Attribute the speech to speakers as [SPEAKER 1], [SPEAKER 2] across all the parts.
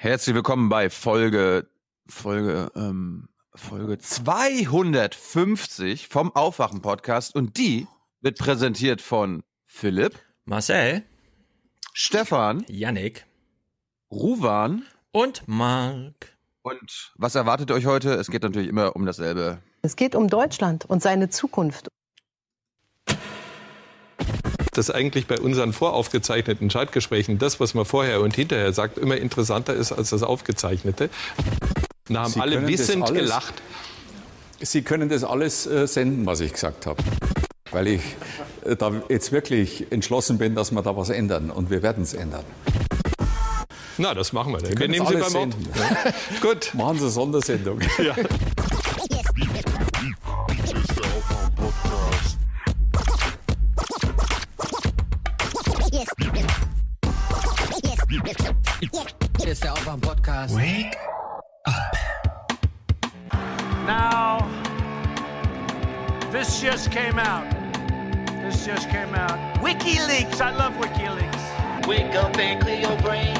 [SPEAKER 1] Herzlich willkommen bei Folge Folge ähm, Folge 250 vom Aufwachen Podcast und die wird präsentiert von Philipp,
[SPEAKER 2] Marcel,
[SPEAKER 1] Stefan,
[SPEAKER 2] Yannick
[SPEAKER 1] Ruwan
[SPEAKER 2] und Mark.
[SPEAKER 1] Und was erwartet euch heute? Es geht natürlich immer um dasselbe.
[SPEAKER 3] Es geht um Deutschland und seine Zukunft.
[SPEAKER 4] Dass eigentlich bei unseren voraufgezeichneten Schaltgesprächen das, was man vorher und hinterher sagt, immer interessanter ist als das Aufgezeichnete. Da haben
[SPEAKER 5] Sie
[SPEAKER 4] alle wissend
[SPEAKER 5] alles-
[SPEAKER 4] gelacht.
[SPEAKER 5] Sie können das alles äh, senden, was ich gesagt habe. Weil ich äh, da jetzt wirklich entschlossen bin, dass wir da was ändern. Und wir werden es ändern.
[SPEAKER 4] Na, das machen wir. dann. Wir nehmen Sie beim Wort.
[SPEAKER 5] senden.
[SPEAKER 4] Gut.
[SPEAKER 5] Machen Sie eine Sondersendung.
[SPEAKER 4] Ja.
[SPEAKER 6] Aufwach-Podcast.
[SPEAKER 7] Now, this just came out. This just came out. WikiLeaks. I love WikiLeaks.
[SPEAKER 8] Wake up and clear your brain.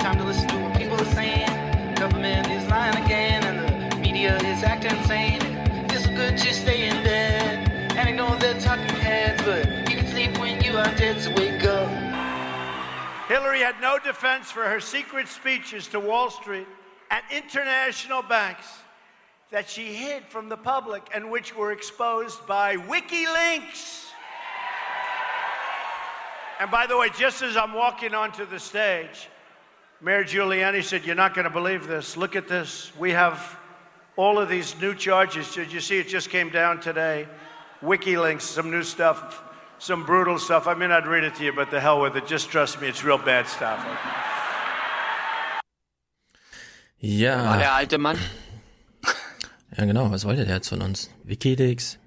[SPEAKER 8] Time to listen to what people are saying. Government is lying again, and the media is acting insane. It's good to stay in bed and ignore the talking heads, but you can sleep when you are dead. So wake up.
[SPEAKER 7] Hillary had no defense for her secret speeches to Wall Street and international banks that she hid from the public and which were exposed by WikiLeaks. And by the way, just as I'm walking onto the stage, Mayor Giuliani said, You're not going to believe this. Look at this. We have all of these new charges. Did you see it just came down today? WikiLeaks, some new stuff, some brutal stuff. I mean, I'd read it to you, but the hell with it. Just trust me, it's real bad stuff.
[SPEAKER 9] War
[SPEAKER 2] Ja,
[SPEAKER 9] der alte Mann?
[SPEAKER 2] ja genau, was wollte der jetzt von uns? Wikileaks?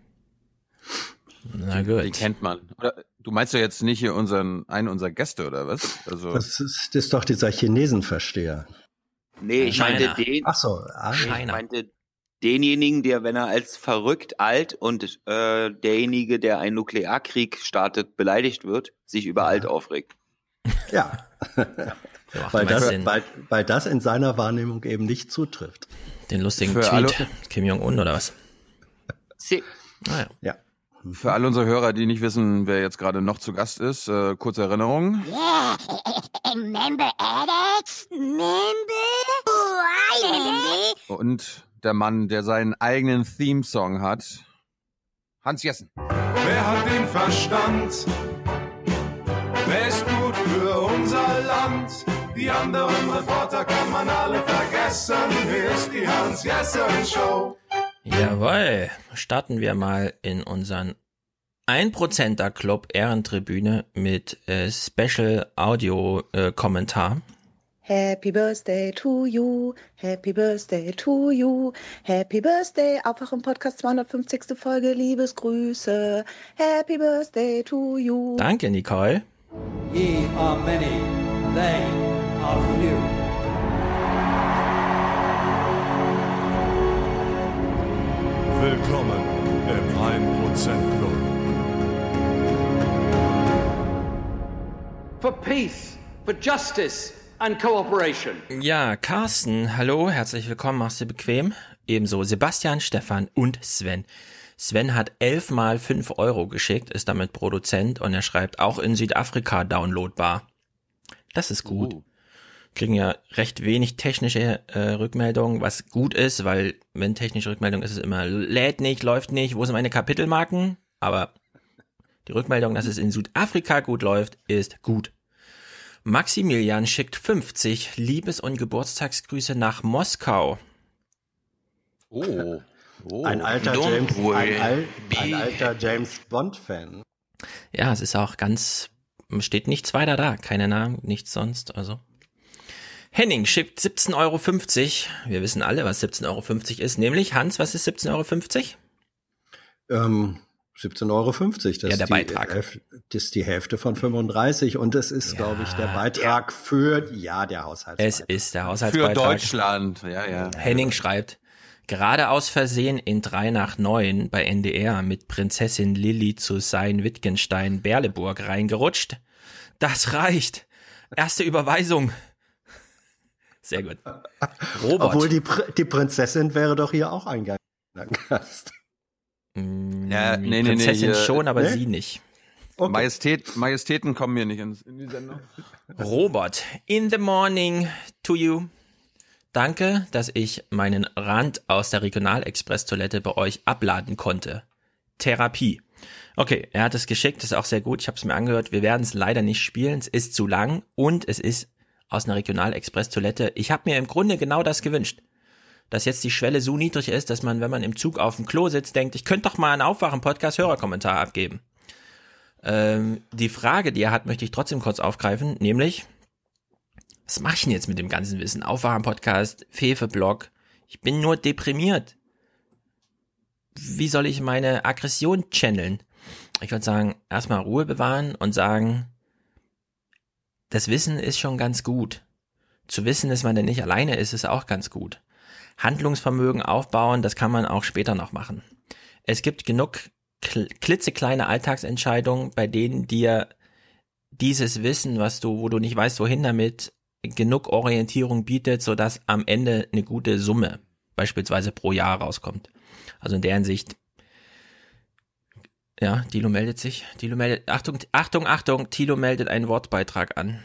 [SPEAKER 2] Na
[SPEAKER 1] Den
[SPEAKER 2] gut.
[SPEAKER 1] kennt man. Oder, du meinst ja jetzt nicht hier unseren einen unserer Gäste oder was? Also
[SPEAKER 10] Das ist, das ist doch dieser Chinesenversteher.
[SPEAKER 9] Nee, ich
[SPEAKER 2] China.
[SPEAKER 9] meinte den,
[SPEAKER 10] Ach so, ah,
[SPEAKER 9] ich
[SPEAKER 2] China.
[SPEAKER 9] meinte denjenigen, der, wenn er als verrückt alt und äh, derjenige, der einen Nuklearkrieg startet, beleidigt wird, sich über alt aufregt.
[SPEAKER 10] ja, weil das, weil, weil das in seiner Wahrnehmung eben nicht zutrifft.
[SPEAKER 2] den lustigen
[SPEAKER 1] Für
[SPEAKER 2] Tweet
[SPEAKER 1] alle-
[SPEAKER 2] Kim Jong-un oder was?
[SPEAKER 9] Sie-
[SPEAKER 2] Naja.
[SPEAKER 10] Ja.
[SPEAKER 1] für alle unsere Hörer, die nicht wissen, wer jetzt gerade noch zu Gast ist, äh, kurze Erinnerung.
[SPEAKER 11] Remember Alex? Remember? Remember?
[SPEAKER 1] Und der Mann, der seinen eigenen Theme-Song hat, Hans Jessen.
[SPEAKER 12] Wer hat den Verstand? Wer ist gut für unser Land? Die anderen Reporter kann man alle vergessen. Hier ist die Hans-Jessen-Show.
[SPEAKER 2] Jawohl, starten wir mal in unseren 1%er Club Ehrentribüne mit äh, Special Audio äh, Kommentar.
[SPEAKER 3] Happy Birthday to you, Happy Birthday to you, Happy Birthday, Aufwachen Podcast 250. Folge, Liebesgrüße, Happy Birthday to you.
[SPEAKER 2] Danke, Nicole.
[SPEAKER 6] Ye are many, they are few.
[SPEAKER 12] Willkommen im 1% Club.
[SPEAKER 6] For peace, for justice and cooperation.
[SPEAKER 2] Ja, Carsten, hallo, herzlich willkommen, machst du bequem. Ebenso Sebastian, Stefan und Sven. Sven hat elfmal fünf Euro geschickt, ist damit Produzent und er schreibt auch in Südafrika downloadbar. Das ist gut.
[SPEAKER 1] Uh.
[SPEAKER 2] Kriegen ja recht wenig technische äh, Rückmeldungen, was gut ist, weil wenn technische Rückmeldung ist es immer lädt nicht, läuft nicht, wo sind meine Kapitelmarken? Aber die Rückmeldung, dass es in Südafrika gut läuft, ist gut. Maximilian schickt 50 Liebes- und Geburtstagsgrüße nach Moskau.
[SPEAKER 1] Oh. oh.
[SPEAKER 10] Ein alter
[SPEAKER 9] don't
[SPEAKER 10] James, ein, Al, ein alter James Bond Fan.
[SPEAKER 2] Ja, es ist auch ganz, steht nichts weiter da, keine Namen, nichts sonst, also. Henning schickt 17,50 Euro. Wir wissen alle, was 17,50 Euro ist, nämlich Hans, was ist 17,50 Euro?
[SPEAKER 10] Ähm, 17,50 Euro. Das
[SPEAKER 2] Ja,
[SPEAKER 10] ist
[SPEAKER 2] der
[SPEAKER 10] die
[SPEAKER 2] Beitrag.
[SPEAKER 10] Das ist die Hälfte von 35 und es ist, glaube ich, der Beitrag für, ja, der
[SPEAKER 2] Es
[SPEAKER 10] Haushaltsbeitrag.
[SPEAKER 2] ist der
[SPEAKER 1] Für
[SPEAKER 2] Haushaltsbeitrag.
[SPEAKER 1] Deutschland. Ja, ja.
[SPEAKER 2] Henning schreibt, gerade aus Versehen in 3 nach 9 bei NDR mit Prinzessin Lilly zu sein Wittgenstein Berleburg reingerutscht. Das reicht. Erste Überweisung. Sehr gut. Robot.
[SPEAKER 10] Obwohl die, Pr die Prinzessin wäre doch hier auch ein Gast.
[SPEAKER 2] Mm,
[SPEAKER 1] Ja,
[SPEAKER 2] die
[SPEAKER 1] nee, nee, nee,
[SPEAKER 2] Prinzessin
[SPEAKER 1] hier-
[SPEAKER 2] schon, aber
[SPEAKER 10] Nee?
[SPEAKER 2] sie nicht.
[SPEAKER 1] Majestät, Majestäten kommen hier nicht ins, in die Sendung.
[SPEAKER 2] Robot. In the morning to you. Danke, dass ich meinen Rand aus der Regionalexpress-Toilette bei euch abladen konnte. Therapie. Okay, er hat es geschickt, ist auch sehr gut. Ich habe es mir angehört. Wir werden es leider nicht spielen. Es ist zu lang und es ist aus einer Regionalexpress-Toilette. Ich habe mir im Grunde genau das gewünscht. Dass jetzt die Schwelle so niedrig ist, dass man, wenn man im Zug auf dem Klo sitzt, denkt, ich könnte doch mal einen Aufwachen-Podcast-Hörerkommentar abgeben. Ähm, die Frage, die er hat, möchte ich trotzdem kurz aufgreifen, nämlich, was mache ich denn jetzt mit dem ganzen Wissen? Aufwachen-Podcast, Fefe-Blog. Ich bin nur deprimiert. Wie soll ich meine Aggression channeln? Ich würde sagen, erstmal Ruhe bewahren und sagen, das Wissen ist schon ganz gut. Zu wissen, dass man denn nicht alleine ist, ist auch ganz gut. Handlungsvermögen aufbauen, das kann man auch später noch machen. Es gibt genug kl klitzekleine Alltagsentscheidungen, bei denen dir dieses Wissen, was du, wo du nicht weißt, wohin damit, genug Orientierung bietet, sodass am Ende eine gute Summe beispielsweise pro Jahr rauskommt. Also in der Hinsicht, ja, Tilo meldet sich. Tilo meldet, Achtung, Achtung, Achtung, Tilo meldet einen Wortbeitrag an.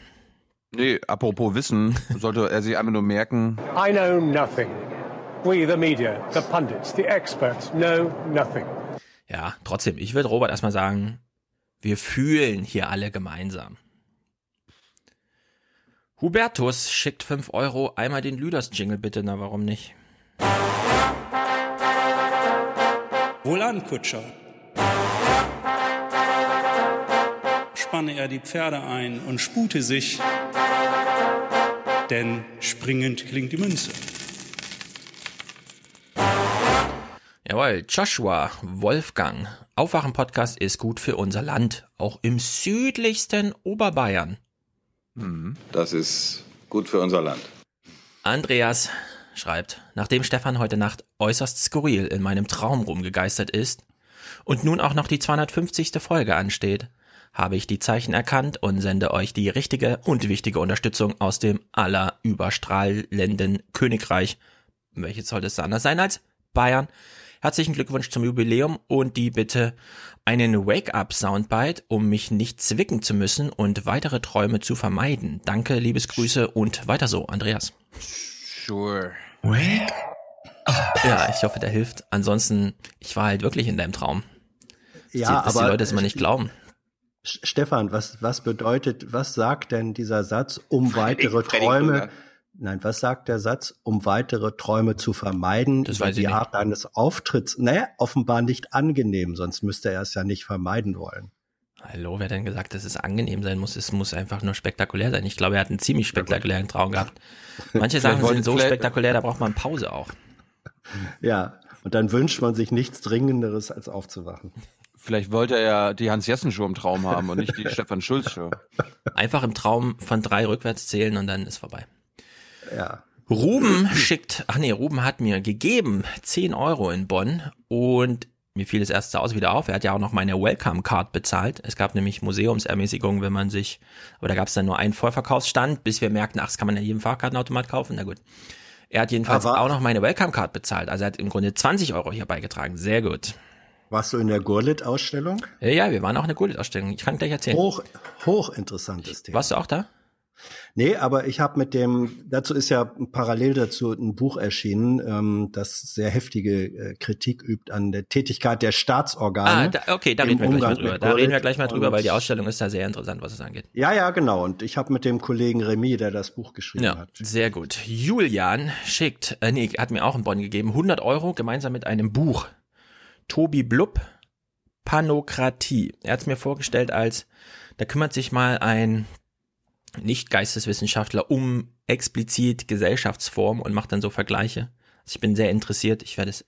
[SPEAKER 1] Nee, apropos Wissen, sollte er sich einfach nur merken,
[SPEAKER 13] I know nothing. We, the media, the pundits, the experts, know nothing.
[SPEAKER 2] Ja, trotzdem, ich würde Robert erstmal sagen, wir fühlen hier alle gemeinsam. Hubertus schickt 5 Euro, einmal den Lüders-Jingle bitte, na warum nicht?
[SPEAKER 14] Wohlan, Kutscher. Spanne er die Pferde ein und spute sich, denn springend klingt die Münze.
[SPEAKER 2] Jawohl, Joshua, Wolfgang. Aufwachen-Podcast ist gut für unser Land, auch im südlichsten Oberbayern.
[SPEAKER 15] Das ist gut für unser Land.
[SPEAKER 2] Andreas schreibt, nachdem Stefan heute Nacht äußerst skurril in meinem Traum rumgegeistert ist und nun auch noch die 250. Folge ansteht, habe ich die Zeichen erkannt und sende euch die richtige und wichtige Unterstützung aus dem allerüberstrahlenden Königreich. Welches sollte es anders sein als Bayern? Herzlichen Glückwunsch zum Jubiläum und die Bitte einen Wake-up-Soundbite, um mich nicht zwicken zu müssen und weitere Träume zu vermeiden. Danke, Liebesgrüße und weiter so, Andreas.
[SPEAKER 1] sure.
[SPEAKER 2] Ja, ich hoffe, der hilft. Ansonsten, ich war halt wirklich in deinem Traum.
[SPEAKER 10] Ja,
[SPEAKER 2] dass
[SPEAKER 10] aber
[SPEAKER 2] die Leute es mal nicht glauben.
[SPEAKER 10] Stefan, was, was bedeutet, was sagt denn dieser Satz, um weitere
[SPEAKER 9] Freddy
[SPEAKER 10] Träume,
[SPEAKER 9] Krüger.
[SPEAKER 10] nein, was sagt der Satz, um weitere Träume zu vermeiden?
[SPEAKER 2] Das weiß ich
[SPEAKER 10] die
[SPEAKER 2] nicht.
[SPEAKER 10] Art deines Auftritts, naja, offenbar nicht angenehm, sonst müsste er es ja nicht vermeiden wollen.
[SPEAKER 2] Hallo, wer denn gesagt, dass es angenehm sein muss? Es muss einfach nur spektakulär sein. Ich glaube, er hat einen ziemlich spektakulären Traum gehabt. Manche Sachen sind so spektakulär, da braucht man Pause auch.
[SPEAKER 10] Ja, und dann wünscht man sich nichts Dringenderes, als aufzuwachen.
[SPEAKER 1] Vielleicht wollte er ja die Hans-Jessen-Show im Traum haben und nicht die Stefan-Schulz-Show.
[SPEAKER 2] Einfach im Traum von drei rückwärts zählen und dann ist vorbei.
[SPEAKER 10] Ja.
[SPEAKER 2] Ruben schickt, ach nee, Ruben hat mir gegeben 10 Euro in Bonn und mir fiel es erst zu Hause wieder auf. Er hat ja auch noch meine Welcome Card bezahlt. Es gab nämlich Museumsermäßigung, wenn man sich, aber da gab es dann nur einen Vorverkaufsstand, bis wir merkten, ach, das kann man ja jedem Fahrkartenautomat kaufen. Na gut. Er hat jedenfalls
[SPEAKER 10] Aber-
[SPEAKER 2] auch noch meine Welcome Card bezahlt. Also er hat im Grunde 20 Euro hier beigetragen. Sehr gut.
[SPEAKER 10] Warst du in der Gurlit-Ausstellung?
[SPEAKER 2] Ja, ja, wir waren auch in der Gullit-Ausstellung. Ich kann gleich erzählen.
[SPEAKER 10] Hoch, hochinteressantes Thema.
[SPEAKER 2] Warst du auch da?
[SPEAKER 10] Nee, aber ich habe mit dem, dazu ist ja parallel dazu ein Buch erschienen, ähm, das sehr heftige äh, Kritik übt an der Tätigkeit der Staatsorgane.
[SPEAKER 2] Ah, da, okay, da reden wir gleich mal
[SPEAKER 10] Umgang
[SPEAKER 2] drüber. Da reden wir gleich mal drüber, weil die Ausstellung ist da sehr interessant, was es angeht.
[SPEAKER 10] Ja, ja, genau. Und ich habe mit dem Kollegen Remy, der das Buch geschrieben
[SPEAKER 2] Ja,
[SPEAKER 10] hat.
[SPEAKER 2] sehr gut. Julian schickt, äh, nee, hat mir auch in Bonn gegeben, 100 Euro gemeinsam mit einem Buch. Tobi Blub, Panokratie. Er hat es mir vorgestellt als, da kümmert sich mal ein Nicht-Geisteswissenschaftler um explizit Gesellschaftsform und macht dann so Vergleiche. Also ich bin sehr interessiert. Ich werde es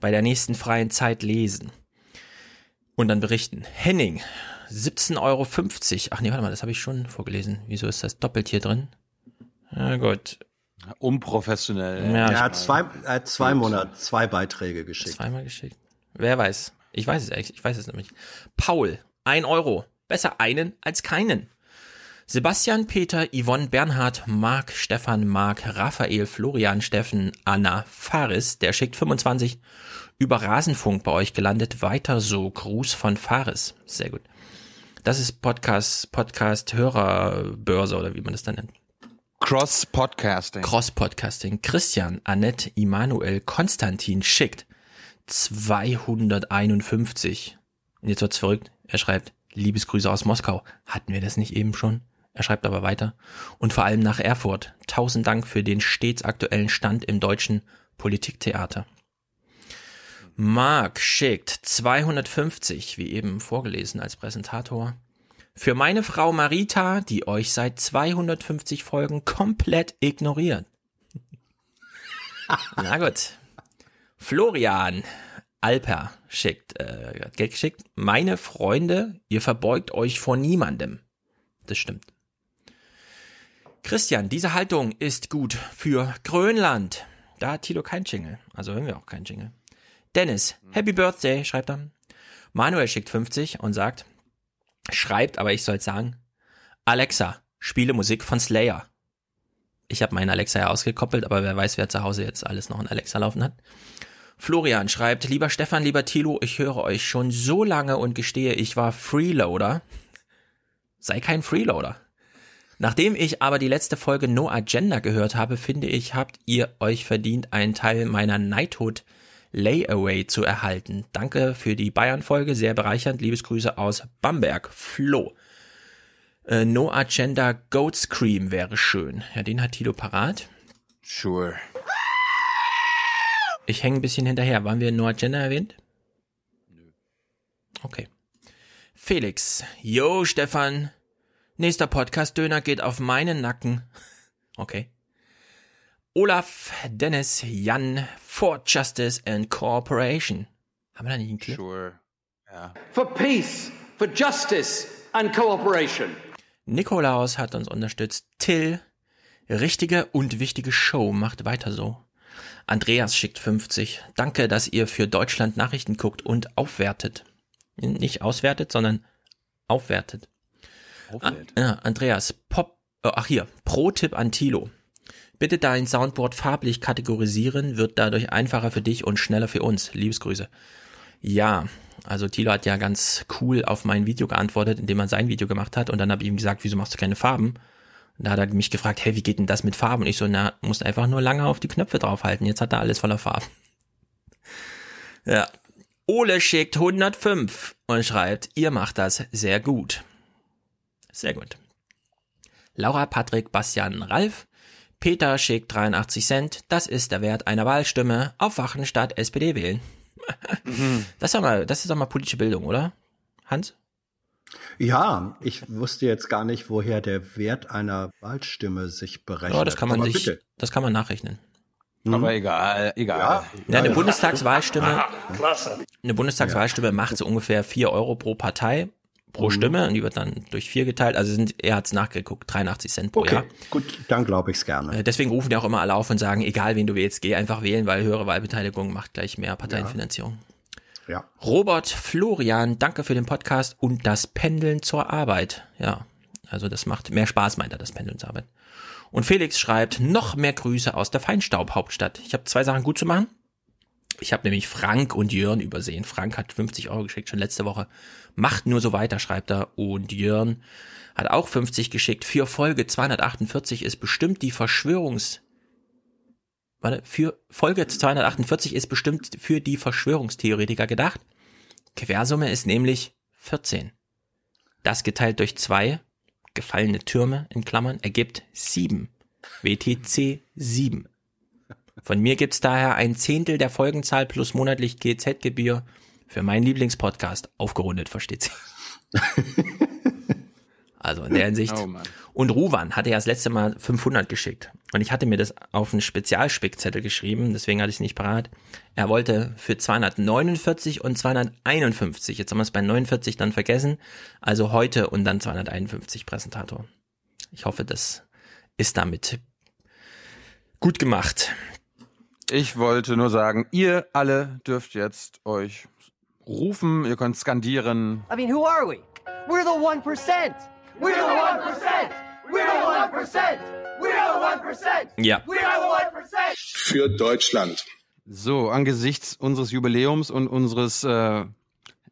[SPEAKER 2] bei der nächsten freien Zeit lesen und dann berichten. Henning, 17,50 Euro. Ach nee, warte mal, das habe ich schon vorgelesen. Wieso ist das doppelt hier drin? Na gut.
[SPEAKER 1] Unprofessionell.
[SPEAKER 2] Ja,
[SPEAKER 10] er hat zwei, er hat zwei Monate, zwei Beiträge geschickt.
[SPEAKER 2] Zweimal geschickt. Wer weiß. Ich weiß es echt. Ich weiß es nämlich. Paul, ein Euro. Besser einen als keinen. Sebastian, Peter, Yvonne, Bernhard, Marc, Stefan, Marc, Raphael, Florian, Steffen, Anna, Faris, der schickt 25 über Rasenfunk bei euch gelandet. Weiter so. Gruß von Faris. Sehr gut. Das ist Podcast, Podcast Hörerbörse oder wie man das dann nennt.
[SPEAKER 1] Cross Podcasting.
[SPEAKER 2] Cross Podcasting. Christian, Annette, Immanuel, Konstantin schickt 251. Und jetzt wird's verrückt. Er schreibt, Liebesgrüße aus Moskau. Hatten wir das nicht eben schon? Er schreibt aber weiter. Und vor allem nach Erfurt. Tausend Dank für den stets aktuellen Stand im deutschen Politiktheater. Mark schickt 250, wie eben vorgelesen als Präsentator. Für meine Frau Marita, die euch seit 250 Folgen komplett ignoriert. Na gut. Florian Alper schickt, äh, hat Geld geschickt. Meine Freunde, ihr verbeugt euch vor niemandem. Das stimmt. Christian, diese Haltung ist gut für Grönland. Da hat Tilo kein Jingle. Also hören wir auch keinen Jingle. Dennis, Happy Birthday, schreibt er. Manuel schickt 50 und sagt, schreibt, aber ich soll sagen, Alexa, spiele Musik von Slayer. Ich habe meinen Alexa ja ausgekoppelt, aber wer weiß, wer zu Hause jetzt alles noch in Alexa laufen hat. Florian schreibt, lieber Stefan, lieber Thilo, ich höre euch schon so lange und gestehe, ich war Freeloader. Sei kein Freeloader. Nachdem ich aber die letzte Folge No Agenda gehört habe, finde ich, habt ihr euch verdient, einen Teil meiner Knighthood Layaway zu erhalten. Danke für die Bayern-Folge, sehr bereichernd. Liebesgrüße aus Bamberg. Flo. Äh, no Agenda Goat Scream wäre schön. Ja, den hat Tilo parat.
[SPEAKER 1] Sure.
[SPEAKER 2] Ich hänge ein bisschen hinterher. Waren wir No Agenda erwähnt? Okay. Felix. Yo, Stefan. Nächster Podcast-Döner geht auf meinen Nacken. Okay. Olaf, Dennis, Jan, for Justice and Cooperation. Haben wir da nicht einen Clip?
[SPEAKER 1] Sure. Ja.
[SPEAKER 6] For peace, for justice and cooperation.
[SPEAKER 2] Nikolaus hat uns unterstützt. Till, richtige und wichtige Show, macht weiter so. Andreas schickt 50. Danke, dass ihr für Deutschland Nachrichten guckt und aufwertet. Nicht auswertet, sondern aufwertet.
[SPEAKER 1] Aufwertet.
[SPEAKER 2] Ah, ja, Andreas, Pop, äh, ach hier, Pro-Tipp an Tilo. Bitte dein Soundboard farblich kategorisieren, wird dadurch einfacher für dich und schneller für uns. Liebesgrüße. Ja, also Tilo hat ja ganz cool auf mein Video geantwortet, indem er sein Video gemacht hat und dann habe ich ihm gesagt, wieso machst du keine Farben? Da hat er mich gefragt, hey, wie geht denn das mit Farben? Und ich so, na, musst einfach nur lange auf die Knöpfe draufhalten. Jetzt hat er alles voller Farben. Ja. Ole schickt 105 und schreibt, ihr macht das sehr gut. Sehr gut. Laura, Patrick, Bastian, Ralf. Peter schickt 83 Cent. Das ist der Wert einer Wahlstimme. Aufwachen statt SPD wählen. Das ist doch mal, das ist doch mal politische Bildung, oder? Hans?
[SPEAKER 10] Ja, ich wusste jetzt gar nicht, woher der Wert einer Wahlstimme sich berechnet.
[SPEAKER 2] Ja, das kann man
[SPEAKER 10] Aber
[SPEAKER 2] sich,
[SPEAKER 10] bitte.
[SPEAKER 2] das kann man nachrechnen.
[SPEAKER 1] Aber egal, egal.
[SPEAKER 2] Ja, eine Bundestagswahlstimme,
[SPEAKER 6] Klasse.
[SPEAKER 2] eine Bundestagswahlstimme macht so ungefähr 4 Euro pro Partei pro Stimme und die wird dann durch vier geteilt. Also sind, er hat's nachgeguckt, 83 Cent pro
[SPEAKER 10] Okay,
[SPEAKER 2] Jahr.
[SPEAKER 10] gut, dann glaube ich's gerne.
[SPEAKER 2] Äh, Deswegen rufen die auch immer alle auf und sagen, egal wen du wählst, geh einfach wählen, weil höhere Wahlbeteiligung macht gleich mehr Parteienfinanzierung.
[SPEAKER 10] Ja.
[SPEAKER 2] Robert Florian, danke für den Podcast und das Pendeln zur Arbeit. Ja, also das macht mehr Spaß, meint er, das Pendeln zur Arbeit. Und Felix schreibt, noch mehr Grüße aus der Feinstaub-Hauptstadt. Ich habe zwei Sachen gut zu machen. Ich habe nämlich Frank und Jörn übersehen. Frank hat 50 Euro geschickt, schon letzte Woche. Macht nur so weiter, schreibt er. Und Jörn hat auch 50 geschickt. Für Folge 248 ist bestimmt die Verschwörungs... Warte, für Folge 248 ist bestimmt für die Verschwörungstheoretiker gedacht. Quersumme ist nämlich 14. Das geteilt durch zwei gefallene Türme in Klammern ergibt 7. WTC 7. Von mir gibt's daher ein Zehntel der Folgenzahl plus monatlich GZ-Gebühr für meinen Lieblingspodcast. Aufgerundet, versteht sich. Also in der Hinsicht.
[SPEAKER 1] Oh.
[SPEAKER 2] Und Ruwan hatte ja das letzte Mal 500 geschickt. Und ich hatte mir das auf einen Spezialspickzettel geschrieben, deswegen hatte ich es nicht parat. Er wollte für 249 und 251. Jetzt haben wir es bei 49 dann vergessen. Also heute und dann 251 Präsentator. Ich hoffe, das ist damit gut gemacht.
[SPEAKER 1] Ich wollte nur sagen, ihr alle dürft jetzt euch rufen, ihr könnt skandieren.
[SPEAKER 16] I mean, who are we? We're the 1%.
[SPEAKER 12] We're the 1%. We're the 1%. We're the 1%.
[SPEAKER 2] Ja.
[SPEAKER 12] We are the 1%.
[SPEAKER 15] Für Deutschland.
[SPEAKER 1] So, angesichts unseres Jubiläums und unseres äh,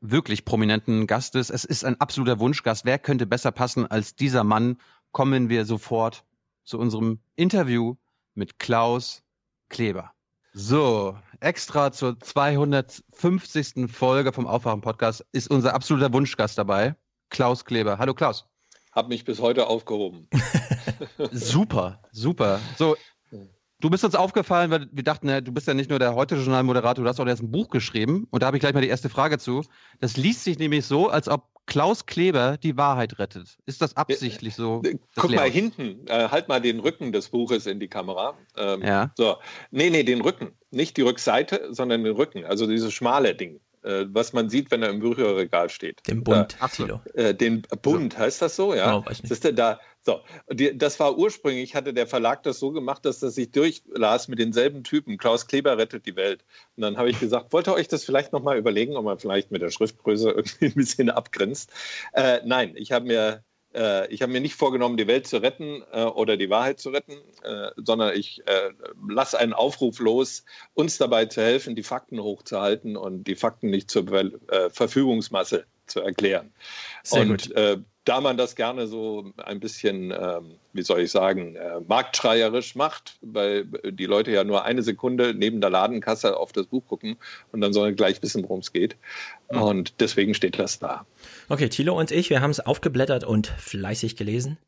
[SPEAKER 1] wirklich prominenten Gastes, es ist ein absoluter Wunschgast. Wer könnte besser passen als dieser Mann? Kommen wir sofort zu unserem Interview mit Klaus Kleber. So, extra zur 250. Folge vom Aufwachen Podcast ist unser absoluter Wunschgast dabei, Klaus Kleber. Hallo Klaus.
[SPEAKER 4] Hab mich bis heute aufgehoben.
[SPEAKER 1] Super, super. So, du bist uns aufgefallen, weil wir dachten, du bist ja nicht nur der heute Journal-Moderator, du hast auch erst ein Buch geschrieben. Und da habe ich gleich mal die erste Frage zu. Das liest sich nämlich so, als ob Klaus Kleber die Wahrheit rettet. Ist das absichtlich so? das
[SPEAKER 4] Guck mal hinten, äh, halt mal den Rücken des Buches in die Kamera. Ähm,
[SPEAKER 1] Ja.
[SPEAKER 4] So, nee, nee, den Rücken. Nicht die Rückseite, sondern den Rücken. Also dieses schmale Ding, äh, was man sieht, wenn er im Bücherregal steht.
[SPEAKER 2] Den Bund,
[SPEAKER 4] Da,
[SPEAKER 2] Thilo.
[SPEAKER 4] äh, den Bund, heißt das so, ja?
[SPEAKER 2] Oh, weiß nicht.
[SPEAKER 4] Das ist der da. So, die, das war ursprünglich, hatte der Verlag das so gemacht, dass das sich durchlas mit denselben Typen. Klaus Kleber rettet die Welt. Und dann habe ich gesagt, wollt ihr euch das vielleicht nochmal überlegen, ob man vielleicht mit der Schriftgröße irgendwie ein bisschen abgrenzt? Äh, nein, ich habe mir, ich habe mir nicht vorgenommen, die Welt zu retten äh, oder die Wahrheit zu retten, äh, sondern ich äh, lasse einen Aufruf los, uns dabei zu helfen, die Fakten hochzuhalten und die Fakten nicht zur äh, Verfügungsmasse zu erklären.
[SPEAKER 2] Sehr
[SPEAKER 4] und
[SPEAKER 2] gut.
[SPEAKER 4] Da man das gerne so ein bisschen, ähm, wie soll ich sagen, äh, marktschreierisch macht, weil die Leute ja nur eine Sekunde neben der Ladenkasse auf das Buch gucken und dann sollen gleich wissen, worum es geht. Und deswegen steht das da.
[SPEAKER 2] Okay, Thilo und ich, wir haben es aufgeblättert und fleißig gelesen.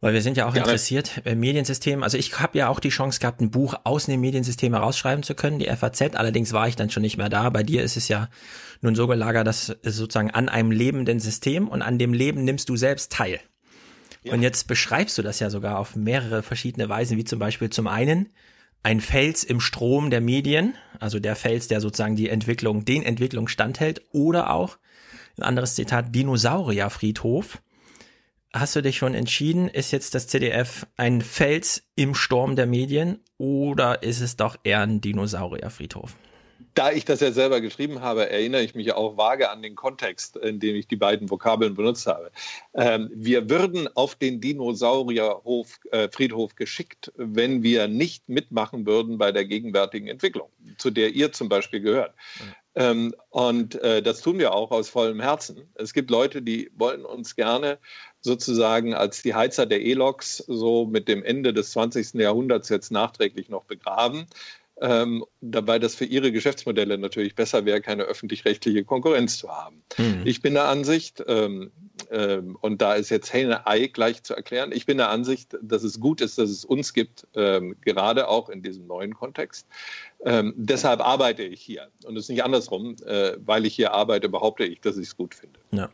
[SPEAKER 2] Weil wir sind ja auch
[SPEAKER 4] Gerne.
[SPEAKER 2] interessiert im Mediensystem. Also ich habe ja auch die Chance gehabt, ein Buch aus dem Mediensystem herausschreiben zu können, die FAZ. Allerdings war ich dann schon nicht mehr da. Bei dir ist es ja nun so gelagert, dass es sozusagen an einem lebenden System und an dem Leben nimmst du selbst teil. Und jetzt beschreibst du das ja sogar auf mehrere verschiedene Weisen, wie zum Beispiel zum einen ein Fels im Strom der Medien, also der Fels, der sozusagen die Entwicklung, den Entwicklung standhält, oder auch ein anderes Zitat, Dinosaurierfriedhof. Hast du dich schon entschieden, ist jetzt das CDF ein Fels im Sturm der Medien oder ist es doch eher ein Dinosaurierfriedhof?
[SPEAKER 4] Da ich das ja selber geschrieben habe, erinnere ich mich auch vage an den Kontext, in dem ich die beiden Vokabeln benutzt habe. Ähm, wir würden auf den Dinosaurierhof, äh, Friedhof geschickt, wenn wir nicht mitmachen würden bei der gegenwärtigen Entwicklung, zu der ihr zum Beispiel gehört. Ähm, und äh, das tun wir auch aus vollem Herzen. Es gibt Leute, die wollen uns gerne sozusagen als die Heizer der E-Loks so mit dem Ende des 20. Jahrhunderts jetzt nachträglich noch begraben. Ähm, dabei das für ihre Geschäftsmodelle natürlich besser wäre, keine öffentlich-rechtliche Konkurrenz zu haben.
[SPEAKER 2] Mhm.
[SPEAKER 4] Ich bin der Ansicht, ähm, ähm, und da ist jetzt Henne-Ei gleich zu erklären, ich bin der Ansicht, dass es gut ist, dass es uns gibt, ähm, gerade auch in diesem neuen Kontext. Ähm, deshalb arbeite ich hier. Und es ist nicht andersrum. Äh, weil ich hier arbeite, behaupte ich, dass ich es gut finde.
[SPEAKER 2] Ja.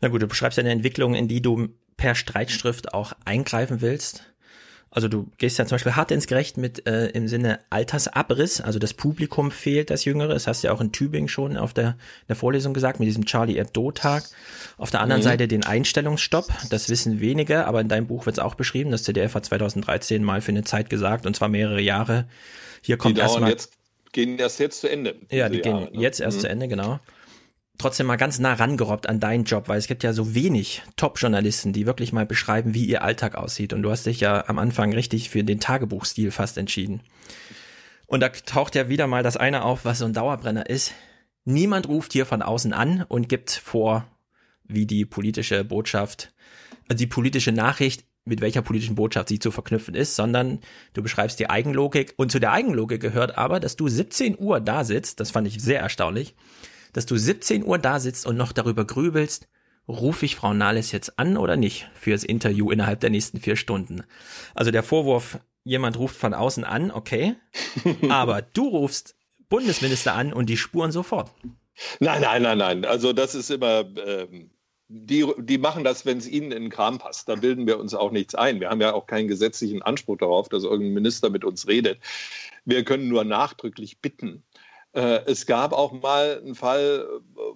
[SPEAKER 2] Na gut, du beschreibst eine Entwicklung, in die du per Streitschrift auch eingreifen willst. Also du gehst ja zum Beispiel hart ins Gericht mit äh, im Sinne Altersabriss, also das Publikum fehlt, das Jüngere. Das hast du ja auch in Tübingen schon auf der, der Vorlesung gesagt, mit diesem Charlie Hebdo-Tag. Auf der anderen
[SPEAKER 4] Mhm.
[SPEAKER 2] Seite den Einstellungsstopp, das wissen wenige, aber in deinem Buch wird es auch beschrieben. Das ZDF hat 2013 mal für eine Zeit gesagt, und zwar mehrere Jahre. Hier kommt erstmal.
[SPEAKER 4] jetzt, gehen erst jetzt zu Ende.
[SPEAKER 2] Ja, die gehen
[SPEAKER 4] Jahre, ne?
[SPEAKER 2] jetzt erst
[SPEAKER 4] Mhm.
[SPEAKER 2] zu Ende, genau. Trotzdem mal ganz nah rangerobbt an deinen Job, weil es gibt ja so wenig Top-Journalisten, die wirklich mal beschreiben, wie ihr Alltag aussieht. Und du hast dich ja am Anfang richtig für den Tagebuchstil fast entschieden. Und da taucht ja wieder mal das eine auf, was so ein Dauerbrenner ist. Niemand ruft hier von außen an und gibt vor, wie die politische Botschaft, also die politische Nachricht, mit welcher politischen Botschaft sie zu verknüpfen ist, sondern du beschreibst die Eigenlogik. Und zu der Eigenlogik gehört aber, dass du 17 Uhr da sitzt, das fand ich sehr erstaunlich, dass du 17 Uhr da sitzt und noch darüber grübelst, rufe ich Frau Nahles jetzt an oder nicht fürs Interview innerhalb der nächsten vier Stunden. Also der Vorwurf, jemand ruft von außen an, okay, aber du rufst Bundesminister an und die spuren sofort.
[SPEAKER 4] Nein, nein, nein, nein. Also das ist immer, ähm, die, die machen das, wenn es ihnen in den Kram passt. Da bilden wir uns auch nichts ein. Wir haben ja auch keinen gesetzlichen Anspruch darauf, dass irgendein Minister mit uns redet. Wir können nur nachdrücklich bitten. Äh, es gab auch mal einen Fall,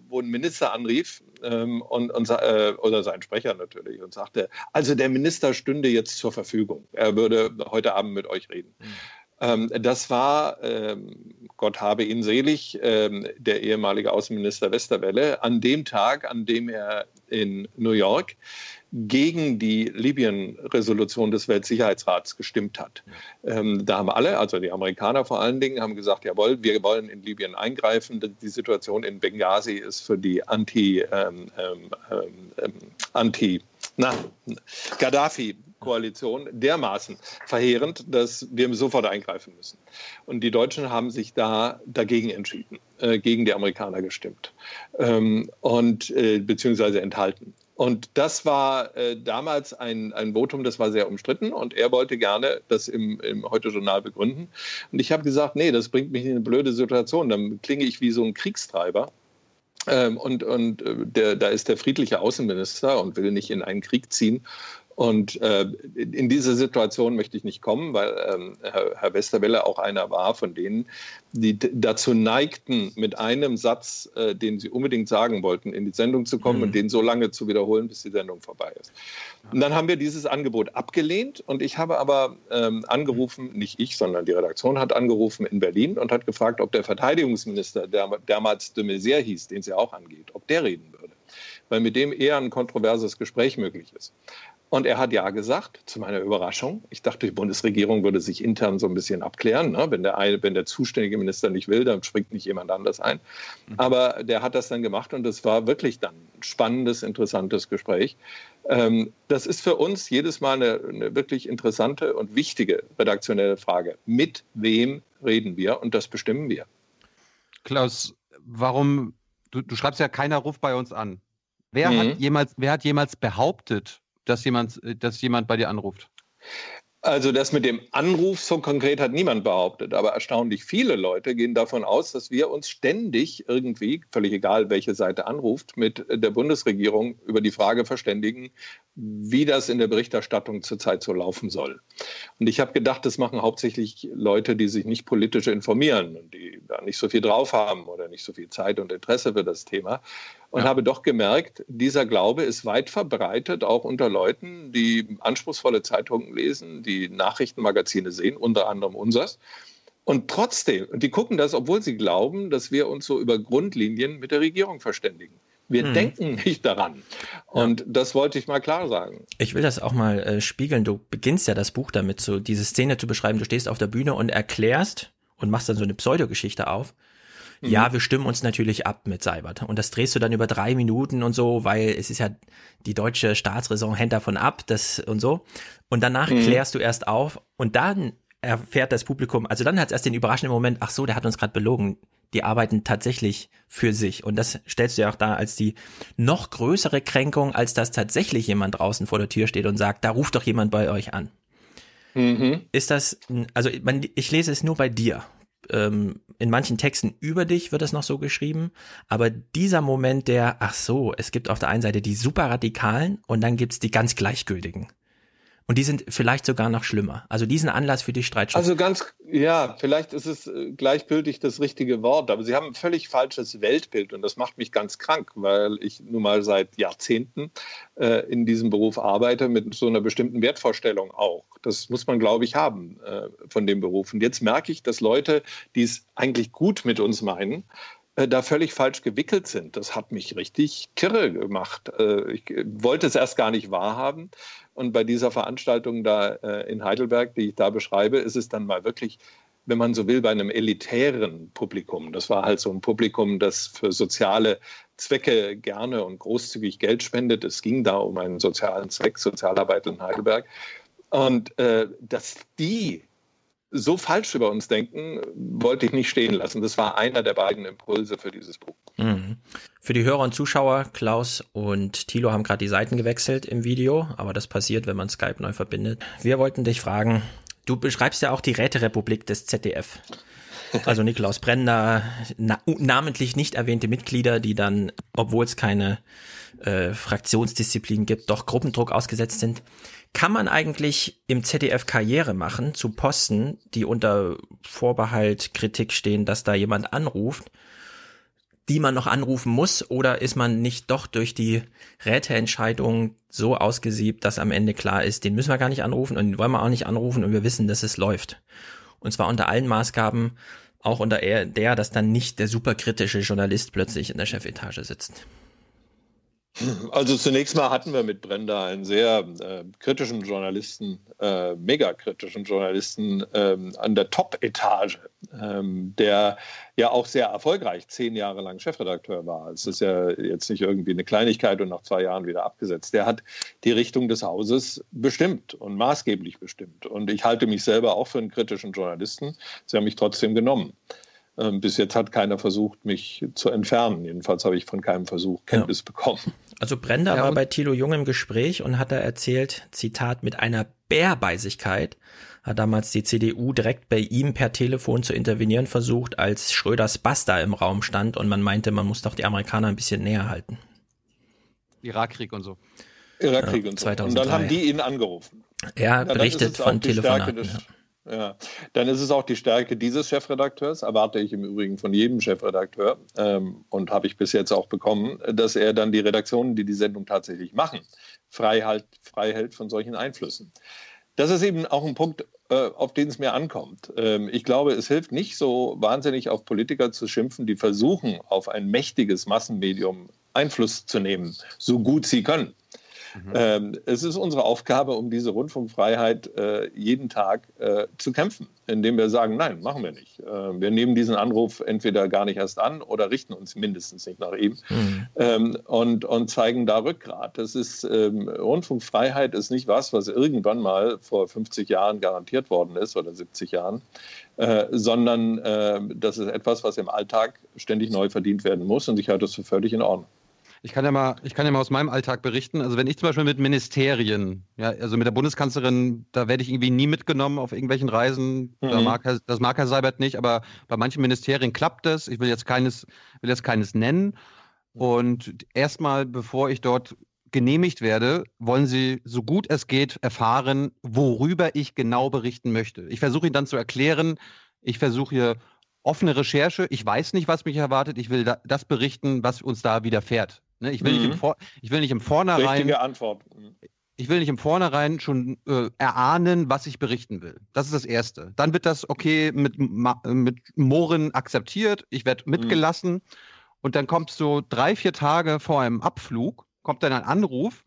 [SPEAKER 4] wo ein Minister anrief ähm, und, und, äh, oder sein Sprecher natürlich und sagte, also der Minister stünde jetzt zur Verfügung. Er würde heute Abend mit euch reden. Ähm, das war, ähm, Gott habe ihn selig, ähm, der ehemalige Außenminister Westerwelle, an dem Tag, an dem er in New York gegen die Libyen-Resolution des Weltsicherheitsrats gestimmt hat. Ähm, da haben alle, also die Amerikaner vor allen Dingen, haben gesagt, jawohl, wir wollen in Libyen eingreifen. Die Situation in Benghazi ist für die Anti, ähm, ähm, ähm Anti, na, Gaddafi Koalition dermaßen verheerend, dass wir sofort eingreifen müssen. Und die Deutschen haben sich da dagegen entschieden, äh, gegen die Amerikaner gestimmt ähm, und äh, beziehungsweise enthalten. Und das war äh, damals ein, ein Votum, das war sehr umstritten und er wollte gerne das im, im Heute-Journal begründen. Und ich habe gesagt, nee, das bringt mich in eine blöde Situation. Dann klinge ich wie so ein Kriegstreiber. Ähm, und und äh, der, da ist der friedliche Außenminister und will nicht in einen Krieg ziehen. Und äh, in diese Situation möchte ich nicht kommen, weil ähm, Herr, Herr Westerwelle auch einer war von denen, die dazu neigten, mit einem Satz, äh, den sie unbedingt sagen wollten, in die Sendung zu kommen mhm. und den so lange zu wiederholen, bis die Sendung vorbei ist. Und dann haben wir dieses Angebot abgelehnt und ich habe aber ähm, angerufen, nicht ich, sondern die Redaktion hat angerufen in Berlin und hat gefragt, ob der Verteidigungsminister, der damals de Maizière hieß, den es ja auch angeht, ob der reden würde weil mit dem eher ein kontroverses Gespräch möglich ist. Und er hat ja gesagt, zu meiner Überraschung. Ich dachte, die Bundesregierung würde sich intern so ein bisschen abklären. Ne? Wenn, der eine, wenn der zuständige Minister nicht will, dann springt nicht jemand anders ein. Mhm. Aber der hat das dann gemacht und es war wirklich dann ein spannendes, interessantes Gespräch. Ähm, das ist für uns jedes Mal eine, eine wirklich interessante und wichtige redaktionelle Frage. Mit wem reden wir? Und das bestimmen wir.
[SPEAKER 1] Klaus, warum, du, du schreibst ja, keiner ruft bei uns an. Wer, mhm. hat jemals, wer hat jemals behauptet, dass jemand, dass jemand bei dir anruft?
[SPEAKER 4] Also das mit dem Anruf so konkret hat niemand behauptet, aber erstaunlich viele Leute gehen davon aus, dass wir uns ständig irgendwie, völlig egal welche Seite anruft, mit der Bundesregierung über die Frage verständigen, wie das in der Berichterstattung zurzeit so laufen soll. Und ich habe gedacht, das machen hauptsächlich Leute, die sich nicht politisch informieren und die da nicht so viel drauf haben oder nicht so viel Zeit und Interesse für das Thema. Und ja. habe doch gemerkt, dieser Glaube ist weit verbreitet, auch unter Leuten, die anspruchsvolle Zeitungen lesen, die Nachrichtenmagazine sehen, unter anderem unseres. Und trotzdem, die gucken das, obwohl sie glauben, dass wir uns so über Grundlinien mit der Regierung verständigen. Wir hm. denken nicht daran. Und ja. das wollte ich mal klar sagen.
[SPEAKER 2] Ich will das auch mal äh, spiegeln. Du beginnst ja das Buch damit, so diese Szene zu beschreiben. Du stehst auf der Bühne und erklärst und machst dann so eine Pseudogeschichte auf. Mhm. Ja, wir stimmen uns natürlich ab mit Seibert. Und das drehst du dann über drei Minuten und so, weil es ist ja die deutsche Staatsräson hängt davon ab, das und so. Und danach mhm. klärst du erst auf und dann erfährt das Publikum, also dann hat es erst den überraschenden Moment, ach so, der hat uns gerade belogen die arbeiten tatsächlich für sich. Und das stellst du ja auch da als die noch größere Kränkung, als dass tatsächlich jemand draußen vor der Tür steht und sagt, da ruft doch jemand bei euch an. Mhm. Ist das, also ich lese es nur bei dir. Ähm, in manchen Texten über dich wird es noch so geschrieben, aber dieser Moment der, ach so, es gibt auf der einen Seite die super radikalen und dann gibt's die ganz gleichgültigen. Und die sind vielleicht sogar noch schlimmer. Also diesen Anlass für die Streitschaft.
[SPEAKER 4] Also ganz, ja, vielleicht ist es äh, gleichgültig das richtige Wort, aber Sie haben ein völlig falsches Weltbild und das macht mich ganz krank, weil ich nun mal seit Jahrzehnten äh, in diesem Beruf arbeite mit so einer bestimmten Wertvorstellung auch. Das muss man, glaube ich, haben äh, von dem Beruf. Und jetzt merke ich, dass Leute, die es eigentlich gut mit uns meinen, äh, da völlig falsch gewickelt sind. Das hat mich richtig kirre gemacht. Äh, ich wollte es erst gar nicht wahrhaben, und bei dieser Veranstaltung da äh, in Heidelberg, die ich da beschreibe, ist es dann mal wirklich wenn man so will, bei einem elitären Publikum. Das war halt so ein Publikum, das für soziale Zwecke gerne und großzügig Geld spendet. Es ging da um einen sozialen Zweck, Sozialarbeit in Heidelberg. Und äh, dass die so falsch über uns denken, wollte ich nicht stehen lassen. Das war einer der beiden Impulse für dieses Buch.
[SPEAKER 2] Mhm. Für die Hörer und Zuschauer, Klaus und Thilo haben gerade die Seiten gewechselt im Video, aber das passiert, wenn man Skype neu verbindet. Wir wollten dich fragen, du beschreibst ja auch die Räterepublik des ZDF. Also Nikolaus Brenner, na, namentlich nicht erwähnte Mitglieder, die dann, obwohl es keine äh, Fraktionsdisziplin gibt, doch Gruppendruck ausgesetzt sind. Kann man eigentlich im ZDF Karriere machen zu Posten, die unter Vorbehalt Kritik stehen, dass da jemand anruft, die man noch anrufen muss, oder ist man nicht doch durch die Räteentscheidung so ausgesiebt, dass am Ende klar ist, den müssen wir gar nicht anrufen und den wollen wir auch nicht anrufen und wir wissen, dass es läuft. Und zwar unter allen Maßgaben, auch unter der, dass dann nicht der superkritische Journalist plötzlich in der Chefetage sitzt.
[SPEAKER 4] Also zunächst mal hatten wir mit Brenda einen sehr äh, kritischen Journalisten, äh, mega kritischen Journalisten ähm, an der Top-Etage, ähm, der ja auch sehr erfolgreich zehn Jahre lang Chefredakteur war. Es ist ja jetzt nicht irgendwie eine Kleinigkeit und nach zwei Jahren wieder abgesetzt. Der hat die Richtung des Hauses bestimmt und maßgeblich bestimmt. Und ich halte mich selber auch für einen kritischen Journalisten. Sie haben mich trotzdem genommen. Ähm, bis jetzt hat keiner versucht, mich zu entfernen. Jedenfalls habe ich von keinem Versuch Kenntnis ja. bekommen.
[SPEAKER 2] Also Brenda ja, war bei Thilo Jung im Gespräch und hat da erzählt, Zitat, mit einer Bärbeisigkeit hat damals die CDU direkt bei ihm per Telefon zu intervenieren versucht, als Schröders Basta im Raum stand und man meinte, man muss doch die Amerikaner ein bisschen näher halten.
[SPEAKER 1] Irakkrieg und so.
[SPEAKER 4] Irakkrieg ja, und so. 2003. Und dann haben die ihn angerufen.
[SPEAKER 2] Er berichtet von Telefonaten. Des,
[SPEAKER 4] ja, dann ist es auch die Stärke dieses Chefredakteurs, erwarte ich im Übrigen von jedem Chefredakteur ähm, und habe ich bis jetzt auch bekommen, dass er dann die Redaktionen, die die Sendung tatsächlich machen, frei, halt, frei hält von solchen Einflüssen. Das ist eben auch ein Punkt, äh, auf den es mir ankommt. Ähm, ich glaube, es hilft nicht so wahnsinnig auf Politiker zu schimpfen, die versuchen, auf ein mächtiges Massenmedium Einfluss zu nehmen, so gut sie können. Mhm. Ähm, es ist unsere Aufgabe, um diese Rundfunkfreiheit äh, jeden Tag äh, zu kämpfen, indem wir sagen, nein, machen wir nicht. Äh, wir nehmen diesen Anruf entweder gar nicht erst an oder richten uns mindestens nicht nach ihm mhm. ähm, und, und zeigen da Rückgrat. Das ist, ähm, Rundfunkfreiheit ist nicht was, was irgendwann mal vor 50 Jahren garantiert worden ist oder 70 Jahren, äh, sondern äh, das ist etwas, was im Alltag ständig neu verdient werden muss und ich halte das für völlig in Ordnung.
[SPEAKER 1] Ich kann ja mal, ich kann ja mal aus meinem Alltag berichten. Also wenn ich zum Beispiel mit Ministerien, ja, also mit der Bundeskanzlerin, da werde ich irgendwie nie mitgenommen auf irgendwelchen Reisen. Mhm. Da mag Herr, das mag Herr Seibert nicht, aber bei manchen Ministerien klappt das. Ich will jetzt keines, will jetzt keines nennen. Und erstmal, bevor ich dort genehmigt werde, wollen Sie so gut es geht erfahren, worüber ich genau berichten möchte. Ich versuche Ihnen dann zu erklären, ich versuche hier offene Recherche. Ich weiß nicht, was mich erwartet. Ich will da, das berichten, was uns da widerfährt. Ne? Ich, will mhm. nicht im Vor ich will nicht im Vornherein.
[SPEAKER 4] Richtige Antwort. Mhm.
[SPEAKER 1] Ich will nicht im Vornherein schon äh, erahnen, was ich berichten will. Das ist das Erste. Dann wird das okay mit, mit Mohren akzeptiert. Ich werde mhm. mitgelassen. Mhm. Und dann kommt so drei, vier Tage vor einem Abflug, kommt dann ein Anruf.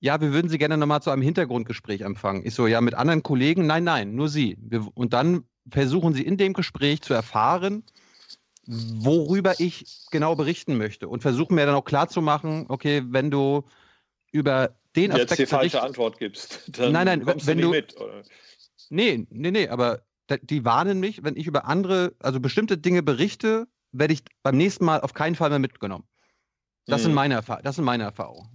[SPEAKER 1] Ja, wir würden Sie gerne nochmal zu einem Hintergrundgespräch empfangen. Ich so, ja, mit anderen Kollegen? Nein, nein, nur Sie. Wir, und dann versuchen Sie in dem Gespräch zu erfahren, worüber ich genau berichten möchte und versuchen mir dann auch klarzumachen, okay, wenn du über den
[SPEAKER 4] Aspekt jetzt die falsche Antwort gibst,
[SPEAKER 1] dann nein, nein, kommst wenn du, du mit. Oder? Nee, nee, nee, aber die warnen mich, wenn ich über andere, also bestimmte Dinge berichte, werde ich beim nächsten Mal auf keinen Fall mehr mitgenommen. Das, hm. sind, meine, das sind meine Erfahrungen.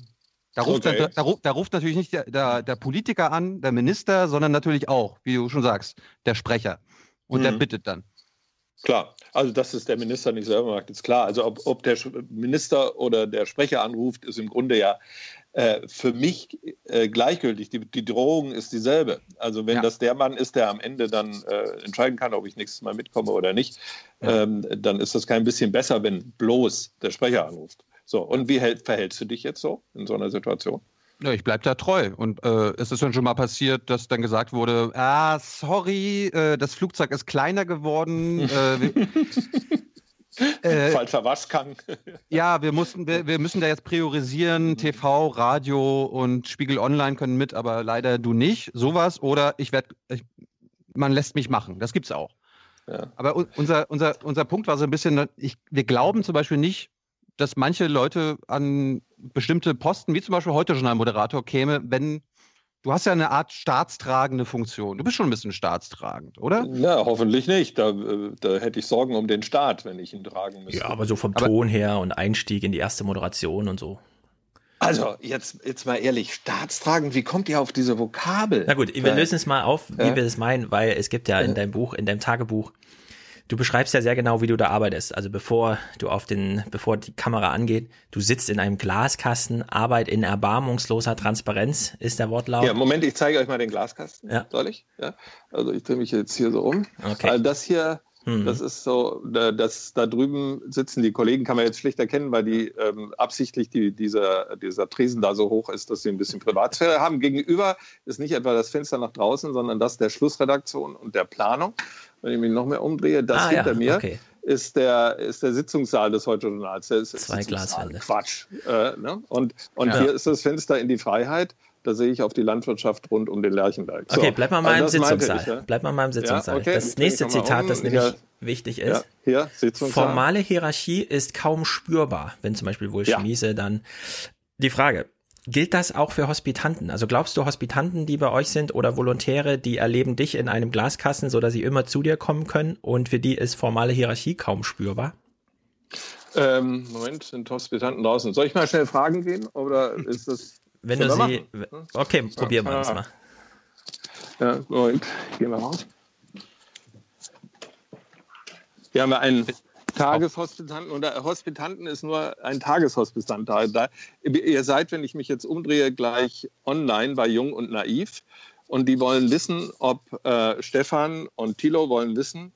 [SPEAKER 1] Da ruft, okay. da, da, da ruft, natürlich nicht der, der, der, Politiker an, der Minister, sondern natürlich auch, wie du schon sagst, der Sprecher. Und hm. der bittet dann.
[SPEAKER 4] Klar, also dass es der Minister nicht selber macht, ist klar. Also ob, ob der Minister oder der Sprecher anruft, ist im Grunde ja äh, für mich äh, gleichgültig. Die, die, Drohung ist dieselbe. Also wenn ja. das der Mann ist, der am Ende dann äh, entscheiden kann, ob ich nächstes Mal mitkomme oder nicht, ja. ähm, dann ist das kein bisschen besser, wenn bloß der Sprecher anruft. So, und wie hält, verhältst du dich jetzt so in so einer Situation?
[SPEAKER 1] Ja, ich bleibe da treu. Und äh, es ist dann schon mal passiert, dass dann gesagt wurde, ah, sorry, äh, das Flugzeug ist kleiner geworden. äh,
[SPEAKER 4] äh, Falscher Waschgang.
[SPEAKER 1] ja, wir mussten, wir, wir, müssen da jetzt priorisieren. Mhm. TV, Radio und Spiegel Online können mit, aber leider du nicht. Sowas. Oder ich werde, man lässt mich machen. Das gibt's auch. Ja. Aber unser, unser, unser Punkt war so ein bisschen, ich, wir glauben zum Beispiel nicht, dass manche Leute an bestimmte Posten, wie zum Beispiel heute Journalmoderator, käme, wenn du hast ja eine Art staatstragende Funktion. Du bist schon ein bisschen staatstragend, oder?
[SPEAKER 4] Ja, hoffentlich nicht. Da, da hätte ich Sorgen um den Staat, wenn ich ihn tragen müsste.
[SPEAKER 2] Ja, aber so vom aber Ton her und Einstieg in die erste Moderation und so.
[SPEAKER 4] Also, jetzt, jetzt mal ehrlich, staatstragend, wie kommt ihr auf diese Vokabel?
[SPEAKER 2] Na gut, wir lösen es mal auf, wie ja? wir das meinen, weil es gibt ja in deinem Buch, in deinem Tagebuch, Du beschreibst ja sehr genau, wie du da arbeitest. Also bevor du auf den, bevor die Kamera angeht, du sitzt in einem Glaskasten, Arbeit in erbarmungsloser Transparenz, ist der Wortlaut.
[SPEAKER 4] Ja, Moment, ich zeige euch mal den Glaskasten. Ja. Soll ich? Ja. Also ich drehe mich jetzt hier so um. Okay. Also das hier, mhm. das ist so, das, da drüben sitzen die Kollegen, kann man jetzt schlecht erkennen, weil die ähm, absichtlich die, dieser, dieser Tresen da so hoch ist, dass sie ein bisschen Privatsphäre haben. Gegenüber ist nicht etwa das Fenster nach draußen, sondern das der Schlussredaktion und der Planung wenn ich mich noch mehr umdrehe, das ah, hinter ja. mir
[SPEAKER 2] okay.
[SPEAKER 4] ist der, ist der Sitzungssaal des Heute Journals. Der ist,
[SPEAKER 2] Zwei Glaswände.
[SPEAKER 4] Quatsch. Äh, ne? Und, und
[SPEAKER 2] Ja.
[SPEAKER 4] hier ist das Fenster in die Freiheit. Da sehe ich auf die Landwirtschaft rund um den Lerchenberg. So,
[SPEAKER 2] Okay, bleib mal mal im
[SPEAKER 4] also
[SPEAKER 2] Sitzungssaal.
[SPEAKER 4] ich, ja.
[SPEAKER 2] Bleib mal mal im Sitzungssaal.
[SPEAKER 4] okay,
[SPEAKER 2] das nächste Zitat,
[SPEAKER 4] um.
[SPEAKER 2] das nämlich
[SPEAKER 4] Ja.
[SPEAKER 2] wichtig
[SPEAKER 4] Ja,
[SPEAKER 2] ist.
[SPEAKER 4] hier, Sitzungssaal.
[SPEAKER 2] Formale Hierarchie ist kaum spürbar, wenn zum Beispiel wohl
[SPEAKER 4] Ja.
[SPEAKER 2] Schmiese dann. Die Frage, gilt das auch für Hospitanten? Also glaubst du, Hospitanten, die bei euch sind oder Volontäre, die erleben dich in einem Glaskasten, so dass sie immer zu dir kommen können und für die ist formale Hierarchie kaum spürbar?
[SPEAKER 4] Ähm, Moment, sind Hospitanten draußen. Soll ich mal schnell fragen gehen? Oder ist das.
[SPEAKER 2] Wenn du sie,
[SPEAKER 4] machen?
[SPEAKER 2] okay, probieren wir das mal.
[SPEAKER 4] Ja, Moment, gehen wir raus. Hier haben wir einen Tageshospitanten und der Hospitanten ist nur ein Tageshospitant. Da, da, ihr seid, wenn ich mich jetzt umdrehe, gleich online bei Jung und Naiv und die wollen wissen, ob äh, Stefan und Thilo wollen wissen,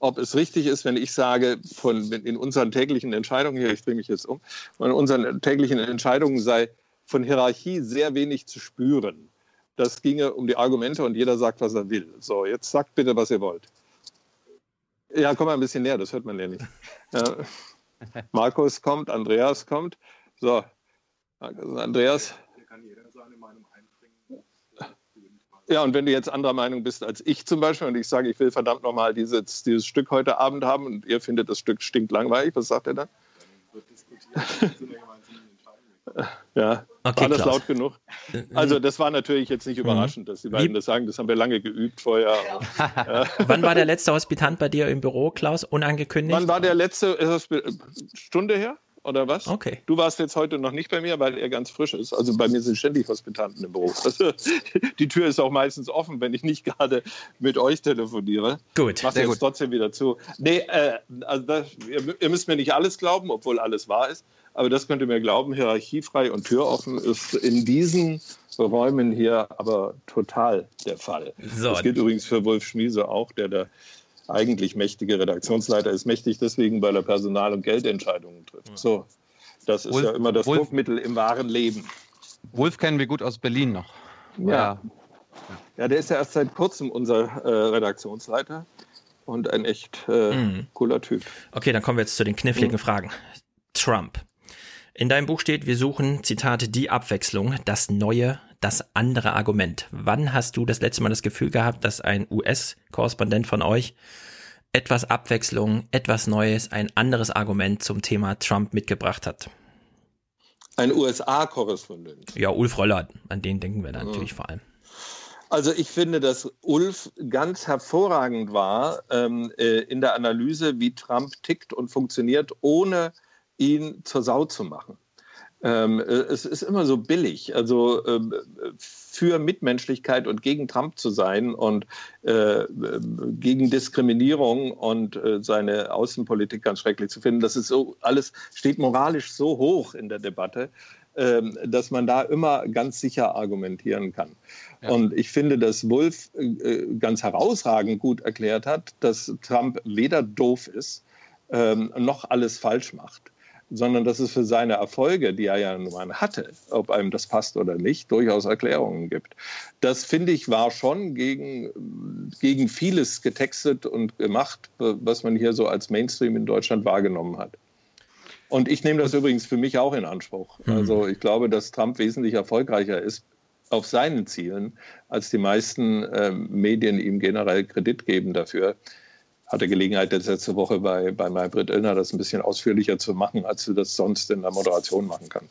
[SPEAKER 4] ob es richtig ist, wenn ich sage, von, in unseren täglichen Entscheidungen, hier, ich drehe mich jetzt um, in unseren täglichen Entscheidungen sei von Hierarchie sehr wenig zu spüren. Das ginge um die Argumente und jeder sagt, was er will. So, jetzt sagt bitte, was ihr wollt. Ja, komm mal ein bisschen näher, das hört man ja nicht. Ja. Markus kommt, Andreas kommt. So, Markus, Andreas. Ja, und wenn du jetzt anderer Meinung bist als ich zum Beispiel und ich sage, ich will verdammt nochmal dieses, dieses Stück heute Abend haben und ihr findet, das Stück stinkt langweilig, was sagt er dann? Ja,
[SPEAKER 2] Okay,
[SPEAKER 4] war das
[SPEAKER 2] Klaus.
[SPEAKER 4] laut genug? Also das war natürlich jetzt nicht überraschend, dass die beiden das sagen. Das haben wir lange geübt vorher. Ja.
[SPEAKER 2] Wann war der letzte Hospitant bei dir im Büro, Klaus? Unangekündigt?
[SPEAKER 4] Wann war der letzte ist das be- Stunde her? Oder was?
[SPEAKER 2] Okay.
[SPEAKER 4] Du warst jetzt heute noch nicht bei mir, weil er ganz frisch ist. Also bei mir sind ständig Hospitanten im Büro. Also, die Tür ist auch meistens offen, wenn ich nicht gerade mit euch telefoniere.
[SPEAKER 2] Gut.
[SPEAKER 4] Mach jetzt
[SPEAKER 2] gut.
[SPEAKER 4] trotzdem wieder zu. Nee, äh, also das, ihr, ihr müsst mir nicht alles glauben, obwohl alles wahr ist. Aber das könnt ihr mir glauben, hierarchiefrei und türoffen ist in diesen Räumen hier aber total der Fall.
[SPEAKER 2] So.
[SPEAKER 4] Das gilt übrigens für Wolf Schmiese auch, der der eigentlich mächtige Redaktionsleiter ist. Mächtig deswegen, weil er Personal- und Geldentscheidungen trifft. So, das ist
[SPEAKER 1] Wolf-
[SPEAKER 4] ja immer das
[SPEAKER 1] Wolf-
[SPEAKER 4] Druckmittel im wahren Leben.
[SPEAKER 1] Wolf kennen wir gut aus Berlin noch.
[SPEAKER 4] Ja. Ja, der ist ja erst seit kurzem unser äh, Redaktionsleiter und ein echt äh,
[SPEAKER 2] Mhm.
[SPEAKER 4] cooler Typ.
[SPEAKER 2] Okay, dann kommen wir jetzt zu den kniffligen
[SPEAKER 4] Mhm.
[SPEAKER 2] Fragen. Trump. In deinem Buch steht, wir suchen, Zitat, die Abwechslung, das neue, das andere Argument. Wann hast du das letzte Mal das Gefühl gehabt, dass ein US-Korrespondent von euch etwas Abwechslung, etwas Neues, ein anderes Argument zum Thema Trump mitgebracht hat?
[SPEAKER 4] Ein USA-Korrespondent.
[SPEAKER 2] Ja, Ulf Röller, an den denken wir da natürlich vor allem.
[SPEAKER 4] Also ich finde, dass Ulf ganz hervorragend war ähm, äh, in der Analyse, wie Trump tickt und funktioniert, ohne ihn zur Sau zu machen. Ähm, äh, es ist immer so billig, also ähm, für Mitmenschlichkeit und gegen Trump zu sein und äh, gegen Diskriminierung und äh, seine Außenpolitik ganz schrecklich zu finden. Das ist so alles steht moralisch so hoch in der Debatte, ähm, dass man da immer ganz sicher argumentieren kann. Und ich finde, dass Wolf äh, ganz herausragend gut erklärt hat, dass Trump weder doof ist ähm, noch alles falsch macht, sondern dass es für seine Erfolge, die er ja nun mal hatte, ob einem das passt oder nicht, durchaus Erklärungen gibt. Das finde ich war schon gegen, gegen vieles getextet und gemacht, was man hier so als Mainstream in Deutschland wahrgenommen hat. Und ich nehme das übrigens für mich auch in Anspruch. Also ich glaube, dass Trump wesentlich erfolgreicher ist auf seinen Zielen, als die meisten ähm, Medien ihm generell Kredit geben dafür. Hatte Gelegenheit, jetzt letzte Woche bei, bei Maybrit Illner das ein bisschen ausführlicher zu machen, als sie das sonst in der Moderation machen kann.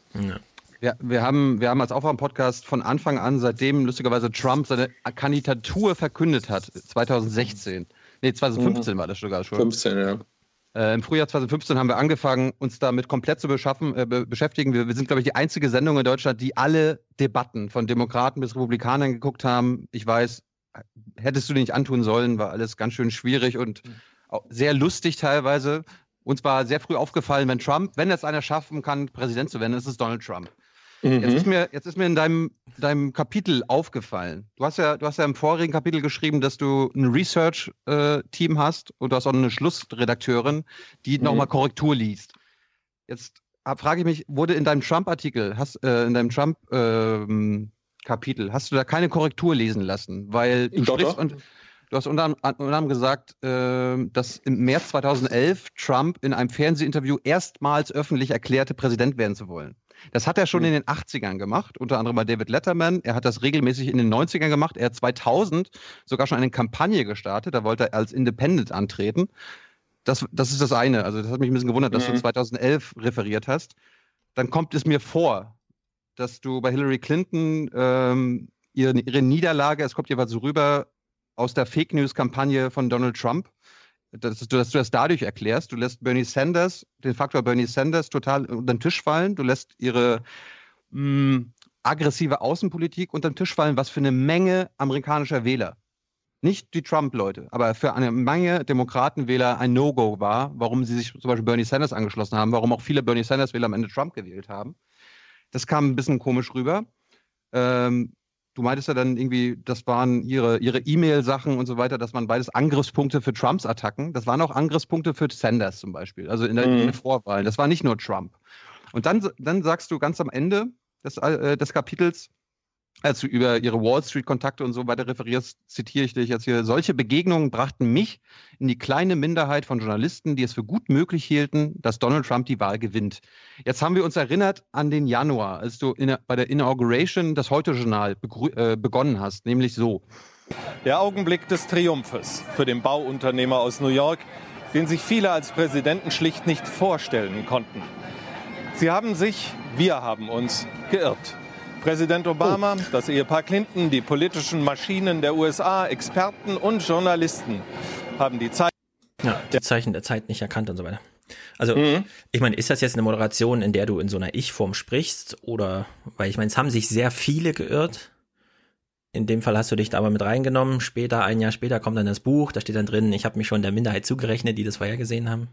[SPEAKER 1] Ja, wir haben, wir haben als Aufwärm-Podcast von Anfang an, seitdem lustigerweise Trump seine Kandidatur verkündet hat, 2016. Nee, 2015
[SPEAKER 4] Mhm.
[SPEAKER 1] war das sogar schon.
[SPEAKER 4] 15, ja.
[SPEAKER 1] Äh, Im Frühjahr 2015 haben wir angefangen, uns damit komplett zu beschaffen, äh, be beschäftigen. Wir, wir sind, glaube ich, die einzige Sendung in Deutschland, die alle Debatten von Demokraten bis Republikanern geguckt haben. Ich weiß, hättest du dir nicht antun sollen, war alles ganz schön schwierig und auch sehr lustig teilweise. Uns war sehr früh aufgefallen, wenn Trump, wenn jetzt einer schaffen kann, Präsident zu werden, ist es Donald Trump.
[SPEAKER 4] Mhm.
[SPEAKER 1] Jetzt, ist mir, jetzt ist mir in deinem, deinem Kapitel aufgefallen. Du hast, ja, du hast ja im vorigen Kapitel geschrieben, dass du ein Research-Team hast und du hast auch eine Schlussredakteurin, die
[SPEAKER 4] Mhm.
[SPEAKER 1] nochmal Korrektur liest. Jetzt frage ich mich, wurde in deinem Trump-Artikel, hast, äh, in deinem Trump-Kapitel, hast du da keine Korrektur lesen lassen? Weil du
[SPEAKER 4] Doch,
[SPEAKER 1] sprichst
[SPEAKER 4] doch.
[SPEAKER 1] und Du hast unter, anderem- gesagt, ähm, dass im März 2011 Trump in einem Fernsehinterview erstmals öffentlich erklärte, Präsident werden zu wollen. Das hat er schon in den 80ern gemacht, unter anderem bei David Letterman. Er hat das regelmäßig in den 90ern gemacht. Er hat 2000 sogar schon eine Kampagne gestartet. Da wollte er als Independent antreten. Das, das ist das eine. Also das hat mich ein bisschen gewundert, dass
[SPEAKER 4] Mhm.
[SPEAKER 1] du 2011 referiert hast. Dann kommt es mir vor, dass du bei Hillary Clinton ähm, ihre, ihre Niederlage, es kommt jeweils so rüber, aus der Fake News-Kampagne von Donald Trump, dass, du- dass du das dadurch erklärst. Du lässt Bernie Sanders, den Faktor Bernie Sanders total unter den Tisch fallen. Du lässt ihre mh, aggressive Außenpolitik unter den Tisch fallen, was für eine Menge amerikanischer Wähler, nicht die Trump-Leute, aber für eine Menge Demokratenwähler ein No-Go war, warum sie sich zum Beispiel Bernie Sanders angeschlossen haben, warum auch viele Bernie Sanders-Wähler am Ende Trump gewählt haben. Das kam ein bisschen komisch rüber. Ähm, du meintest ja dann irgendwie, das waren ihre, ihre E-Mail-Sachen und so weiter, das waren beides Angriffspunkte für Trumps Attacken. Das waren auch Angriffspunkte für Sanders zum Beispiel, also in der, in
[SPEAKER 4] Mhm.
[SPEAKER 1] den Vorwahlen. Das war nicht nur Trump. Und dann, dann sagst du ganz am Ende des, äh, des Kapitels, als du über ihre Wall Street-Kontakte und so weiter referierst, zitiere ich dich jetzt hier, solche Begegnungen brachten mich in die kleine Minderheit von Journalisten, die es für gut möglich hielten, dass Donald Trump die Wahl gewinnt. Jetzt haben wir uns erinnert an den Januar, als du in, bei der Inauguration das Heute-Journal äh, begonnen hast, nämlich so.
[SPEAKER 16] Der Augenblick des Triumphes für den Bauunternehmer aus New York, den sich viele als Präsidenten schlicht nicht vorstellen konnten. Sie haben sich, wir haben uns geirrt. Präsident Obama, das Ehepaar Clinton, die politischen Maschinen der USA, Experten und Journalisten haben die Zeit.
[SPEAKER 2] Ja, die Zeichen der Zeit nicht erkannt und so weiter. Also,
[SPEAKER 16] Mhm.
[SPEAKER 2] ich meine, ist das jetzt eine Moderation, in der du in so einer Ich-Form sprichst? Oder, weil ich meine, es haben sich sehr viele geirrt. In dem Fall hast du dich da aber mit reingenommen. Später, ein Jahr später, kommt dann das Buch, da steht dann drin, ich habe mich schon der Minderheit zugerechnet, die das vorher gesehen haben.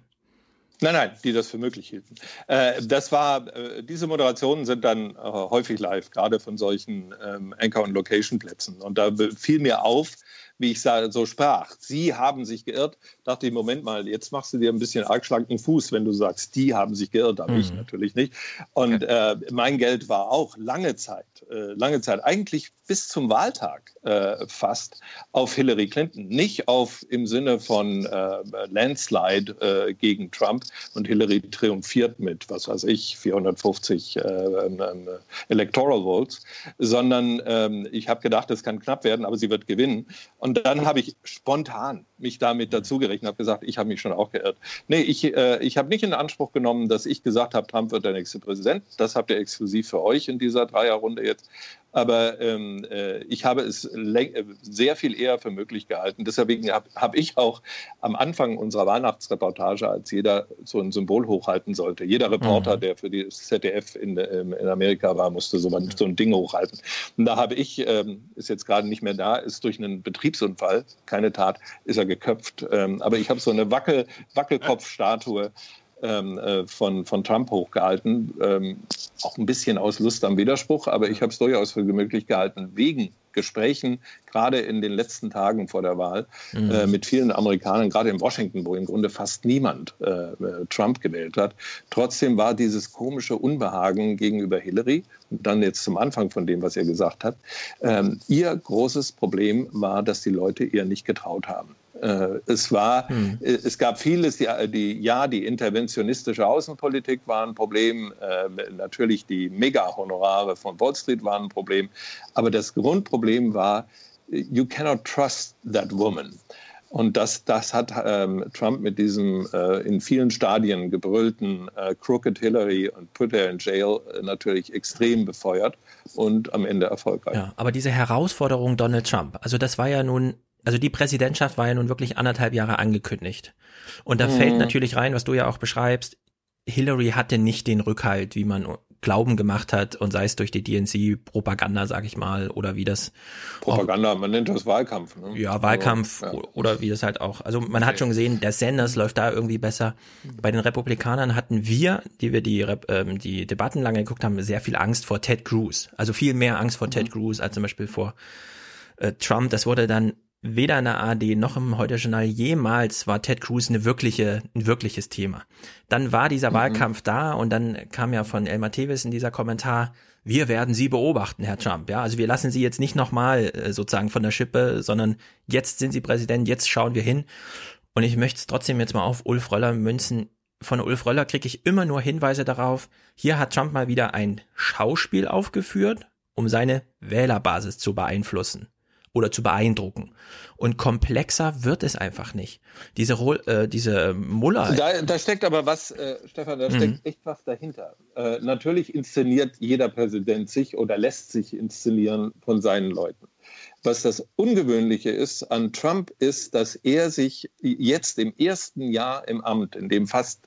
[SPEAKER 4] Nein, nein, die das für möglich hielten. Äh, das war, äh, diese Moderationen sind dann äh, häufig live, gerade von solchen ähm, Anchor- und Location-Plätzen. Und da fiel mir auf, wie ich so sprach. Sie haben sich geirrt. Dachte ich, Moment mal, jetzt machst du dir ein bisschen arg schlanken Fuß, wenn du sagst, die haben sich geirrt, aber ich
[SPEAKER 16] Mhm.
[SPEAKER 4] natürlich nicht. Und äh, mein Geld war auch lange Zeit, äh, lange Zeit, eigentlich bis zum Wahltag äh, fast auf Hillary Clinton. Nicht auf im Sinne von äh, Landslide äh, gegen Trump und Hillary triumphiert mit, was weiß ich, 450 äh, ähm, ähm, Electoral Votes, sondern ähm, ich habe gedacht, es kann knapp werden, aber sie wird gewinnen. Und dann habe ich spontan mich damit dazugerechnet, habe gesagt, ich habe mich schon auch geirrt. Nee, ich, äh, ich habe nicht in Anspruch genommen, dass ich gesagt habe, Trump wird der nächste Präsident. Das habt ihr exklusiv für euch in dieser Dreierrunde jetzt. Aber ähm, äh, ich habe es äh, sehr viel eher für möglich gehalten. Deswegen habe hab ich auch am Anfang unserer Weihnachtsreportage, als jeder so ein Symbol hochhalten sollte, jeder Reporter,
[SPEAKER 2] Mhm.
[SPEAKER 4] der für die ZDF in, ähm, in Amerika war, musste so, ein- so ein Ding hochhalten. Und da habe ich, ähm, ist jetzt gerade nicht mehr da, ist durch einen Betriebsunfall, keine Tat, ist er geköpft. Ähm, aber ich habe so eine Wackel, Wackelkopfstatue von, von Trump hochgehalten. Ähm, auch ein bisschen aus Lust am Widerspruch, aber ich habe es durchaus für möglich gehalten, wegen Gesprächen, gerade in den letzten Tagen vor der Wahl,
[SPEAKER 2] Mhm.
[SPEAKER 4] äh, mit vielen Amerikanern, gerade in Washington, wo im Grunde fast niemand äh, äh, Trump gewählt hat. Trotzdem war dieses komische Unbehagen gegenüber Hillary, und dann jetzt zum Anfang von dem, was ihr gesagt habt, ähm, ihr großes Problem war, dass die Leute ihr nicht getraut haben. Äh, es war,
[SPEAKER 2] Hm.
[SPEAKER 4] äh, es gab vieles, die, die, ja, die interventionistische Außenpolitik war ein Problem, äh, natürlich die Mega-Honorare von Wall Street waren ein Problem, aber das Grundproblem war, you cannot trust that woman. Und das, das hat ähm, Trump mit diesem äh, in vielen Stadien gebrüllten äh, Crooked Hillary und Put her in jail äh, natürlich extrem befeuert und am Ende erfolgreich.
[SPEAKER 2] Ja, aber diese Herausforderung Donald Trump, also das war ja nun, also die Präsidentschaft war ja nun wirklich anderthalb Jahre angekündigt. Und da
[SPEAKER 4] Mhm.
[SPEAKER 2] fällt natürlich rein, was du ja auch beschreibst, Hillary hatte nicht den Rückhalt, wie man Glauben gemacht hat und sei es durch die DNC-Propaganda, sag ich mal, oder wie das
[SPEAKER 4] Propaganda, man nennt das Wahlkampf. Ne?
[SPEAKER 2] ja, Wahlkampf
[SPEAKER 4] Aber, ja.
[SPEAKER 2] oder wie das halt auch. Also man hat schon gesehen, der Sanders läuft da irgendwie besser. Bei den Republikanern hatten wir, die wir die, ähm, die Debatten lange geguckt haben, sehr viel Angst vor Ted Cruz. Also viel mehr Angst vor Ted Cruz als zum Beispiel vor äh, Trump. Das wurde dann weder in der AD noch im Heute-Journal jemals war Ted Cruz eine wirkliche, ein wirkliches Thema. Dann war dieser
[SPEAKER 4] Mhm.
[SPEAKER 2] Wahlkampf da und dann kam ja von Elmar Tevis in dieser Kommentar, wir werden Sie beobachten, Herr Trump. Ja, also wir lassen Sie jetzt nicht nochmal äh, sozusagen von der Schippe, sondern jetzt sind Sie Präsident, jetzt schauen wir hin. Und ich möchte es trotzdem jetzt mal auf Ulf Röller münzen. Von Ulf Röller kriege ich immer nur Hinweise darauf, hier hat Trump mal wieder ein Schauspiel aufgeführt, um seine Wählerbasis zu beeinflussen oder zu beeindrucken. Und komplexer wird es einfach nicht. Diese, Ro äh, diese Muller.
[SPEAKER 4] Da, da steckt aber was, äh, Stefan, da
[SPEAKER 2] Mhm.
[SPEAKER 4] steckt echt was dahinter. Äh, natürlich inszeniert jeder Präsident sich oder lässt sich inszenieren von seinen Leuten. Was das Ungewöhnliche ist an Trump ist, dass er sich jetzt im ersten Jahr im Amt, in dem fast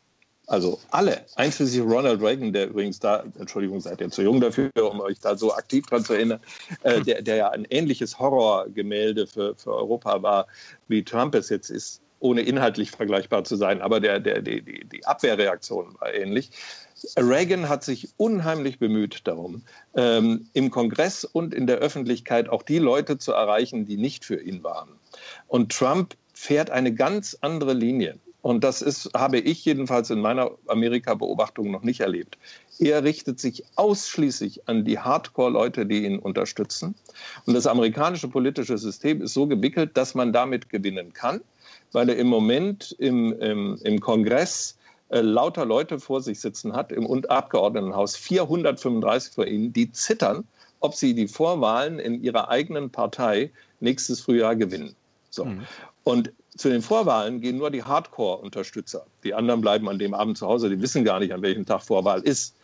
[SPEAKER 4] also alle, einschließlich Ronald Reagan, der übrigens da, Entschuldigung, seid ihr zu jung dafür, um euch da so aktiv dran zu erinnern, äh, der, der ja ein ähnliches Horrorgemälde für, für Europa war, wie Trump es jetzt ist, ohne inhaltlich vergleichbar zu sein, aber der, der, die, die, die Abwehrreaktion war ähnlich. Reagan hat sich unheimlich bemüht darum, ähm, im Kongress und in der Öffentlichkeit auch die Leute zu erreichen, die nicht für ihn waren. Und Trump fährt eine ganz andere Linie. Und das ist, habe ich jedenfalls in meiner Amerika-Beobachtung noch nicht erlebt. Er richtet sich ausschließlich an die Hardcore-Leute, die ihn unterstützen. Und das amerikanische politische System ist so gewickelt, dass man damit gewinnen kann, weil er im Moment im, im, im Kongress äh, lauter Leute vor sich sitzen hat, im Abgeordnetenhaus 435 vor ihnen, die zittern, ob sie die Vorwahlen in ihrer eigenen Partei nächstes Frühjahr gewinnen. So. Und zu den Vorwahlen gehen nur die Hardcore-Unterstützer. Die anderen bleiben an dem Abend zu Hause, die wissen gar nicht, an welchem Tag Vorwahl ist.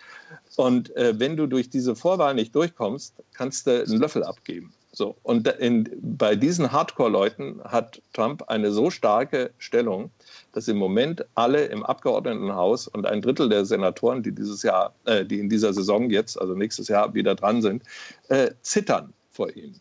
[SPEAKER 4] Und äh, wenn du durch diese Vorwahl nicht durchkommst, kannst du einen Löffel abgeben. So. Und in, bei diesen Hardcore-Leuten hat Trump eine so starke Stellung, dass im Moment alle im Abgeordnetenhaus und ein Drittel der Senatoren, die dieses Jahr, äh, die in dieser Saison jetzt, also nächstes Jahr wieder dran sind, äh, zittern vor ihm.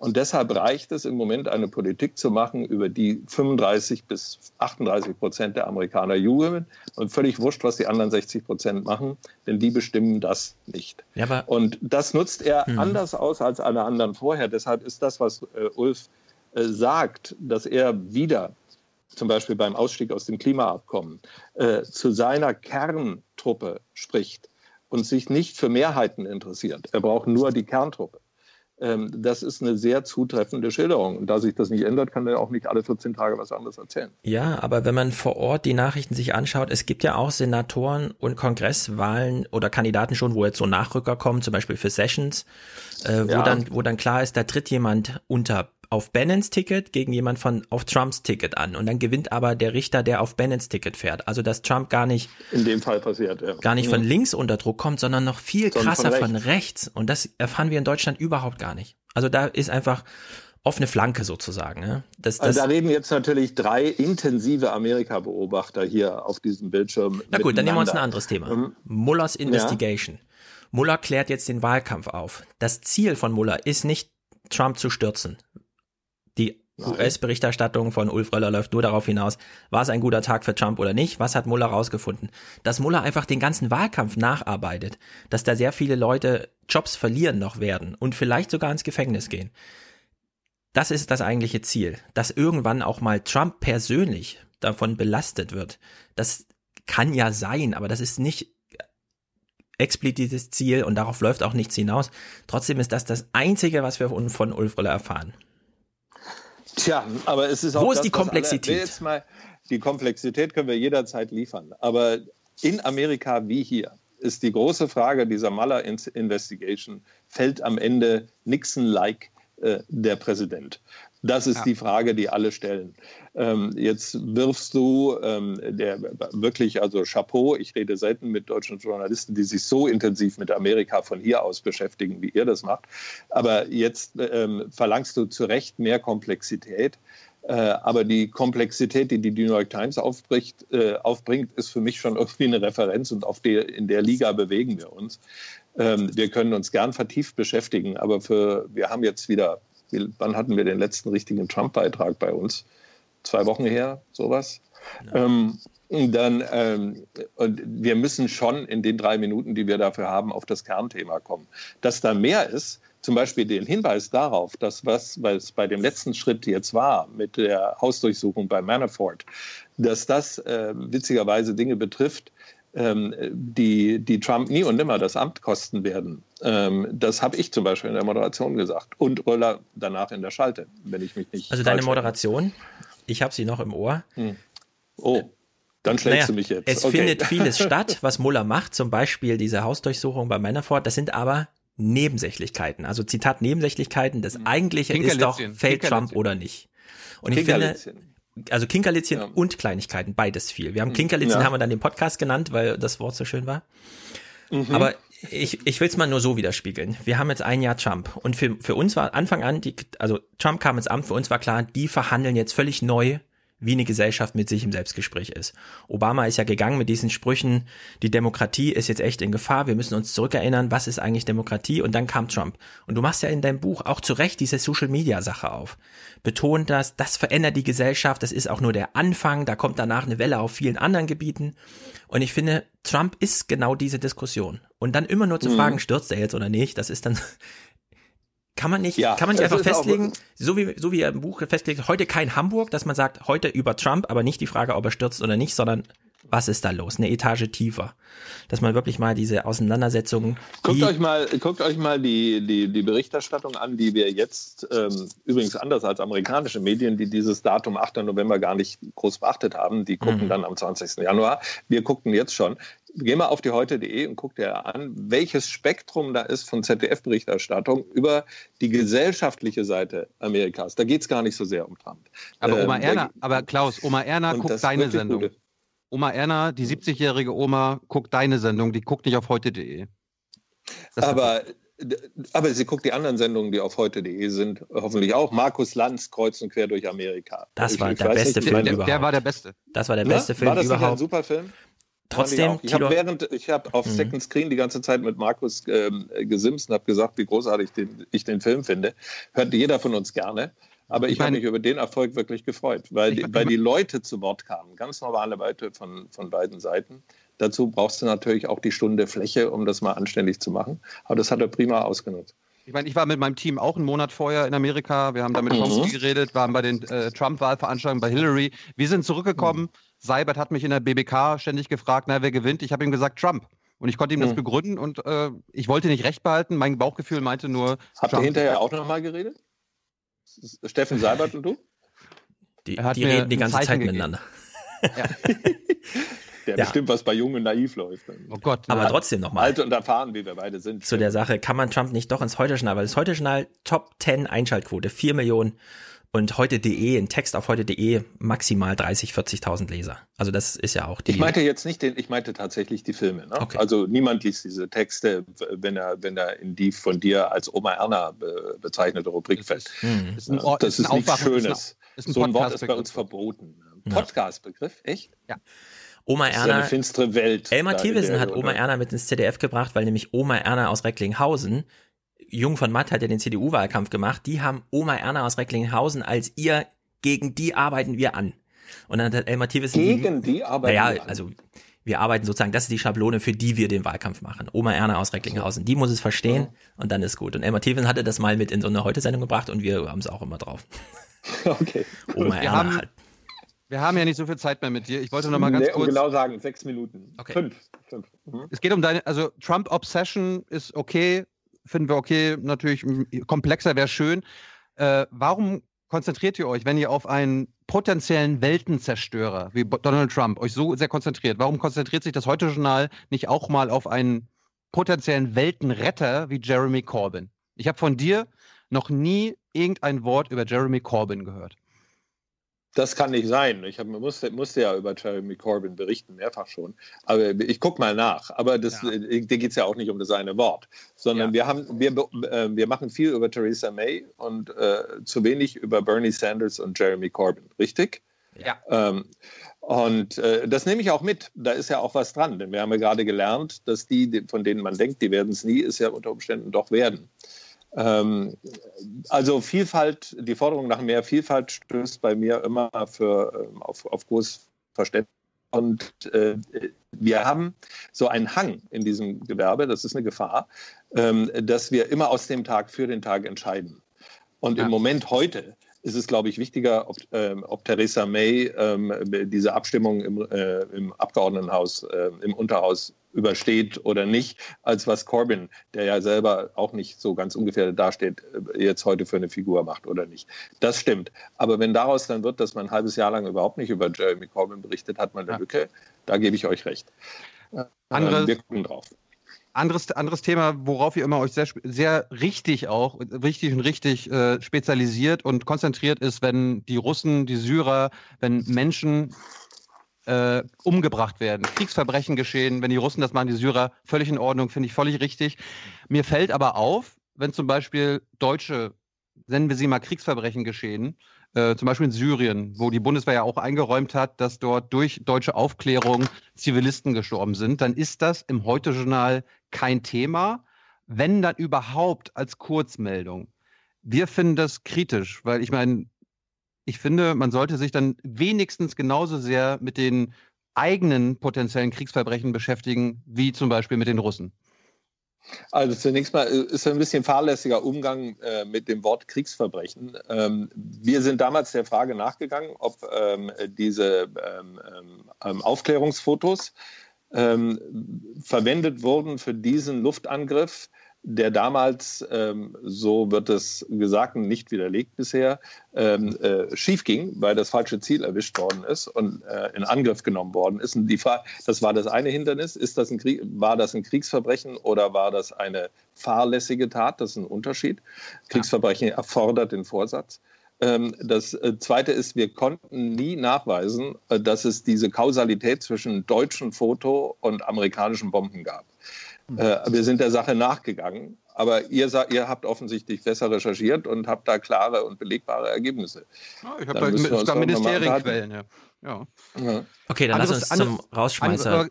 [SPEAKER 4] Und deshalb reicht es im Moment, eine Politik zu machen, über die 35 bis 38 Prozent der Amerikaner jubeln und völlig wurscht, was die anderen 60 Prozent machen, denn die bestimmen das nicht.
[SPEAKER 2] Ja,
[SPEAKER 4] Und das nutzt er
[SPEAKER 2] Mhm.
[SPEAKER 4] anders aus als alle anderen vorher. Deshalb ist das, was äh, Ulf äh, sagt, dass er wieder zum Beispiel beim Ausstieg aus dem Klimaabkommen äh, zu seiner Kerntruppe spricht und sich nicht für Mehrheiten interessiert. Er braucht nur die Kerntruppe. Ähm, das ist eine sehr zutreffende Schilderung. Und da sich das nicht ändert, kann er auch nicht alle 14 Tage was anderes erzählen.
[SPEAKER 2] Ja, aber wenn man vor Ort die Nachrichten sich anschaut, es gibt ja auch Senatoren und Kongresswahlen oder Kandidaten schon, wo jetzt so Nachrücker kommen, zum Beispiel für Sessions, äh, wo
[SPEAKER 4] Ja.
[SPEAKER 2] dann, wo dann klar ist, da tritt jemand unter auf Bannons Ticket gegen jemand von auf Trumps Ticket an und dann gewinnt aber der Richter, der auf Bannons Ticket fährt. Also dass Trump gar nicht
[SPEAKER 4] In dem Fall passiert, ja.
[SPEAKER 2] gar nicht von
[SPEAKER 4] Mhm.
[SPEAKER 2] links unter Druck kommt, sondern noch viel
[SPEAKER 4] Sondern von
[SPEAKER 2] krasser von
[SPEAKER 4] rechts.
[SPEAKER 2] rechts. Und das erfahren wir in Deutschland überhaupt gar nicht. Also da ist einfach offene Flanke sozusagen. Ne? Das, das,
[SPEAKER 4] Also da reden jetzt natürlich drei intensive Amerika-Beobachter hier auf diesem Bildschirm.
[SPEAKER 2] Na gut, dann nehmen wir uns ein anderes Thema.
[SPEAKER 4] Mhm.
[SPEAKER 2] Mullers Investigation. Muller klärt jetzt den Wahlkampf auf. Das Ziel von Muller ist nicht, Trump zu stürzen. US-Berichterstattung von Ulf Röller läuft nur darauf hinaus, war es ein guter Tag für Trump oder nicht? Was hat Muller rausgefunden? Dass Muller einfach den ganzen Wahlkampf nacharbeitet, dass da sehr viele Leute Jobs verlieren noch werden und vielleicht sogar ins Gefängnis gehen. Das ist das eigentliche Ziel, dass irgendwann auch mal Trump persönlich davon belastet wird. Das kann ja sein, aber das ist nicht explizites Ziel und darauf läuft auch nichts hinaus. Trotzdem ist das das Einzige, was wir von Ulf Röller erfahren.
[SPEAKER 4] Tja, aber es ist auch
[SPEAKER 2] Wo ist
[SPEAKER 4] das,
[SPEAKER 2] die
[SPEAKER 4] alle-
[SPEAKER 2] Komplexität?
[SPEAKER 4] Jetzt mal, die Komplexität können wir jederzeit liefern. Aber in Amerika wie hier ist die große Frage dieser Mueller Investigation, fällt am Ende Nixon-like äh, der Präsident? Das ist
[SPEAKER 1] Ja.
[SPEAKER 4] die Frage, die alle stellen. Ähm, jetzt wirfst du ähm, der wirklich, also Chapeau, ich rede selten mit deutschen Journalisten, die sich so intensiv mit Amerika von hier aus beschäftigen, wie ihr das macht. Aber jetzt ähm, verlangst du zu Recht mehr Komplexität. Äh, aber die Komplexität, die die New York Times aufbricht, äh, aufbringt, ist für mich schon irgendwie eine Referenz und auf der, in der Liga bewegen wir uns. Ähm, wir können uns gern vertieft beschäftigen, aber für, wir haben jetzt wieder, wie- wann hatten wir den letzten richtigen Trump-Beitrag bei uns? Zwei Wochen her, sowas. Ähm, dann, ähm, und wir müssen schon in den drei Minuten, die wir dafür haben, auf das Kernthema kommen. Dass da mehr ist, zum Beispiel den Hinweis darauf, dass was, es bei dem letzten Schritt jetzt war mit der Hausdurchsuchung bei Manafort, dass das äh, witzigerweise Dinge betrifft, ähm, die, die Trump nie und nimmer das Amt kosten werden. Ähm, das habe ich zum Beispiel in der Moderation gesagt und Röller danach in der Schalte, wenn ich mich nicht.
[SPEAKER 2] Also deine Moderation, ich habe sie noch im Ohr.
[SPEAKER 4] Hm. Oh. Dann schlägst naja, du mich jetzt.
[SPEAKER 2] Es okay. findet vieles statt, was Muller macht, zum Beispiel diese Hausdurchsuchung bei Manafort. Das sind aber Nebensächlichkeiten. Also Zitat Nebensächlichkeiten. Das eigentliche ist doch, fällt Trump oder nicht. Und ich finde, also Kinkerlitzchen ja. und Kleinigkeiten, beides viel. Wir haben Kinkerlitzchen, ja. haben wir dann den Podcast genannt, weil das Wort so schön war. Mhm. Aber ich, ich will es mal nur so widerspiegeln. Wir haben jetzt ein Jahr Trump und für, für uns war Anfang an, die, also Trump kam ins Amt, für uns war klar, die verhandeln jetzt völlig neu wie eine Gesellschaft mit sich im Selbstgespräch ist. Obama ist ja gegangen mit diesen Sprüchen, die Demokratie ist jetzt echt in Gefahr, wir müssen uns zurückerinnern, was ist eigentlich Demokratie? Und dann kam Trump. Und du machst ja in deinem Buch auch zu Recht diese Social-Media-Sache auf. Betont das, das verändert die Gesellschaft, das ist auch nur der Anfang, da kommt danach eine Welle auf vielen anderen Gebieten. Und ich finde, Trump ist genau diese Diskussion. Und dann immer nur zu mhm. fragen, stürzt er jetzt oder nicht, das ist dann kann man nicht, ja, kann man nicht einfach festlegen, so wie, so wie er im Buch festlegt, heute kein Hamburg, dass man sagt, heute über Trump, aber nicht die Frage, ob er stürzt oder nicht, sondern was ist da los? Eine Etage tiefer. Dass man wirklich mal diese Auseinandersetzungen.
[SPEAKER 4] Guckt euch mal, guckt euch mal die, die, die Berichterstattung an, die wir jetzt, ähm, übrigens anders als amerikanische Medien, die dieses Datum 8. November gar nicht groß beachtet haben, die gucken mhm. dann am 20. Januar. Wir guckten jetzt schon. Geh mal auf die heute.de und guck dir an, welches Spektrum da ist von ZDF-Berichterstattung über die gesellschaftliche Seite Amerikas. Da geht es gar nicht so sehr um Trump.
[SPEAKER 1] Aber Oma ähm, Erna, aber Klaus, Oma Erna guckt deine Sendung. Gute. Oma Erna, die 70-jährige Oma, guckt deine Sendung, die guckt nicht auf heute.de.
[SPEAKER 4] Aber, aber sie guckt die anderen Sendungen, die auf heute.de sind, hoffentlich auch. Markus Lanz, Kreuz und Quer durch Amerika.
[SPEAKER 2] Das ich, war ich der beste nicht, Film
[SPEAKER 1] der, überhaupt. Der war der beste.
[SPEAKER 2] Das war der beste Na? Film
[SPEAKER 4] war das
[SPEAKER 2] überhaupt. War
[SPEAKER 4] ein super Film?
[SPEAKER 2] Trotzdem,
[SPEAKER 4] ich habe während ich habe auf mhm. Second Screen die ganze Zeit mit Markus ähm, gesimst und habe gesagt, wie großartig den, ich den Film finde. Hört jeder von uns gerne. Aber ich, ich habe mich über den Erfolg wirklich gefreut, weil, die, weil die Leute zu Wort kamen, ganz normale Leute von, von beiden Seiten. Dazu brauchst du natürlich auch die Stunde Fläche, um das mal anständig zu machen. Aber das hat er prima ausgenutzt.
[SPEAKER 1] Ich meine, ich war mit meinem Team auch einen Monat vorher in Amerika. Wir haben da mit mhm. geredet, waren bei den äh, Trump-Wahlveranstaltungen bei Hillary. Wir sind zurückgekommen. Mhm. Seibert hat mich in der BBK ständig gefragt, na, wer gewinnt? Ich habe ihm gesagt, Trump. Und ich konnte ihm das mhm. begründen und äh, ich wollte nicht recht behalten. Mein Bauchgefühl meinte nur.
[SPEAKER 4] Habt ihr hinterher auch nochmal geredet? Steffen Seibert und du?
[SPEAKER 2] Die, die reden die ganze Zeichen Zeit gegeben. miteinander. Ja.
[SPEAKER 4] Der ja. bestimmt, was bei Jung und Naiv läuft.
[SPEAKER 2] Oh Gott. Aber trotzdem nochmal.
[SPEAKER 4] Alt und erfahren, wie wir beide sind.
[SPEAKER 2] Zu der Sache, kann man Trump nicht doch ins Heute-Journal, weil das Heute-Journal Top 10 Einschaltquote, 4 Millionen und heute.de, ein Text auf heute.de maximal 30, 40.000 Leser. Also das ist ja auch die.
[SPEAKER 4] Ich meinte jetzt nicht den, ich meinte tatsächlich die Filme. Ne? Okay. Also niemand liest diese Texte, wenn er, wenn er in die von dir als Oma Erna be bezeichnete Rubrik fällt. Mhm. Das ist, ein, das ist, ist nichts Schönes. Ist ein, so ein Wort ist bei uns verboten. Podcastbegriff, echt?
[SPEAKER 2] Ja. Oma Erna. Das ist
[SPEAKER 4] eine finstere Welt.
[SPEAKER 2] Elmar Thiewesen hat Oma Erna mit ins ZDF gebracht, weil nämlich Oma Erna aus Recklinghausen Jung von Matt hat ja den CDU-Wahlkampf gemacht, die haben Oma Erna aus Recklinghausen als ihr, gegen die arbeiten wir an. Und dann hat Elmar Thiewesen...
[SPEAKER 4] Gegen die, die arbeiten
[SPEAKER 2] naja, wir an? also wir arbeiten sozusagen, das ist die Schablone, für die wir den Wahlkampf machen. Oma Erna aus Recklinghausen, die muss es verstehen ja. und dann ist gut. Und Elmar Thiewesen hatte das mal mit in so eine Heute-Sendung gebracht und wir haben es auch immer drauf.
[SPEAKER 4] Okay.
[SPEAKER 2] Oma wir Erna
[SPEAKER 1] haben, halt. Wir haben ja nicht so viel Zeit mehr mit dir. Ich wollte noch mal ganz nee, kurz.
[SPEAKER 4] Um genau sagen, sechs Minuten.
[SPEAKER 1] Okay. Fünf. Fünf. Mhm. Es geht um deine, also Trump Obsession ist okay, finden wir okay, natürlich komplexer wäre schön. Äh, warum konzentriert ihr euch, wenn ihr auf einen potenziellen Weltenzerstörer wie Donald Trump euch so sehr konzentriert? Warum konzentriert sich das Heute-Journal nicht auch mal auf einen potenziellen Weltenretter wie Jeremy Corbyn? Ich habe von dir noch nie irgendein Wort über Jeremy Corbyn gehört.
[SPEAKER 4] Das kann nicht sein. Ich hab, musste, musste ja über Jeremy Corbyn berichten, mehrfach schon. Aber ich gucke mal nach. Aber das, ja. äh, dir geht es ja auch nicht um das eine Wort, sondern ja. wir, haben, wir, äh, wir machen viel über Theresa May und äh, zu wenig über Bernie Sanders und Jeremy Corbyn, richtig?
[SPEAKER 1] Ja.
[SPEAKER 4] Ähm, und äh, das nehme ich auch mit. Da ist ja auch was dran, denn wir haben ja gerade gelernt, dass die, von denen man denkt, die werden es nie, es ja unter Umständen doch werden. Ähm, also Vielfalt, die Forderung nach mehr Vielfalt stößt bei mir immer für, ähm, auf, auf großes Verständnis. Und äh, wir haben so einen Hang in diesem Gewerbe, das ist eine Gefahr, ähm, dass wir immer aus dem Tag für den Tag entscheiden. Und ja. im Moment heute ist es, glaube ich, wichtiger, ob, ähm, ob Theresa May ähm, diese Abstimmung im, äh, im Abgeordnetenhaus, äh, im Unterhaus übersteht oder nicht, als was Corbyn, der ja selber auch nicht so ganz ungefährdet dasteht, äh, jetzt heute für eine Figur macht oder nicht. Das stimmt. Aber wenn daraus dann wird, dass man ein halbes Jahr lang überhaupt nicht über Jeremy Corbyn berichtet, hat man eine ja. Lücke. Da gebe ich euch recht.
[SPEAKER 1] Andere, wir gucken drauf. Anderes, anderes Thema, worauf ihr immer euch sehr, sehr richtig auch, richtig und richtig äh, spezialisiert und konzentriert ist, wenn die Russen, die Syrer, wenn Menschen äh, umgebracht werden, Kriegsverbrechen geschehen, wenn die Russen das machen, die Syrer, völlig in Ordnung, finde ich völlig richtig. Mir fällt aber auf, wenn zum Beispiel Deutsche, nennen wir sie mal Kriegsverbrechen geschehen, äh, zum Beispiel in Syrien, wo die Bundeswehr ja auch eingeräumt hat, dass dort durch deutsche Aufklärung Zivilisten gestorben sind, dann ist das im Heute-Journal kein Thema, wenn dann überhaupt als Kurzmeldung. Wir finden das kritisch, weil ich meine, ich finde, man sollte sich dann wenigstens genauso sehr mit den eigenen potenziellen Kriegsverbrechen beschäftigen, wie zum Beispiel mit den Russen.
[SPEAKER 4] Also zunächst mal äh, ist ein bisschen fahrlässiger Umgang äh, mit dem Wort Kriegsverbrechen. Ähm, wir sind damals der Frage nachgegangen, ob ähm, diese ähm, ähm Aufklärungsfotos ähm, verwendet wurden für diesen Luftangriff der damals, ähm, so wird es gesagt und nicht widerlegt bisher, ähm, äh, schief ging, weil das falsche Ziel erwischt worden ist und äh, in Angriff genommen worden ist. Und die Frage, das war das eine Hindernis. Ist das ein Krieg, war das ein Kriegsverbrechen oder war das eine fahrlässige Tat? Das ist ein Unterschied. Kriegsverbrechen erfordert den Vorsatz. Ähm, das äh, Zweite ist, wir konnten nie nachweisen, äh, dass es diese Kausalität zwischen deutschem Foto und amerikanischen Bomben gab. Äh, wir sind der Sache nachgegangen. Aber ihr, ihr habt offensichtlich besser recherchiert und habt da klare und belegbare Ergebnisse.
[SPEAKER 1] Ja, ich habe da sogar Ministerienquellen. Ja. Ja.
[SPEAKER 2] Okay, dann lass uns zum Rausschmeißer.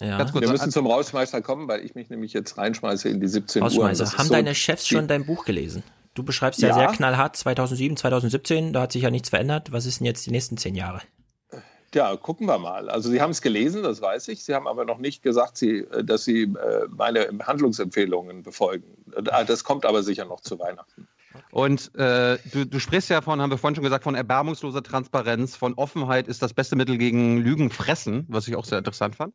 [SPEAKER 4] Ja. Kurz, wir müssen zum Rausschmeißer kommen, weil ich mich nämlich jetzt reinschmeiße in die 17
[SPEAKER 2] Rausschmeißer. Uhr. Haben so deine Chefs schon dein Buch gelesen? Du beschreibst ja, ja sehr knallhart 2007, 2017, da hat sich ja nichts verändert. Was ist denn jetzt die nächsten zehn Jahre?
[SPEAKER 4] Ja, gucken wir mal. Also Sie haben es gelesen, das weiß ich. Sie haben aber noch nicht gesagt, Sie, äh, dass Sie äh, meine Handlungsempfehlungen befolgen. Äh, das kommt aber sicher noch zu Weihnachten.
[SPEAKER 1] Und äh, du, du, sprichst ja von, haben wir vorhin schon gesagt, von erbarmungsloser Transparenz, von Offenheit ist das beste Mittel gegen Lügen fressen, was ich auch sehr interessant fand.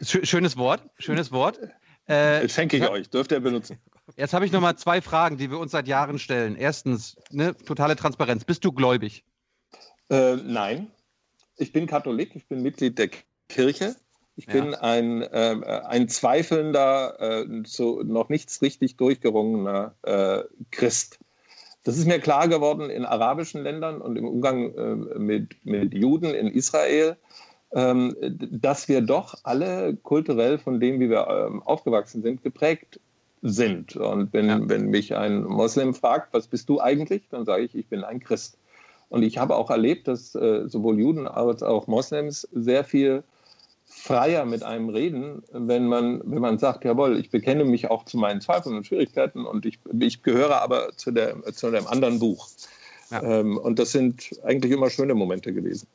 [SPEAKER 1] Schönes Wort, schönes Wort.
[SPEAKER 4] Äh, Schenke ich ja, euch, dürft ihr benutzen.
[SPEAKER 1] Jetzt habe ich noch mal zwei Fragen, die wir uns seit Jahren stellen. Erstens, ne, totale Transparenz. Bist du gläubig?
[SPEAKER 4] Äh, nein. Ich bin Katholik, ich bin Mitglied der Kirche. Ich bin ja. ein, äh, ein zweifelnder, äh, so noch nichts richtig durchgerungener äh, Christ. Das ist mir klar geworden in arabischen Ländern und im Umgang äh, mit, mit Juden in Israel, ähm, dass wir doch alle kulturell von dem, wie wir ähm, aufgewachsen sind, geprägt sind. Und wenn, ja. wenn mich ein Moslem fragt, was bist du eigentlich, dann sage ich, ich bin ein Christ. Und ich habe auch erlebt, dass äh, sowohl Juden als auch Moslems sehr viel freier mit einem reden, wenn man, wenn man sagt, jawohl, ich bekenne mich auch zu meinen Zweifeln und Schwierigkeiten und ich, ich gehöre aber zu, der, zu dem anderen Buch. Ja. Ähm, und das sind eigentlich immer schöne Momente gewesen.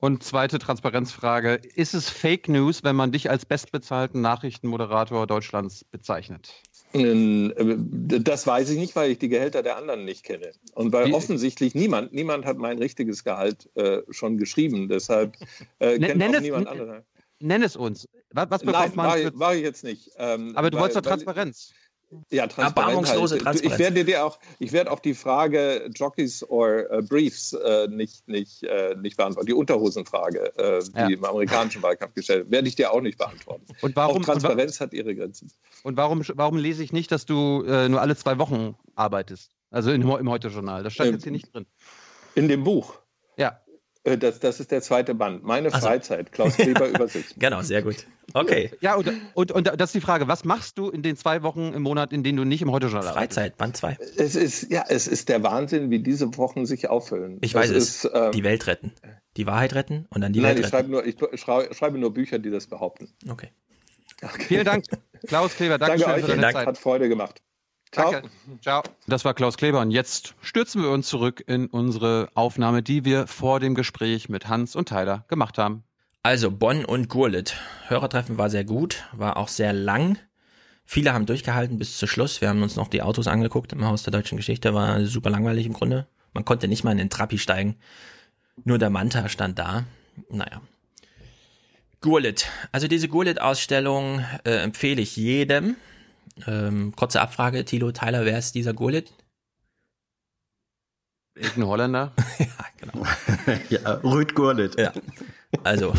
[SPEAKER 1] Und zweite Transparenzfrage: Ist es Fake News, wenn man dich als bestbezahlten Nachrichtenmoderator Deutschlands bezeichnet?
[SPEAKER 4] Äh, das weiß ich nicht, weil ich die Gehälter der anderen nicht kenne. Und weil offensichtlich niemand, niemand hat mein richtiges Gehalt äh, schon geschrieben. Deshalb äh, kennt nenn auch es, niemand andere.
[SPEAKER 1] Nenn es uns. Was, was
[SPEAKER 4] bekommt Nein, man? War, ich jetzt nicht.
[SPEAKER 1] Ähm, Aber du weil, wolltest doch Transparenz.
[SPEAKER 4] Ja, Transparenz. Halt. Transparenz. Ich werde dir auch, ich werde auch die Frage Jockeys or uh, Briefs äh, nicht, nicht, äh, nicht beantworten. Die Unterhosenfrage, äh, die ja. im amerikanischen Wahlkampf gestellt wird, werde ich dir auch nicht beantworten.
[SPEAKER 1] Und warum,
[SPEAKER 4] auch Transparenz und, hat ihre Grenzen.
[SPEAKER 1] Und warum, warum lese ich nicht, dass du äh, nur alle zwei Wochen arbeitest? Also in, im Heute-Journal. Das stand ähm, jetzt hier nicht drin.
[SPEAKER 4] In dem Buch?
[SPEAKER 1] Ja.
[SPEAKER 4] Äh, das, das ist der zweite Band. Meine also. Freizeit. Klaus Kleber Übersicht.
[SPEAKER 2] Genau, sehr gut. Okay.
[SPEAKER 1] Ja, und, und, und das ist die Frage. Was machst du in den zwei Wochen im Monat, in denen du nicht im Heute-Journal
[SPEAKER 2] arbeitest? Freizeit, Band 2.
[SPEAKER 4] Es ist, ja, es ist der Wahnsinn, wie diese Wochen sich auffüllen.
[SPEAKER 2] Ich weiß es. Ist, ähm, die Welt retten. Die Wahrheit retten und dann die
[SPEAKER 4] nein,
[SPEAKER 2] Welt
[SPEAKER 4] ich retten. Schreibe nur, ich schreibe, schreibe nur Bücher, die das behaupten.
[SPEAKER 2] Okay.
[SPEAKER 1] okay. Vielen Dank, Klaus Kleber. Danke,
[SPEAKER 4] Danke euch. Für deine Dank. Zeit. Hat Freude gemacht.
[SPEAKER 1] Ciao. Danke. Ciao. Das war Klaus Kleber und jetzt stürzen wir uns zurück in unsere Aufnahme, die wir vor dem Gespräch mit Hans und Tyler gemacht haben.
[SPEAKER 2] Also Bonn und Gurlitt. Hörertreffen war sehr gut, war auch sehr lang. Viele haben durchgehalten bis zu Schluss. Wir haben uns noch die Autos angeguckt im Haus der deutschen Geschichte. War super langweilig im Grunde. Man konnte nicht mal in den Trappi steigen. Nur der Manta stand da. Naja. Gurlitt. Also diese Gurlitt-Ausstellung äh, empfehle ich jedem. Ähm, kurze Abfrage, Tilo, Tyler, wer ist dieser Gurlitt?
[SPEAKER 1] Irgendein Holländer?
[SPEAKER 10] ja, Rüd Gurlitt.
[SPEAKER 2] Ja. Also.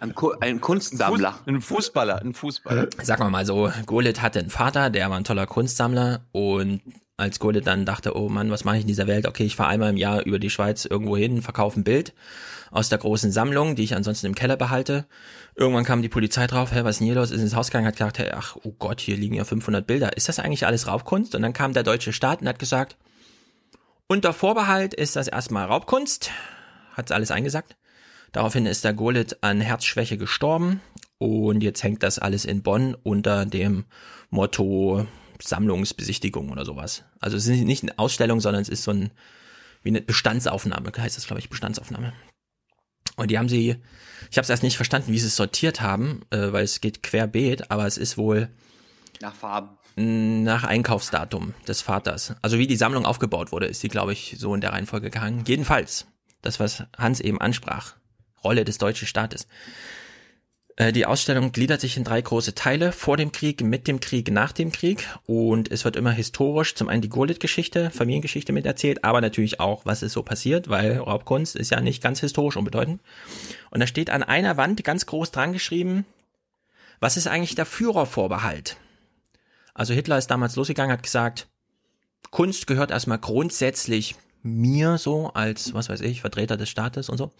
[SPEAKER 9] Ein, ein Kunstsammler.
[SPEAKER 1] Ein Fußballer, ein Fußballer.
[SPEAKER 2] Sagen wir mal so, Gurlitt hatte einen Vater, der war ein toller Kunstsammler und als Gurlitt dann dachte, oh Mann, was mache ich in dieser Welt? Okay, ich fahre einmal im Jahr über die Schweiz irgendwo hin, verkaufe ein Bild aus der großen Sammlung, die ich ansonsten im Keller behalte. Irgendwann kam die Polizei drauf, hä, was ist denn hier los? Ist ins Haus gegangen, hat gedacht, hey, ach, oh Gott, hier liegen ja 500 Bilder. Ist das eigentlich alles Raubkunst? Und dann kam der deutsche Staat und hat gesagt, unter Vorbehalt ist das erstmal Raubkunst, hat's alles eingesagt. Daraufhin ist der Gurlitt an Herzschwäche gestorben und jetzt hängt das alles in Bonn unter dem Motto Sammlungsbesichtigung oder sowas. Also es ist nicht eine Ausstellung, sondern es ist so ein wie eine Bestandsaufnahme, heißt das glaube ich Bestandsaufnahme. Und die haben sie, ich habe es erst nicht verstanden, wie sie es sortiert haben, äh, weil es geht querbeet, aber es ist wohl
[SPEAKER 9] Nach Farben.
[SPEAKER 2] nach Einkaufsdatum des Vaters. Also wie die Sammlung aufgebaut wurde, ist sie, glaube ich, so in der Reihenfolge gehangen. Jedenfalls, das, was Hans eben ansprach, Rolle des deutschen Staates. Äh, Die Ausstellung gliedert sich in drei große Teile, vor dem Krieg, mit dem Krieg, nach dem Krieg. Und es wird immer historisch zum einen die Gurlitt-Geschichte, Familiengeschichte mit erzählt, aber natürlich auch, was ist so passiert, weil Raubkunst ist ja nicht ganz historisch unbedeutend. Und da steht an einer Wand ganz groß dran geschrieben, was ist eigentlich der Führervorbehalt? Also Hitler ist damals losgegangen, hat gesagt, Kunst gehört erstmal grundsätzlich mir so als, was weiß ich, Vertreter des Staates und so.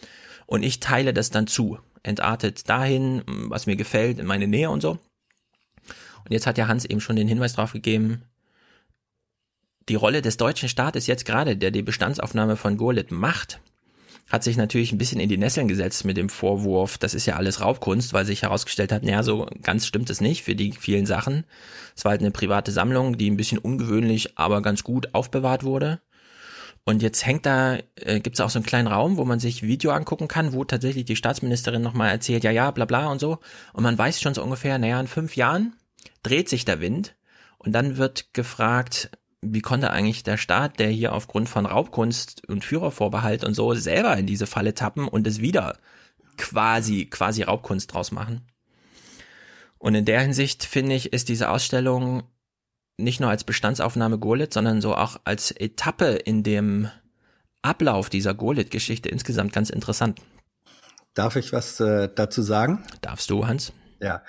[SPEAKER 2] Und ich teile das dann zu. Entartet dahin, was mir gefällt, in meine Nähe und so. Und jetzt hat ja Hans eben schon den Hinweis drauf gegeben, die Rolle des deutschen Staates jetzt gerade, der die Bestandsaufnahme von Gurlitt macht, hat sich natürlich ein bisschen in die Nesseln gesetzt mit dem Vorwurf, das ist ja alles Raubkunst, weil sich herausgestellt hat, naja, so ganz stimmt es nicht für die vielen Sachen. Es war halt eine private Sammlung, die ein bisschen ungewöhnlich, aber ganz gut aufbewahrt wurde. Und jetzt hängt da, äh, gibt es auch so einen kleinen Raum, wo man sich Video angucken kann, wo tatsächlich die Staatsministerin nochmal erzählt, ja, ja, bla bla und so. Und man weiß schon so ungefähr, naja, in fünf Jahren dreht sich der Wind. Und dann wird gefragt, wie konnte eigentlich der Staat, der hier aufgrund von Raubkunst und Führervorbehalt und so selber in diese Falle tappen und es wieder quasi, quasi Raubkunst draus machen? Und in der Hinsicht finde ich, ist diese Ausstellung nicht nur als Bestandsaufnahme Gurlitt, sondern so auch als Etappe in dem Ablauf dieser Gurlitt-Geschichte insgesamt ganz interessant.
[SPEAKER 10] Darf ich was äh, dazu sagen?
[SPEAKER 2] Darfst du, Hans?
[SPEAKER 10] Ja,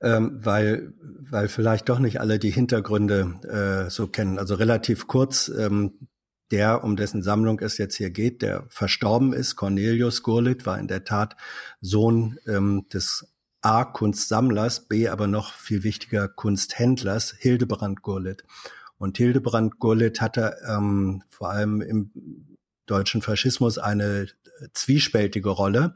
[SPEAKER 10] ähm, weil, weil vielleicht doch nicht alle die Hintergründe äh, so kennen. Also relativ kurz, ähm, der, um dessen Sammlung es jetzt hier geht, der verstorben ist, Cornelius Gurlitt, war in der Tat Sohn ähm, des A. Kunstsammlers, B. aber noch viel wichtiger Kunsthändlers, Hildebrand Gurlitt. Und Hildebrand Gurlitt hatte ähm, vor allem im deutschen Faschismus eine zwiespältige Rolle.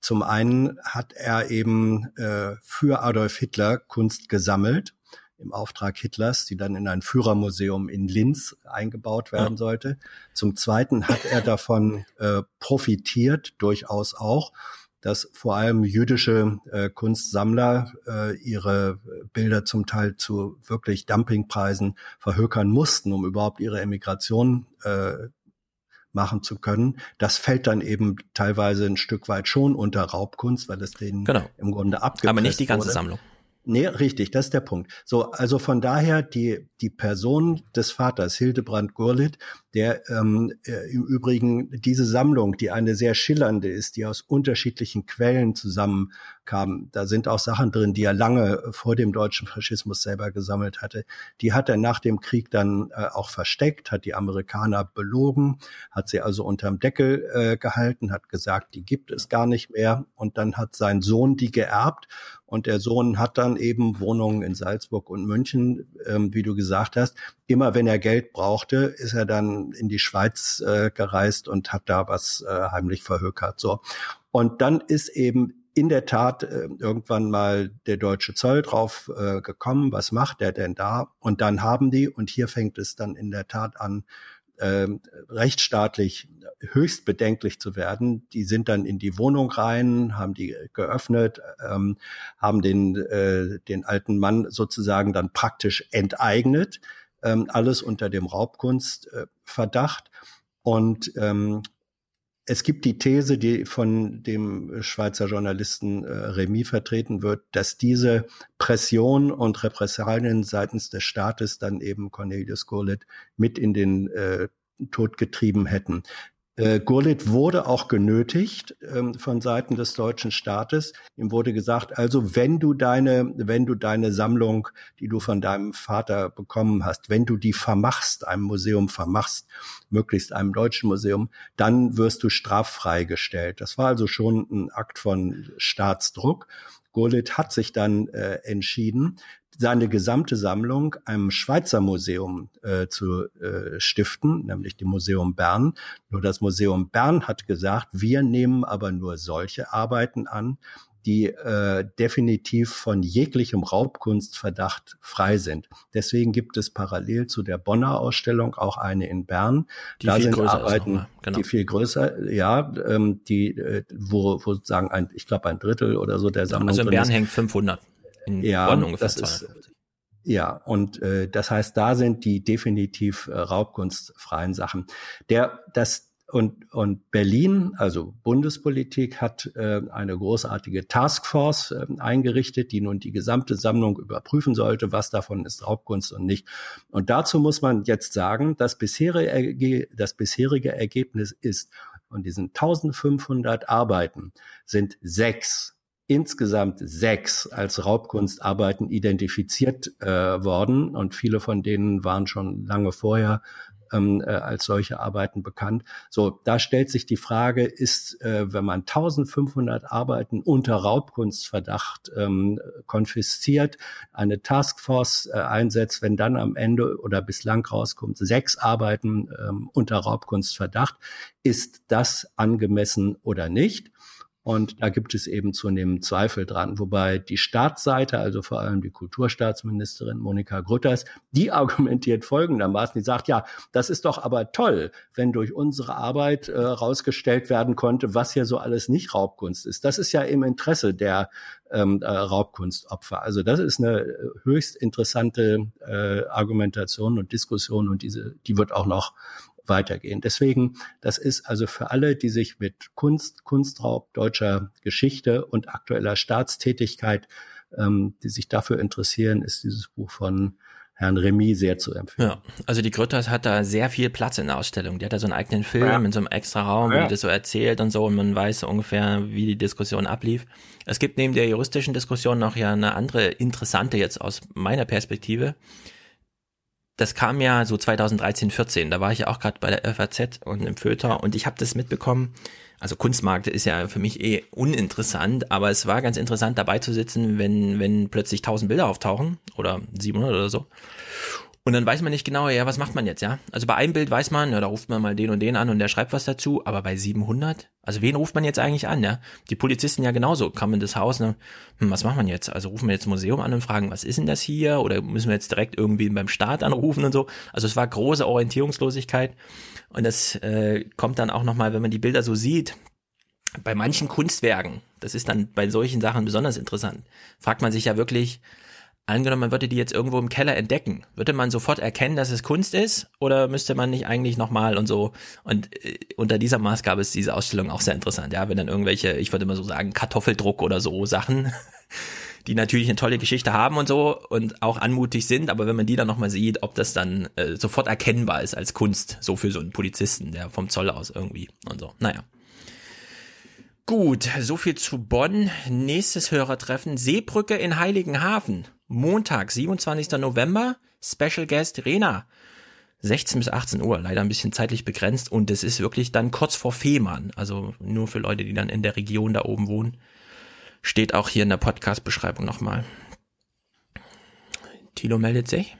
[SPEAKER 10] Zum einen hat er eben äh, für Adolf Hitler Kunst gesammelt im Auftrag Hitlers, die dann in ein Führermuseum in Linz eingebaut werden sollte. Zum Zweiten hat er davon äh, profitiert, durchaus auch, dass vor allem jüdische äh, Kunstsammler äh, ihre Bilder zum Teil zu wirklich Dumpingpreisen verhökern mussten, um überhaupt ihre Emigration äh, machen zu können. Das fällt dann eben teilweise ein Stück weit schon unter Raubkunst, weil es denen
[SPEAKER 2] Genau.
[SPEAKER 10] im Grunde abgepresst
[SPEAKER 2] Aber nicht die ganze
[SPEAKER 10] wurde.
[SPEAKER 2] Sammlung.
[SPEAKER 10] Nee, richtig, das ist der Punkt. So, also von daher die, die Person des Vaters, Hildebrand Gurlitt, der ähm, äh, im Übrigen diese Sammlung, die eine sehr schillernde ist, die aus unterschiedlichen Quellen zusammenkam, da sind auch Sachen drin, die er lange vor dem deutschen Faschismus selber gesammelt hatte, die hat er nach dem Krieg dann äh, auch versteckt, hat die Amerikaner belogen, hat sie also unterm Deckel äh, gehalten, hat gesagt, die gibt es gar nicht mehr und dann hat sein Sohn die geerbt und der Sohn hat dann eben Wohnungen in Salzburg und München, ähm, wie du gesagt hast. Immer wenn er Geld brauchte, ist er dann in die Schweiz äh, gereist und hat da was äh, heimlich verhökert. So. Und dann ist eben in der Tat äh, irgendwann mal der deutsche Zoll drauf äh, gekommen. Was macht der denn da? Und dann haben die, und hier fängt es dann in der Tat an, ähm, rechtsstaatlich höchst bedenklich zu werden. Die sind dann in die Wohnung rein, haben die geöffnet, ähm, haben den, äh, den alten Mann sozusagen dann praktisch enteignet, ähm, alles unter dem Raubkunstverdacht. Und ähm, es gibt die These, die von dem Schweizer Journalisten äh, Remy vertreten wird, dass diese Pression und Repressalien seitens des Staates dann eben Cornelius Gurlitt mit in den äh, Tod getrieben hätten. Äh, Gurlitt wurde auch genötigt ähm, von Seiten des deutschen Staates. Ihm wurde gesagt, also wenn du deine, wenn du deine Sammlung, die du von deinem Vater bekommen hast, wenn du die vermachst, einem Museum vermachst, möglichst einem deutschen Museum, dann wirst du straffrei gestellt. Das war also schon ein Akt von Staatsdruck. Gurlitt hat sich dann äh, entschieden, seine gesamte Sammlung einem Schweizer Museum äh, zu äh, stiften, nämlich dem Museum Bern. Nur das Museum Bern hat gesagt, wir nehmen aber nur solche Arbeiten an, die äh, definitiv von jeglichem Raubkunstverdacht frei sind. Deswegen gibt es parallel zu der Bonner Ausstellung auch eine in Bern.
[SPEAKER 2] Die
[SPEAKER 10] da
[SPEAKER 2] viel
[SPEAKER 10] sind
[SPEAKER 2] größer ist
[SPEAKER 10] Arbeiten,
[SPEAKER 2] genau.
[SPEAKER 10] die viel größer, ja, ähm, die, äh, wo, wo sagen ein, ich glaube ein Drittel oder so der Sammlung.
[SPEAKER 2] Also in Bern
[SPEAKER 10] ist.
[SPEAKER 2] hängt 500. In
[SPEAKER 10] Ja,
[SPEAKER 2] Bonn ungefähr
[SPEAKER 10] das ist
[SPEAKER 2] 250.
[SPEAKER 10] ja, und äh, das heißt, da sind die definitiv äh, raubkunstfreien Sachen. Der, das und, und Berlin, also Bundespolitik, hat äh, eine großartige Taskforce äh, eingerichtet, die nun die gesamte Sammlung überprüfen sollte, was davon ist Raubkunst und nicht. Und dazu muss man jetzt sagen, das bisherige, das bisherige Ergebnis ist, von diesen 1500 Arbeiten sind sechs insgesamt sechs als Raubkunstarbeiten identifiziert äh, worden und viele von denen waren schon lange vorher ähm, äh, als solche Arbeiten bekannt. So, da stellt sich die Frage, ist, äh, wenn man 1500 Arbeiten unter Raubkunstverdacht ähm, konfisziert, eine Taskforce äh, einsetzt, wenn dann am Ende oder bislang rauskommt, sechs Arbeiten ähm, unter Raubkunstverdacht, ist das angemessen oder nicht? Und da gibt es eben zunehmend Zweifel dran. Wobei die Staatsseite, also vor allem die Kulturstaatsministerin Monika Grütters, die argumentiert folgendermaßen, die sagt, ja, das ist doch aber toll, wenn durch unsere Arbeit äh, rausgestellt werden konnte, was hier so alles nicht Raubkunst ist. Das ist ja im Interesse der ähm, äh, Raubkunstopfer. Also das ist eine äh, höchst interessante äh, Argumentation und Diskussion und diese, die wird auch noch weitergehen. Deswegen, das ist also für alle, die sich mit Kunst, Kunstraub, deutscher Geschichte und aktueller Staatstätigkeit, ähm, die sich dafür interessieren, ist dieses Buch von Herrn Remy sehr zu empfehlen.
[SPEAKER 2] Ja, also die Grütters hat da sehr viel Platz in der Ausstellung. Die hat da so einen eigenen Film
[SPEAKER 10] Ja.
[SPEAKER 2] in so einem extra Raum, wo
[SPEAKER 10] Ja.
[SPEAKER 2] die das so erzählt und so und man weiß so ungefähr, wie die Diskussion ablief. Es gibt neben der juristischen Diskussion noch ja eine andere interessante jetzt aus meiner Perspektive. Das kam ja so 2013, 14, da war ich ja auch gerade bei der FAZ und im Föter und ich habe das mitbekommen. Also Kunstmarkt ist ja für mich eh uninteressant, aber es war ganz interessant dabei zu sitzen, wenn wenn plötzlich 1000 Bilder auftauchen oder 700 oder so. Und dann weiß man nicht genau, ja, was macht man jetzt, ja? Also bei einem Bild weiß man, ja, da ruft man mal den und den an und der schreibt was dazu, aber bei 700? Also wen ruft man jetzt eigentlich an, ja? Die Polizisten ja genauso, kamen in das Haus, ne? Hm, was macht man jetzt? Also rufen wir jetzt Museum an und fragen, was ist denn das hier? Oder müssen wir jetzt direkt irgendwie beim Staat anrufen und so? Also es war große Orientierungslosigkeit und das äh, kommt dann auch nochmal, wenn man die Bilder so sieht, bei manchen Kunstwerken, das ist dann bei solchen Sachen besonders interessant, fragt man sich ja wirklich, angenommen, man würde die jetzt irgendwo im Keller entdecken, würde man sofort erkennen, dass es Kunst ist oder müsste man nicht eigentlich nochmal und so? Und äh, unter dieser Maßgabe ist diese Ausstellung auch sehr interessant, ja, wenn dann irgendwelche, ich würde mal so sagen, Kartoffeldruck oder so Sachen, die natürlich eine tolle Geschichte haben und so und auch anmutig sind, aber wenn man die dann nochmal sieht, ob das dann äh, sofort erkennbar ist als Kunst, so für so einen Polizisten, der vom Zoll aus irgendwie und so. Naja. Gut, so viel zu Bonn. Nächstes Hörertreffen, Seebrücke in Heiligenhafen. Montag, 27. November. Special Guest Rena. 16 bis 18 Uhr, leider ein bisschen zeitlich begrenzt und es ist wirklich dann kurz vor Fehmarn, also nur für Leute, die dann in der Region da oben wohnen. Steht auch hier in der Podcast-Beschreibung nochmal. Tilo meldet sich.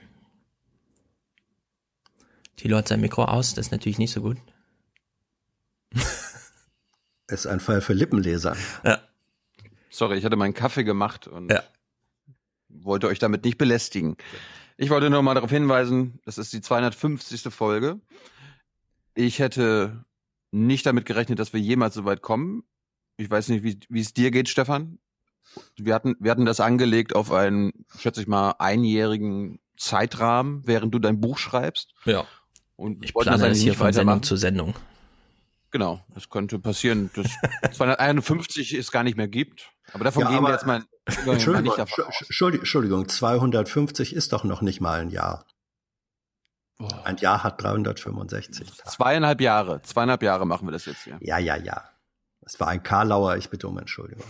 [SPEAKER 2] Tilo hat sein Mikro aus, das ist natürlich nicht so gut.
[SPEAKER 10] Ist ein Fall für Lippenleser.
[SPEAKER 2] Ja.
[SPEAKER 1] Sorry, ich hatte meinen Kaffee gemacht und wollte euch damit nicht belästigen. Ich wollte nur mal darauf hinweisen, das ist die 250. Folge. Ich hätte nicht damit gerechnet, dass wir jemals so weit kommen. Ich weiß nicht, wie, wie es dir geht, Stefan. Wir hatten, wir hatten das angelegt auf einen, schätze ich mal, einjährigen Zeitrahmen, während du dein Buch schreibst.
[SPEAKER 2] Ja.
[SPEAKER 1] Und
[SPEAKER 2] Ich
[SPEAKER 1] wollten
[SPEAKER 2] plane das hier von Sendung
[SPEAKER 1] weitermachen.
[SPEAKER 2] zu Sendung.
[SPEAKER 1] Genau, das könnte passieren, dass 251 es gar nicht mehr gibt. Aber davon
[SPEAKER 10] Ja,
[SPEAKER 1] gehen
[SPEAKER 10] aber-
[SPEAKER 1] wir jetzt mal, wir mal
[SPEAKER 10] Entschuldigung,
[SPEAKER 1] nicht davon
[SPEAKER 10] Sch- Entschuldi- Entschuldigung, 250 ist doch noch nicht mal ein Jahr. Ein Jahr hat 365 Tage.
[SPEAKER 1] Zweieinhalb Jahre, zweieinhalb Jahre machen wir das jetzt hier.
[SPEAKER 10] Ja, ja, ja. Das war ein Karlauer, ich bitte um Entschuldigung.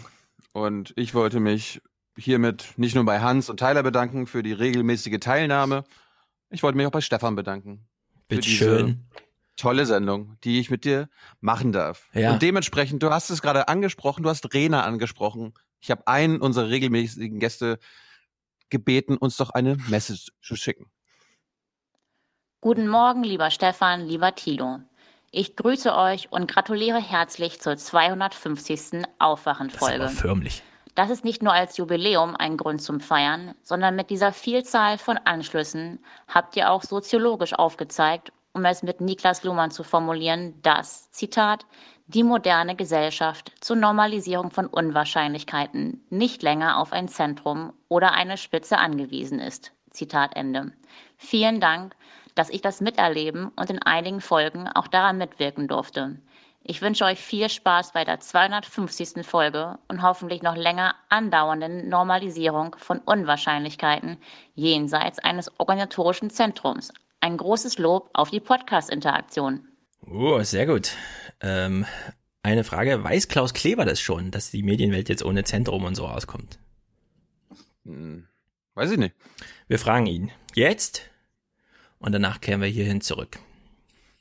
[SPEAKER 1] Und ich wollte mich hiermit nicht nur bei Hans und Tyler bedanken für die regelmäßige Teilnahme. Ich wollte mich auch bei Stefan bedanken. für
[SPEAKER 2] Bitte
[SPEAKER 1] diese
[SPEAKER 2] schön.
[SPEAKER 1] Tolle Sendung, die ich mit dir machen darf.
[SPEAKER 2] Ja.
[SPEAKER 1] Und dementsprechend, du hast es gerade angesprochen, du hast Rena angesprochen. Ich habe einen unserer regelmäßigen Gäste gebeten, uns doch eine Message zu schicken.
[SPEAKER 17] Guten Morgen, lieber Stefan, lieber Thilo. Ich grüße euch und gratuliere herzlich zur 250. Aufwachenfolge.
[SPEAKER 2] Aber förmlich.
[SPEAKER 17] Das ist nicht nur als Jubiläum ein Grund zum Feiern, sondern mit dieser Vielzahl von Anschlüssen habt ihr auch soziologisch aufgezeigt, um es mit Niklas Luhmann zu formulieren, dass, Zitat, die moderne Gesellschaft zur Normalisierung von Unwahrscheinlichkeiten nicht länger auf ein Zentrum oder eine Spitze angewiesen ist. Zitat Ende. Vielen Dank, dass ich das miterleben und in einigen Folgen auch daran mitwirken durfte. Ich wünsche euch viel Spaß bei der 250. Folge und hoffentlich noch länger andauernden Normalisierung von Unwahrscheinlichkeiten jenseits eines organisatorischen Zentrums. Ein großes Lob auf die Podcast-Interaktion.
[SPEAKER 2] Oh, sehr gut. Ähm, eine Frage, weiß Klaus Kleber das schon, dass die Medienwelt jetzt ohne Zentrum und so auskommt?
[SPEAKER 1] Hm, weiß ich nicht.
[SPEAKER 2] Wir fragen ihn jetzt und danach kehren wir hierhin zurück.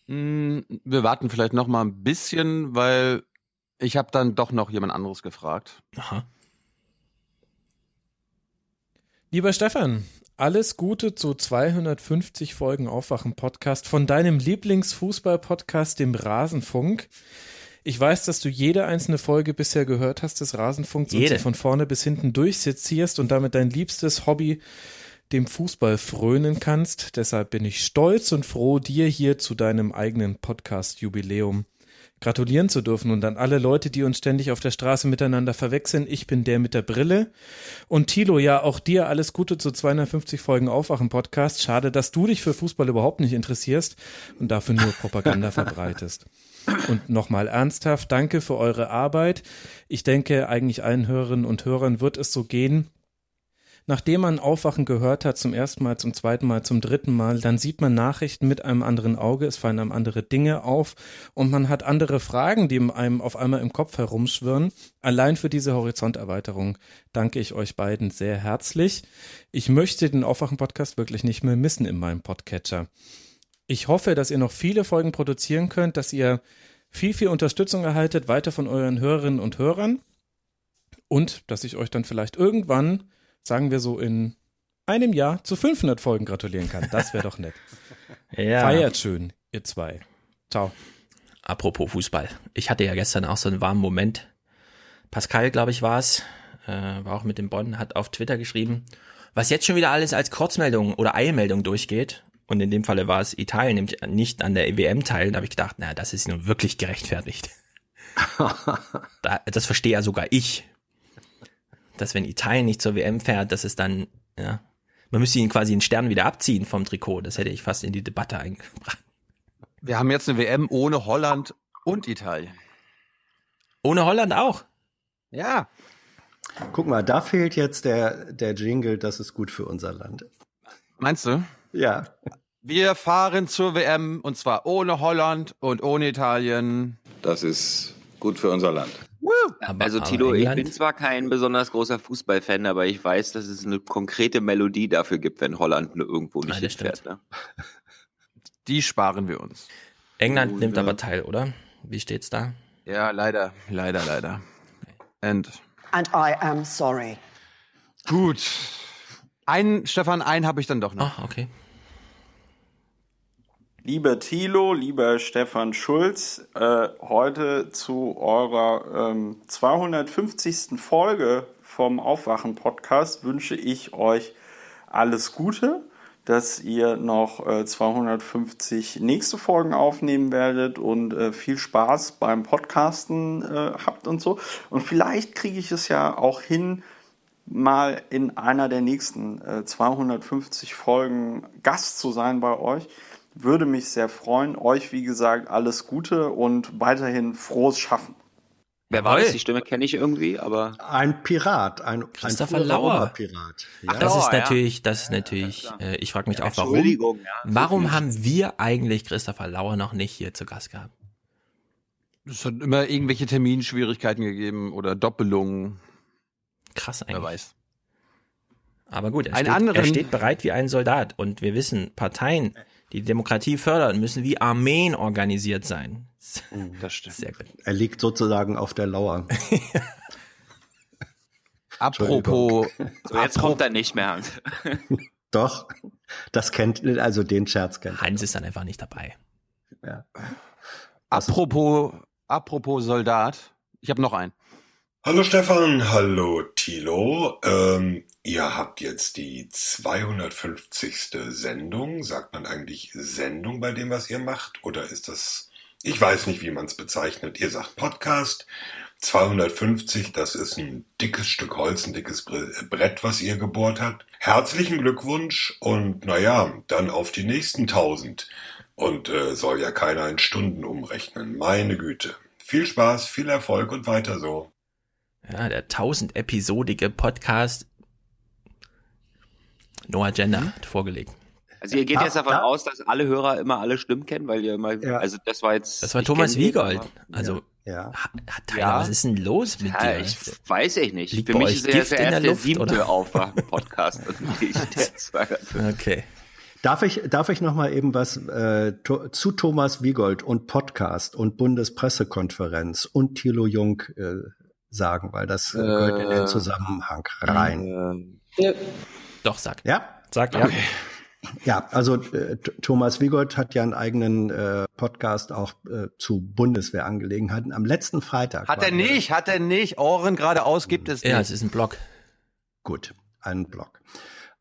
[SPEAKER 1] Hm, Wir warten vielleicht noch mal ein bisschen, weil ich habe dann doch noch jemand anderes gefragt.
[SPEAKER 2] Aha.
[SPEAKER 18] Lieber Stefan, alles Gute zu 250 Folgen Aufwachen Podcast von deinem Lieblingsfußball-Podcast, dem Rasenfunk. Ich weiß, dass du jede einzelne Folge bisher gehört hast des Rasenfunks und
[SPEAKER 2] Jede.
[SPEAKER 18] sie von vorne bis hinten durchsezierst und damit dein liebstes Hobby dem Fußball frönen kannst. Deshalb bin ich stolz und froh, dir hier zu deinem eigenen Podcast-Jubiläum gratulieren zu dürfen und an alle Leute, die uns ständig auf der Straße miteinander verwechseln. Ich bin der mit der Brille. Und Thilo, ja, auch dir alles Gute zu 250 Folgen Aufwachen Podcast. Schade, dass du dich für Fußball überhaupt nicht interessierst und dafür nur Propaganda verbreitest. Und nochmal ernsthaft, danke für eure Arbeit. Ich denke, eigentlich allen Hörerinnen und Hörern wird es so gehen, Nachdem man Aufwachen gehört hat, zum ersten Mal, zum zweiten Mal, zum dritten Mal, dann sieht man Nachrichten mit einem anderen Auge, es fallen einem andere Dinge auf und man hat andere Fragen, die einem auf einmal im Kopf herumschwirren. Allein für diese Horizonterweiterung danke ich euch beiden sehr herzlich. Ich möchte den Aufwachen-Podcast wirklich nicht mehr missen in meinem Podcatcher. Ich hoffe, dass ihr noch viele Folgen produzieren könnt, dass ihr viel, viel Unterstützung erhaltet, weiter von euren Hörerinnen und Hörern und dass ich euch dann vielleicht irgendwann sagen wir so in einem Jahr zu 500 Folgen gratulieren kann. Das wäre doch nett.
[SPEAKER 2] Ja.
[SPEAKER 18] Feiert schön, ihr zwei. Ciao.
[SPEAKER 2] Apropos Fußball. Ich hatte ja gestern auch so einen warmen Moment. Pascal, glaube ich, war es, äh, war auch mit dem Bonn, hat auf Twitter geschrieben, was jetzt schon wieder alles als Kurzmeldung oder Eilmeldung durchgeht. Und in dem Falle war es Italien, nämlich nicht an der EWM teil. Da habe ich gedacht, na, das ist nun wirklich gerechtfertigt. da, das verstehe ja sogar ich. Dass wenn Italien nicht zur WM fährt, dass es dann, ja, man müsste ihn quasi einen Stern wieder abziehen vom Trikot. Das hätte ich fast in die Debatte eingebracht.
[SPEAKER 1] Wir haben jetzt eine WM ohne Holland und Italien.
[SPEAKER 2] Ohne Holland auch?
[SPEAKER 1] Ja.
[SPEAKER 10] Guck mal, da fehlt jetzt der, der Jingle, das ist gut für unser Land.
[SPEAKER 1] Meinst du?
[SPEAKER 10] Ja.
[SPEAKER 1] Wir fahren zur WM und zwar ohne Holland und ohne Italien.
[SPEAKER 15] Das ist gut für unser Land.
[SPEAKER 9] Also Tilo, ich bin zwar kein besonders großer Fußballfan, aber ich weiß, dass es eine konkrete Melodie dafür gibt, wenn Holland nur irgendwo nicht
[SPEAKER 2] Ah,
[SPEAKER 9] hinfährt. Ne?
[SPEAKER 1] Die sparen wir uns.
[SPEAKER 2] England
[SPEAKER 1] Oh,
[SPEAKER 2] nimmt aber teil, oder? Wie steht's da?
[SPEAKER 1] Ja, leider, leider, leider. And
[SPEAKER 19] And I am sorry.
[SPEAKER 1] gut. Ein, Stefan, einen habe ich dann doch noch.
[SPEAKER 2] Ah, okay.
[SPEAKER 20] Lieber Thilo, lieber Stefan Schulz, äh, heute zu eurer ähm, 250. Folge vom Aufwachen-Podcast wünsche ich euch alles Gute, dass ihr noch äh, 250 nächste Folgen aufnehmen werdet und äh, viel Spaß beim Podcasten äh, habt und so. Und vielleicht kriege ich es ja auch hin, mal in einer der nächsten äh, 250 Folgen Gast zu sein bei euch. Würde mich sehr freuen. Euch, wie gesagt, alles Gute und weiterhin frohes Schaffen.
[SPEAKER 9] Wer war das? Die Stimme kenne ich irgendwie, aber.
[SPEAKER 10] Ein Pirat, ein,
[SPEAKER 2] Christopher
[SPEAKER 10] ein
[SPEAKER 2] Lauer.
[SPEAKER 10] Oberpirat. Ja.
[SPEAKER 2] Ach, das ist
[SPEAKER 9] ja.
[SPEAKER 2] natürlich, das ist natürlich, äh, ich frage mich auch, warum,
[SPEAKER 9] Entschuldigung, ja.
[SPEAKER 2] warum haben wir eigentlich Christopher Lauer noch nicht hier zu Gast gehabt?
[SPEAKER 1] Es hat immer irgendwelche Terminschwierigkeiten gegeben oder Doppelungen.
[SPEAKER 2] Krass
[SPEAKER 1] Wer
[SPEAKER 2] eigentlich.
[SPEAKER 1] weiß.
[SPEAKER 2] Aber gut, er, steht,
[SPEAKER 1] anderen-
[SPEAKER 2] er steht bereit wie ein Soldat und wir wissen, Parteien, die Demokratie fördern, müssen wie Armeen organisiert sein.
[SPEAKER 1] Das stimmt.
[SPEAKER 2] Sehr gut.
[SPEAKER 10] Er liegt sozusagen auf der Lauer.
[SPEAKER 1] Apropos,
[SPEAKER 9] So, jetzt kommt er nicht mehr.
[SPEAKER 10] Doch, das kennt, also den Scherz kennt.
[SPEAKER 2] Hans ist dann einfach nicht dabei.
[SPEAKER 10] Ja.
[SPEAKER 1] apropos, apropos Soldat. Ich habe noch einen.
[SPEAKER 12] Hallo Stefan, hallo Thilo. Ähm, ihr habt jetzt die 250. Sendung. Sagt man eigentlich Sendung bei dem, was ihr macht? Oder ist das, ich weiß nicht, wie man es bezeichnet. Ihr sagt Podcast. 250, das ist ein dickes Stück Holz, ein dickes Bre- Brett, was ihr gebohrt habt. Herzlichen Glückwunsch und naja, dann auf die nächsten 1000. Und äh, soll ja keiner in Stunden umrechnen. Meine Güte. Viel Spaß, viel Erfolg und weiter so.
[SPEAKER 2] Ja, der 1000-episodige Podcast No Agenda hat vorgelegt.
[SPEAKER 9] Also ihr geht
[SPEAKER 10] Darf-
[SPEAKER 9] jetzt davon
[SPEAKER 10] darf-
[SPEAKER 9] aus, dass alle Hörer immer alle Stimmen kennen, weil ihr immer,
[SPEAKER 10] Ja.
[SPEAKER 9] also das war jetzt.
[SPEAKER 2] Das war Thomas Wiegold. Also,
[SPEAKER 10] Ja.
[SPEAKER 2] ha- Tyler,
[SPEAKER 9] Ja.
[SPEAKER 2] was ist denn los mit
[SPEAKER 9] Ja,
[SPEAKER 2] dir?
[SPEAKER 9] ich weiß ich nicht.
[SPEAKER 2] Liegt
[SPEAKER 9] Für mich ist er
[SPEAKER 2] Gift der
[SPEAKER 9] erst der
[SPEAKER 2] Luft,
[SPEAKER 9] siebte? Aufwachen-Podcast und nicht der zweite.
[SPEAKER 2] Okay.
[SPEAKER 10] Darf ich, darf ich noch mal eben was äh, to, zu Thomas Wiegold und Podcast und Bundespressekonferenz und Thilo Jung äh, sagen, weil das äh, gehört in den Zusammenhang rein.
[SPEAKER 2] Doch, sag.
[SPEAKER 10] Ja?
[SPEAKER 2] Sag, ja.
[SPEAKER 10] Ja, also äh, Thomas Wiegold hat ja einen eigenen äh, Podcast auch äh, zu Bundeswehrangelegenheiten. Am letzten Freitag.
[SPEAKER 1] Hat er nicht, hat er nicht. Ohren geradeaus gibt es
[SPEAKER 2] Ja, es
[SPEAKER 1] nicht.
[SPEAKER 2] ist ein Blog.
[SPEAKER 10] Gut, ein Blog.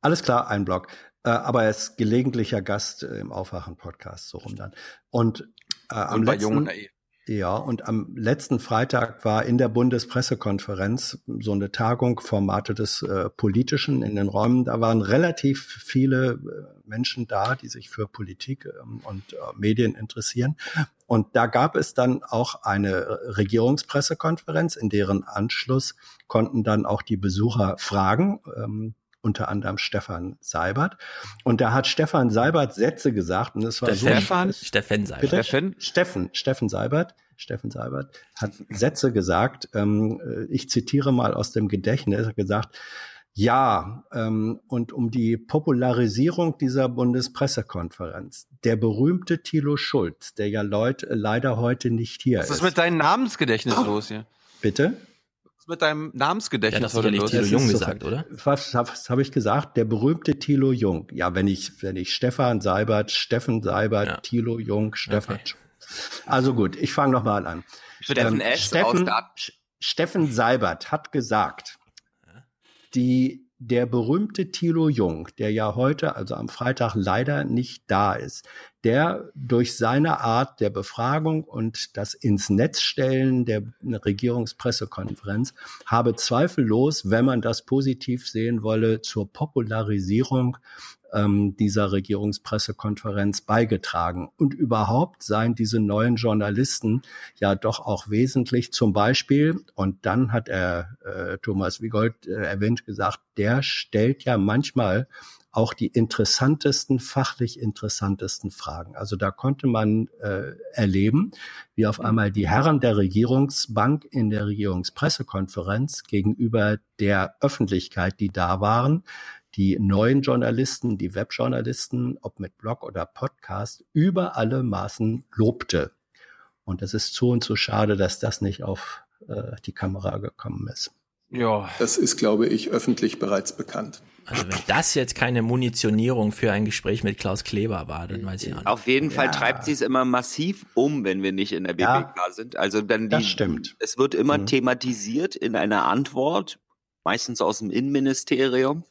[SPEAKER 10] Alles klar, ein Blog. Äh, aber er ist gelegentlicher Gast äh, im Aufwachen-Podcast, so rum dann. Und äh, am
[SPEAKER 1] Und bei
[SPEAKER 10] letzten,
[SPEAKER 1] Jung und Naiv.
[SPEAKER 10] Ja, und am letzten Freitag war in der Bundespressekonferenz so eine Tagung Formate des äh, Politischen in den Räumen. Da waren relativ viele äh, Menschen da, die sich für Politik ähm, und äh, Medien interessieren. Und da gab es dann auch eine Regierungspressekonferenz, in deren Anschluss konnten dann auch die Besucher fragen. Ähm, unter anderem Stefan Seibert. Und da hat Stefan Seibert Sätze gesagt und es war so
[SPEAKER 2] Stefan? Steffen Seibert.
[SPEAKER 1] Steffen?
[SPEAKER 10] Steffen, Steffen Seibert, Steffen Seibert hat Sätze gesagt, ähm, äh, ich zitiere mal aus dem Gedächtnis, er hat gesagt, ja, ähm, und um die Popularisierung dieser Bundespressekonferenz, der berühmte Thilo Schulz, der ja Leut, leider heute nicht hier
[SPEAKER 1] Was
[SPEAKER 10] ist.
[SPEAKER 1] ist mit deinem Namensgedächtnis los hier?
[SPEAKER 10] Bitte?
[SPEAKER 1] Was mit deinem Namensgedächtnis
[SPEAKER 2] Ja, das
[SPEAKER 1] los?
[SPEAKER 2] Thilo Jung
[SPEAKER 10] ist so-
[SPEAKER 2] gesagt, oder?
[SPEAKER 10] Was, was habe ich gesagt? Der berühmte Thilo Jung. Ja, wenn ich, wenn ich Stefan Seibert, Steffen Seibert,
[SPEAKER 2] Ja.
[SPEAKER 10] Thilo Jung, Stefan.
[SPEAKER 2] Okay.
[SPEAKER 10] Also gut, ich fange nochmal an.
[SPEAKER 9] Steffen aus
[SPEAKER 10] Steffen,
[SPEAKER 9] Dat-
[SPEAKER 10] Sch- Steffen Seibert hat gesagt, die, der berühmte Thilo Jung, der ja heute, also am Freitag leider nicht da ist, der durch seine Art der Befragung und das ins Netz stellen der Regierungspressekonferenz habe zweifellos, wenn man das positiv sehen wolle, zur Popularisierung ähm, dieser Regierungspressekonferenz beigetragen. Und überhaupt seien diese neuen Journalisten ja doch auch wesentlich zum Beispiel, und dann hat er äh, Thomas Wiegold äh, erwähnt gesagt, der stellt ja manchmal auch die interessantesten, fachlich interessantesten Fragen. Also da konnte man äh, erleben, wie auf einmal die Herren der Regierungsbank in der Regierungspressekonferenz gegenüber der Öffentlichkeit, die da waren, die neuen Journalisten, die Webjournalisten, ob mit Blog oder Podcast, über alle Maßen lobte. Und es ist zu und zu schade, dass das nicht auf äh, die Kamera gekommen ist.
[SPEAKER 1] Ja.
[SPEAKER 21] Das ist, glaube ich, öffentlich bereits bekannt.
[SPEAKER 2] Also wenn das jetzt keine Munitionierung für ein Gespräch mit Klaus Kleber war, dann weiß ich auch nicht.
[SPEAKER 9] Auf jeden Fall
[SPEAKER 10] Ja.
[SPEAKER 9] treibt sie es immer massiv um, wenn wir nicht in der
[SPEAKER 10] Ja.
[SPEAKER 9] BBK sind. Also dann die,
[SPEAKER 10] Das stimmt.
[SPEAKER 9] Es wird immer
[SPEAKER 10] Mhm.
[SPEAKER 9] thematisiert in einer Antwort, meistens aus dem Innenministerium.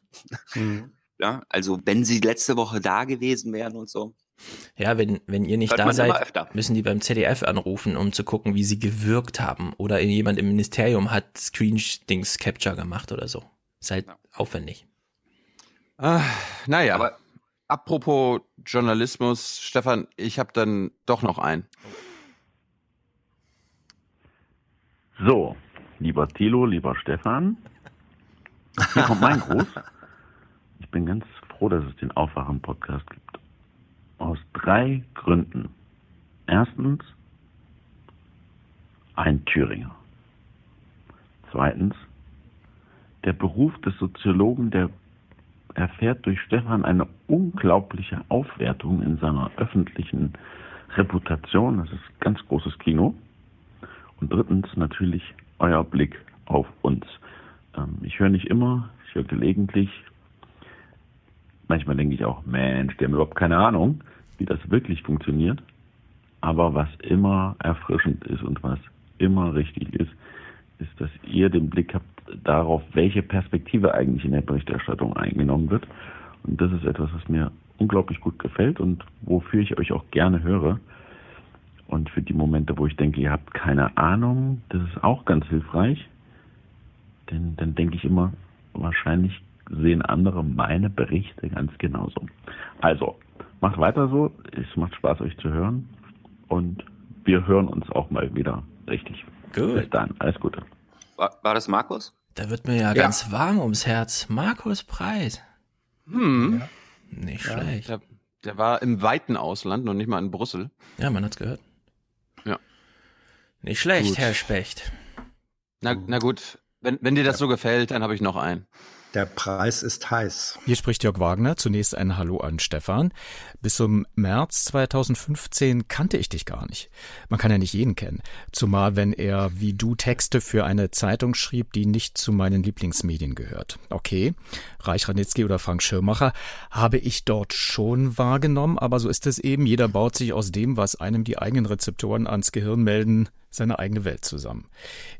[SPEAKER 10] Mhm.
[SPEAKER 9] Ja, also wenn sie letzte Woche da gewesen wären und so.
[SPEAKER 2] Ja, wenn, wenn ihr nicht
[SPEAKER 9] Hört
[SPEAKER 2] da seid,
[SPEAKER 9] öfter.
[SPEAKER 2] müssen die beim ZDF anrufen, um zu gucken, wie sie gewirkt haben. Oder jemand im Ministerium hat Screen-Dings Capture gemacht oder so. Ist halt aufwendig.
[SPEAKER 1] Ah, naja, apropos Journalismus, Stefan, ich habe dann doch noch einen.
[SPEAKER 22] So, lieber Thilo, lieber Stefan, hier kommt mein Gruß. Ich bin ganz froh, dass es den Aufwachen-Podcast gibt. Aus drei Gründen. Erstens, ein Thüringer. Zweitens, der Beruf des Soziologen, der erfährt durch Stefan eine unglaubliche Aufwertung in seiner öffentlichen Reputation. Das ist ganz großes Kino. Und drittens natürlich euer Blick auf uns. Ähm, ich höre nicht immer, ich höre gelegentlich. Manchmal denke ich auch, Mensch, die haben überhaupt keine Ahnung, wie das wirklich funktioniert. Aber was immer erfrischend ist und was immer richtig ist, ist, dass ihr den Blick habt darauf, welche Perspektive eigentlich in der Berichterstattung eingenommen wird. Und das ist etwas, was mir unglaublich gut gefällt und wofür ich euch auch gerne höre. Und für die Momente, wo ich denke, ihr habt keine Ahnung, das ist auch ganz hilfreich. Denn dann denke ich immer, wahrscheinlich sehen andere meine Berichte ganz genauso. Also, macht weiter so. Es macht Spaß, euch zu hören. Und wir hören uns auch mal wieder richtig.
[SPEAKER 2] Gut.
[SPEAKER 22] Bis dann. Alles Gute.
[SPEAKER 9] War, war das Markus?
[SPEAKER 2] Da wird mir ja,
[SPEAKER 1] Ja.
[SPEAKER 2] ganz warm ums Herz. Markus Preis.
[SPEAKER 1] Hm.
[SPEAKER 2] Nicht
[SPEAKER 1] Ja,
[SPEAKER 2] schlecht.
[SPEAKER 1] Der, der war im weiten Ausland, noch nicht mal in Brüssel.
[SPEAKER 2] Ja, man hat's gehört.
[SPEAKER 1] Ja.
[SPEAKER 2] Nicht schlecht,
[SPEAKER 1] Gut.
[SPEAKER 2] Herr Specht.
[SPEAKER 1] Na, na gut, wenn, wenn dir das so gefällt, dann habe ich noch einen.
[SPEAKER 10] Der Preis ist heiß.
[SPEAKER 23] Hier spricht Jörg Wagner. Zunächst ein Hallo an Stefan. Bis zum März 2015 kannte ich dich gar nicht. Man kann ja nicht jeden kennen. Zumal wenn er wie du Texte für eine Zeitung schrieb, die nicht zu meinen Lieblingsmedien gehört. Okay, Reich Ranitzky oder Frank Schirmacher habe ich dort schon wahrgenommen, aber so ist es eben. Jeder baut sich aus dem, was einem die eigenen Rezeptoren ans Gehirn melden, seine eigene Welt zusammen.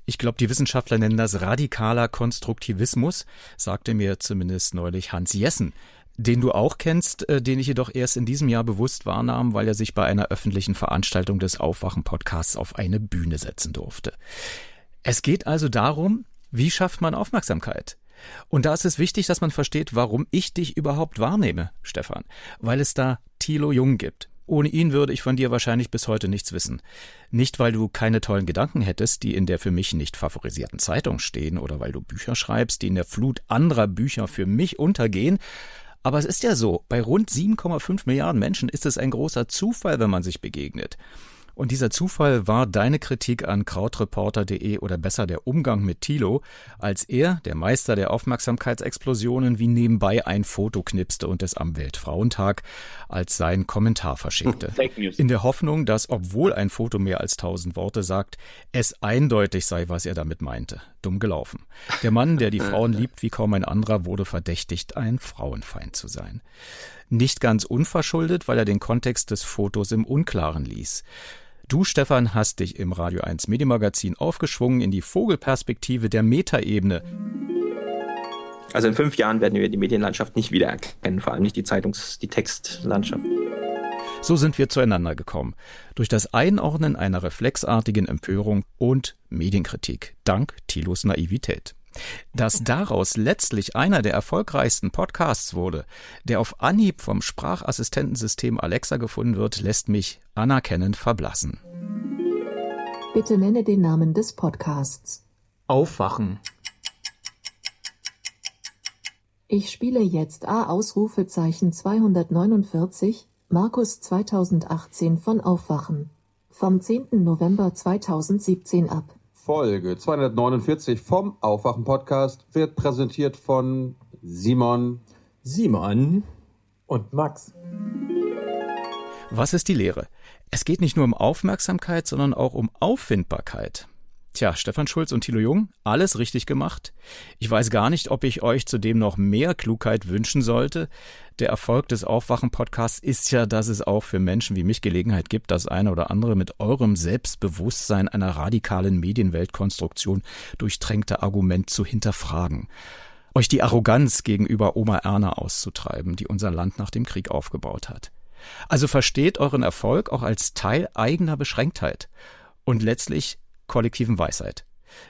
[SPEAKER 23] Ich glaube, die Wissenschaftler nennen das radikaler Konstruktivismus, sagte mir zumindest neulich Hans Jessen, den du auch kennst, äh, den ich jedoch erst in diesem Jahr bewusst wahrnahm, weil er sich bei einer öffentlichen Veranstaltung des Aufwachen-Podcasts auf eine Bühne setzen durfte. Es geht also darum, wie schafft man Aufmerksamkeit? Und da ist es wichtig, dass man versteht, warum ich dich überhaupt wahrnehme, Stefan. Weil es da Thilo Jung gibt. Ohne ihn würde ich von dir wahrscheinlich bis heute nichts wissen. Nicht, weil du keine tollen Gedanken hättest, die in der für mich nicht favorisierten Zeitung stehen, oder weil du Bücher schreibst, die in der Flut anderer Bücher für mich untergehen. Aber es ist ja so, bei rund 7,5 Milliarden Menschen ist es ein großer Zufall, wenn man sich begegnet. Und dieser Zufall war deine Kritik an krautreporter.de oder besser der Umgang mit Thilo, als er, der Meister der Aufmerksamkeitsexplosionen, wie nebenbei ein Foto knipste und es am Weltfrauentag als sein Kommentar verschickte. In der Hoffnung, dass, obwohl ein Foto mehr als tausend Worte sagt, es eindeutig sei, was er damit meinte. Dumm gelaufen. Der Mann, der die Frauen liebt wie kaum ein anderer, wurde verdächtigt, ein Frauenfeind zu sein. Nicht ganz unverschuldet, weil er den Kontext des Fotos im Unklaren ließ. Du, Stefan, hast dich im Radio 1 Medienmagazin aufgeschwungen in die Vogelperspektive der Metaebene.
[SPEAKER 24] Also in fünf Jahren werden wir die Medienlandschaft nicht wiedererkennen, vor allem nicht die Zeitungs-, die Textlandschaft.
[SPEAKER 23] So sind wir zueinander gekommen. Durch das Einordnen einer reflexartigen Empörung und Medienkritik. Dank Thilos Naivität. Dass daraus letztlich einer der erfolgreichsten Podcasts wurde, der auf Anhieb vom Sprachassistentensystem Alexa gefunden wird, lässt mich anerkennend verblassen.
[SPEAKER 25] Bitte nenne den Namen des Podcasts.
[SPEAKER 23] Aufwachen.
[SPEAKER 25] Ich spiele jetzt A Ausrufezeichen 249, Markus 2018 von Aufwachen. Vom 10. November 2017 ab.
[SPEAKER 26] Folge 249 vom Aufwachen Podcast wird präsentiert von Simon,
[SPEAKER 23] Simon
[SPEAKER 26] und Max.
[SPEAKER 23] Was ist die Lehre? Es geht nicht nur um Aufmerksamkeit, sondern auch um Auffindbarkeit. Tja, Stefan Schulz und Thilo Jung, alles richtig gemacht. Ich weiß gar nicht, ob ich euch zudem noch mehr Klugheit wünschen sollte. Der Erfolg des Aufwachen-Podcasts ist ja, dass es auch für Menschen wie mich Gelegenheit gibt, das eine oder andere mit eurem Selbstbewusstsein einer radikalen Medienweltkonstruktion durchtränkte Argument zu hinterfragen. euch die Arroganz gegenüber Oma Erna auszutreiben, die unser Land nach dem Krieg aufgebaut hat. Also versteht euren Erfolg auch als Teil eigener Beschränktheit und letztlich kollektiven Weisheit.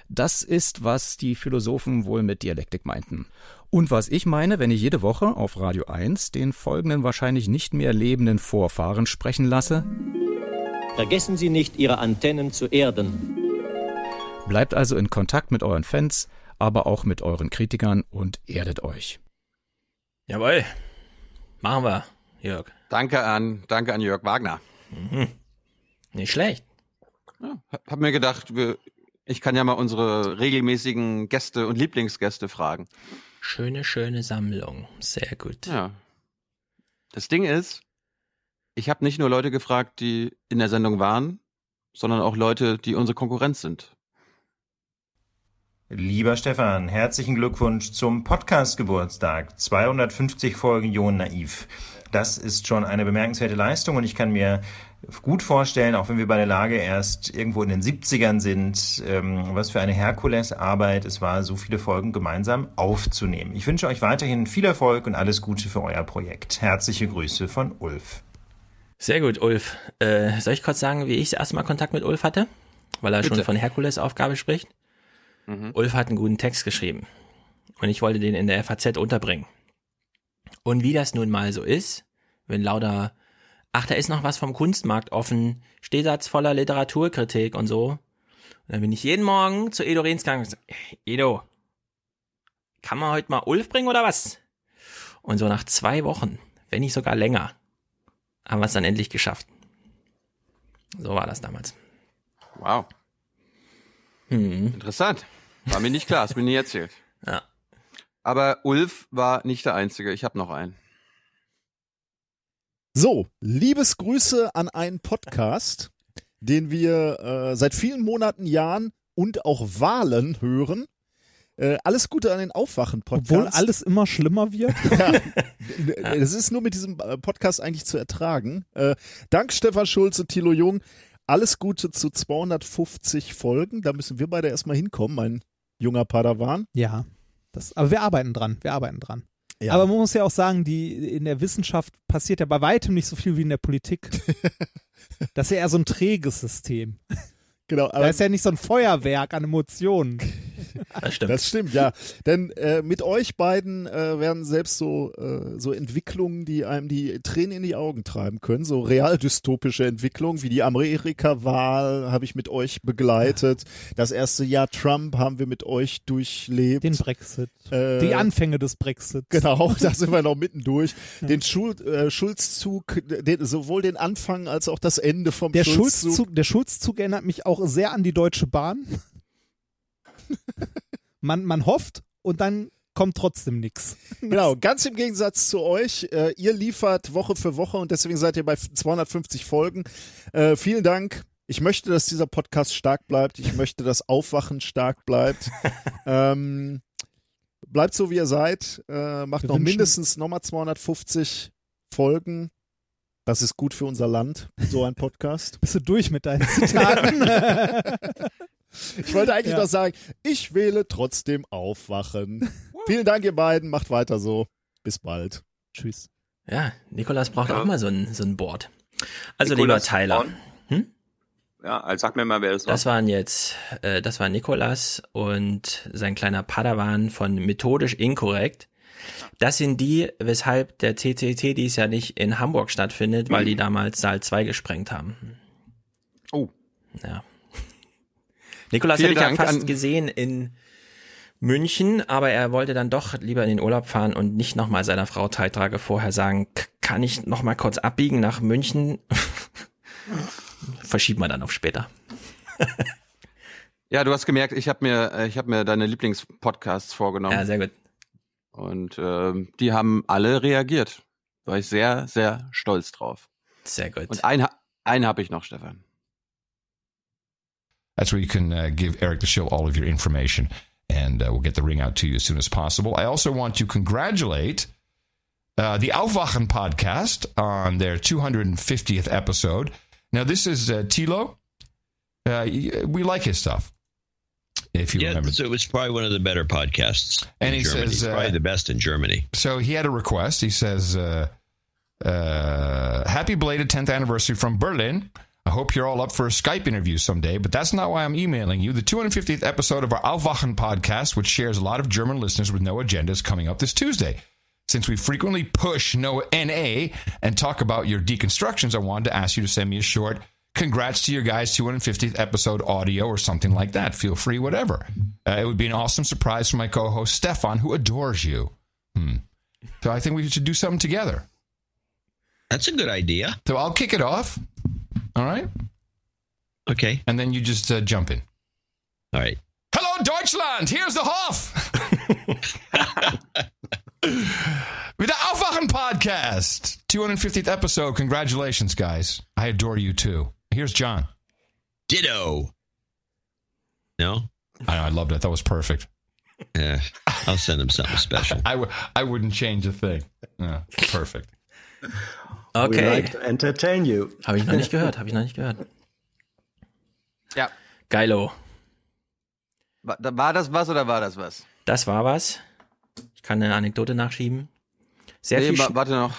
[SPEAKER 23] Das ist, was die Philosophen wohl mit Dialektik meinten. Und was ich meine, wenn ich jede Woche auf Radio 1 den folgenden wahrscheinlich nicht mehr lebenden Vorfahren sprechen lasse.
[SPEAKER 27] Vergessen Sie nicht, Ihre Antennen zu erden.
[SPEAKER 23] Bleibt also in Kontakt mit euren Fans, aber auch mit euren Kritikern und erdet euch.
[SPEAKER 2] Jawohl. Machen wir, Jörg.
[SPEAKER 1] Danke an, danke an Jörg Wagner.
[SPEAKER 2] Mhm. Nicht schlecht.
[SPEAKER 1] Ja, hab mir gedacht, wir, ich kann ja mal unsere regelmäßigen Gäste und Lieblingsgäste fragen.
[SPEAKER 2] Schöne, schöne Sammlung. Sehr gut.
[SPEAKER 1] Ja. Das Ding ist, ich habe nicht nur Leute gefragt, die in der Sendung waren, sondern auch Leute, die unsere Konkurrenz sind.
[SPEAKER 28] Lieber Stefan, herzlichen Glückwunsch zum Podcast-Geburtstag. 250 Folgen Jon Naiv. Das ist schon eine bemerkenswerte Leistung und ich kann mir gut vorstellen, auch wenn wir bei der Lage erst irgendwo in den 70ern sind, ähm, was für eine Herkulesarbeit es war, so viele Folgen gemeinsam aufzunehmen. Ich wünsche euch weiterhin viel Erfolg und alles Gute für euer Projekt. Herzliche Grüße von Ulf.
[SPEAKER 2] Sehr gut, Ulf. Äh, soll ich kurz sagen, wie ich das erste Mal Kontakt mit Ulf hatte? Weil er
[SPEAKER 1] Bitte.
[SPEAKER 2] schon von Herkules-Aufgabe spricht.
[SPEAKER 1] Mhm.
[SPEAKER 2] Ulf hat einen guten Text geschrieben. Und ich wollte den in der FAZ unterbringen. Und wie das nun mal so ist, wenn lauter, ach, da ist noch was vom Kunstmarkt offen, Stehsatz voller Literaturkritik und so. Und dann bin ich jeden Morgen zu Edo Rehns gegangen und gesagt, Edo, kann man heute mal Ulf bringen oder was? Und so nach zwei Wochen, wenn nicht sogar länger, haben wir es dann endlich geschafft. So war das damals.
[SPEAKER 1] Wow.
[SPEAKER 2] Hm.
[SPEAKER 1] Interessant. War mir nicht klar, hast mir nie erzählt.
[SPEAKER 2] Ja.
[SPEAKER 1] Aber Ulf war nicht der Einzige. Ich habe noch einen.
[SPEAKER 29] So, Liebesgrüße an einen Podcast, den wir äh, seit vielen Monaten, Jahren und auch Wahlen hören. Äh, alles Gute an den Aufwachen-Podcast.
[SPEAKER 18] Obwohl alles immer schlimmer wird.
[SPEAKER 29] ja, es ist nur mit diesem äh, Podcast eigentlich zu ertragen. Äh, dank Stefan Schulze, Thilo Jung. Alles Gute zu 250 Folgen. Da müssen wir beide erstmal hinkommen, mein junger Padawan.
[SPEAKER 18] Ja, das, aber wir arbeiten dran. Wir arbeiten dran.
[SPEAKER 29] Ja.
[SPEAKER 18] Aber man muss ja auch sagen, die, in der Wissenschaft passiert ja bei weitem nicht so viel wie in der Politik. das ist ja eher so ein träges System.
[SPEAKER 29] Genau,
[SPEAKER 18] da ist ja nicht so ein Feuerwerk an Emotionen.
[SPEAKER 2] Das stimmt.
[SPEAKER 29] Das stimmt, ja. Denn äh, mit euch beiden äh, werden selbst so, äh, so Entwicklungen, die einem die Tränen in die Augen treiben können, so real-dystopische Entwicklungen, wie die Amerika-Wahl habe ich mit euch begleitet. Das erste Jahr Trump haben wir mit euch durchlebt.
[SPEAKER 18] Den Brexit.
[SPEAKER 29] Äh,
[SPEAKER 18] die Anfänge des Brexits.
[SPEAKER 29] Genau, da sind wir noch mittendurch. Den Schul äh, Schulzzug, den, sowohl den Anfang als auch das Ende vom
[SPEAKER 18] Der
[SPEAKER 29] Schulzzug.
[SPEAKER 18] Schulzzug, der Schulzzug erinnert mich auch sehr an die Deutsche Bahn. Man, man hofft und dann kommt trotzdem nichts.
[SPEAKER 29] Genau, ganz im Gegensatz zu euch. Äh, ihr liefert Woche für Woche und deswegen seid ihr bei 250 Folgen. Äh, vielen Dank. Ich möchte, dass dieser Podcast stark bleibt. Ich möchte, dass Aufwachen stark bleibt. ähm, bleibt so, wie ihr seid. Äh, macht
[SPEAKER 18] Wir
[SPEAKER 29] noch mindestens nochmal 250 Folgen. Das ist gut für unser Land, so ein Podcast.
[SPEAKER 18] Bist du durch mit deinen Zitaten?
[SPEAKER 29] Ich wollte eigentlich
[SPEAKER 18] Ja.
[SPEAKER 29] noch sagen, ich wähle trotzdem Aufwachen. Vielen Dank, ihr beiden. Macht weiter so. Bis bald.
[SPEAKER 18] Tschüss.
[SPEAKER 2] Ja, Nikolas braucht
[SPEAKER 9] Ja.
[SPEAKER 2] auch mal so ein, so ein Board. Also
[SPEAKER 9] Nikolas
[SPEAKER 2] lieber Tyler. Hm?
[SPEAKER 9] Ja, also sag mir mal, wer das war.
[SPEAKER 2] Das waren jetzt, äh, das war Nikolas und sein kleiner Padawan von methodisch inkorrekt. Das sind die, weshalb der CCC dies ja nicht in Hamburg stattfindet, weil die damals Saal 2 gesprengt haben.
[SPEAKER 1] Oh.
[SPEAKER 2] Ja. Nikolas hätte ich ja fast gesehen in München, aber er wollte dann doch lieber in den Urlaub fahren und nicht nochmal seiner Frau drei Tage vorher sagen, "K- kann ich nochmal kurz abbiegen nach München? Verschieben wir dann auf später.
[SPEAKER 1] Ja, du hast gemerkt, ich habe mir, äh, ich habe mir deine Lieblingspodcasts vorgenommen.
[SPEAKER 2] Ja, sehr gut.
[SPEAKER 1] Und ähm, die haben alle reagiert. War ich sehr, sehr stolz drauf.
[SPEAKER 2] Sehr gut.
[SPEAKER 1] Und einen, einen habe ich noch, Stefan.
[SPEAKER 30] That's where you can uh, give Eric the show all of your information, and uh, we'll get the ring out to you as soon as possible. I also want to congratulate uh, the Aufwachen podcast on their 250th episode. Now, this is uh, Tilo. Uh, we like his stuff. If you
[SPEAKER 31] yeah,
[SPEAKER 30] remember.
[SPEAKER 31] so it was probably one of the better podcasts.
[SPEAKER 30] And he
[SPEAKER 31] Germany.
[SPEAKER 30] says, uh,
[SPEAKER 31] probably the best in Germany.
[SPEAKER 30] So he had a request. He says, uh, uh, "Happy belated 10th anniversary from Berlin." I hope you're all up for a Skype interview someday, but that's not why I'm emailing you. The 250th episode of our Aufwachen podcast, which shares a lot of German listeners with no agenda, is coming up this Tuesday. Since we frequently push no NA and talk about your deconstructions, I wanted to ask you to send me a short congrats to your guys' 250th episode audio or something like that. Feel free, whatever. Uh, it would be an awesome surprise for my co host Stefan, who adores you. Hmm. So I think we should do something together.
[SPEAKER 31] That's a good idea.
[SPEAKER 30] So I'll kick it off. All right.
[SPEAKER 31] Okay.
[SPEAKER 30] And then you just uh, jump in.
[SPEAKER 31] All right.
[SPEAKER 30] Hello, Deutschland. Here's the Hoff. With the Aufwachen podcast, 250th episode. Congratulations, guys. I adore you too. Here's John.
[SPEAKER 31] Ditto. No?
[SPEAKER 30] I, I loved it. That was perfect.
[SPEAKER 31] Yeah. I'll send him something special.
[SPEAKER 30] I w- I wouldn't change a thing. Yeah, perfect.
[SPEAKER 10] We
[SPEAKER 2] Okay.
[SPEAKER 10] like to entertain you.
[SPEAKER 2] Habe ich noch nicht gehört, habe ich noch nicht gehört.
[SPEAKER 1] Ja.
[SPEAKER 2] Geilo.
[SPEAKER 1] War, war das was oder war das was?
[SPEAKER 2] Das war was. Ich kann eine Anekdote nachschieben. Sehr
[SPEAKER 1] nee,
[SPEAKER 2] viel.
[SPEAKER 1] wa warte noch.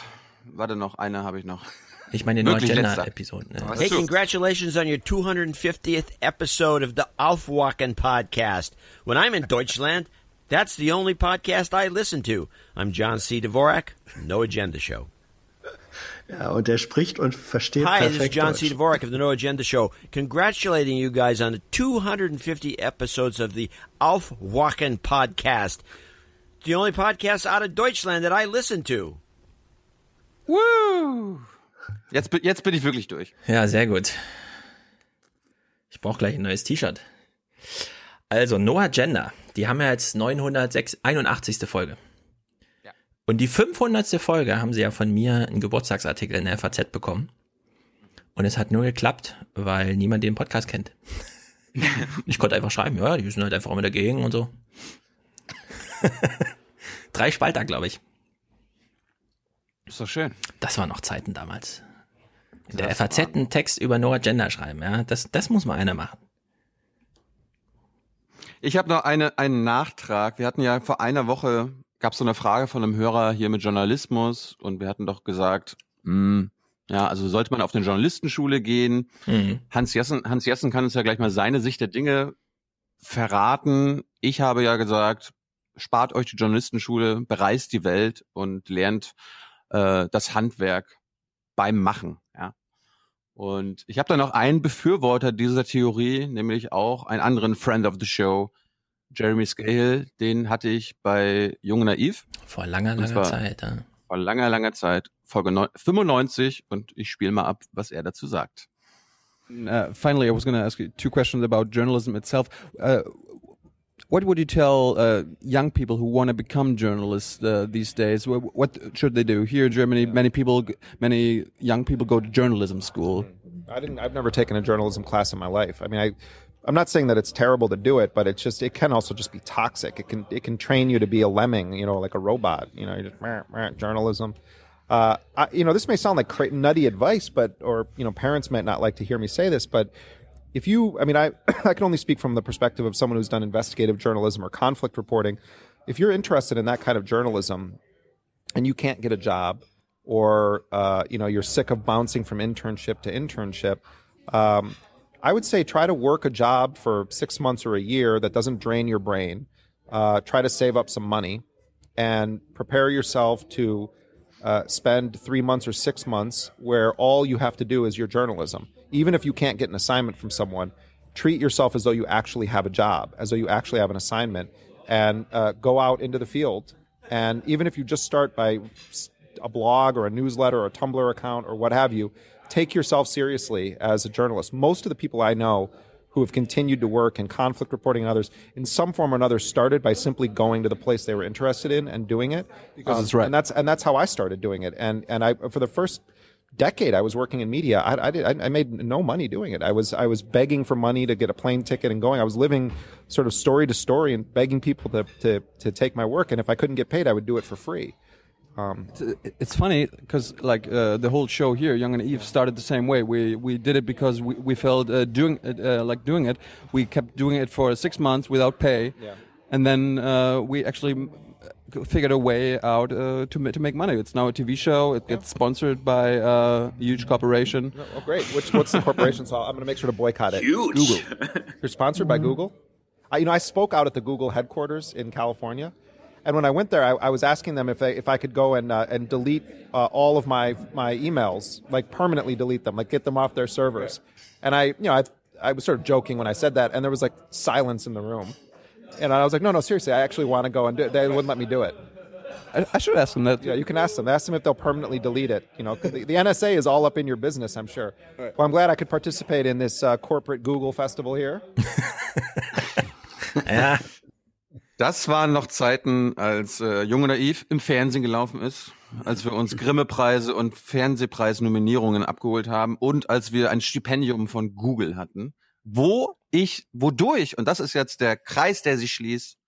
[SPEAKER 1] Warte noch, eine habe ich noch.
[SPEAKER 2] Ich meine die
[SPEAKER 1] Wirklich letzter.
[SPEAKER 2] Neugender-Episoden. Ne?
[SPEAKER 32] Hey, congratulations on your 250th episode of the Aufwachen podcast. When I'm in Deutschland, that's the only podcast I listen to. I'm John C. Dvorak, No Agenda Show.
[SPEAKER 10] Ja, und er spricht und versteht
[SPEAKER 32] Hi, this is
[SPEAKER 10] perfekt
[SPEAKER 32] John. C. Dvorak of the No Agenda Show, congratulating you guys on the 250 episodes of the Aufwachen podcast. The only podcast out of Deutschland that I listen to.
[SPEAKER 1] Woo! Jetzt, bin- jetzt bin ich wirklich durch.
[SPEAKER 2] Ja, sehr gut. Ich brauche gleich ein neues T-Shirt. Also, No Agenda. Die haben ja jetzt 981. Folge. Und die 500. Folge haben sie ja von mir einen Geburtstagsartikel in der FAZ bekommen. Und es hat nur geklappt, weil niemand den Podcast kennt. ich konnte einfach schreiben, ja, die sind halt einfach immer dagegen und so. Drei Spalter, glaube ich.
[SPEAKER 1] Ist doch schön.
[SPEAKER 2] Das waren noch Zeiten damals. In der FAZ einen Text über No Agenda schreiben, ja. Das, das muss mal einer machen.
[SPEAKER 1] Ich habe noch eine, einen Nachtrag. Wir hatten ja vor einer Woche, gab es so eine Frage von einem Hörer hier mit Journalismus und wir hatten doch gesagt, hm, ja, also sollte man auf eine Journalistenschule gehen.
[SPEAKER 2] Mhm.
[SPEAKER 1] Hans Jessen, Hans Jessen kann uns ja gleich mal seine Sicht der Dinge verraten. Ich habe ja gesagt, spart euch die Journalistenschule, bereist die Welt und lernt äh, das Handwerk beim Machen. Ja. Und ich habe da noch einen Befürworter dieser Theorie, nämlich auch einen anderen Friend of the Show, Jeremy Scale. Den hatte ich bei Jung Naiv.
[SPEAKER 2] Vor langer, langer Zeit, ja.
[SPEAKER 1] Vor langer, langer Zeit. Folge neun- 95 und ich spiele mal ab, was er dazu sagt.
[SPEAKER 33] Uh, finally, I was going to ask you two questions about journalism itself. Uh, what would you tell uh, young people who want to become journalists uh, these days? What, what should they do? Here in Germany, many people, many young people go to journalism school.
[SPEAKER 34] I didn't. I've never taken a journalism class in my life. I mean, I, I'm not saying that it's terrible to do it, but it's just it can also just be toxic. It can it can train you to be a lemming, you know, like a robot. You know, you just meh, meh, journalism. Uh, I, you know, this may sound like nutty advice, but or you know, parents might not like to hear me say this, but if you, I mean, I I can only speak from the perspective of someone who's done investigative journalism or conflict reporting. If you're interested in that kind of journalism, and you can't get a job or uh, you know you're sick of bouncing from internship to internship um, i would say try to work a job for six months or a year that doesn't drain your brain. Uh, try to save up some money and prepare yourself to uh, spend three months or six months where all you have to do is your journalism. Even if you can't get an assignment from someone treat yourself as though you actually have a job as though you actually have an assignment and uh, go out into the field. And even if you just start by a blog or a newsletter or a Tumblr account or what have you, take yourself seriously as a journalist. Most of the people I know who have continued to work in conflict reporting and others, in some form or another, started by simply going to the place they were interested in and doing it.
[SPEAKER 33] Because um, it's right.
[SPEAKER 34] And that's and that's how I started doing it. And and I for the first decade I was working in media. I, I did. I, I made no money doing it. I was I was begging for money to get a plane ticket and going. I was living sort of story to story and begging people to to to take my work. And if I couldn't get paid, I would do it for free. Um,
[SPEAKER 33] It's- It's funny because like uh, the whole show here, Young and Eve, started the same way. We we did it because we, we felt uh, doing it, uh, like doing it. We kept doing it for six months without pay,
[SPEAKER 34] Yeah.
[SPEAKER 33] and then uh, we actually mm, figured a way out uh, to to make money. It's now a TV show. It gets sponsored by uh, a huge corporation.
[SPEAKER 34] oh, great. Which, what's the corporation? So I'm going to make sure to boycott it.
[SPEAKER 9] Huge.
[SPEAKER 34] Google. You're sponsored by Google? I, you know, I spoke out at the Google headquarters in California. And when I went there, I, I was asking them if I, if I could go and uh, and delete uh, all of my my emails, like permanently delete them, like get them off their servers. And I, you know, I I was sort of joking when I said that, and there was like silence in the room. And I was like, no, no, seriously, I actually want to go and do it. They wouldn't let me do it.
[SPEAKER 33] I, I should ask them that.
[SPEAKER 34] Yeah, you can ask them. Ask them if they'll permanently delete it. You know, 'cause the, the NSA is all up in your business. I'm sure. Well, I'm glad I could participate in this uh, corporate Google festival here.
[SPEAKER 2] Ja.
[SPEAKER 1] Das waren noch Zeiten, als äh, Junge Naiv im Fernsehen gelaufen ist, als wir uns Grimme-Preise und Fernsehpreis-Nominierungen abgeholt haben und als wir ein Stipendium von Google hatten, wo ich, wodurch, und das ist jetzt der Kreis, der sich schließt,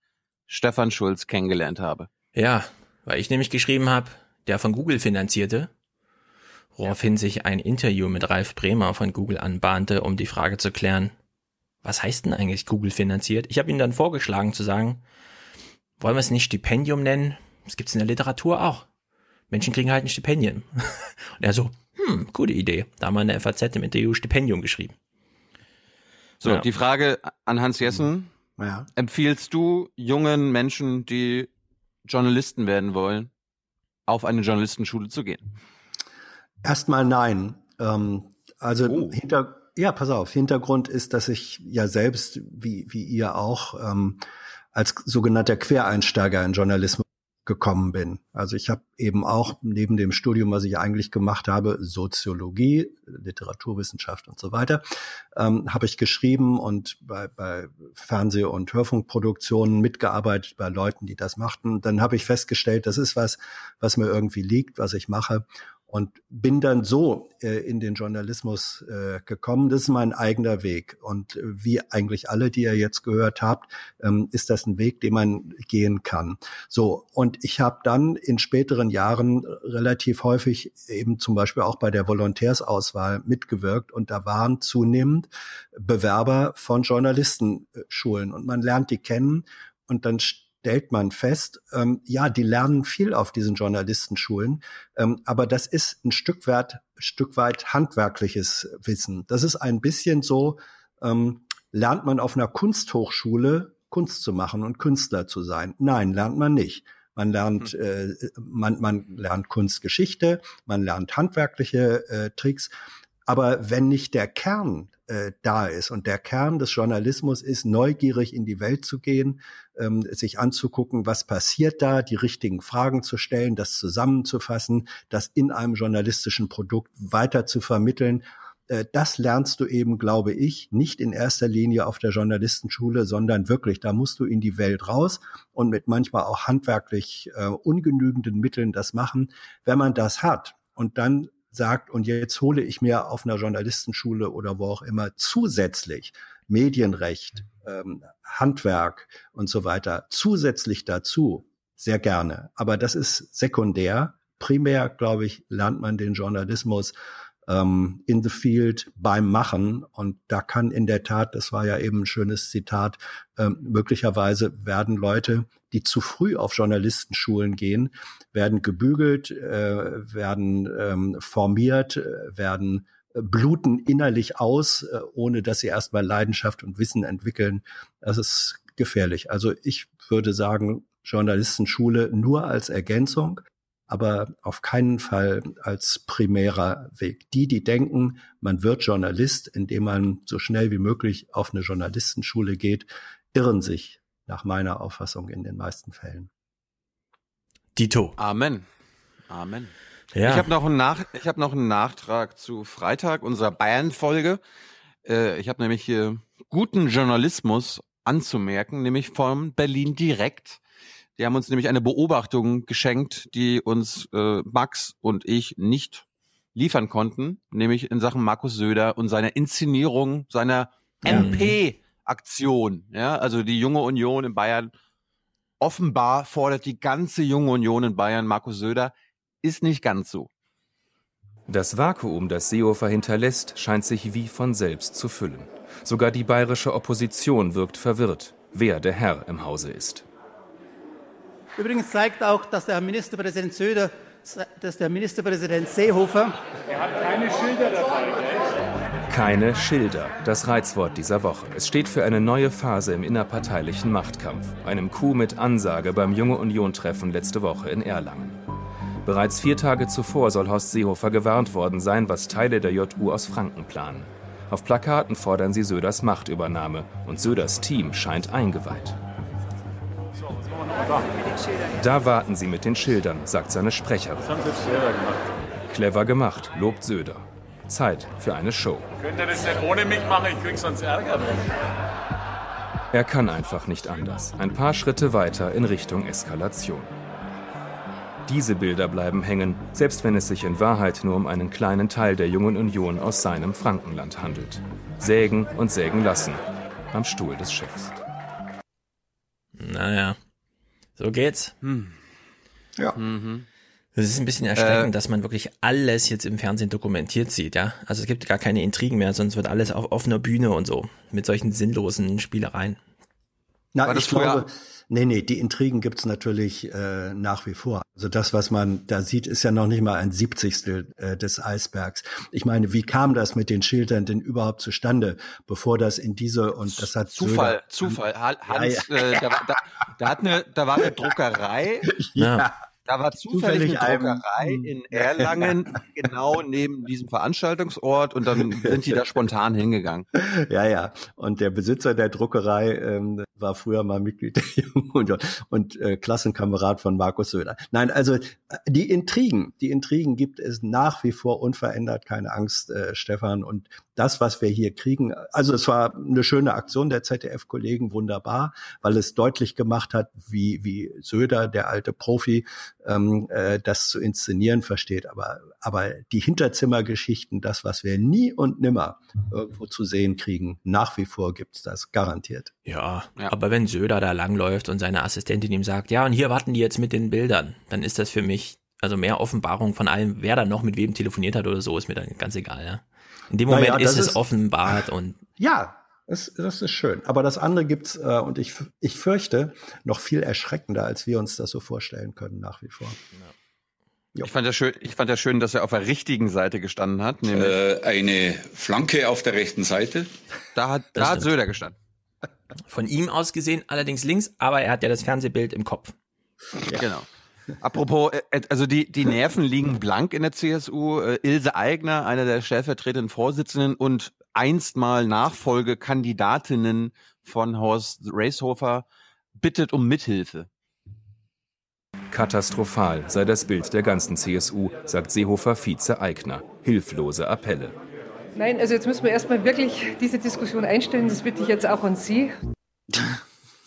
[SPEAKER 1] Stefan Schulz kennengelernt habe.
[SPEAKER 2] Ja, weil ich nämlich geschrieben habe, der von Google finanzierte, woraufhin sich ein Interview mit Ralf Bremer von Google anbahnte, um die Frage zu klären, was heißt denn eigentlich Google finanziert? Ich habe ihm dann vorgeschlagen zu sagen, wollen wir es nicht Stipendium nennen? Das gibt's in der Literatur auch. Menschen kriegen halt ein Stipendium. Und er so, hm, gute Idee. Da haben wir in der FAZ im Interview Stipendium geschrieben.
[SPEAKER 1] So,
[SPEAKER 2] Ja.
[SPEAKER 1] die Frage an Hans Jessen.
[SPEAKER 10] Ja.
[SPEAKER 1] Empfiehlst du jungen Menschen, die Journalisten werden wollen, auf eine Journalistenschule zu gehen?
[SPEAKER 10] Erstmal nein. Ähm, also hinter, ja, pass auf, Hintergrund ist, dass ich ja selbst, wie, wie ihr auch, ähm, als sogenannter Quereinsteiger in Journalismus gekommen bin. Also ich habe eben auch neben dem Studium, was ich eigentlich gemacht habe, Soziologie, Literaturwissenschaft und so weiter, ähm, habe ich geschrieben und bei, bei Fernseh- und Hörfunkproduktionen mitgearbeitet bei Leuten, die das machten. Dann habe ich festgestellt, das ist was, was mir irgendwie liegt, was ich mache und bin dann so äh, in den Journalismus äh, gekommen. Das ist mein eigener Weg. Und äh, wie eigentlich alle, die ihr jetzt gehört habt, ähm, ist das ein Weg, den man gehen kann. So, und ich habe dann in späteren Jahren relativ häufig eben zum Beispiel auch bei der Volontärsauswahl mitgewirkt und da waren zunehmend Bewerber von Journalistenschulen und man lernt die kennen und dann stellt man fest, ähm, ja, die lernen viel auf diesen Journalistenschulen, ähm, aber das ist ein Stück weit, Stück weit handwerkliches Wissen. Das ist ein bisschen so, ähm, lernt man auf einer Kunsthochschule Kunst zu machen und Künstler zu sein. Nein, lernt man nicht. Man lernt, äh, man, man lernt Kunstgeschichte, man lernt handwerkliche äh, Tricks. Aber wenn nicht der Kern äh, da ist und der Kern des Journalismus ist, neugierig in die Welt zu gehen, ähm, sich anzugucken, was passiert da, die richtigen Fragen zu stellen, das zusammenzufassen, das in einem journalistischen Produkt weiter zu vermitteln, äh, das lernst du eben, glaube ich, nicht in erster Linie auf der Journalistenschule, sondern wirklich, da musst du in die Welt raus und mit manchmal auch handwerklich äh, ungenügenden Mitteln das machen. Wenn man das hat und dann sagt, und jetzt hole ich mir auf einer Journalistenschule oder wo auch immer zusätzlich Medienrecht, ähm, Handwerk und so weiter zusätzlich dazu, sehr gerne. Aber das ist sekundär. Primär, glaube ich, lernt man den Journalismus ähm, in the field beim Machen. Und da kann in der Tat, das war ja eben ein schönes Zitat, ähm, möglicherweise werden Leute, die zu früh auf Journalistenschulen gehen, werden gebügelt, äh, werden ähm, formiert, äh, werden äh, bluten innerlich aus, äh, ohne dass sie erstmal Leidenschaft und Wissen entwickeln. Das ist gefährlich. Also ich würde sagen, Journalistenschule nur als Ergänzung, aber auf keinen Fall als primärer Weg. Die, die denken, man wird Journalist, indem man so schnell wie möglich auf eine Journalistenschule geht, irren sich nach meiner Auffassung in den meisten Fällen.
[SPEAKER 2] Dito.
[SPEAKER 1] Amen. Amen.
[SPEAKER 2] Ja.
[SPEAKER 1] Ich habe noch, einen Nach ich hab noch einen Nachtrag zu Freitag, unserer Bayern-Folge. Äh, ich habe nämlich hier guten Journalismus anzumerken, nämlich von Berlin direkt. Die haben uns nämlich eine Beobachtung geschenkt, die uns äh, Max und ich nicht liefern konnten, nämlich in Sachen Markus Söder und seiner Inszenierung seiner MP-Aktion. Ja, also die junge Union in Bayern offenbar fordert die ganze junge Union in Bayern Markus Söder. Ist nicht ganz so.
[SPEAKER 35] Das Vakuum, das Seehofer hinterlässt, scheint sich wie von selbst zu füllen. Sogar die bayerische Opposition wirkt verwirrt, wer der Herr im Hause ist.
[SPEAKER 36] Übrigens zeigt auch, dass der Ministerpräsident Söder, dass der Ministerpräsident Seehofer.
[SPEAKER 37] Er hat keine Schilder dabei.
[SPEAKER 35] Keine Schilder, das Reizwort dieser Woche. Es steht für eine neue Phase im innerparteilichen Machtkampf, einem Coup mit Ansage beim Junge Union-Treffen letzte Woche in Erlangen. Bereits vier Tage zuvor soll Horst Seehofer gewarnt worden sein, was Teile der JU aus Franken planen. Auf Plakaten fordern sie Söders Machtübernahme und Söders Team scheint eingeweiht. Da warten sie mit den Schildern, sagt seine Sprecherin.
[SPEAKER 37] Das haben sie jetzt selber gemacht.
[SPEAKER 35] Clever gemacht, lobt Söder. Zeit für eine Show.
[SPEAKER 37] Könnt ihr das nicht ohne mich machen? Ich krieg sonst Ärger.
[SPEAKER 35] Er kann einfach nicht anders. Ein paar Schritte weiter in Richtung Eskalation. Diese Bilder bleiben hängen, selbst wenn es sich in Wahrheit nur um einen kleinen Teil der Jungen Union aus seinem Frankenland handelt. Sägen und sägen lassen am Stuhl des Chefs.
[SPEAKER 2] Naja, so geht's.
[SPEAKER 1] Hm.
[SPEAKER 10] Ja.
[SPEAKER 1] Mhm.
[SPEAKER 2] Es ist ein bisschen erschreckend,
[SPEAKER 1] Äh.
[SPEAKER 2] dass man wirklich alles jetzt im Fernsehen dokumentiert sieht, ja. Also es gibt gar keine Intrigen mehr, sonst wird alles auf offener Bühne und so. Mit solchen sinnlosen Spielereien.
[SPEAKER 10] Na,
[SPEAKER 2] War das
[SPEAKER 10] ich glaube, nee, nee, die Intrigen gibt's natürlich äh, nach wie vor. Also das, was man da sieht, ist ja noch nicht mal ein Siebzigstel äh, des Eisbergs. Ich meine, wie kam das mit den Schildern denn überhaupt zustande, bevor das in diese und das hat
[SPEAKER 1] Zufall,
[SPEAKER 10] Söder-
[SPEAKER 1] Zufall. Ha-
[SPEAKER 10] Ja,
[SPEAKER 1] Hans,
[SPEAKER 10] ja.
[SPEAKER 1] Äh, da, war- da, da, hat eine, da war eine Druckerei.
[SPEAKER 10] Ja.
[SPEAKER 1] Da war zufällig,
[SPEAKER 10] Zufällig
[SPEAKER 1] eine
[SPEAKER 10] einem-
[SPEAKER 1] Druckerei in Erlangen, genau neben diesem Veranstaltungsort und dann sind die da spontan hingegangen.
[SPEAKER 10] Ja, ja. Und der Besitzer der Druckerei ähm, war früher mal Mitglied der Jungen Union und äh, Klassenkamerad von Markus Söder. Nein, also äh, die Intrigen, die Intrigen gibt es nach wie vor unverändert, keine Angst, äh, Stefan. Und das, was wir hier kriegen, also es war eine schöne Aktion der ZDF-Kollegen, wunderbar, weil es deutlich gemacht hat, wie, wie Söder, der alte Profi, ähm, äh, das zu inszenieren versteht. Aber, aber die Hinterzimmergeschichten, das, was wir nie und nimmer irgendwo zu sehen kriegen, nach wie vor gibt's das garantiert.
[SPEAKER 2] Ja, aber wenn Söder da langläuft und seine Assistentin ihm sagt, ja, und hier warten die jetzt mit den Bildern, dann ist das für mich, also mehr Offenbarung von allem, wer da noch mit wem telefoniert hat oder so, ist mir dann ganz egal, ja. In dem Moment
[SPEAKER 10] Naja,
[SPEAKER 2] ist
[SPEAKER 10] das
[SPEAKER 2] es
[SPEAKER 10] ist-
[SPEAKER 2] offenbart und
[SPEAKER 10] Ja, das, das ist schön. Aber das andere gibt's äh, und ich, ich fürchte, noch viel erschreckender, als wir uns das so vorstellen können, nach wie vor.
[SPEAKER 1] Ich fand ja schön, ich fand ja schön, dass er auf der richtigen Seite gestanden hat. Nämlich,
[SPEAKER 38] Äh, eine Flanke auf der rechten Seite.
[SPEAKER 1] da hat,
[SPEAKER 2] Das
[SPEAKER 1] da hat. Söder gestanden.
[SPEAKER 2] von ihm aus gesehen allerdings links, aber er hat ja das Fernsehbild im Kopf.
[SPEAKER 1] Genau. Apropos, äh, also die, die Nerven liegen blank in der CSU. Äh, Ilse Aigner, eine der stellvertretenden Vorsitzenden und einst mal Nachfolgekandidatinnen von Horst Reishofer, bittet um Mithilfe.
[SPEAKER 35] Katastrophal sei das Bild der ganzen CSU, sagt Seehofer Vize Eigner. Hilflose Appelle.
[SPEAKER 39] Nein, also jetzt müssen wir erstmal wirklich diese Diskussion einstellen. Das bitte ich jetzt auch an Sie.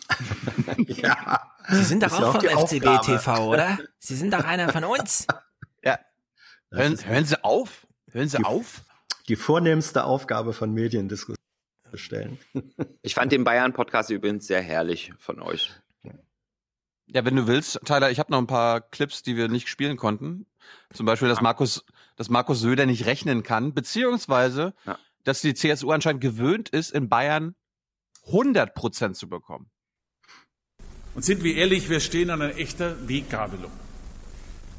[SPEAKER 10] ja.
[SPEAKER 2] Sie sind doch
[SPEAKER 10] ja
[SPEAKER 2] auch
[SPEAKER 10] auch
[SPEAKER 2] vom
[SPEAKER 10] die
[SPEAKER 2] FCB
[SPEAKER 10] Aufgabe.
[SPEAKER 2] TV, oder? Sie sind doch einer von uns.
[SPEAKER 1] Ja. Hören, hören Sie auf? Hören Sie auf?
[SPEAKER 10] Die vornehmste Aufgabe von Mediendiskussionen zu stellen.
[SPEAKER 9] Ich fand den Bayern-Podcast übrigens sehr herrlich von euch.
[SPEAKER 1] Ja, wenn du willst, Tyler, ich habe noch ein paar Clips, die wir nicht spielen konnten. Zum Beispiel, dass Markus, dass Markus Söder nicht rechnen kann, beziehungsweise, dass die CSU anscheinend gewöhnt ist, in Bayern 100 Prozent zu bekommen.
[SPEAKER 37] Und sind wir ehrlich, wir stehen an einer echten Weggabelung.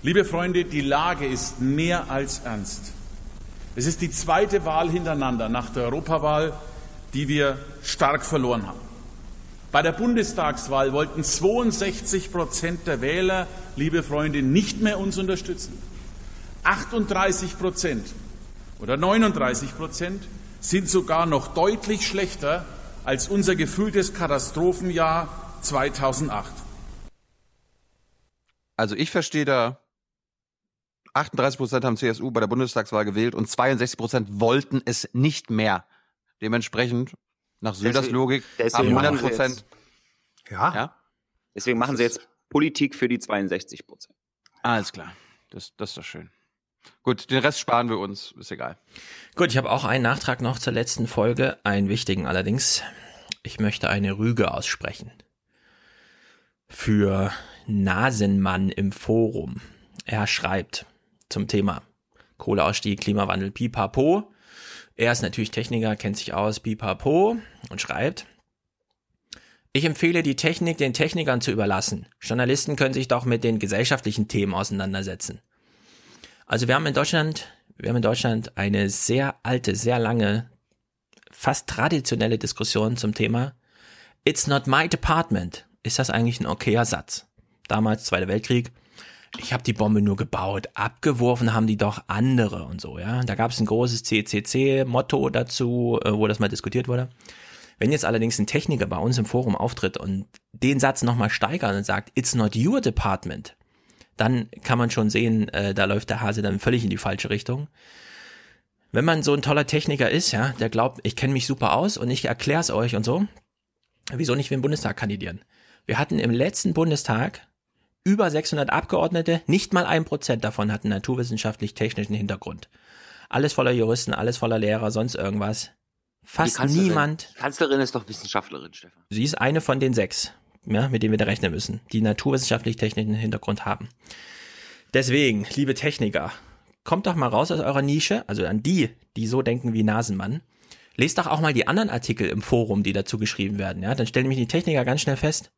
[SPEAKER 37] Liebe Freunde, die Lage ist mehr als ernst. Es ist die zweite Wahl hintereinander nach der Europawahl, die wir stark verloren haben. Bei der Bundestagswahl wollten 62 Prozent der Wähler, liebe Freunde, nicht mehr uns unterstützen. 38 Prozent oder 39 Prozent sind sogar noch deutlich schlechter als unser gefühltes Katastrophenjahr 2008.
[SPEAKER 1] Also ich verstehe da, 38 Prozent haben CSU bei der Bundestagswahl gewählt und 62 Prozent wollten es nicht mehr. Dementsprechend, nach Söders Logik, haben 100
[SPEAKER 9] machen sie
[SPEAKER 1] Prozent.
[SPEAKER 9] jetzt-
[SPEAKER 10] Ja.
[SPEAKER 1] ja.
[SPEAKER 9] Deswegen machen sie jetzt Politik für die 62 Prozent.
[SPEAKER 1] Alles klar. Das, das ist doch schön. Gut, den Rest sparen wir uns, ist egal.
[SPEAKER 2] Gut, ich habe auch einen Nachtrag noch zur letzten Folge, einen wichtigen allerdings. Ich möchte eine Rüge aussprechen. Für Nasenmann im Forum. Er schreibt zum Thema Kohleausstieg, Klimawandel, pipapo. Er ist natürlich Techniker, kennt sich aus, pipapo und schreibt, ich empfehle die Technik den Technikern zu überlassen. Journalisten können sich doch mit den gesellschaftlichen Themen auseinandersetzen. Also wir haben in Deutschland, wir haben in Deutschland eine sehr alte, sehr lange, fast traditionelle Diskussion zum Thema It's not my department. Ist das eigentlich ein okayer Satz? Damals Zweiter Weltkrieg. Ich habe die Bombe nur gebaut, abgeworfen haben die doch andere und so, ja. Da gab es ein großes CCC-Motto dazu, äh, wo das mal diskutiert wurde. Wenn jetzt allerdings ein Techniker bei uns im Forum auftritt und den Satz nochmal steigert und sagt, it's not your department, dann kann man schon sehen, äh, da läuft der Hase dann völlig in die falsche Richtung. Wenn man so ein toller Techniker ist, ja, der glaubt, ich kenne mich super aus und ich erkläre es euch und so, wieso nicht für den Bundestag kandidieren? Wir hatten im letzten Bundestag über 600 Abgeordnete, nicht mal ein Prozent davon hatten naturwissenschaftlich-technischen Hintergrund. Alles voller Juristen, alles voller Lehrer, sonst irgendwas. Fast
[SPEAKER 9] Kanzlerin-
[SPEAKER 2] niemand.
[SPEAKER 9] Die Kanzlerin ist doch Wissenschaftlerin, Stefan.
[SPEAKER 2] Sie ist eine von den sechs, ja, mit denen wir da rechnen müssen, die naturwissenschaftlich-technischen Hintergrund haben. Deswegen, liebe Techniker, kommt doch mal raus aus eurer Nische, also an die, die so denken wie Nasenmann. Lest doch auch mal die anderen Artikel im Forum, die dazu geschrieben werden, ja. Dann stellen nämlich die Techniker ganz schnell fest,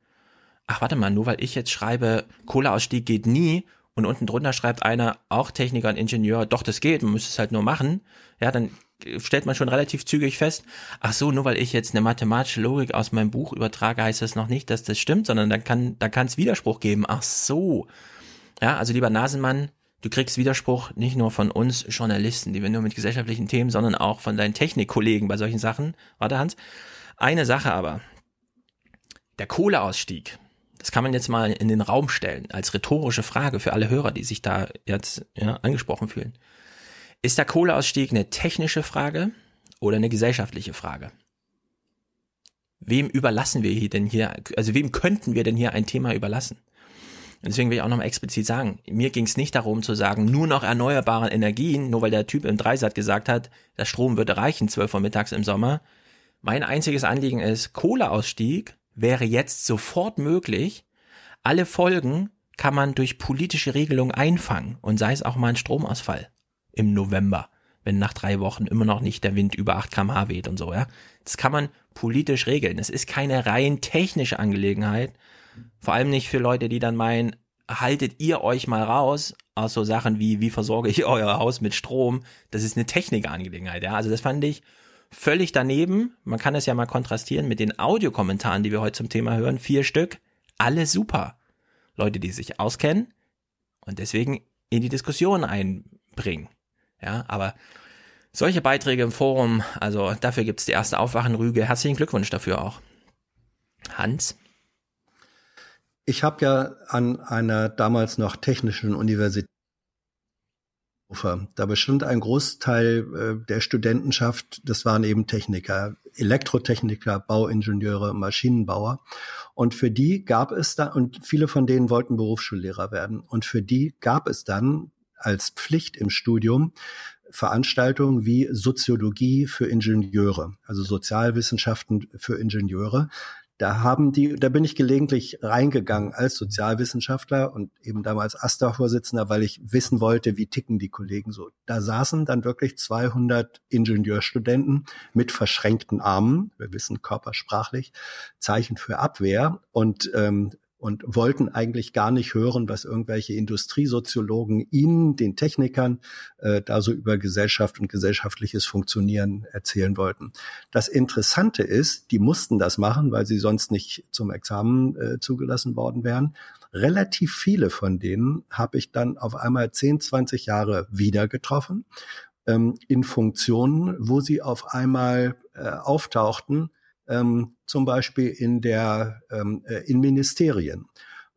[SPEAKER 2] ach warte mal, nur weil ich jetzt schreibe, Kohleausstieg geht nie und unten drunter schreibt einer, auch Techniker und Ingenieur, doch das geht, man müsste es halt nur machen, ja, dann stellt man schon relativ zügig fest, ach so, nur weil ich jetzt eine mathematische Logik aus meinem Buch übertrage, heißt das noch nicht, dass das stimmt, sondern dann kann, da kann es Widerspruch geben. Ach so. Ja, also lieber Nasenmann, du kriegst Widerspruch nicht nur von uns Journalisten, die wir nur mit gesellschaftlichen Themen, sondern auch von deinen Technikkollegen bei solchen Sachen. Warte, Hans. Eine Sache aber. Der Kohleausstieg, das kann man jetzt mal in den Raum stellen, als rhetorische Frage für alle Hörer, die sich da jetzt ja, angesprochen fühlen. Ist der Kohleausstieg eine technische Frage oder eine gesellschaftliche Frage? Wem überlassen wir hier denn hier, also wem könnten wir denn hier ein Thema überlassen? Und deswegen will ich auch nochmal explizit sagen, mir ging es nicht darum zu sagen, nur noch erneuerbare Energien, nur weil der Typ im Dreisat gesagt hat, der Strom würde reichen, 12 Uhr mittags im Sommer. Mein einziges Anliegen ist, Kohleausstieg wäre jetzt sofort möglich. Alle Folgen kann man durch politische Regelung einfangen und sei es auch mal ein Stromausfall im November, wenn nach drei Wochen immer noch nicht der Wind über 8 kmh weht und so, ja. Das kann man politisch regeln. Es ist keine rein technische Angelegenheit. Vor allem nicht für Leute, die dann meinen, haltet ihr euch mal raus aus so Sachen wie, wie versorge ich euer Haus mit Strom? Das ist eine Technikangelegenheit, ja. Also das fand ich völlig daneben. Man kann es ja mal kontrastieren mit den Audiokommentaren, die wir heute zum Thema hören. Vier Stück. Alle super. Leute, die sich auskennen und deswegen in die Diskussion einbringen. Ja, aber solche Beiträge im Forum, also dafür gibt's die erste Aufwachenrüge. Herzlichen Glückwunsch dafür auch. Hans?
[SPEAKER 10] Ich habe ja an einer damals noch technischen Universität da bestand ein Großteil äh, der Studentenschaft, das waren eben Techniker, Elektrotechniker, Bauingenieure, Maschinenbauer. Und für die gab es da, und viele von denen wollten Berufsschullehrer werden. Und für die gab es dann als Pflicht im Studium Veranstaltungen wie Soziologie für Ingenieure, also Sozialwissenschaften für Ingenieure. Da haben die, da bin ich gelegentlich reingegangen als Sozialwissenschaftler und eben damals AStA-Vorsitzender, weil ich wissen wollte, wie ticken die Kollegen so. Da saßen dann wirklich 200 Ingenieurstudenten mit verschränkten Armen, wir wissen körpersprachlich, Zeichen für Abwehr und ähm, und wollten eigentlich gar nicht hören, was irgendwelche Industriesoziologen ihnen, den Technikern, äh, da so über Gesellschaft und gesellschaftliches Funktionieren erzählen wollten. Das Interessante ist, die mussten das machen, weil sie sonst nicht zum Examen äh, zugelassen worden wären. Relativ viele von denen habe ich dann auf einmal 10, 20 Jahre wieder getroffen, ähm, in Funktionen, wo sie auf einmal äh, auftauchten, ähm, zum Beispiel in der ähm, äh, in Ministerien,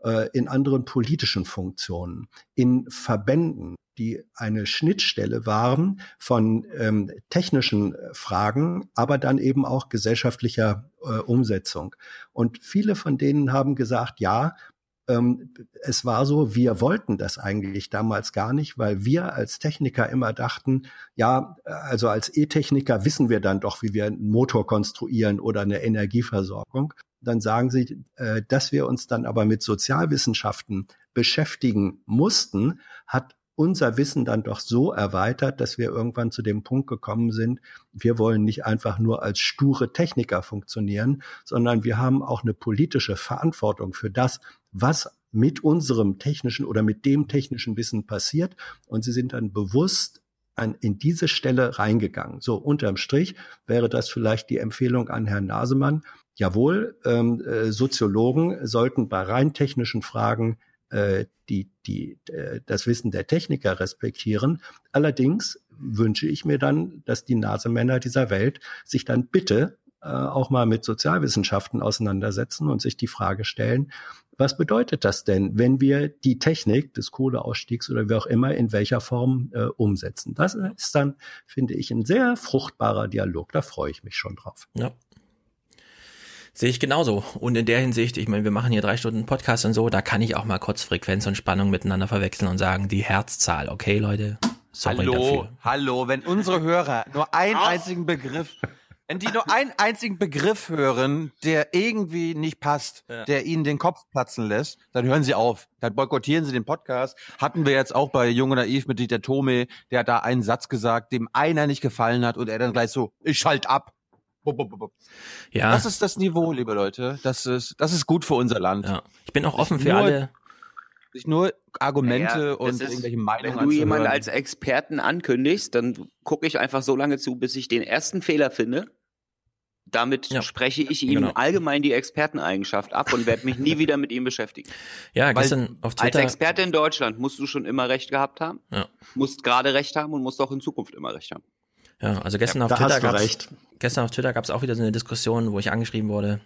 [SPEAKER 10] äh, in anderen politischen Funktionen, in Verbänden, die eine Schnittstelle waren von ähm, technischen Fragen, aber dann eben auch gesellschaftlicher äh, Umsetzung. Und viele von denen haben gesagt, ja, ähm, es war so, wir wollten das eigentlich damals gar nicht, weil wir als Techniker immer dachten, ja, also als E-Techniker wissen wir dann doch, wie wir einen Motor konstruieren oder eine Energieversorgung. dann sagen sie, äh, dass wir uns dann aber mit Sozialwissenschaften beschäftigen mussten, hat unser Wissen dann doch so erweitert, dass wir irgendwann zu dem Punkt gekommen sind, wir wollen nicht einfach nur als sture Techniker funktionieren, sondern wir haben auch eine politische Verantwortung für das, was mit unserem technischen oder mit dem technischen Wissen passiert. Und sie sind dann bewusst an, in diese Stelle reingegangen. So unterm Strich wäre das vielleicht die Empfehlung an Herrn Nasemann. Jawohl, ähm, äh, Soziologen sollten bei rein technischen Fragen äh, die, die, äh, das Wissen der Techniker respektieren. Allerdings wünsche ich mir dann, dass die Nasemänner dieser Welt sich dann bitte äh, auch mal mit Sozialwissenschaften auseinandersetzen und sich die Frage stellen, was bedeutet das denn, wenn wir die Technik des Kohleausstiegs oder wie auch immer in welcher Form äh, umsetzen? Das ist dann, finde ich, ein sehr fruchtbarer Dialog. Da freue ich mich schon drauf.
[SPEAKER 2] Ja. Sehe ich genauso. Und in der Hinsicht, ich meine, wir machen hier drei Stunden Podcast und so, da kann ich auch mal kurz Frequenz und Spannung miteinander verwechseln und sagen, die Herzzahl, okay, Leute? Sorry
[SPEAKER 1] hallo,
[SPEAKER 2] dafür.
[SPEAKER 1] hallo, wenn unsere Hörer nur einen einzigen Begriff, wenn die nur einen einzigen Begriff hören, der irgendwie nicht passt,
[SPEAKER 2] Ja.
[SPEAKER 1] der ihnen den Kopf platzen lässt, dann hören sie auf. Dann boykottieren sie den Podcast. Hatten wir jetzt auch bei Junge Naiv mit Dieter Tome, der hat da einen Satz gesagt, dem einer nicht gefallen hat und er dann gleich so, ich schalt ab.
[SPEAKER 2] Ja.
[SPEAKER 1] Das ist das Niveau, liebe Leute. Das ist, das ist gut für unser Land.
[SPEAKER 2] Ja. Ich bin auch offen für alle.
[SPEAKER 1] Sich nur Argumente
[SPEAKER 9] das
[SPEAKER 1] und
[SPEAKER 9] ist-
[SPEAKER 1] irgendwelche Meinungen
[SPEAKER 9] Wenn du jemanden als Experten ankündigst, dann gucke ich einfach so lange zu, bis ich den ersten Fehler finde. Damit spreche ich ihm
[SPEAKER 2] genau.
[SPEAKER 9] allgemein die Experteneigenschaft ab und werde mich nie wieder mit ihm beschäftigen.
[SPEAKER 2] Ja,
[SPEAKER 9] Weil
[SPEAKER 2] gestern auf
[SPEAKER 9] Als
[SPEAKER 2] Twitter.
[SPEAKER 9] Experte in Deutschland musst du schon immer Recht gehabt haben,
[SPEAKER 2] Ja.
[SPEAKER 9] musst gerade Recht haben und musst auch in Zukunft immer Recht haben.
[SPEAKER 2] Ja, also gestern
[SPEAKER 9] Ja,
[SPEAKER 2] auf
[SPEAKER 9] da
[SPEAKER 2] Twitter gab's, gestern auf Twitter gab es auch wieder so eine Diskussion, wo ich angeschrieben wurde.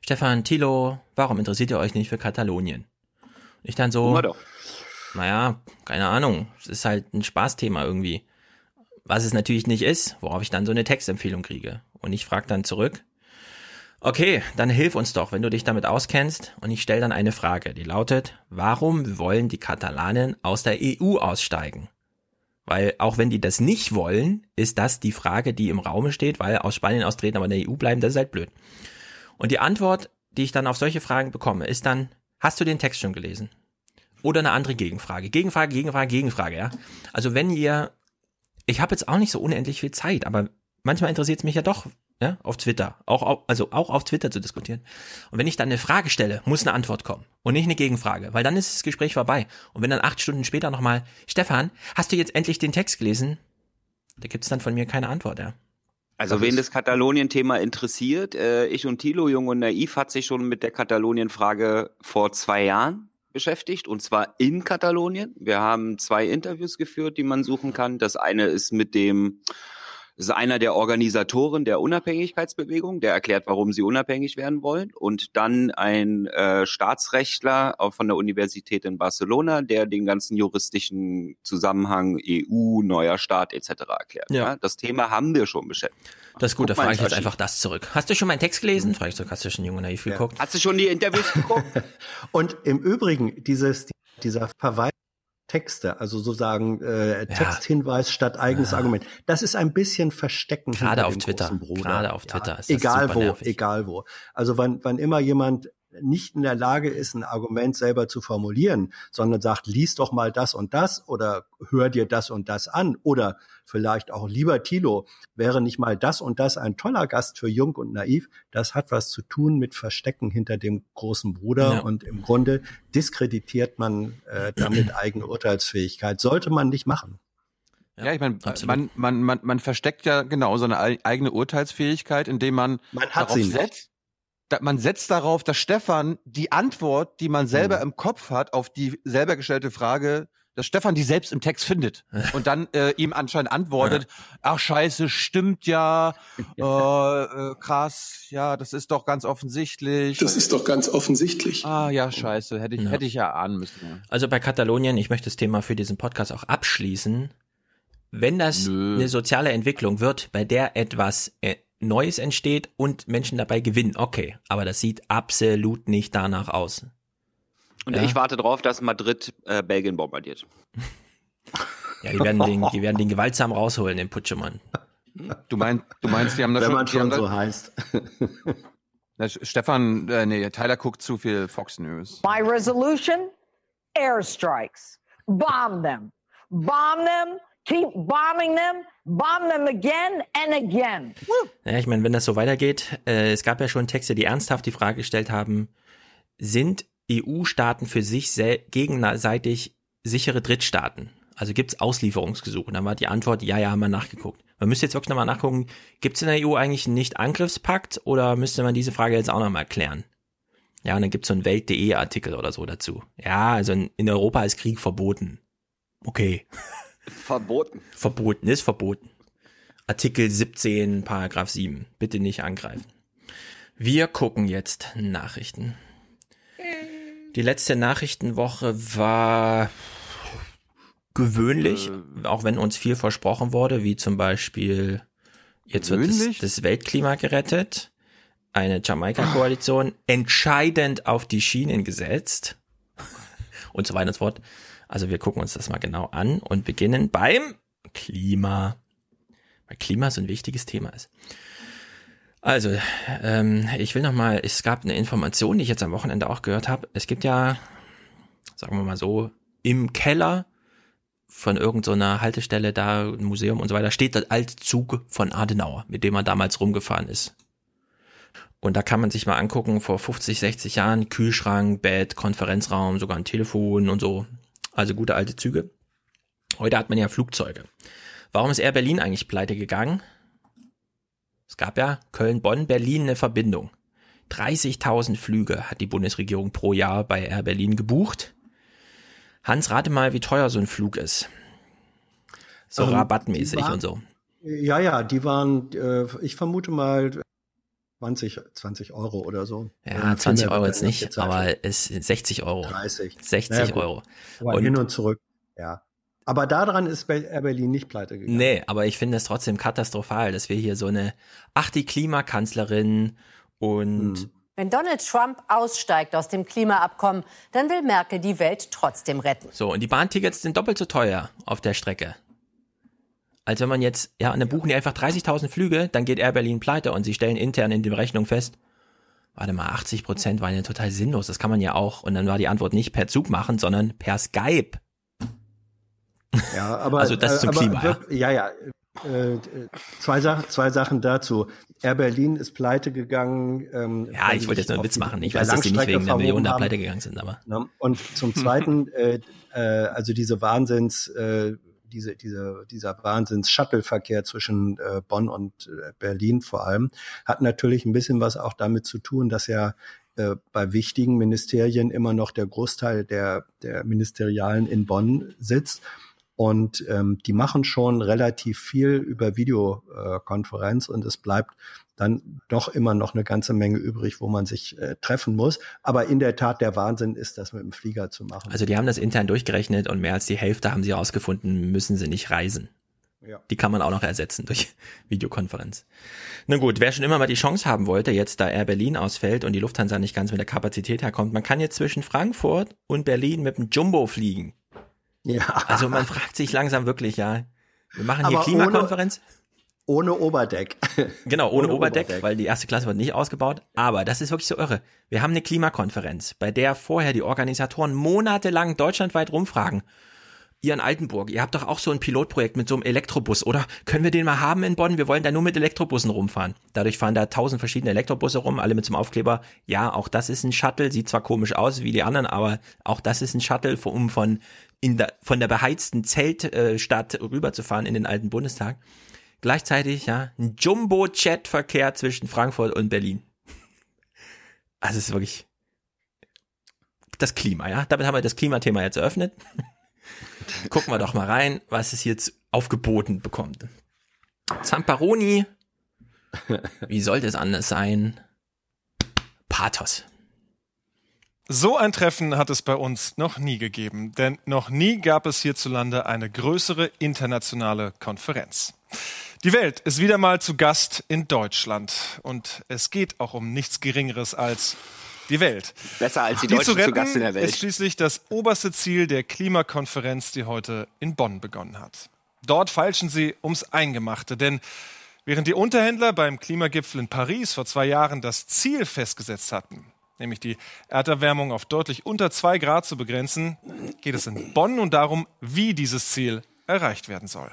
[SPEAKER 2] Stefan, Thilo, warum interessiert ihr euch nicht für Katalonien? Und ich dann so,
[SPEAKER 9] doch.
[SPEAKER 2] naja, keine Ahnung, es ist halt ein Spaßthema irgendwie. Was es natürlich nicht ist, worauf ich dann so eine Textempfehlung kriege. Und ich frage dann zurück, okay, dann hilf uns doch, wenn du dich damit auskennst. Und ich stelle dann eine Frage, die lautet, warum wollen die Katalanen aus der EU aussteigen? Weil auch wenn die das nicht wollen, ist das die Frage, die im Raume steht, weil aus Spanien austreten, aber in der EU bleiben, das ist halt blöd. Und die Antwort, die ich dann auf solche Fragen bekomme, ist dann, hast du den Text schon gelesen? Oder eine andere Gegenfrage. Gegenfrage, Gegenfrage, Gegenfrage, ja. Also wenn ihr, ich habe jetzt auch nicht so unendlich viel Zeit, aber manchmal interessiert es mich ja doch, ja, auf Twitter, auch auf, also auch auf Twitter zu diskutieren. Und wenn ich dann eine Frage stelle, muss eine Antwort kommen und nicht eine Gegenfrage, weil dann ist das Gespräch vorbei. Und wenn dann acht Stunden später nochmal, Stefan, hast du jetzt endlich den Text gelesen? Da gibt's dann von mir keine Antwort, ja.
[SPEAKER 9] Also wen das Katalonien-Thema interessiert, äh, ich und Thilo, Jung und Naiv, hat sich schon mit der Katalonien-Frage vor zwei Jahren beschäftigt und zwar in Katalonien. Wir haben zwei Interviews geführt, die man suchen kann. Das eine ist mit dem, ist einer der Organisatoren der Unabhängigkeitsbewegung, der erklärt, warum sie unabhängig werden wollen. Und dann ein äh, Staatsrechtler auch von der Universität in Barcelona, der den ganzen juristischen Zusammenhang EU, neuer Staat etc. erklärt.
[SPEAKER 2] Ja.
[SPEAKER 9] Das Thema haben wir schon beschäftigt.
[SPEAKER 2] Das ist gut, da
[SPEAKER 9] Guck mal
[SPEAKER 2] frage ich jetzt einfach das zurück. Hast du schon meinen Text gelesen? Frage ich zurück, hast du schon Junge Naiv geguckt?
[SPEAKER 9] Hast du schon die Interviews geguckt?
[SPEAKER 10] Und im Übrigen, dieses, dieser Verweis Texte, also sozusagen äh, Texthinweis statt eigenes Argument, das ist ein bisschen Verstecken
[SPEAKER 2] Gerade auf Twitter. Gerade auf Twitter ist das
[SPEAKER 10] egal wo,
[SPEAKER 2] nervig.
[SPEAKER 10] egal wo. Also wann, wann immer jemand nicht in der Lage ist, ein Argument selber zu formulieren, sondern sagt, lies doch mal das und das oder hör dir das und das an oder vielleicht auch lieber Thilo, wäre nicht mal das und das ein toller Gast für Jung und Naiv, das hat was zu tun mit Verstecken hinter dem großen Bruder
[SPEAKER 2] Ja.
[SPEAKER 10] und im Grunde diskreditiert man äh, damit eigene Urteilsfähigkeit. Sollte man nicht machen.
[SPEAKER 1] Ja, ich meine, man, man, man, man versteckt ja genau seine ei- eigene Urteilsfähigkeit, indem man,
[SPEAKER 10] Man hat
[SPEAKER 1] darauf
[SPEAKER 10] sie nicht.
[SPEAKER 1] setzt, man setzt darauf, dass Stefan die Antwort, die man selber
[SPEAKER 10] Mhm.
[SPEAKER 1] im Kopf hat, auf die selber gestellte Frage, dass Stefan die selbst im Text findet und dann äh, ihm anscheinend antwortet, ach scheiße, stimmt ja, äh, äh, krass, ja, das ist doch ganz offensichtlich.
[SPEAKER 40] Das ist doch ganz offensichtlich.
[SPEAKER 1] Ah ja, scheiße, hätte ich,
[SPEAKER 2] Ja.
[SPEAKER 1] hätte ich ja ahnen müssen.
[SPEAKER 2] Also bei Katalonien, ich möchte das Thema für diesen Podcast auch abschließen. Wenn das
[SPEAKER 1] Nö.
[SPEAKER 2] eine soziale Entwicklung wird, bei der etwas äh, Neues entsteht und Menschen dabei gewinnen, okay, aber das sieht absolut nicht danach aus.
[SPEAKER 9] Und
[SPEAKER 2] Ja.
[SPEAKER 9] ich warte drauf, dass Madrid äh, Belgien bombardiert.
[SPEAKER 2] Ja, die werden den, die werden den gewaltsam rausholen, den Putschemann.
[SPEAKER 1] Du meinst, du meinst, die haben da
[SPEAKER 10] Wenn
[SPEAKER 1] schon,
[SPEAKER 10] man schon so heißt.
[SPEAKER 1] Stefan, äh, nee, Tyler guckt zu viel Fox News.
[SPEAKER 41] My resolution airstrikes. Bomb them. Bomb them. Keep bombing them. Bomb them again and again.
[SPEAKER 2] Ja, ich meine, wenn das so weitergeht, äh, es gab ja schon Texte, die ernsthaft die Frage gestellt haben, sind EU-Staaten für sich gegenseitig sichere Drittstaaten? Also gibt es Auslieferungsgesuche? Und dann war die Antwort, ja, ja, haben wir nachgeguckt. Man müsste jetzt wirklich nochmal nachgucken, gibt es in der EU eigentlich einen Nicht-Angriffspakt oder müsste man diese Frage jetzt auch nochmal klären? Ja, und dann gibt es so einen Welt.de-Artikel oder so dazu. Ja, also in, in Europa ist Krieg verboten. Okay.
[SPEAKER 9] Verboten.
[SPEAKER 2] Verboten, ist verboten. Artikel 17, Paragraph 7. Bitte nicht angreifen. Wir gucken jetzt Nachrichten. Die letzte Nachrichtenwoche war gewöhnlich, äh, auch wenn uns viel versprochen wurde, wie zum Beispiel jetzt wird das, das Weltklima gerettet, eine Jamaika-Koalition entscheidend auf die Schienen gesetzt und so weiter und so fort. Also wir gucken uns das mal genau an und beginnen beim Klima. Weil Klima so ein wichtiges Thema ist. Also, ähm, ich will noch mal, es gab eine Information, die ich jetzt am Wochenende auch gehört habe. Es gibt ja, sagen wir mal so, im Keller von irgendeiner so Haltestelle da, ein Museum und so weiter, steht der alte Zug von Adenauer, mit dem er damals rumgefahren ist. Und da kann man sich mal angucken, vor 50, 60 Jahren, Kühlschrank, Bett, Konferenzraum, sogar ein Telefon und so. Also gute alte Züge. Heute hat man ja Flugzeuge. Warum ist Air Berlin eigentlich pleite gegangen? Es gab ja Köln-Bonn-Berlin eine Verbindung. 30.000 Flüge hat die Bundesregierung pro Jahr bei Air Berlin gebucht. Hans, rate mal, wie teuer so ein Flug ist. So ähm, rabattmäßig waren, und so.
[SPEAKER 10] Ja, ja, die waren, äh, ich vermute mal 20, 20 Euro oder so.
[SPEAKER 2] Ja, 20 Euro jetzt nicht, aber es ist 60 Euro.
[SPEAKER 10] 30.
[SPEAKER 2] 60 naja, Euro.
[SPEAKER 10] Aber und hin und zurück, ja. Aber daran ist Air Berlin nicht pleite gegangen.
[SPEAKER 2] Nee, aber ich finde es trotzdem katastrophal, dass wir hier so eine, ach, die Klimakanzlerin und hm.
[SPEAKER 42] Wenn Donald Trump aussteigt aus dem Klimaabkommen, dann will Merkel die Welt trotzdem retten.
[SPEAKER 2] So, und die Bahntickets sind doppelt so teuer auf der Strecke. Als wenn man jetzt, ja, und dann buchen die einfach 30.000 Flüge, dann geht Air Berlin pleite und sie stellen intern in der Rechnung fest, warte mal, 80 Prozent waren ja total sinnlos, das kann man ja auch. Und dann war die Antwort nicht per Zug machen, sondern per Skype.
[SPEAKER 10] Ja, aber.
[SPEAKER 2] also das zum
[SPEAKER 10] aber,
[SPEAKER 2] Klima.
[SPEAKER 10] Ja, ja. Äh, zwei, Sachen, zwei Sachen dazu. Air Berlin ist pleite gegangen.
[SPEAKER 2] Ähm, ja, ich wollte jetzt nur einen Witz machen. Ich weiß, dass die nicht wegen der Million da pleite gegangen sind, aber.
[SPEAKER 10] Ne? Und zum Zweiten, äh, äh, also diese Wahnsinns, äh, diese, diese, dieser Wahnsinns-Shuttle-Verkehr zwischen äh, Bonn und äh, Berlin vor allem, hat natürlich ein bisschen was auch damit zu tun, dass ja äh, bei wichtigen Ministerien immer noch der Großteil der, der Ministerialen in Bonn sitzt und ähm, die machen schon relativ viel über Videokonferenz und es bleibt dann doch immer noch eine ganze Menge übrig, wo man sich äh, treffen muss. Aber in der Tat, der Wahnsinn ist, das mit dem Flieger zu machen.
[SPEAKER 2] Also die haben das intern durchgerechnet und mehr als die Hälfte haben sie herausgefunden, müssen sie nicht reisen. Ja. Die kann man auch noch ersetzen durch Videokonferenz. Na gut, wer schon immer mal die Chance haben wollte, jetzt da Air Berlin ausfällt und die Lufthansa nicht ganz mit der Kapazität herkommt, man kann jetzt zwischen Frankfurt und Berlin mit dem Jumbo fliegen. Ja. Also man fragt sich langsam wirklich, ja. Wir machen hier Aber Klimakonferenz.
[SPEAKER 10] Ohne, ohne Oberdeck.
[SPEAKER 2] Genau, ohne, ohne Oberdeck, Oberdeck, weil die erste Klasse wird nicht ausgebaut. Aber das ist wirklich so irre. Wir haben eine Klimakonferenz, bei der vorher die Organisatoren monatelang deutschlandweit rumfragen. Ihr in Altenburg, ihr habt doch auch so ein Pilotprojekt mit so einem Elektrobus, oder? Können wir den mal haben in Bonn? Wir wollen da nur mit Elektrobussen rumfahren. Dadurch fahren da tausend verschiedene Elektrobusse rum, alle mit einem Aufkleber. Ja, auch das ist ein Shuttle, sieht zwar komisch aus wie die anderen, aber auch das ist ein Shuttle, um von in der, von der beheizten Zeltstadt äh, rüberzufahren in den alten Bundestag. Gleichzeitig, ja, ein Jumbo-Jet-Verkehr zwischen Frankfurt und Berlin. Also es ist wirklich das Klima, ja. Damit haben wir das Klimathema jetzt eröffnet. Gucken wir doch mal rein, was es jetzt aufgeboten bekommt. Zamparoni, wie sollte es anders sein? Pathos.
[SPEAKER 43] So ein Treffen hat es bei uns noch nie gegeben, denn noch nie gab es hierzulande eine größere internationale Konferenz. Die Welt ist wieder mal zu Gast in Deutschland und es geht auch um nichts Geringeres als die Welt.
[SPEAKER 9] Besser als die,
[SPEAKER 43] die
[SPEAKER 9] Deutschen
[SPEAKER 43] zu, retten,
[SPEAKER 9] zu Gast in der Welt.
[SPEAKER 43] ist schließlich das oberste Ziel der Klimakonferenz, die heute in Bonn begonnen hat. Dort feilschen sie ums Eingemachte, denn Während die Unterhändler beim Klimagipfel in Paris vor zwei Jahren das Ziel festgesetzt hatten, nämlich die Erderwärmung auf deutlich unter zwei Grad zu begrenzen, geht es in Bonn nun darum, wie dieses Ziel erreicht werden soll.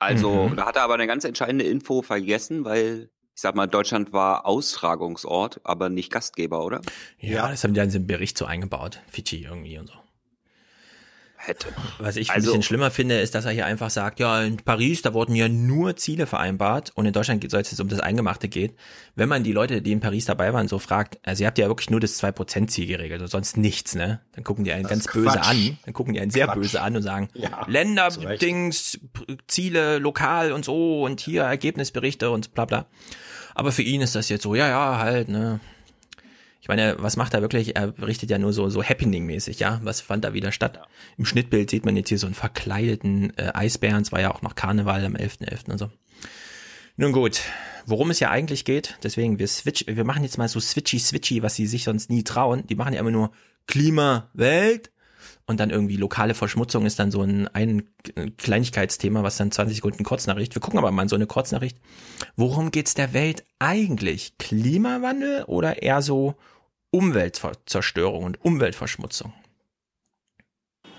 [SPEAKER 9] Also,
[SPEAKER 43] Mhm.
[SPEAKER 9] da hat er aber eine ganz entscheidende Info vergessen, weil ich sag mal, Deutschland war Austragungsort, aber nicht Gastgeber, oder?
[SPEAKER 2] Ja, das haben die dann in den Bericht so eingebaut. Fidschi irgendwie und so.
[SPEAKER 9] Hätte.
[SPEAKER 2] Was ich ein
[SPEAKER 9] Also-
[SPEAKER 2] bisschen schlimmer finde, ist, dass er hier einfach sagt, ja, in Paris, da wurden ja nur Ziele vereinbart und in Deutschland soll es jetzt um das Eingemachte geht. Wenn man die Leute, die in Paris dabei waren, so fragt, also ihr habt ja wirklich nur das 2%-Ziel geregelt und sonst nichts, ne? Dann gucken die einen ganz
[SPEAKER 10] ist
[SPEAKER 2] böse
[SPEAKER 10] Quatsch.
[SPEAKER 2] an, dann gucken die einen sehr
[SPEAKER 10] Quatsch.
[SPEAKER 2] böse an und sagen,
[SPEAKER 10] Ja.
[SPEAKER 2] Länderdings, P- Ziele, lokal und so und hier Ergebnisberichte und bla bla. Aber für ihn ist das jetzt so, ja, ja, halt, ne? Ich meine, was macht er wirklich? Er berichtet ja nur so, so Happening-mäßig, ja? Was fand da wieder statt? Im Schnittbild sieht man jetzt hier so einen verkleideten äh, Eisbären. Es war ja auch noch Karneval am 11.11. und so. Nun gut, worum es ja eigentlich geht, deswegen, wir switch, wir machen jetzt mal so switchy-switchy, was sie sich sonst nie trauen. Die machen ja immer nur Klima, Welt und dann irgendwie lokale Verschmutzung ist dann so ein, ein Kleinigkeitsthema, was dann 20 Sekunden Kurznachricht. Wir gucken aber mal in so eine Kurznachricht. Worum geht's der Welt eigentlich? Klimawandel oder eher so Umweltzerstörung und Umweltverschmutzung?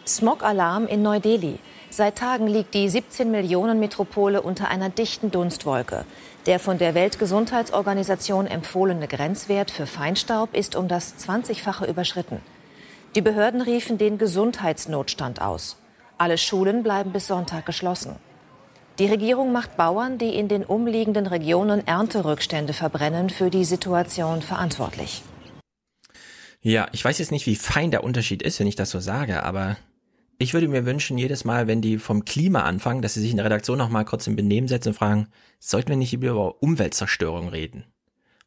[SPEAKER 44] Smog-Alarm in Neu-Delhi. Seit Tagen liegt die 17-Millionen-Metropole unter einer dichten Dunstwolke. Der von der Weltgesundheitsorganisation empfohlene Grenzwert für Feinstaub ist um das 20-fache überschritten. Die Behörden riefen den Gesundheitsnotstand aus. Alle Schulen bleiben bis Sonntag geschlossen. Die Regierung macht Bauern, die in den umliegenden Regionen Ernterückstände verbrennen, für die Situation verantwortlich.
[SPEAKER 2] Ja, ich weiß jetzt nicht, wie fein der Unterschied ist, wenn ich das so sage, aber ich würde mir wünschen, jedes Mal, wenn die vom Klima anfangen, dass sie sich in der Redaktion noch mal kurz im Benehmen setzen und fragen, sollten wir nicht über Umweltzerstörung reden?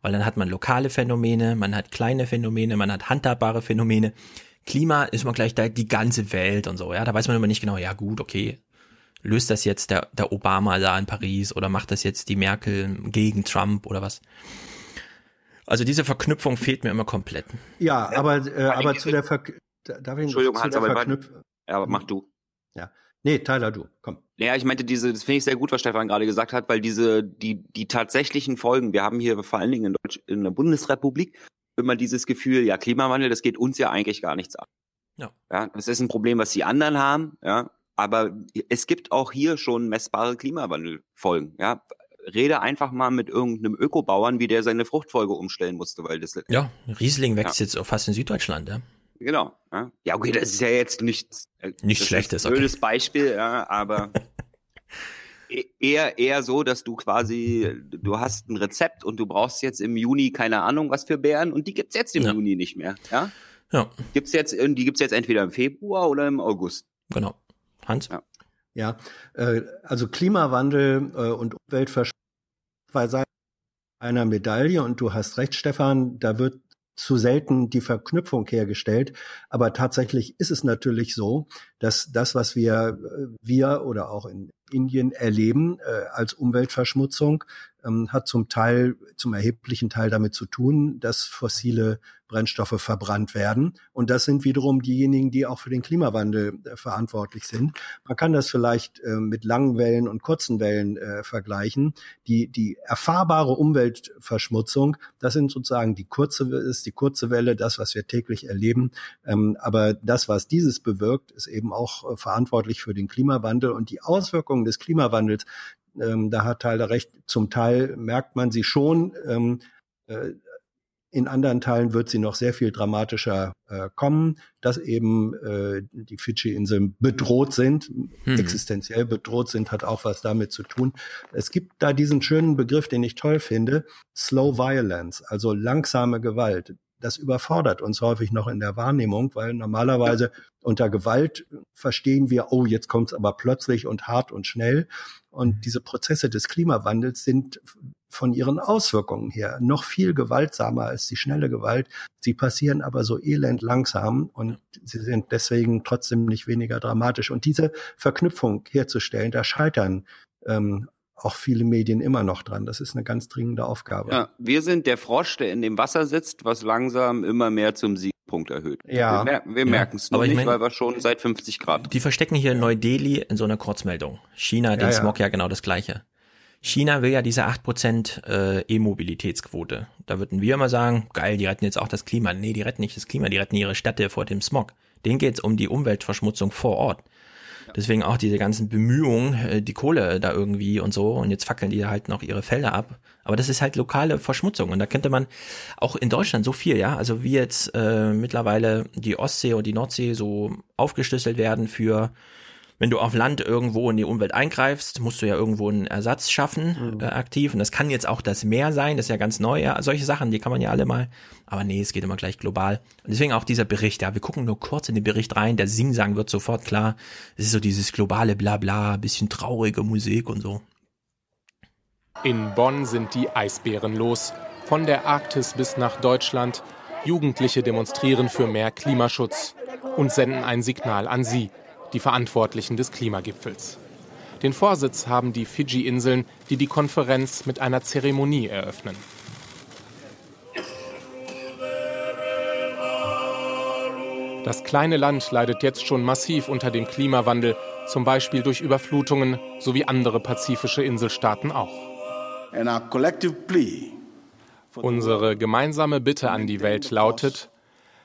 [SPEAKER 2] Weil dann hat man lokale Phänomene, man hat kleine Phänomene, man hat handhabbare Phänomene. Klima ist man gleich da die ganze Welt und so, ja, da weiß man immer nicht genau, ja gut, okay, löst das jetzt der, der Obama da in Paris oder macht das jetzt die Merkel gegen Trump oder was? Also diese Verknüpfung fehlt mir immer komplett.
[SPEAKER 10] Ja, aber, äh, aber zu der Ver darf ich
[SPEAKER 9] Entschuldigung,
[SPEAKER 10] zu
[SPEAKER 9] Hans,
[SPEAKER 10] der
[SPEAKER 9] aber
[SPEAKER 10] Verknüpf
[SPEAKER 9] ja, aber mach du.
[SPEAKER 10] Ja. Nee, Tyler, du, komm.
[SPEAKER 9] Ja, ich meinte diese, das finde ich sehr gut, was Stefan gerade gesagt hat, weil diese, die, die tatsächlichen Folgen, wir haben hier vor allen Dingen in Deutsch, in der Bundesrepublik immer dieses Gefühl, ja, Klimawandel, das geht uns ja eigentlich gar nichts an.
[SPEAKER 2] Ja.
[SPEAKER 9] Ja, das ist ein Problem, was die anderen haben, ja. Aber es gibt auch hier schon messbare Klimawandelfolgen, ja. Rede einfach mal mit irgendeinem Ökobauern, wie der seine Fruchtfolge umstellen musste, weil das
[SPEAKER 2] Ja, Riesling wächst
[SPEAKER 9] Ja.
[SPEAKER 2] jetzt auch fast in Süddeutschland, ja.
[SPEAKER 9] Genau. Ja, okay, das ist ja jetzt nichts. äh,
[SPEAKER 2] Nichts Schlechtes,
[SPEAKER 9] ein blödes Beispiel, ja, aber eher eher so, dass du quasi du hast ein Rezept und du brauchst jetzt im Juni keine Ahnung was für Beeren und die gibt's jetzt im
[SPEAKER 2] Ja.
[SPEAKER 9] Juni nicht mehr. Ja.
[SPEAKER 2] Ja.
[SPEAKER 9] Gibt's jetzt die gibt's jetzt entweder im Februar oder im August.
[SPEAKER 2] Genau. Hans?
[SPEAKER 9] Ja.
[SPEAKER 10] Ja, äh, also Klimawandel äh, und Umweltverschmutzung zwei Seiten einer Medaille und du hast recht, Stefan, da wird zu selten die Verknüpfung hergestellt. Aber tatsächlich ist es natürlich so, dass das, was wir, äh, wir oder auch in Indien erleben äh, als Umweltverschmutzung, ähm, hat zum Teil, zum erheblichen Teil damit zu tun, dass fossile Brennstoffe verbrannt werden. Und das sind wiederum diejenigen, die auch für den Klimawandel äh, verantwortlich sind. Man kann das vielleicht äh, mit langen Wellen und kurzen Wellen äh, vergleichen. Die, die erfahrbare Umweltverschmutzung, das sind sozusagen die kurze, ist die kurze Welle, das, was wir täglich erleben. Ähm, aber das, was dieses bewirkt, ist eben auch äh, verantwortlich für den Klimawandel und die Auswirkungen des Klimawandels. Ähm, da hat Tyler recht. Zum Teil merkt man sie schon. Ähm, äh, in anderen Teilen wird sie noch sehr viel dramatischer äh, kommen, dass eben äh, die Fidschi-Inseln bedroht sind,
[SPEAKER 2] Hm.
[SPEAKER 10] existenziell bedroht sind, hat auch was damit zu tun. Es gibt da diesen schönen Begriff, den ich toll finde, Slow Violence, also langsame Gewalt. Das überfordert uns häufig noch in der Wahrnehmung, weil normalerweise unter Gewalt verstehen wir, oh, jetzt kommt es aber plötzlich und hart und schnell. Und diese Prozesse des Klimawandels sind von ihren Auswirkungen her noch viel gewaltsamer als die schnelle Gewalt. Sie passieren aber so elend langsam und sie sind deswegen trotzdem nicht weniger dramatisch. Und diese Verknüpfung herzustellen, da scheitern ähm, auch viele Medien immer noch dran. Das ist eine ganz dringende Aufgabe.
[SPEAKER 9] Ja, wir sind der Frosch, der in dem Wasser sitzt, was langsam immer mehr zum Siegpunkt erhöht.
[SPEAKER 10] Ja.
[SPEAKER 9] Wir, mer wir
[SPEAKER 2] Ja.
[SPEAKER 9] merken es nur
[SPEAKER 2] Aber ich
[SPEAKER 9] nicht,
[SPEAKER 2] mein-
[SPEAKER 9] weil wir schon seit 50 Grad.
[SPEAKER 2] Die verstecken hier Neu-Delhi in so einer Kurzmeldung. China, den
[SPEAKER 9] Ja, ja.
[SPEAKER 2] Smog ja genau das gleiche. China will ja diese 8% äh, E-Mobilitätsquote. Da würden wir immer sagen, geil, die retten jetzt auch das Klima. Nee, die retten nicht das Klima, die retten ihre Städte vor dem Smog. Denen geht's um die Umweltverschmutzung vor Ort. Deswegen auch diese ganzen Bemühungen, äh, die Kohle da irgendwie und so. Und jetzt fackeln die halt noch ihre Felder ab. Aber das ist halt lokale Verschmutzung. Und da könnte man auch in Deutschland so viel, ja. Also wie jetzt äh, mittlerweile die Ostsee und die Nordsee so aufgeschlüsselt werden für wenn du auf Land irgendwo in die Umwelt eingreifst, musst du ja irgendwo einen Ersatz schaffen, äh, aktiv. Und das kann jetzt auch das Meer sein, das ist ja ganz neu. Ja, solche Sachen, die kann man ja alle mal. Aber nee, es geht immer gleich global. Und deswegen auch dieser Bericht, ja, wir gucken nur kurz in den Bericht rein, der Singsang wird sofort klar. Es ist so dieses globale Blabla, bisschen traurige Musik und so.
[SPEAKER 45] In Bonn sind die Eisbären los. Von der Arktis bis nach Deutschland. Jugendliche demonstrieren für mehr Klimaschutz und senden ein Signal an Sie, die Verantwortlichen des Klimagipfels. Den Vorsitz haben die Fidschi-Inseln, die die Konferenz mit einer Zeremonie eröffnen. Das kleine Land leidet jetzt schon massiv unter dem Klimawandel, zum Beispiel durch Überflutungen, sowie andere pazifische Inselstaaten auch. Unsere gemeinsame Bitte an die Welt lautet,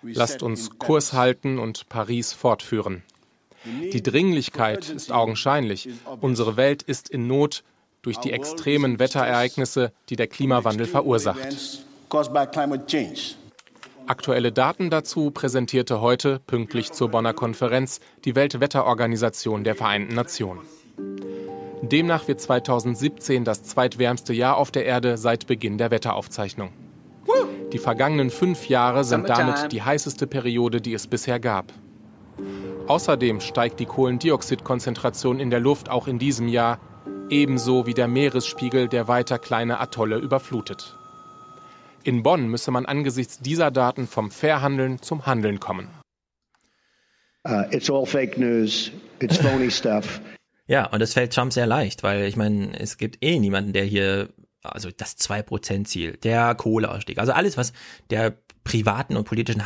[SPEAKER 45] lasst uns Kurs halten und Paris fortführen. Die Dringlichkeit ist augenscheinlich. Unsere Welt ist in Not durch die extremen Wetterereignisse, die der Klimawandel verursacht. Aktuelle Daten dazu präsentierte heute, pünktlich zur Bonner Konferenz, die Weltwetterorganisation der Vereinten Nationen. Demnach wird 2017 das zweitwärmste Jahr auf der Erde seit Beginn der Wetteraufzeichnung. Die vergangenen fünf Jahre sind damit die heißeste Periode, die es bisher gab. Außerdem steigt die Kohlendioxidkonzentration in der Luft auch in diesem Jahr, ebenso wie der Meeresspiegel, der weiter kleine Atolle überflutet. In Bonn müsse man angesichts dieser Daten vom Fairhandeln zum Handeln kommen.
[SPEAKER 46] Uh, it's all fake news. It's phony stuff.
[SPEAKER 2] Ja, und das fällt Trump sehr leicht, weil ich meine, es gibt eh niemanden, der hier, also das 2%-Ziel, der Kohleausstieg, also alles, was der privaten und politischen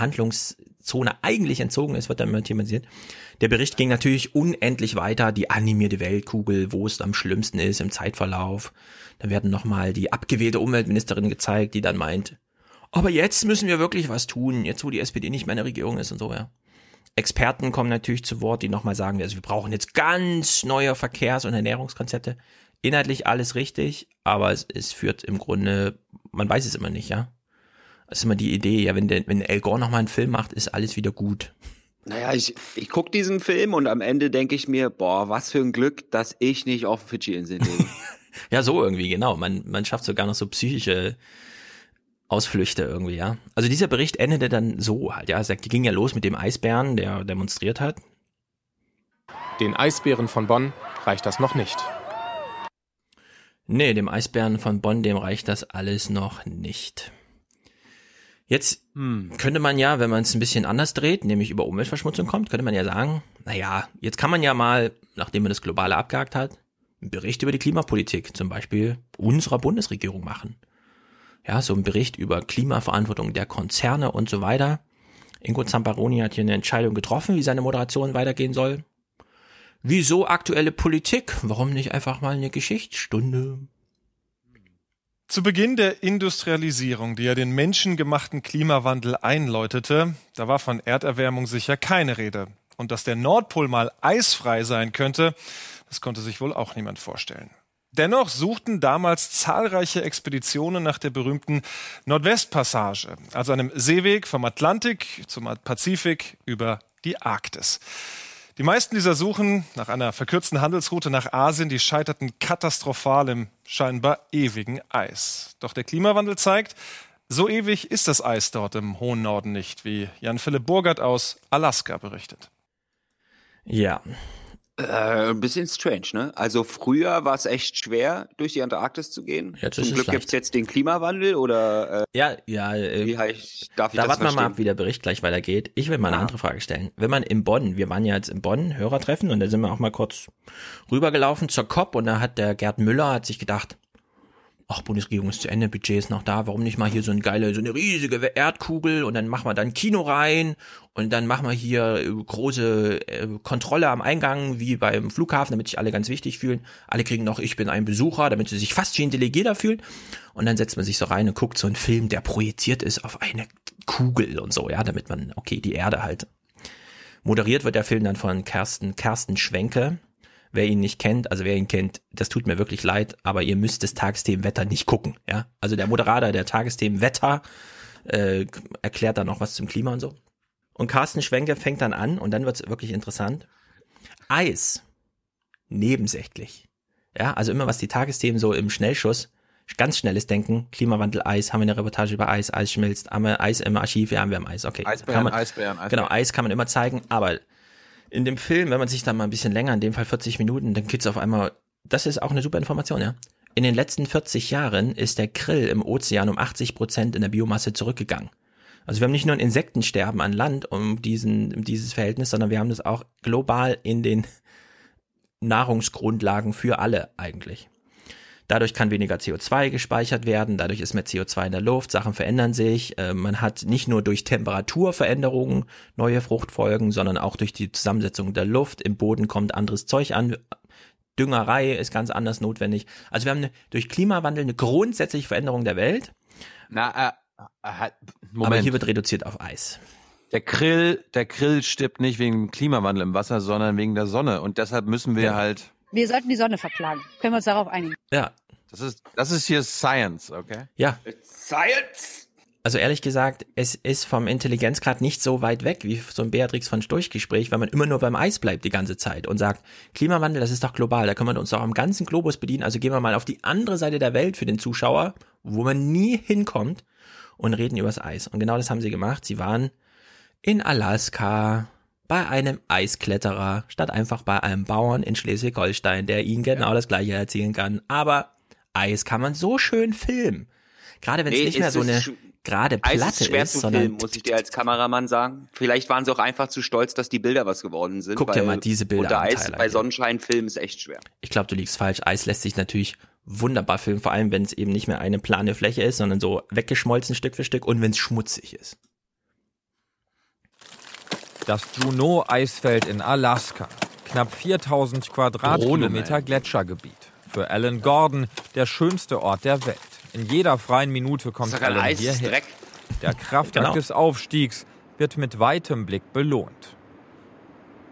[SPEAKER 2] Handlungszone eigentlich entzogen ist, wird dann immer thematisiert. Der Bericht ging natürlich unendlich weiter, die animierte Weltkugel, wo es am schlimmsten ist im Zeitverlauf. Da werden nochmal die abgewählte Umweltministerin gezeigt, die dann meint, aber jetzt müssen wir wirklich was tun, jetzt wo die SPD nicht mehr in der Regierung ist und so, ja. Experten kommen natürlich zu Wort, die nochmal sagen, also wir brauchen jetzt ganz neue Verkehrs- und Ernährungskonzepte. Inhaltlich alles richtig, aber es, es führt im Grunde, man weiß es immer nicht, ja. Das ist immer die Idee, ja, wenn, der, wenn El Gore nochmal einen Film macht, ist alles wieder gut.
[SPEAKER 9] Naja, ich, ich gucke diesen Film und am Ende denke ich mir, boah, was für ein Glück, dass ich nicht auf Fidschi-Inseln lebe.
[SPEAKER 2] ja, so irgendwie, genau. Man, man schafft sogar noch so psychische Ausflüchte irgendwie, ja. Also dieser Bericht endete dann so halt, ja. Die ging ja los mit dem Eisbären, der demonstriert hat.
[SPEAKER 45] Den Eisbären von Bonn reicht das noch nicht.
[SPEAKER 2] Nee, dem Eisbären von Bonn, dem reicht das alles noch nicht. Jetzt hm. könnte man ja, wenn man es ein bisschen anders dreht, nämlich über Umweltverschmutzung kommt, könnte man ja sagen, naja, jetzt kann man ja mal, nachdem man das Globale abgehakt hat, einen Bericht über die Klimapolitik, zum Beispiel unserer Bundesregierung machen. Ja, so ein Bericht über Klimaverantwortung der Konzerne und so weiter. Ingo Zamparoni hat hier eine Entscheidung getroffen, wie seine Moderation weitergehen soll. Wieso aktuelle Politik? Warum nicht einfach mal eine Geschichtsstunde?
[SPEAKER 43] Zu Beginn der Industrialisierung, die ja den menschengemachten Klimawandel einläutete, da war von Erderwärmung sicher keine Rede. Und dass der Nordpol mal eisfrei sein könnte, das konnte sich wohl auch niemand vorstellen. Dennoch suchten damals zahlreiche Expeditionen nach der berühmten Nordwestpassage, also einem Seeweg vom Atlantik zum Pazifik über die Arktis. Die meisten dieser Suchen nach einer verkürzten Handelsroute nach Asien, die scheiterten katastrophal im scheinbar ewigen Eis. Doch der Klimawandel zeigt, so ewig ist das Eis dort im hohen Norden nicht, wie Jan Philipp Burgert aus Alaska berichtet.
[SPEAKER 2] Ja,
[SPEAKER 9] äh, ein bisschen strange, ne? Also früher war es echt schwer, durch die Antarktis zu gehen.
[SPEAKER 2] Jetzt
[SPEAKER 9] Zum Glück gibt es jetzt den Klimawandel oder äh,
[SPEAKER 2] ja, ja. Äh,
[SPEAKER 9] wie ich, darf ich
[SPEAKER 2] da
[SPEAKER 9] das
[SPEAKER 2] warten wir mal ab, wie der Bericht gleich weitergeht. Ich will mal eine
[SPEAKER 9] Ja.
[SPEAKER 2] andere Frage stellen. Wenn man in Bonn, wir waren ja jetzt in Bonn, Hörertreffen und da sind wir auch mal kurz rübergelaufen zur COP und da hat der Gerd Müller hat sich gedacht, ach, Bundesregierung ist zu Ende, Budget ist noch da, warum nicht mal hier so eine geile, so eine riesige Erdkugel und dann machen wir dann Kino rein und dann machen wir hier äh, große äh, Kontrolle am Eingang, wie beim Flughafen, damit sich alle ganz wichtig fühlen. Alle kriegen noch, ich bin ein Besucher, damit sie sich fast wie ein Delegierter fühlen. Und dann setzt man sich so rein und guckt so einen Film, der projiziert ist auf eine Kugel und so, ja, damit man, okay, die Erde halt. Moderiert wird der Film dann von Kersten, Kersten Schwenke, Wer ihn nicht kennt, also wer ihn kennt, das tut mir wirklich leid, aber ihr müsst das Tagesthemen Wetter nicht gucken. Ja, also der Moderator der Tagesthemen Wetter äh, erklärt dann noch was zum Klima und so. Und Carsten Schwenke fängt dann an und dann wird's wirklich interessant. Eis nebensächlich. Ja, also immer was die Tagesthemen so im Schnellschuss ganz schnelles Denken, Klimawandel, Eis, haben wir eine Reportage über Eis, Eis schmilzt, haben wir Eis im Archiv, ja, haben wir am Eis, okay.
[SPEAKER 1] Eisbären,
[SPEAKER 2] man,
[SPEAKER 1] Eisbären, Eisbären.
[SPEAKER 2] Genau, Eis kann man immer zeigen, aber in dem Film, wenn man sich da mal ein bisschen länger, in dem Fall 40 Minuten, dann geht's auf einmal, das ist auch eine super Information, ja. In den letzten 40 Jahren ist der Krill im Ozean um 80 Prozent in der Biomasse zurückgegangen. Also wir haben nicht nur ein Insektensterben an Land um diesen, um dieses Verhältnis, sondern wir haben das auch global in den Nahrungsgrundlagen für alle eigentlich. Dadurch kann weniger CO2 gespeichert werden, dadurch ist mehr CO2 in der Luft, Sachen verändern sich. Äh, man hat nicht nur durch Temperaturveränderungen neue Fruchtfolgen, sondern auch durch die Zusammensetzung der Luft. Im Boden kommt anderes Zeug an. Düngerei ist ganz anders notwendig. Also wir haben eine, durch Klimawandel eine grundsätzliche Veränderung der Welt.
[SPEAKER 1] Na, äh, äh, Moment.
[SPEAKER 2] Aber hier wird reduziert auf Eis.
[SPEAKER 1] Der Krill, der Krill stirbt nicht wegen Klimawandel im Wasser, sondern wegen der Sonne. Und deshalb müssen wir
[SPEAKER 2] Ja.
[SPEAKER 1] halt.
[SPEAKER 47] Wir sollten die Sonne verklagen. Können wir uns darauf einigen?
[SPEAKER 2] Ja.
[SPEAKER 1] Das ist, das ist hier Science, okay?
[SPEAKER 2] Ja.
[SPEAKER 9] Science!
[SPEAKER 2] Also ehrlich gesagt, es ist vom Intelligenzgrad nicht so weit weg wie so ein Beatrix von Storch Gespräch, wenn man immer nur beim Eis bleibt die ganze Zeit und sagt, Klimawandel, das ist doch global, da können wir uns doch am ganzen Globus bedienen, also gehen wir mal auf die andere Seite der Welt für den Zuschauer, wo man nie hinkommt und reden übers Eis. Und genau das haben sie gemacht. Sie waren in Alaska bei einem Eiskletterer, statt einfach bei einem Bauern in Schleswig-Holstein, der ihnen genau das gleiche erzählen kann. Aber Eis kann man so schön filmen. Gerade wenn es
[SPEAKER 9] Nee,
[SPEAKER 2] nicht mehr so eine gerade
[SPEAKER 9] Eis
[SPEAKER 2] Platte
[SPEAKER 9] ist schwer
[SPEAKER 2] ist,
[SPEAKER 9] zu
[SPEAKER 2] sondern
[SPEAKER 9] filmen, muss ich dir als Kameramann sagen. Vielleicht waren sie auch einfach zu stolz, dass die Bilder was geworden sind.
[SPEAKER 2] Guck dir mal diese Bilder
[SPEAKER 9] unter
[SPEAKER 2] an,
[SPEAKER 9] Eis
[SPEAKER 2] Tyler,
[SPEAKER 9] bei. Sonnenschein filmen ist echt schwer.
[SPEAKER 2] ich glaube, du liegst falsch. Eis lässt sich natürlich wunderbar filmen, vor allem wenn es eben nicht mehr eine plane Fläche ist, sondern so weggeschmolzen Stück für Stück und wenn es schmutzig ist.
[SPEAKER 48] Das Juneau-Eisfeld in Alaska. Knapp 4000 Quadratkilometer. Gletschergebiet. Für Alan Gordon der schönste Ort der Welt. In jeder freien Minute kommt Alan
[SPEAKER 9] Eis,
[SPEAKER 48] hierher.
[SPEAKER 9] Dreck.
[SPEAKER 48] Der Kraftakt
[SPEAKER 2] Genau.
[SPEAKER 48] des Aufstiegs wird mit weitem Blick belohnt.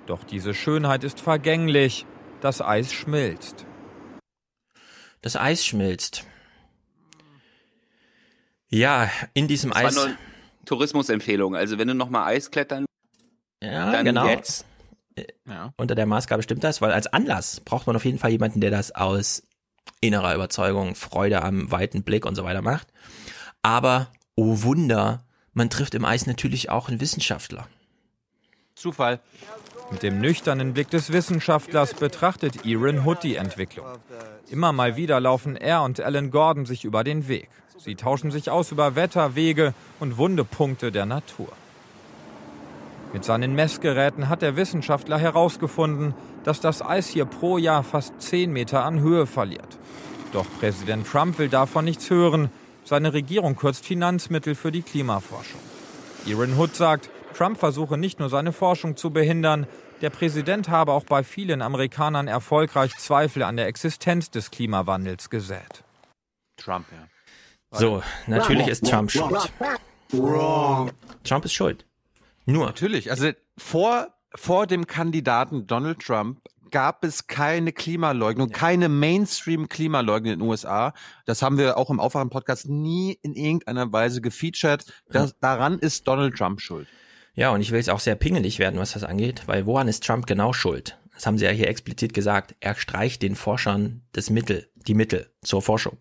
[SPEAKER 48] Doch diese Schönheit ist vergänglich. Das Eis schmilzt.
[SPEAKER 2] Das Eis schmilzt. Ja, in diesem
[SPEAKER 9] Das
[SPEAKER 2] Eis.
[SPEAKER 9] Tourismusempfehlung. Also wenn du noch mal Eis klettern,
[SPEAKER 2] Ja,
[SPEAKER 9] dann
[SPEAKER 2] genau.
[SPEAKER 9] jetzt.
[SPEAKER 1] Ja.
[SPEAKER 2] Unter der Maßgabe stimmt das, weil als Anlass braucht man auf jeden Fall jemanden, der das aus innerer Überzeugung, Freude am weiten Blick und so weiter macht. Aber, oh Wunder, man trifft im Eis natürlich auch einen Wissenschaftler.
[SPEAKER 1] Zufall.
[SPEAKER 48] Mit dem nüchternen Blick des Wissenschaftlers betrachtet Erin Hood die Entwicklung. Immer mal wieder laufen er und Alan Gordon sich über den Weg. Sie tauschen sich aus über Wetter, Wege und wunde Punkte der Natur. Mit seinen Messgeräten hat der Wissenschaftler herausgefunden, dass das Eis hier pro Jahr fast 10 Meter an Höhe verliert. Doch Präsident Trump will davon nichts hören. Seine Regierung kürzt Finanzmittel für die Klimaforschung. Erin Hood sagt, Trump versuche nicht nur seine Forschung zu behindern, der Präsident habe auch bei vielen Amerikanern erfolgreich Zweifel an der Existenz des Klimawandels gesät.
[SPEAKER 1] Trump, ja.
[SPEAKER 2] So, natürlich ist Trump schuld. Trump ist schuld. Nur.
[SPEAKER 1] Natürlich. Also vor, vor dem Kandidaten Donald Trump gab es keine Klimaleugnung, keine Mainstream-Klimaleugnung in den USA. Das haben wir auch im Aufwachen-Podcast nie in irgendeiner Weise gefeatured. Das, daran ist Donald Trump schuld.
[SPEAKER 2] Ja, und ich will jetzt auch sehr pingelig werden, was das angeht, weil woran ist Trump genau schuld? Das haben sie ja hier explizit gesagt. Er streicht den Forschern das Mittel, die Mittel zur Forschung.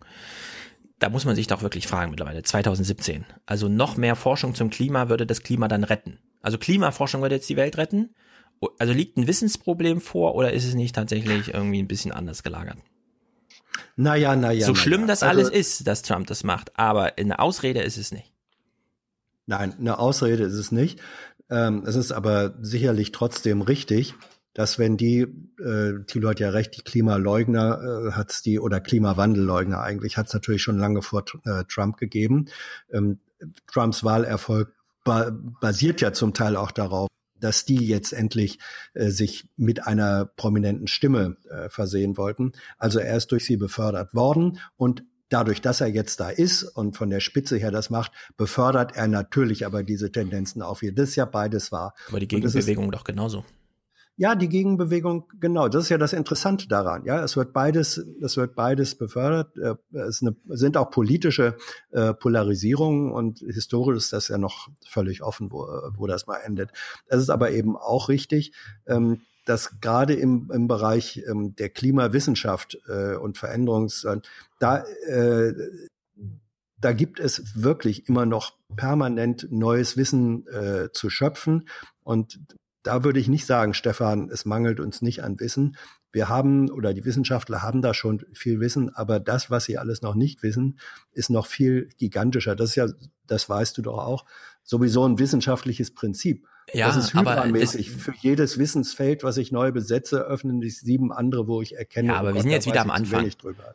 [SPEAKER 2] Da muss man sich doch wirklich fragen mittlerweile, 2017. Also noch mehr Forschung zum Klima würde das Klima dann retten. Also Klimaforschung würde jetzt die Welt retten. Also liegt ein Wissensproblem vor oder ist es nicht tatsächlich irgendwie ein bisschen anders gelagert?
[SPEAKER 10] Naja, naja.
[SPEAKER 2] so
[SPEAKER 10] na
[SPEAKER 2] schlimm
[SPEAKER 10] ja.
[SPEAKER 2] das
[SPEAKER 10] Also-
[SPEAKER 2] alles ist, dass Trump das macht, aber eine Ausrede ist es nicht.
[SPEAKER 10] Nein, eine Ausrede ist es nicht. Ähm, es ist aber sicherlich trotzdem richtig, dass wenn die, äh, Thilo hat ja recht, die Klimaleugner äh, hat's die, oder Klimawandelleugner eigentlich, hat's natürlich schon lange vor äh, Trump gegeben. Ähm, Trumps Wahlerfolg ba basiert ja zum Teil auch darauf, dass die jetzt endlich äh, sich mit einer prominenten Stimme äh, versehen wollten. Also er ist durch sie befördert worden und dadurch, dass er jetzt da ist und von der Spitze her das macht, befördert er natürlich aber diese Tendenzen auch wieder. Das ist ja beides wahr.
[SPEAKER 2] Aber die Gegenbewegung doch genauso.
[SPEAKER 10] Ja, die Gegenbewegung, genau. Das ist ja das Interessante daran. Ja, es wird beides, es wird beides befördert. Äh, es sind auch politische äh, Polarisierungen und historisch ist das ja noch völlig offen, wo, wo das mal endet. Es ist aber eben auch richtig, ähm, dass gerade im, im Bereich ähm, der Klimawissenschaft äh, und Veränderungs, da, da gibt es wirklich immer noch permanent neues Wissen äh, zu schöpfen. Und da würde ich nicht sagen, Stefan, es mangelt uns nicht an Wissen. Wir haben oder die Wissenschaftler haben da schon viel Wissen, aber das, was sie alles noch nicht wissen, ist noch viel gigantischer. Das ist ja, das weißt du doch auch, sowieso ein wissenschaftliches Prinzip.
[SPEAKER 2] Ja,
[SPEAKER 10] das ist hypermäßig. Für jedes Wissensfeld, was ich neu besetze, öffnen sich sieben andere, wo ich erkenne.
[SPEAKER 2] Ja, aber
[SPEAKER 10] oh
[SPEAKER 2] wir sind jetzt wieder am Anfang.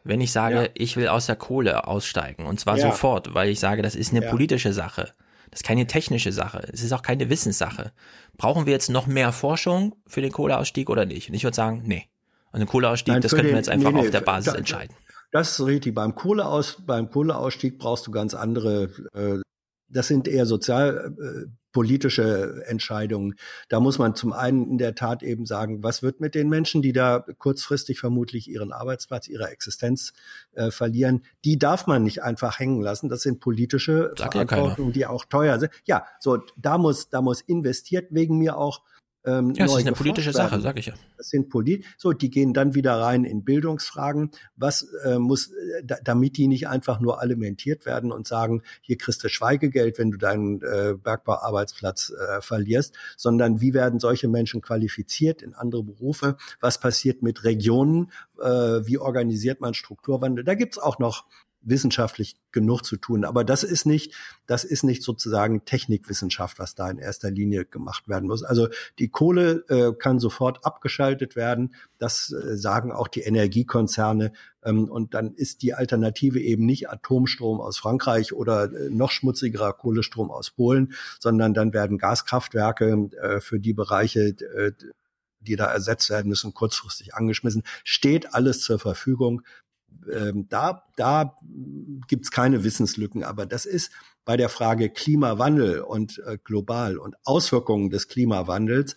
[SPEAKER 2] Wenn ich sage, ja. ich will aus der Kohle aussteigen, und zwar ja. sofort, weil ich sage, das ist eine ja. politische Sache. Das ist keine technische Sache. Es ist auch keine Wissenssache. Brauchen wir jetzt noch mehr Forschung für den Kohleausstieg oder nicht? Und ich würde sagen, nee. Und den Kohleausstieg, Nein, das könnten wir jetzt einfach nee, nee, auf der Basis da, entscheiden.
[SPEAKER 10] Das ist richtig. Beim, Kohleaus, beim Kohleausstieg brauchst du ganz andere, äh, das sind eher sozial, äh, politische Entscheidungen. Da muss man zum einen in der Tat eben sagen, was wird mit den Menschen, die da kurzfristig vermutlich ihren Arbeitsplatz, ihre Existenz äh, verlieren. Die darf man nicht einfach hängen lassen. Das sind politische Sag Verantwortungen, ja die auch teuer sind. Ja, so da muss da muss investiert wegen mir auch
[SPEAKER 2] ähm, ja, das ist eine politische werden. Sache, sage ich ja.
[SPEAKER 10] Das sind Polit so, die gehen dann wieder rein in Bildungsfragen. Was äh, muss, äh, damit die nicht einfach nur alimentiert werden und sagen, hier kriegst du Schweigegeld, wenn du deinen äh, Bergbauarbeitsplatz äh, verlierst, sondern wie werden solche Menschen qualifiziert in andere Berufe? Was passiert mit Regionen? Äh, wie organisiert man Strukturwandel? Da gibt's auch noch wissenschaftlich genug zu tun. Aber das ist nicht, das ist nicht sozusagen Technikwissenschaft, was da in erster Linie gemacht werden muss. Also die Kohle äh, kann sofort abgeschaltet werden. Das äh, sagen auch die Energiekonzerne. Ähm, und dann ist die Alternative eben nicht Atomstrom aus Frankreich oder äh, noch schmutzigerer Kohlestrom aus Polen, sondern dann werden Gaskraftwerke äh, für die Bereiche, äh, die da ersetzt werden müssen, kurzfristig angeschmissen. Steht alles zur Verfügung ähm, da, da gibt's keine Wissenslücken, aber das ist bei der Frage Klimawandel und äh, global und Auswirkungen des Klimawandels,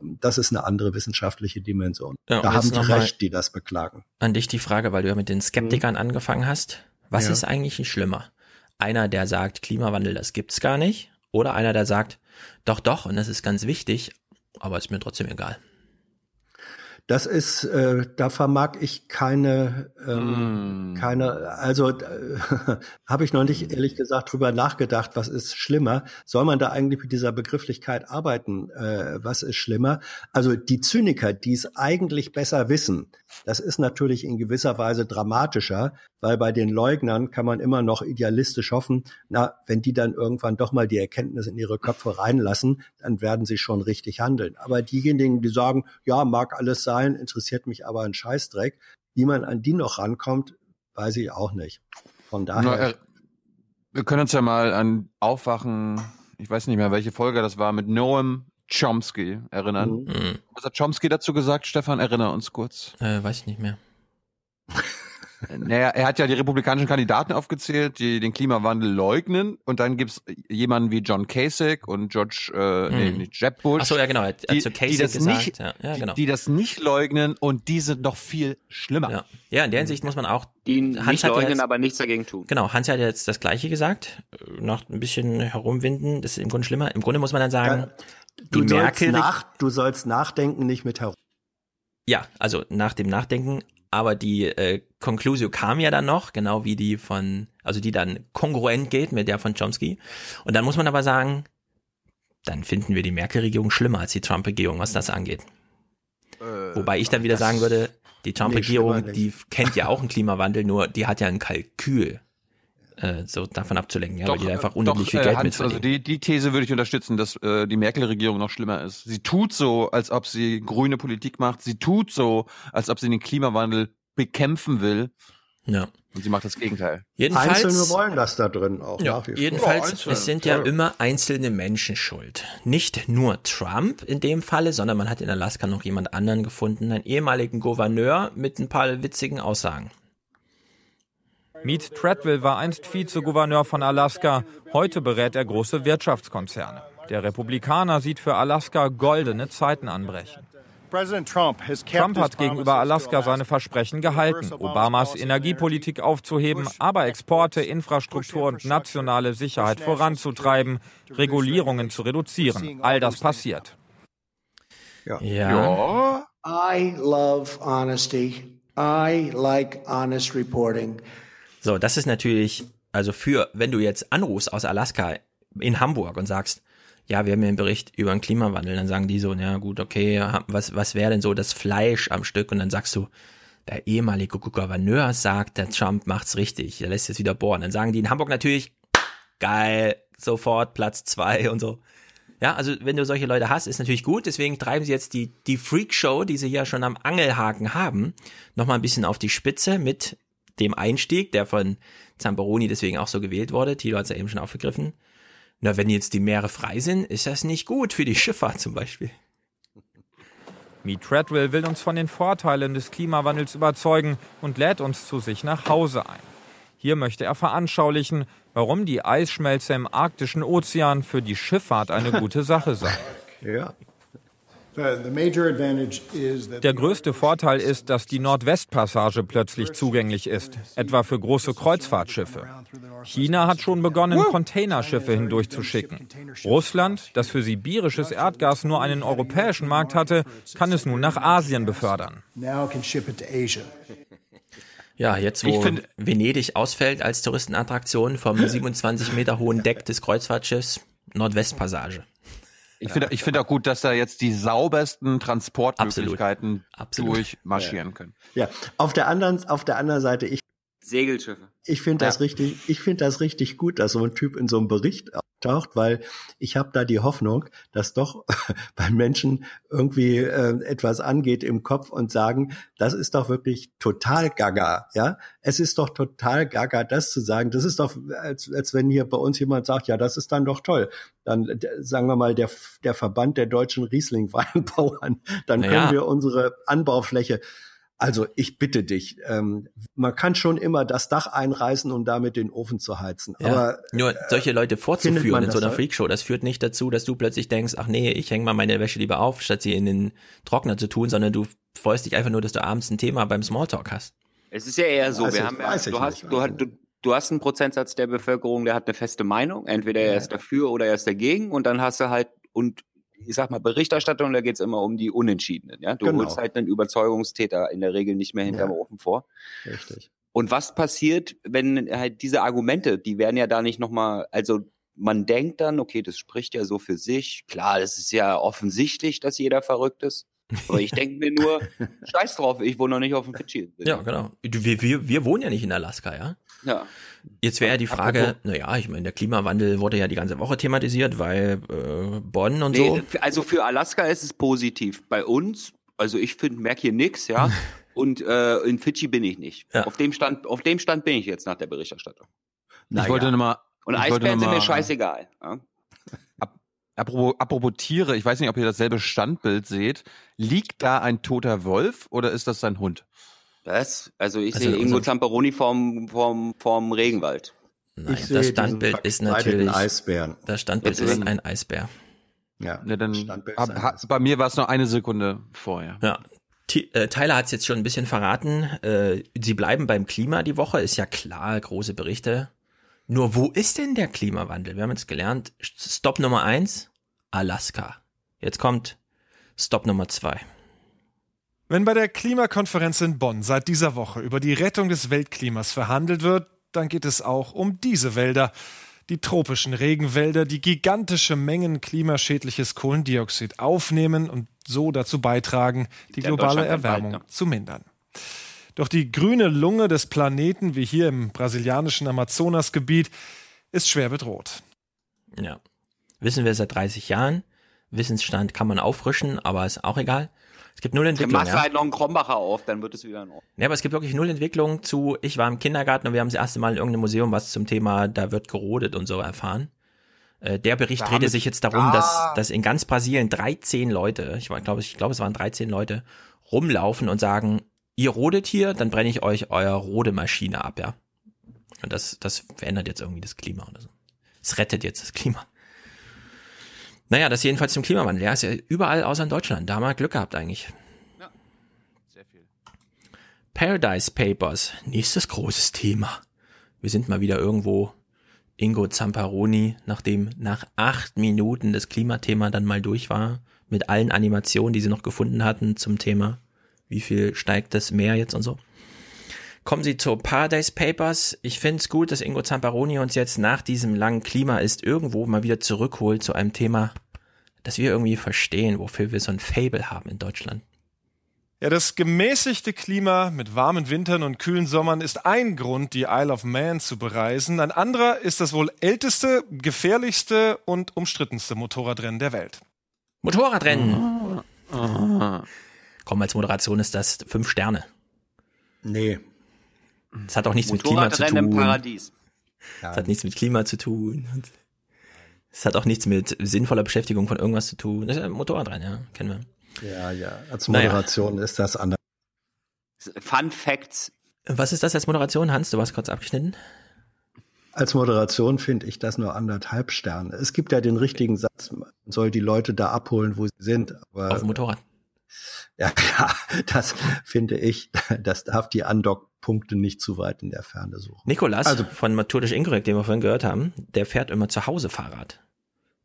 [SPEAKER 10] ähm, das ist eine andere wissenschaftliche Dimension. Ja, da haben die recht, die das beklagen.
[SPEAKER 2] An dich die Frage, weil du ja mit den Skeptikern mhm. angefangen hast. Was ja. ist eigentlich schlimmer? Einer, der sagt, Klimawandel, das gibt's gar nicht, oder einer, der sagt, doch, doch, und das ist ganz wichtig, aber ist mir trotzdem egal.
[SPEAKER 10] Das ist, äh, da vermag ich keine, ähm, mm. keine, also äh, habe ich noch nicht ehrlich gesagt drüber nachgedacht, was ist schlimmer. Soll man da eigentlich mit dieser Begrifflichkeit arbeiten? Äh, was ist schlimmer? Also die Zyniker, die es eigentlich besser wissen, das ist natürlich in gewisser Weise dramatischer, weil bei den Leugnern kann man immer noch idealistisch hoffen, na, wenn die dann irgendwann doch mal die Erkenntnis in ihre Köpfe reinlassen, dann werden sie schon richtig handeln. Aber diejenigen, die sagen, ja, mag alles sein, interessiert mich aber ein Scheißdreck. Wie man an die noch rankommt, weiß ich auch nicht. Von daher. Na,
[SPEAKER 1] wir können uns ja mal an Aufwachen, ich weiß nicht mehr, welche Folge das war, mit Noam Chomsky erinnern. Mhm. mhm. Was hat Chomsky dazu gesagt, Stefan? Erinnere uns kurz.
[SPEAKER 2] Äh, weiß ich nicht mehr.
[SPEAKER 1] Naja, er hat ja die republikanischen Kandidaten aufgezählt, die den Klimawandel leugnen. Und dann gibt's jemanden wie John Kasich und George, äh, nee, hm. nicht Jeb Bush.
[SPEAKER 2] Ach so, ja genau, er hat
[SPEAKER 1] die,
[SPEAKER 2] zu Kasich
[SPEAKER 1] die das
[SPEAKER 2] gesagt.
[SPEAKER 1] Nicht,
[SPEAKER 2] ja, ja, genau.
[SPEAKER 1] die, die das nicht leugnen und die sind noch viel schlimmer.
[SPEAKER 2] Ja, ja in der Hinsicht muss man auch...
[SPEAKER 9] Die Hans nicht leugnen, jetzt, aber nichts dagegen tun.
[SPEAKER 2] Genau, Hans hat jetzt das Gleiche gesagt. Noch ein bisschen herumwinden, das ist im Grunde schlimmer. Im Grunde muss man dann sagen... Ja,
[SPEAKER 10] du, sollst nach, du sollst nachdenken, nicht mit herum.
[SPEAKER 2] Ja, also nach dem Nachdenken aber die äh, Conclusio kam ja dann noch, genau wie die von, also die dann kongruent geht mit der von Chomsky. Und dann muss man aber sagen, dann finden wir die Merkel-Regierung schlimmer als die Trump-Regierung, was das angeht. Äh, Wobei ich dann wieder sagen würde, die Trump-Regierung, die kennt ja auch einen Klimawandel, nur die hat ja ein Kalkül. Äh, so davon abzulenken, ja,
[SPEAKER 1] Doch,
[SPEAKER 2] weil die da einfach
[SPEAKER 1] äh,
[SPEAKER 2] unendlich
[SPEAKER 1] doch,
[SPEAKER 2] viel
[SPEAKER 1] äh,
[SPEAKER 2] Geld
[SPEAKER 1] Hans,
[SPEAKER 2] mit
[SPEAKER 1] Also die, die These würde ich unterstützen, dass äh, die Merkel-Regierung noch schlimmer ist. Sie tut so, als ob sie grüne Politik macht. Sie tut so, als ob sie den Klimawandel bekämpfen will.
[SPEAKER 2] Ja.
[SPEAKER 1] Und sie macht das Gegenteil.
[SPEAKER 2] Jedenfalls,
[SPEAKER 10] Einzelne wollen das da drin auch
[SPEAKER 2] ja, jedenfalls, es sind ja immer einzelne Menschen schuld. Nicht nur Trump in dem Falle, sondern man hat in Alaska noch jemand anderen gefunden, einen ehemaligen Gouverneur mit ein paar witzigen Aussagen.
[SPEAKER 49] Mead Treadwell war einst Vizegouverneur von Alaska. Heute berät er große Wirtschaftskonzerne. Der Republikaner sieht für Alaska goldene Zeiten anbrechen. Trump hat gegenüber Alaska seine Versprechen gehalten, Obamas Energiepolitik aufzuheben, aber Exporte, Infrastruktur und nationale Sicherheit voranzutreiben, Regulierungen zu reduzieren. All das passiert.
[SPEAKER 10] Ja.
[SPEAKER 2] Ja.
[SPEAKER 46] I love honesty. I like honest reporting.
[SPEAKER 2] So, das ist natürlich, also für, wenn du jetzt anrufst aus Alaska in Hamburg und sagst, ja, wir haben ja einen Bericht über den Klimawandel, dann sagen die so, ja gut, okay, was, was wäre denn so das Fleisch am Stück? Und dann sagst du, der ehemalige Gouverneur sagt, der Trump macht's richtig, er lässt jetzt wieder bohren. Dann sagen die in Hamburg natürlich, geil, sofort Platz zwei und so. Ja, also wenn du solche Leute hast, ist natürlich gut. Deswegen treiben sie jetzt die, die Freakshow, die sie ja schon am Angelhaken haben, nochmal ein bisschen auf die Spitze mit dem Einstieg, der von Zamperoni deswegen auch so gewählt wurde. Tilo hat es ja eben schon aufgegriffen. Na, wenn jetzt die Meere frei sind, ist das nicht gut für die Schifffahrt zum Beispiel.
[SPEAKER 49] Mead Treadwell will uns von den Vorteilen des Klimawandels überzeugen und lädt uns zu sich nach Hause ein. Hier möchte er veranschaulichen, warum die Eisschmelze im arktischen Ozean für die Schifffahrt eine gute Sache sei.
[SPEAKER 10] Ja.
[SPEAKER 49] Der größte Vorteil ist, dass die Nordwestpassage plötzlich zugänglich ist, etwa für große Kreuzfahrtschiffe. China hat schon begonnen, Containerschiffe hindurchzuschicken. Russland, das für sibirisches Erdgas nur einen europäischen Markt hatte, kann es nun nach Asien befördern.
[SPEAKER 2] Ja, jetzt wo Venedig ausfällt als Touristenattraktion vom 27 Meter hohen Deck des Kreuzfahrtschiffs, Nordwestpassage.
[SPEAKER 1] Ich finde ich finde auch gut, dass da jetzt die saubersten Transportmöglichkeiten
[SPEAKER 2] Absolut.
[SPEAKER 1] durchmarschieren
[SPEAKER 10] Ja.
[SPEAKER 1] können.
[SPEAKER 10] Ja, auf der anderen, auf der anderen Seite, ich,
[SPEAKER 9] Segelschiffe.
[SPEAKER 10] Ich finde das
[SPEAKER 9] Ja.
[SPEAKER 10] richtig, ich finde das richtig gut, dass so ein Typ in so einem Bericht auftaucht, weil ich habe da die Hoffnung, dass doch bei Menschen irgendwie äh, etwas angeht im Kopf und sagen, das ist doch wirklich total gaga, ja? Es ist doch total gaga, das zu sagen. Das ist doch, als, als wenn hier bei uns jemand sagt, ja, das ist dann doch toll. Dann sagen wir mal, der, der Verband der deutschen Riesling-Weinbauern, dann können
[SPEAKER 2] Naja.
[SPEAKER 10] wir unsere Anbaufläche also ich bitte dich, ähm, man kann schon immer das Dach einreißen, um damit den Ofen zu heizen.
[SPEAKER 2] Ja.
[SPEAKER 10] Aber
[SPEAKER 2] Nur solche Leute vorzuführen in so
[SPEAKER 10] das
[SPEAKER 2] einer? Freakshow, das führt nicht dazu, dass du plötzlich denkst, ach nee, ich hänge mal meine Wäsche lieber auf, statt sie in den Trockner zu tun, sondern du freust dich einfach nur, dass du abends ein Thema beim Smalltalk hast.
[SPEAKER 9] Es ist ja eher so,
[SPEAKER 10] Weiß
[SPEAKER 9] wir
[SPEAKER 10] ich-
[SPEAKER 9] haben du, hast,
[SPEAKER 10] nicht,
[SPEAKER 9] du, hast, du, du hast einen Prozentsatz der Bevölkerung, der hat eine feste Meinung. Entweder er ist dafür oder er ist dagegen. Und dann hast du halt, und ich sag mal, Berichterstattung, da geht's immer um die Unentschiedenen. Ja? Du
[SPEAKER 10] Genau.
[SPEAKER 9] holst halt einen Überzeugungstäter in der Regel nicht mehr hinterm
[SPEAKER 10] Ja.
[SPEAKER 9] Ofen vor.
[SPEAKER 10] richtig.
[SPEAKER 9] Und was passiert, wenn halt diese Argumente, die werden ja da nicht nochmal, also man denkt dann, okay, das spricht ja so für sich. Klar, das ist ja offensichtlich, dass jeder verrückt ist. Aber ich denke mir nur, scheiß drauf, ich wohne noch nicht auf dem Fidschi.
[SPEAKER 2] Ja, genau. Wir, wir, wir wohnen ja nicht in Alaska, ja?
[SPEAKER 9] Ja.
[SPEAKER 2] Jetzt wäre ja die Frage, naja, ich meine, der Klimawandel wurde ja die ganze Woche thematisiert, weil äh, Bonn und
[SPEAKER 9] Nee,
[SPEAKER 2] so.
[SPEAKER 9] f- also für Alaska ist es positiv. Bei uns, also ich finde, merke hier nix, ja. Und äh, in Fidschi bin ich nicht.
[SPEAKER 2] Ja.
[SPEAKER 9] Auf dem Stand, auf dem Stand bin ich jetzt nach der Berichterstattung.
[SPEAKER 10] Naja.
[SPEAKER 1] Ich wollte nochmal.
[SPEAKER 9] Und Eisbären sind mir scheißegal. Ja?
[SPEAKER 1] Apropos, apropos Tiere, ich weiß nicht, ob ihr dasselbe Standbild seht. Liegt da ein toter Wolf oder ist das sein Hund?
[SPEAKER 9] Was? Also ich
[SPEAKER 2] Also
[SPEAKER 9] sehe Ingo
[SPEAKER 2] unserem-
[SPEAKER 9] Zamperoni vorm, vorm, vorm Regenwald.
[SPEAKER 2] Nein,
[SPEAKER 10] Ich
[SPEAKER 2] das Standbild ist natürlich.
[SPEAKER 10] Eisbären.
[SPEAKER 2] Das Standbild
[SPEAKER 9] Jetzt
[SPEAKER 2] ist ein Eisbär.
[SPEAKER 10] Ja,
[SPEAKER 1] Ne, dann hab,
[SPEAKER 10] ist ein
[SPEAKER 1] ha, bei mir war es noch eine Sekunde vorher.
[SPEAKER 2] Ja. Äh, Tyler hat es jetzt schon ein bisschen verraten. Äh, sie bleiben beim Klima die Woche, ist ja klar, große Berichte. Nur wo ist denn der Klimawandel? Wir haben jetzt gelernt, Stop Nummer eins, Alaska. Jetzt kommt Stop Nummer zwei.
[SPEAKER 43] Wenn bei der Klimakonferenz in Bonn seit dieser Woche über die Rettung des Weltklimas verhandelt wird, dann geht es auch um diese Wälder. Die tropischen Regenwälder, die gigantische Mengen klimaschädliches Kohlendioxid aufnehmen und so dazu beitragen, die globale Erwärmung
[SPEAKER 9] ne?
[SPEAKER 43] zu mindern. Doch die grüne Lunge des Planeten, wie hier im brasilianischen Amazonasgebiet, ist schwer bedroht.
[SPEAKER 2] Ja. Wissen wir seit 30 Jahren. Wissensstand kann man auffrischen, aber ist auch egal. Es gibt null Entwicklung.
[SPEAKER 9] machst du
[SPEAKER 2] Ja?
[SPEAKER 9] halt noch einen Krombacher auf, dann wird es wieder in Ordnung.
[SPEAKER 2] ja, aber es gibt wirklich null Entwicklung zu, ich war im Kindergarten und wir haben das erste Mal in irgendeinem Museum was zum Thema, da wird gerodet und so erfahren. Äh, Der Bericht
[SPEAKER 9] Da
[SPEAKER 2] drehte sich jetzt darum,
[SPEAKER 9] Ah.
[SPEAKER 2] dass, dass in ganz Brasilien 13 Leute, ich glaube, ich glaube, es waren 13 Leute, rumlaufen und sagen, ihr rodet hier, dann brenne ich euch euer Rodemaschine ab, ja. Und das, das verändert jetzt irgendwie das Klima oder so. Es rettet jetzt das Klima. Naja, das jedenfalls zum Klimawandel. Ja, ist ja überall außer in Deutschland. Da haben wir Glück gehabt eigentlich.
[SPEAKER 1] Sehr viel.
[SPEAKER 2] Paradise Papers. Nächstes großes Thema. Wir sind mal wieder irgendwo Ingo Zamparoni, nachdem nach acht Minuten das Klimathema dann mal durch war, mit allen Animationen, die sie noch gefunden hatten zum Thema, wie viel steigt das Meer jetzt und so. Kommen Sie zu Paradise Papers. Ich finde es gut, dass Ingo Zamparoni uns jetzt nach diesem langen Klima ist irgendwo mal wieder zurückholt zu einem Thema, das wir irgendwie verstehen, wofür wir so ein Fable haben in Deutschland.
[SPEAKER 43] Ja, das gemäßigte Klima mit warmen Wintern und kühlen Sommern ist ein Grund, die Isle of Man zu bereisen. Ein anderer ist das wohl älteste, gefährlichste und umstrittenste Motorradrennen der Welt.
[SPEAKER 2] Motorradrennen. Komm, als Moderation ist das fünf Sterne.
[SPEAKER 10] Nee.
[SPEAKER 2] Das hat auch nichts mit Klima zu
[SPEAKER 9] Motorradrennen
[SPEAKER 2] tun.
[SPEAKER 9] im Paradies.
[SPEAKER 2] Das hat nichts mit Klima zu tun. Es hat auch nichts mit sinnvoller Beschäftigung von irgendwas zu tun. Das ist ein Motorradrennen, ja, kennen wir.
[SPEAKER 10] Ja, ja. Als
[SPEAKER 2] Naja.
[SPEAKER 10] Moderation ist das anders.
[SPEAKER 9] Fun Facts.
[SPEAKER 2] Was ist das als Moderation, Hans? Du warst kurz abgeschnitten.
[SPEAKER 10] Als Moderation finde ich das nur anderthalb Sterne. Es gibt ja den richtigen Satz, man soll die Leute da abholen, wo sie sind. Aber,
[SPEAKER 2] Auf dem Motorrad.
[SPEAKER 10] Ja, klar, das finde ich, das darf die Andock-Punkte nicht zu weit in der Ferne suchen.
[SPEAKER 2] Nikolas
[SPEAKER 10] Also-
[SPEAKER 2] von Maturisch Inkorrekt, den wir vorhin gehört haben, der fährt immer zu Hause Fahrrad.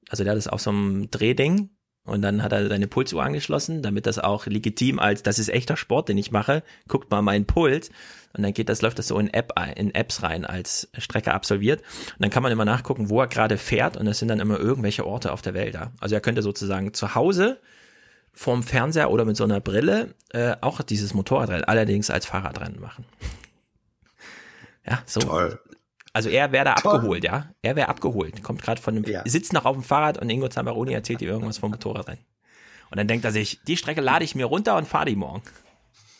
[SPEAKER 2] Also der hat es auf so einem Drehding und dann hat er seine Pulsuhr angeschlossen, damit das auch legitim als, das ist echter Sport, den ich mache, guckt mal meinen Puls und dann geht das, läuft das so in App, in Apps rein als Strecke absolviert und dann kann man immer nachgucken, wo er gerade fährt und das sind dann immer irgendwelche Orte auf der Welt da. Also er könnte sozusagen zu Hause vorm Fernseher oder mit so einer Brille äh, auch dieses Motorradrennen, allerdings als Fahrradrennen machen. Ja, so.
[SPEAKER 10] Toll.
[SPEAKER 2] Also er wäre da
[SPEAKER 10] Toll.
[SPEAKER 2] abgeholt, ja. Er wäre abgeholt. Kommt gerade von einem,
[SPEAKER 10] Ja.
[SPEAKER 2] sitzt noch auf dem Fahrrad und Ingo Zambaroni erzählt ihm irgendwas vom Motorradrennen. Und dann denkt er sich, die Strecke lade ich mir runter und fahre die morgen.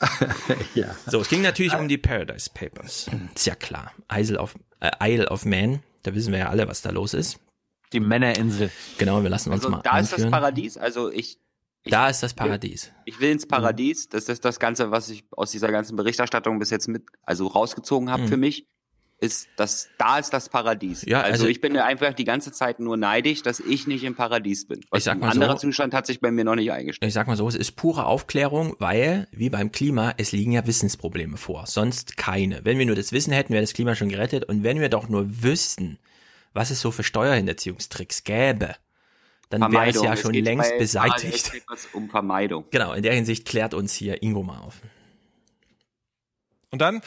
[SPEAKER 10] ja.
[SPEAKER 2] So, es ging natürlich um die Paradise Papers. Ist ja klar. Isle of, äh, Isle of Man, da wissen wir ja alle, was da los ist.
[SPEAKER 1] Die Männerinsel.
[SPEAKER 2] Genau, wir lassen uns
[SPEAKER 9] Also
[SPEAKER 2] mal
[SPEAKER 9] da ist das
[SPEAKER 2] anführen.
[SPEAKER 9] Paradies. Also ich,
[SPEAKER 2] Da ist das Paradies.
[SPEAKER 9] ich will ins Paradies. Das ist das Ganze, was ich aus dieser ganzen Berichterstattung bis jetzt mit, also rausgezogen habe
[SPEAKER 2] Mhm.
[SPEAKER 9] für mich. Ist das, da ist das Paradies.
[SPEAKER 2] Ja,
[SPEAKER 9] also,
[SPEAKER 2] also-
[SPEAKER 9] ich bin einfach die ganze Zeit nur neidisch, dass ich nicht im Paradies bin.
[SPEAKER 2] Ich sag
[SPEAKER 9] ein
[SPEAKER 2] mal so-
[SPEAKER 9] anderer Zustand hat sich bei mir noch nicht eingestellt.
[SPEAKER 2] Ich sag mal so, es ist pure Aufklärung, weil, wie beim Klima, es liegen ja Wissensprobleme vor. Sonst keine. Wenn wir nur das Wissen hätten, wäre das Klima schon gerettet. Und wenn wir doch nur wüssten, was es so für Steuerhinterziehungstricks gäbe, dann wäre es ja
[SPEAKER 9] Es
[SPEAKER 2] schon
[SPEAKER 9] geht
[SPEAKER 2] längst
[SPEAKER 9] bei
[SPEAKER 2] beseitigt.
[SPEAKER 9] Papers Um Vermeidung.
[SPEAKER 2] Genau, in der Hinsicht klärt uns hier Ingo mal auf.
[SPEAKER 43] Und dann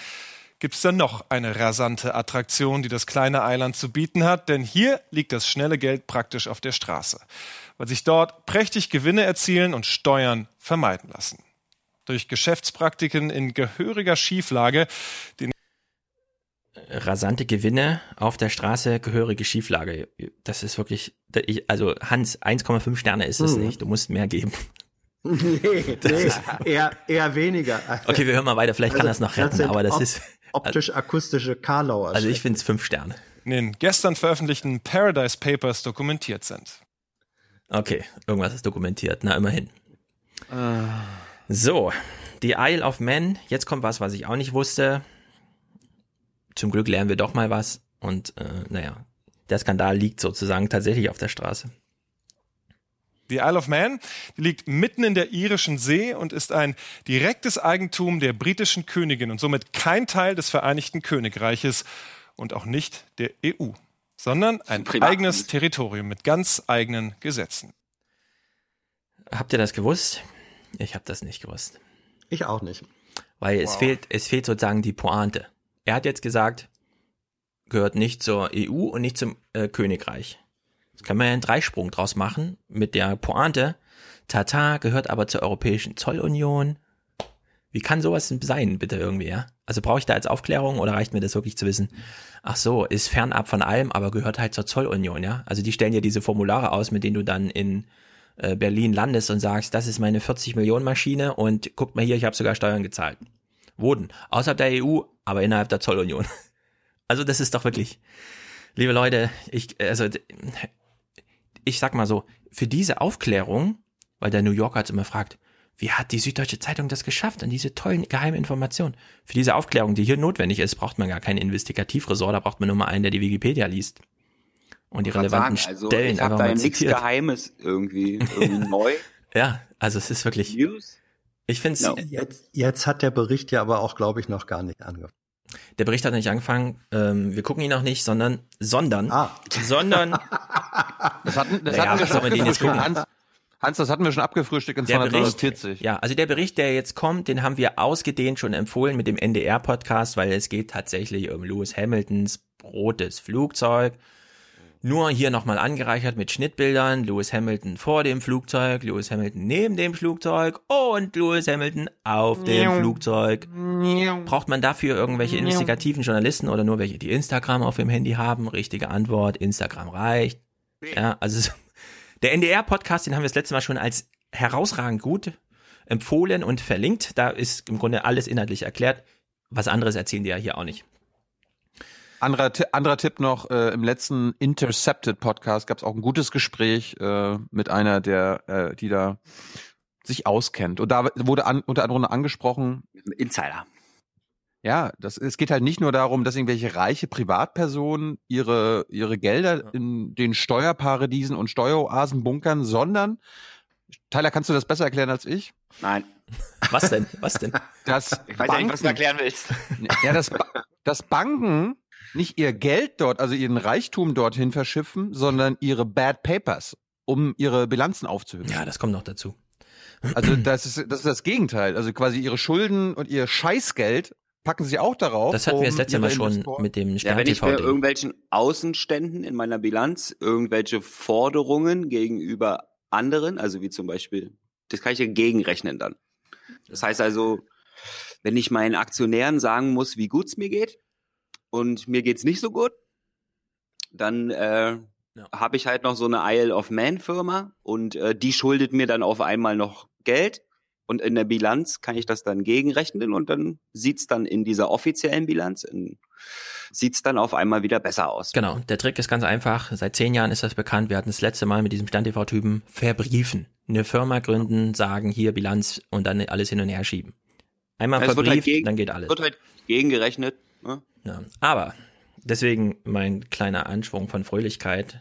[SPEAKER 43] gibt's dann noch eine rasante Attraktion, die das kleine Eiland zu bieten hat, denn hier liegt das schnelle Geld praktisch auf der Straße, weil sich dort prächtig Gewinne erzielen und Steuern vermeiden lassen. Durch Geschäftspraktiken in gehöriger Schieflage, die
[SPEAKER 2] Rasante Gewinne auf der Straße, gehörige Schieflage. Das ist wirklich, ich, also Hans, 1,5 Sterne ist es
[SPEAKER 10] Mhm.
[SPEAKER 2] nicht. Du musst mehr geben.
[SPEAKER 10] Nee, nee eher, eher weniger.
[SPEAKER 2] Okay, wir hören mal weiter. Vielleicht kann
[SPEAKER 10] Also,
[SPEAKER 2] das noch retten, aber das
[SPEAKER 10] op-
[SPEAKER 2] ist,
[SPEAKER 10] Optisch-akustische Karlauer.
[SPEAKER 2] also ich finde es 5 Sterne.
[SPEAKER 43] in den gestern veröffentlichten Paradise Papers dokumentiert sind.
[SPEAKER 2] Okay, irgendwas ist dokumentiert. Na, immerhin. So, die Isle of Man. Jetzt kommt was, was ich auch nicht wusste. Zum Glück lernen wir doch mal was. Und äh, naja, der Skandal liegt sozusagen tatsächlich auf der Straße.
[SPEAKER 43] Die Isle of Man die liegt mitten in der irischen See und ist ein direktes Eigentum der britischen Königin und somit kein Teil des Vereinigten Königreiches und auch nicht der EU, sondern ein eigenes Territorium mit ganz eigenen Gesetzen.
[SPEAKER 2] Habt ihr das gewusst? Ich habe das nicht gewusst.
[SPEAKER 10] Ich auch nicht.
[SPEAKER 2] Weil es
[SPEAKER 10] Wow.
[SPEAKER 2] fehlt, es fehlt sozusagen die Pointe. Er hat jetzt gesagt, gehört nicht zur EU und nicht zum äh, Königreich. Jetzt kann man ja einen Dreisprung draus machen mit der Pointe. Tata gehört aber zur Europäischen Zollunion. Wie kann sowas sein, bitte irgendwie, ja? Also brauche ich da als Aufklärung oder reicht mir das wirklich zu wissen? Ach so, ist fernab von allem, aber gehört halt zur Zollunion, ja? Also die stellen ja diese Formulare aus, mit denen du dann in äh, Berlin landest und sagst, das ist meine 40 Millionen Maschine und guck mal hier, ich habe sogar Steuern gezahlt. Wurden. Außerhalb der EU, aber innerhalb der Zollunion. Also das ist doch wirklich, liebe Leute, ich, also ich sag mal so, für diese Aufklärung, weil der New Yorker hat immer fragt, wie hat die Süddeutsche Zeitung das geschafft an diese tollen geheimen Informationen? Für diese Aufklärung, die hier notwendig ist, braucht man gar kein Investigativressort, da braucht man nur mal einen, der die Wikipedia liest. Und die relevanten
[SPEAKER 9] sagen, also
[SPEAKER 2] Stellen
[SPEAKER 9] ich habe
[SPEAKER 2] einfach
[SPEAKER 9] da
[SPEAKER 2] mal
[SPEAKER 9] nichts. Geheimes irgendwie, irgendwie neu.
[SPEAKER 2] Ja, also es ist wirklich.
[SPEAKER 9] News?
[SPEAKER 2] Ich finde es.
[SPEAKER 10] Jetzt, jetzt hat der Bericht ja aber auch, glaube ich, noch gar nicht angefangen.
[SPEAKER 2] Der Bericht hat nicht angefangen. Ähm, wir gucken ihn noch nicht, sondern, sondern, sondern.
[SPEAKER 1] Das hatten, das
[SPEAKER 2] Naja,
[SPEAKER 1] hatten wir schon
[SPEAKER 2] den jetzt
[SPEAKER 1] abgefrühstückt.
[SPEAKER 2] gucken?
[SPEAKER 1] Hans, Hans, das hatten wir schon abgefrühstückt in
[SPEAKER 2] Der Bericht,
[SPEAKER 1] 249.
[SPEAKER 2] ja, also der Bericht, der jetzt kommt, den haben wir ausgedehnt schon empfohlen mit dem NDR-Podcast, weil es geht tatsächlich um Lewis Hamiltons rotes Flugzeug. Nur hier nochmal angereichert mit Schnittbildern. Lewis Hamilton vor dem Flugzeug, Lewis Hamilton neben dem Flugzeug und Lewis Hamilton auf dem. Flugzeug. Braucht man dafür irgendwelche investigativen Journalisten oder nur welche, die Instagram auf dem Handy haben? Richtige Antwort, Instagram reicht. Ja, also der NDR-Podcast, den haben wir das letzte Mal schon als herausragend gut empfohlen und verlinkt. Da ist im Grunde alles inhaltlich erklärt. Was anderes erzählen die ja hier auch nicht.
[SPEAKER 1] Anderer, anderer Tipp noch, äh, im letzten Intercepted Podcast gab es auch ein gutes Gespräch äh, mit einer, der, äh, die da sich auskennt. Und da wurde an, unter anderem angesprochen.
[SPEAKER 9] Insider.
[SPEAKER 1] Ja, das, es geht halt nicht nur darum, dass irgendwelche reiche Privatpersonen ihre, ihre Gelder in den Steuerparadiesen und Steueroasen bunkern, sondern, Tyler, kannst du das besser erklären als ich?
[SPEAKER 9] Nein.
[SPEAKER 2] Was denn? Was denn?
[SPEAKER 1] Dass
[SPEAKER 9] Ich weiß ja nicht, was du erklären willst.
[SPEAKER 1] Ja, dass, Ba- dass Banken nicht ihr Geld dort, also ihren Reichtum dorthin verschiffen, sondern ihre Bad Papers, um ihre Bilanzen aufzuhübschen.
[SPEAKER 2] Ja, das kommt noch dazu.
[SPEAKER 1] Also das ist, das ist das Gegenteil. Also quasi ihre Schulden und ihr Scheißgeld packen sie auch darauf.
[SPEAKER 2] Das hatten wir das letzte Mal schon
[SPEAKER 1] Investoren-
[SPEAKER 2] mit dem
[SPEAKER 9] Ja, wenn ich bei
[SPEAKER 2] Stern-TV-Ding.
[SPEAKER 9] irgendwelchen Außenständen in meiner Bilanz irgendwelche Forderungen gegenüber anderen, also wie zum Beispiel, das kann ich ja gegenrechnen dann. Das heißt also, wenn ich meinen Aktionären sagen muss, wie gut es mir geht und mir geht's nicht so gut, dann äh, habe ich halt noch so eine Isle of Man Firma und äh, die schuldet mir dann auf einmal noch Geld und in der Bilanz kann ich das dann gegenrechnen und dann sieht's dann in dieser offiziellen Bilanz in, sieht's dann auf einmal wieder besser aus.
[SPEAKER 2] Genau, der Trick ist ganz einfach. Seit zehn Jahren ist das bekannt. Wir hatten das letzte Mal mit diesem Stand-TV-Typen verbriefen. Eine Firma gründen, sagen hier Bilanz und dann alles hin und her schieben. Einmal
[SPEAKER 9] wird
[SPEAKER 2] verbrieft,
[SPEAKER 9] halt gegen-
[SPEAKER 2] dann geht alles.
[SPEAKER 9] Wird halt gegengerechnet. Ne?
[SPEAKER 2] Ja. Aber deswegen mein kleiner Anschwung von Fröhlichkeit.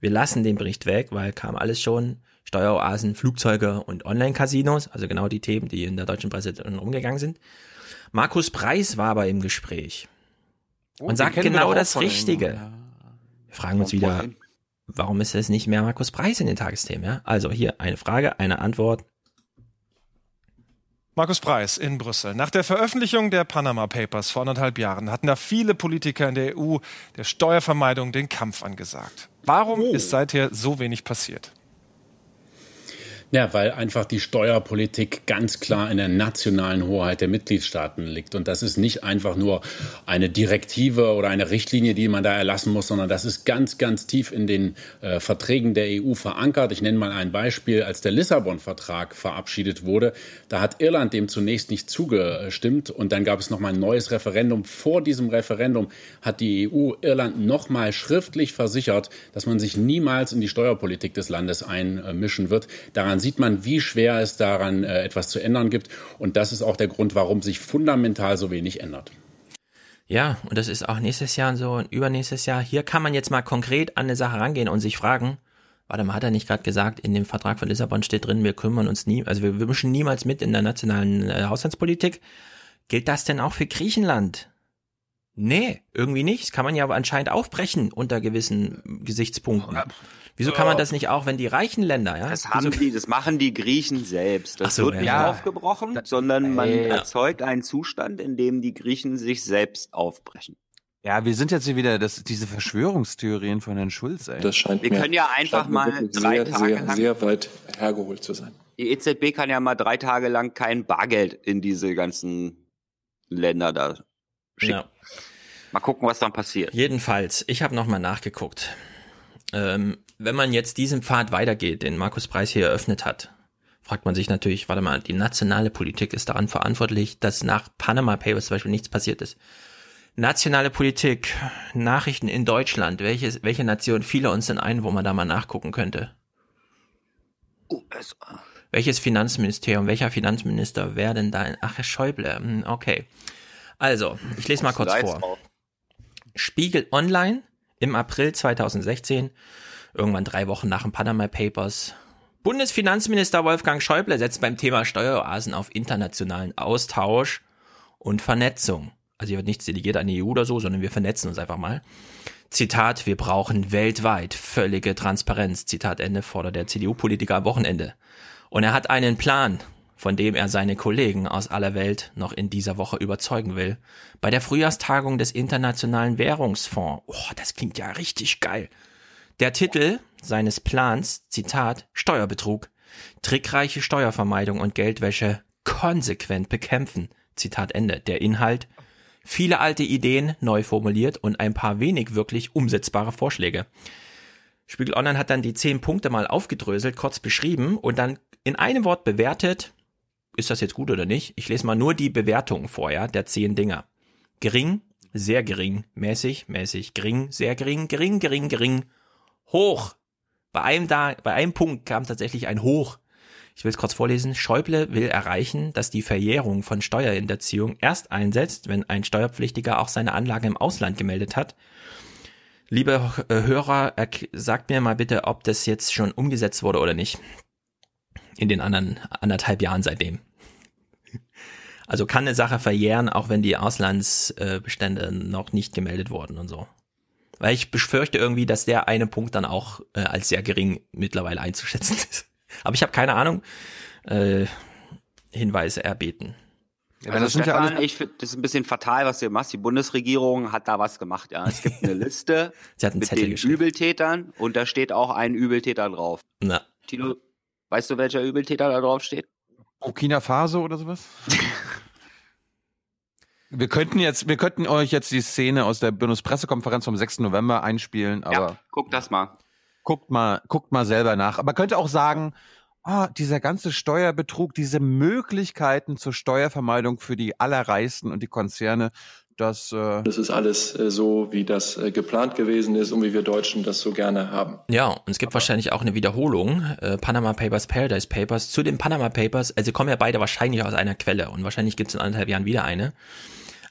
[SPEAKER 2] Wir lassen den Bericht weg, weil kam alles schon. Steueroasen, Flugzeuge und Online-Casinos, also genau die Themen, die in der deutschen Presse rumgegangen sind. Markus Preis war aber im Gespräch
[SPEAKER 1] Oh,
[SPEAKER 2] und
[SPEAKER 1] den
[SPEAKER 2] sagt genau das. Richtige. Wir fragen uns wieder, warum ist es nicht mehr Markus Preis in den Tagesthemen? Ja? Also hier eine Frage, eine Antwort.
[SPEAKER 43] Markus Preis in Brüssel. Nach der Veröffentlichung der Panama Papers vor anderthalb Jahren hatten da viele Politiker in der EU der Steuervermeidung den Kampf angesagt. Warum ist seither so wenig passiert?
[SPEAKER 50] Ja, weil einfach die Steuerpolitik ganz klar in der nationalen Hoheit der Mitgliedstaaten liegt. Und das ist nicht einfach nur eine Direktive oder eine Richtlinie, die man da erlassen muss, sondern das ist ganz, ganz tief in den äh, Verträgen der EU verankert. Ich nenne mal ein Beispiel. Als der Lissabon-Vertrag verabschiedet wurde, da hat Irland dem zunächst nicht zugestimmt. Und dann gab es nochmal ein neues Referendum. Vor diesem Referendum hat die EU Irland nochmal schriftlich versichert, dass man sich niemals in die Steuerpolitik des Landes einmischen wird. Daran sieht man, wie schwer es daran äh, etwas zu ändern gibt. Und das ist auch der Grund, warum sich fundamental so wenig ändert.
[SPEAKER 2] Ja, und das ist auch nächstes Jahr so und übernächstes Jahr. Hier kann man jetzt mal konkret an eine Sache rangehen und sich fragen, warte mal, hat er nicht gerade gesagt, in dem Vertrag von Lissabon steht drin, wir kümmern uns nie, also wir, wir mischen niemals mit in der nationalen äh, Haushaltspolitik. Gilt das denn auch für Griechenland? Nee, irgendwie nicht. Das kann man ja aber anscheinend aufbrechen unter gewissen Gesichtspunkten. Wieso kann man das nicht auch, wenn die reichen Länder, ja?
[SPEAKER 9] Das haben die, das machen die Griechen selbst. Das
[SPEAKER 2] so,
[SPEAKER 9] wird
[SPEAKER 2] ja.
[SPEAKER 9] nicht
[SPEAKER 2] Ja.
[SPEAKER 9] aufgebrochen, sondern man
[SPEAKER 1] Ey.
[SPEAKER 9] erzeugt einen Zustand, in dem die Griechen sich selbst aufbrechen.
[SPEAKER 1] Ja, wir sind jetzt hier wieder das, diese Verschwörungstheorien von Herrn Schulz, ey.
[SPEAKER 40] Das scheint
[SPEAKER 9] Wir
[SPEAKER 40] mir,
[SPEAKER 9] können ja einfach mal drei
[SPEAKER 40] sehr,
[SPEAKER 9] Tage
[SPEAKER 40] sehr,
[SPEAKER 9] lang-
[SPEAKER 40] sehr weit hergeholt zu sein.
[SPEAKER 9] Die EZB kann ja mal drei Tage lang kein Bargeld in diese ganzen Länder da schicken.
[SPEAKER 2] Ja.
[SPEAKER 9] Mal gucken, was dann passiert.
[SPEAKER 2] Jedenfalls, ich habe nochmal nachgeguckt. Ähm, wenn man jetzt diesen Pfad weitergeht, den Markus Preis hier eröffnet hat, fragt man sich natürlich, warte mal, die nationale Politik ist daran verantwortlich, dass nach Panama Papers zum Beispiel nichts passiert ist. Nationale Politik, Nachrichten in Deutschland, welche, welche Nation fiele uns denn ein, wo man da mal nachgucken könnte?
[SPEAKER 9] USA.
[SPEAKER 2] Welches Finanzministerium, welcher Finanzminister wäre denn da? in- Ach, Herr Schäuble, hm, okay. Also, ich lese mal kurz vor. Spiegel Online im April 2016, irgendwann drei Wochen nach den Panama Papers. Bundesfinanzminister Wolfgang Schäuble setzt beim Thema Steueroasen auf internationalen Austausch und Vernetzung. Also hier wird nichts delegiert an die EU oder so, sondern wir vernetzen uns einfach mal. Zitat, wir brauchen weltweit völlige Transparenz. Zitat Ende fordert der CDU-Politiker am Wochenende. Und er hat einen Plan, von dem er seine Kollegen aus aller Welt noch in dieser Woche überzeugen will. Bei der Frühjahrstagung des Internationalen Währungsfonds. Oh, das klingt ja richtig geil. Der Titel seines Plans, Zitat, Steuerbetrug, trickreiche Steuervermeidung und Geldwäsche konsequent bekämpfen. Zitat Ende. Der Inhalt, viele alte Ideen neu formuliert und ein paar wenig wirklich umsetzbare Vorschläge. Spiegel Online hat dann die zehn Punkte mal aufgedröselt, kurz beschrieben und dann in einem Wort bewertet, ist das jetzt gut oder nicht? Ich lese mal nur die Bewertung vorher der zehn Dinger. Gering, sehr gering, mäßig, mäßig, gering, sehr gering, gering, gering, gering, hoch. Bei einem da, bei einem Punkt kam tatsächlich ein Hoch. Ich will es kurz vorlesen. Schäuble will erreichen, dass die Verjährung von Steuerhinterziehung erst einsetzt, wenn ein Steuerpflichtiger auch seine Anlage im Ausland gemeldet hat. Liebe äh, Hörer, sagt mir mal bitte, ob das jetzt schon umgesetzt wurde oder nicht. In den anderen anderthalb Jahren seitdem. Also kann eine Sache verjähren, auch wenn die Auslandsbestände noch nicht gemeldet wurden und so. Weil ich befürchte irgendwie, dass der eine Punkt dann auch äh, als sehr gering mittlerweile einzuschätzen ist. Aber ich habe keine Ahnung. Äh, Hinweise erbeten.
[SPEAKER 1] Ja,
[SPEAKER 9] also
[SPEAKER 1] das sind ja
[SPEAKER 9] Stefan,
[SPEAKER 1] alles-
[SPEAKER 9] ich finde, das ist ein bisschen fatal, was du machst. Die Bundesregierung hat da was gemacht. Ja, es gibt eine Liste
[SPEAKER 2] Sie hat einen
[SPEAKER 9] mit
[SPEAKER 2] Zettel
[SPEAKER 9] den
[SPEAKER 2] geschrieben.
[SPEAKER 9] Übeltätern und da steht auch ein Übeltäter drauf.
[SPEAKER 2] Na,
[SPEAKER 9] Tilo, weißt du, welcher Übeltäter da drauf steht?
[SPEAKER 1] Burkina Faso oder sowas? Wir könnten jetzt, wir könnten euch jetzt die Szene aus der Bundespressekonferenz vom 6. November einspielen, aber
[SPEAKER 9] ja, guck das mal.
[SPEAKER 1] guckt mal, guckt mal selber nach. Aber könnte auch sagen, ah, dieser ganze Steuerbetrug, diese Möglichkeiten zur Steuervermeidung für die Allerreichsten und die Konzerne, das, äh,
[SPEAKER 40] Das ist alles äh, so, wie das äh, geplant gewesen ist und wie wir Deutschen das so gerne haben.
[SPEAKER 2] Ja, und es gibt wahrscheinlich auch eine Wiederholung. Äh, Panama Papers, Paradise Papers. Zu den Panama Papers, also kommen ja beide wahrscheinlich aus einer Quelle und wahrscheinlich gibt es in anderthalb Jahren wieder eine.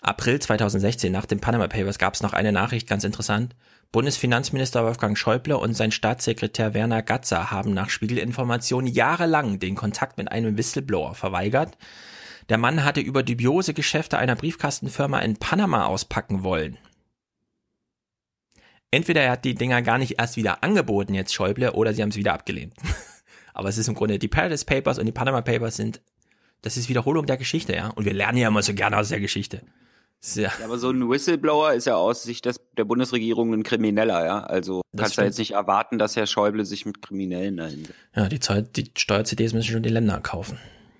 [SPEAKER 2] April 2016, nach den Panama Papers, gab es noch eine Nachricht, ganz interessant. Bundesfinanzminister Wolfgang Schäuble und sein Staatssekretär Werner Gatzer haben nach Spiegelinformationen jahrelang den Kontakt mit einem Whistleblower verweigert. Der Mann hatte über dubiose Geschäfte einer Briefkastenfirma in Panama auspacken wollen. Entweder er hat die Dinger gar nicht erst wieder angeboten, jetzt Schäuble, oder sie haben es wieder abgelehnt. Aber es ist im Grunde, die Paradise Papers und die Panama Papers sind, das ist Wiederholung der Geschichte, ja. Und wir lernen ja immer so gerne aus der Geschichte. Ja,
[SPEAKER 9] Ja, aber so ein Whistleblower ist ja aus Sicht des, der Bundesregierung ein Krimineller, ja. Also
[SPEAKER 2] Das
[SPEAKER 9] kannst du jetzt nicht erwarten, dass Herr Schäuble sich mit Kriminellen dahin.
[SPEAKER 2] ja die, die Steuer-CDs müssen schon die Länder kaufen.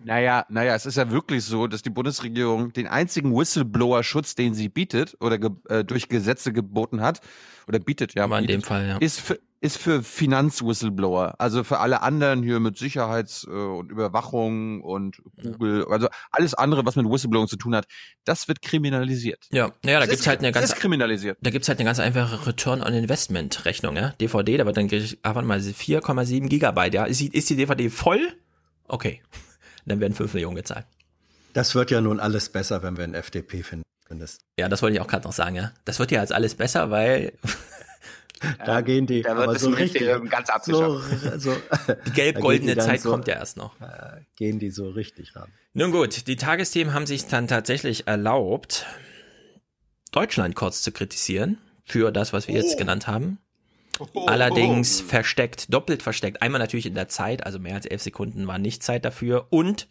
[SPEAKER 1] Naja, naja, es ist ja wirklich so, dass die Bundesregierung den einzigen Whistleblower-Schutz, den sie bietet oder ge äh, durch Gesetze geboten hat, oder bietet, ja,
[SPEAKER 2] Aber in dem
[SPEAKER 1] bietet,
[SPEAKER 2] Fall, ja.
[SPEAKER 1] ist für, ist für Finanz-Whistleblower. Also für alle anderen hier mit Sicherheits- äh, und Überwachung und Google, also alles andere, was mit Whistleblowing zu tun hat, das wird kriminalisiert.
[SPEAKER 2] Ja, naja, da
[SPEAKER 1] Das
[SPEAKER 2] gibt's
[SPEAKER 1] ist-
[SPEAKER 2] halt eine ganz,
[SPEAKER 1] ist kriminalisiert.
[SPEAKER 2] da gibt's halt eine ganz einfache Return on Investment Rechnung, ja. DVD, da wird dann, ah, warte mal, 4,7 Gigabyte, ja. Ist die, ist die DVD voll? Okay. Dann werden 5 Millionen gezahlt.
[SPEAKER 10] Das wird ja nun alles besser, wenn wir einen FDP finden. Findest.
[SPEAKER 2] Ja, das wollte ich auch gerade noch sagen, ja. Das wird ja jetzt alles besser, weil
[SPEAKER 10] Da gehen die,
[SPEAKER 9] Da wird
[SPEAKER 10] aber
[SPEAKER 9] das
[SPEAKER 10] so richtig,
[SPEAKER 9] Ministerium ganz
[SPEAKER 10] so,
[SPEAKER 9] abgeschafft.
[SPEAKER 10] so,
[SPEAKER 2] die gelb-goldene
[SPEAKER 10] geht die dann
[SPEAKER 2] Zeit
[SPEAKER 10] so,
[SPEAKER 2] kommt ja erst noch.
[SPEAKER 10] äh, Gehen die so richtig ran.
[SPEAKER 2] Nun gut, die Tagesthemen haben sich dann tatsächlich erlaubt, Deutschland kurz zu kritisieren für das, was wir jetzt genannt haben. Allerdings versteckt, doppelt versteckt. Einmal natürlich in der Zeit, also mehr als elf Sekunden war nicht Zeit dafür. Und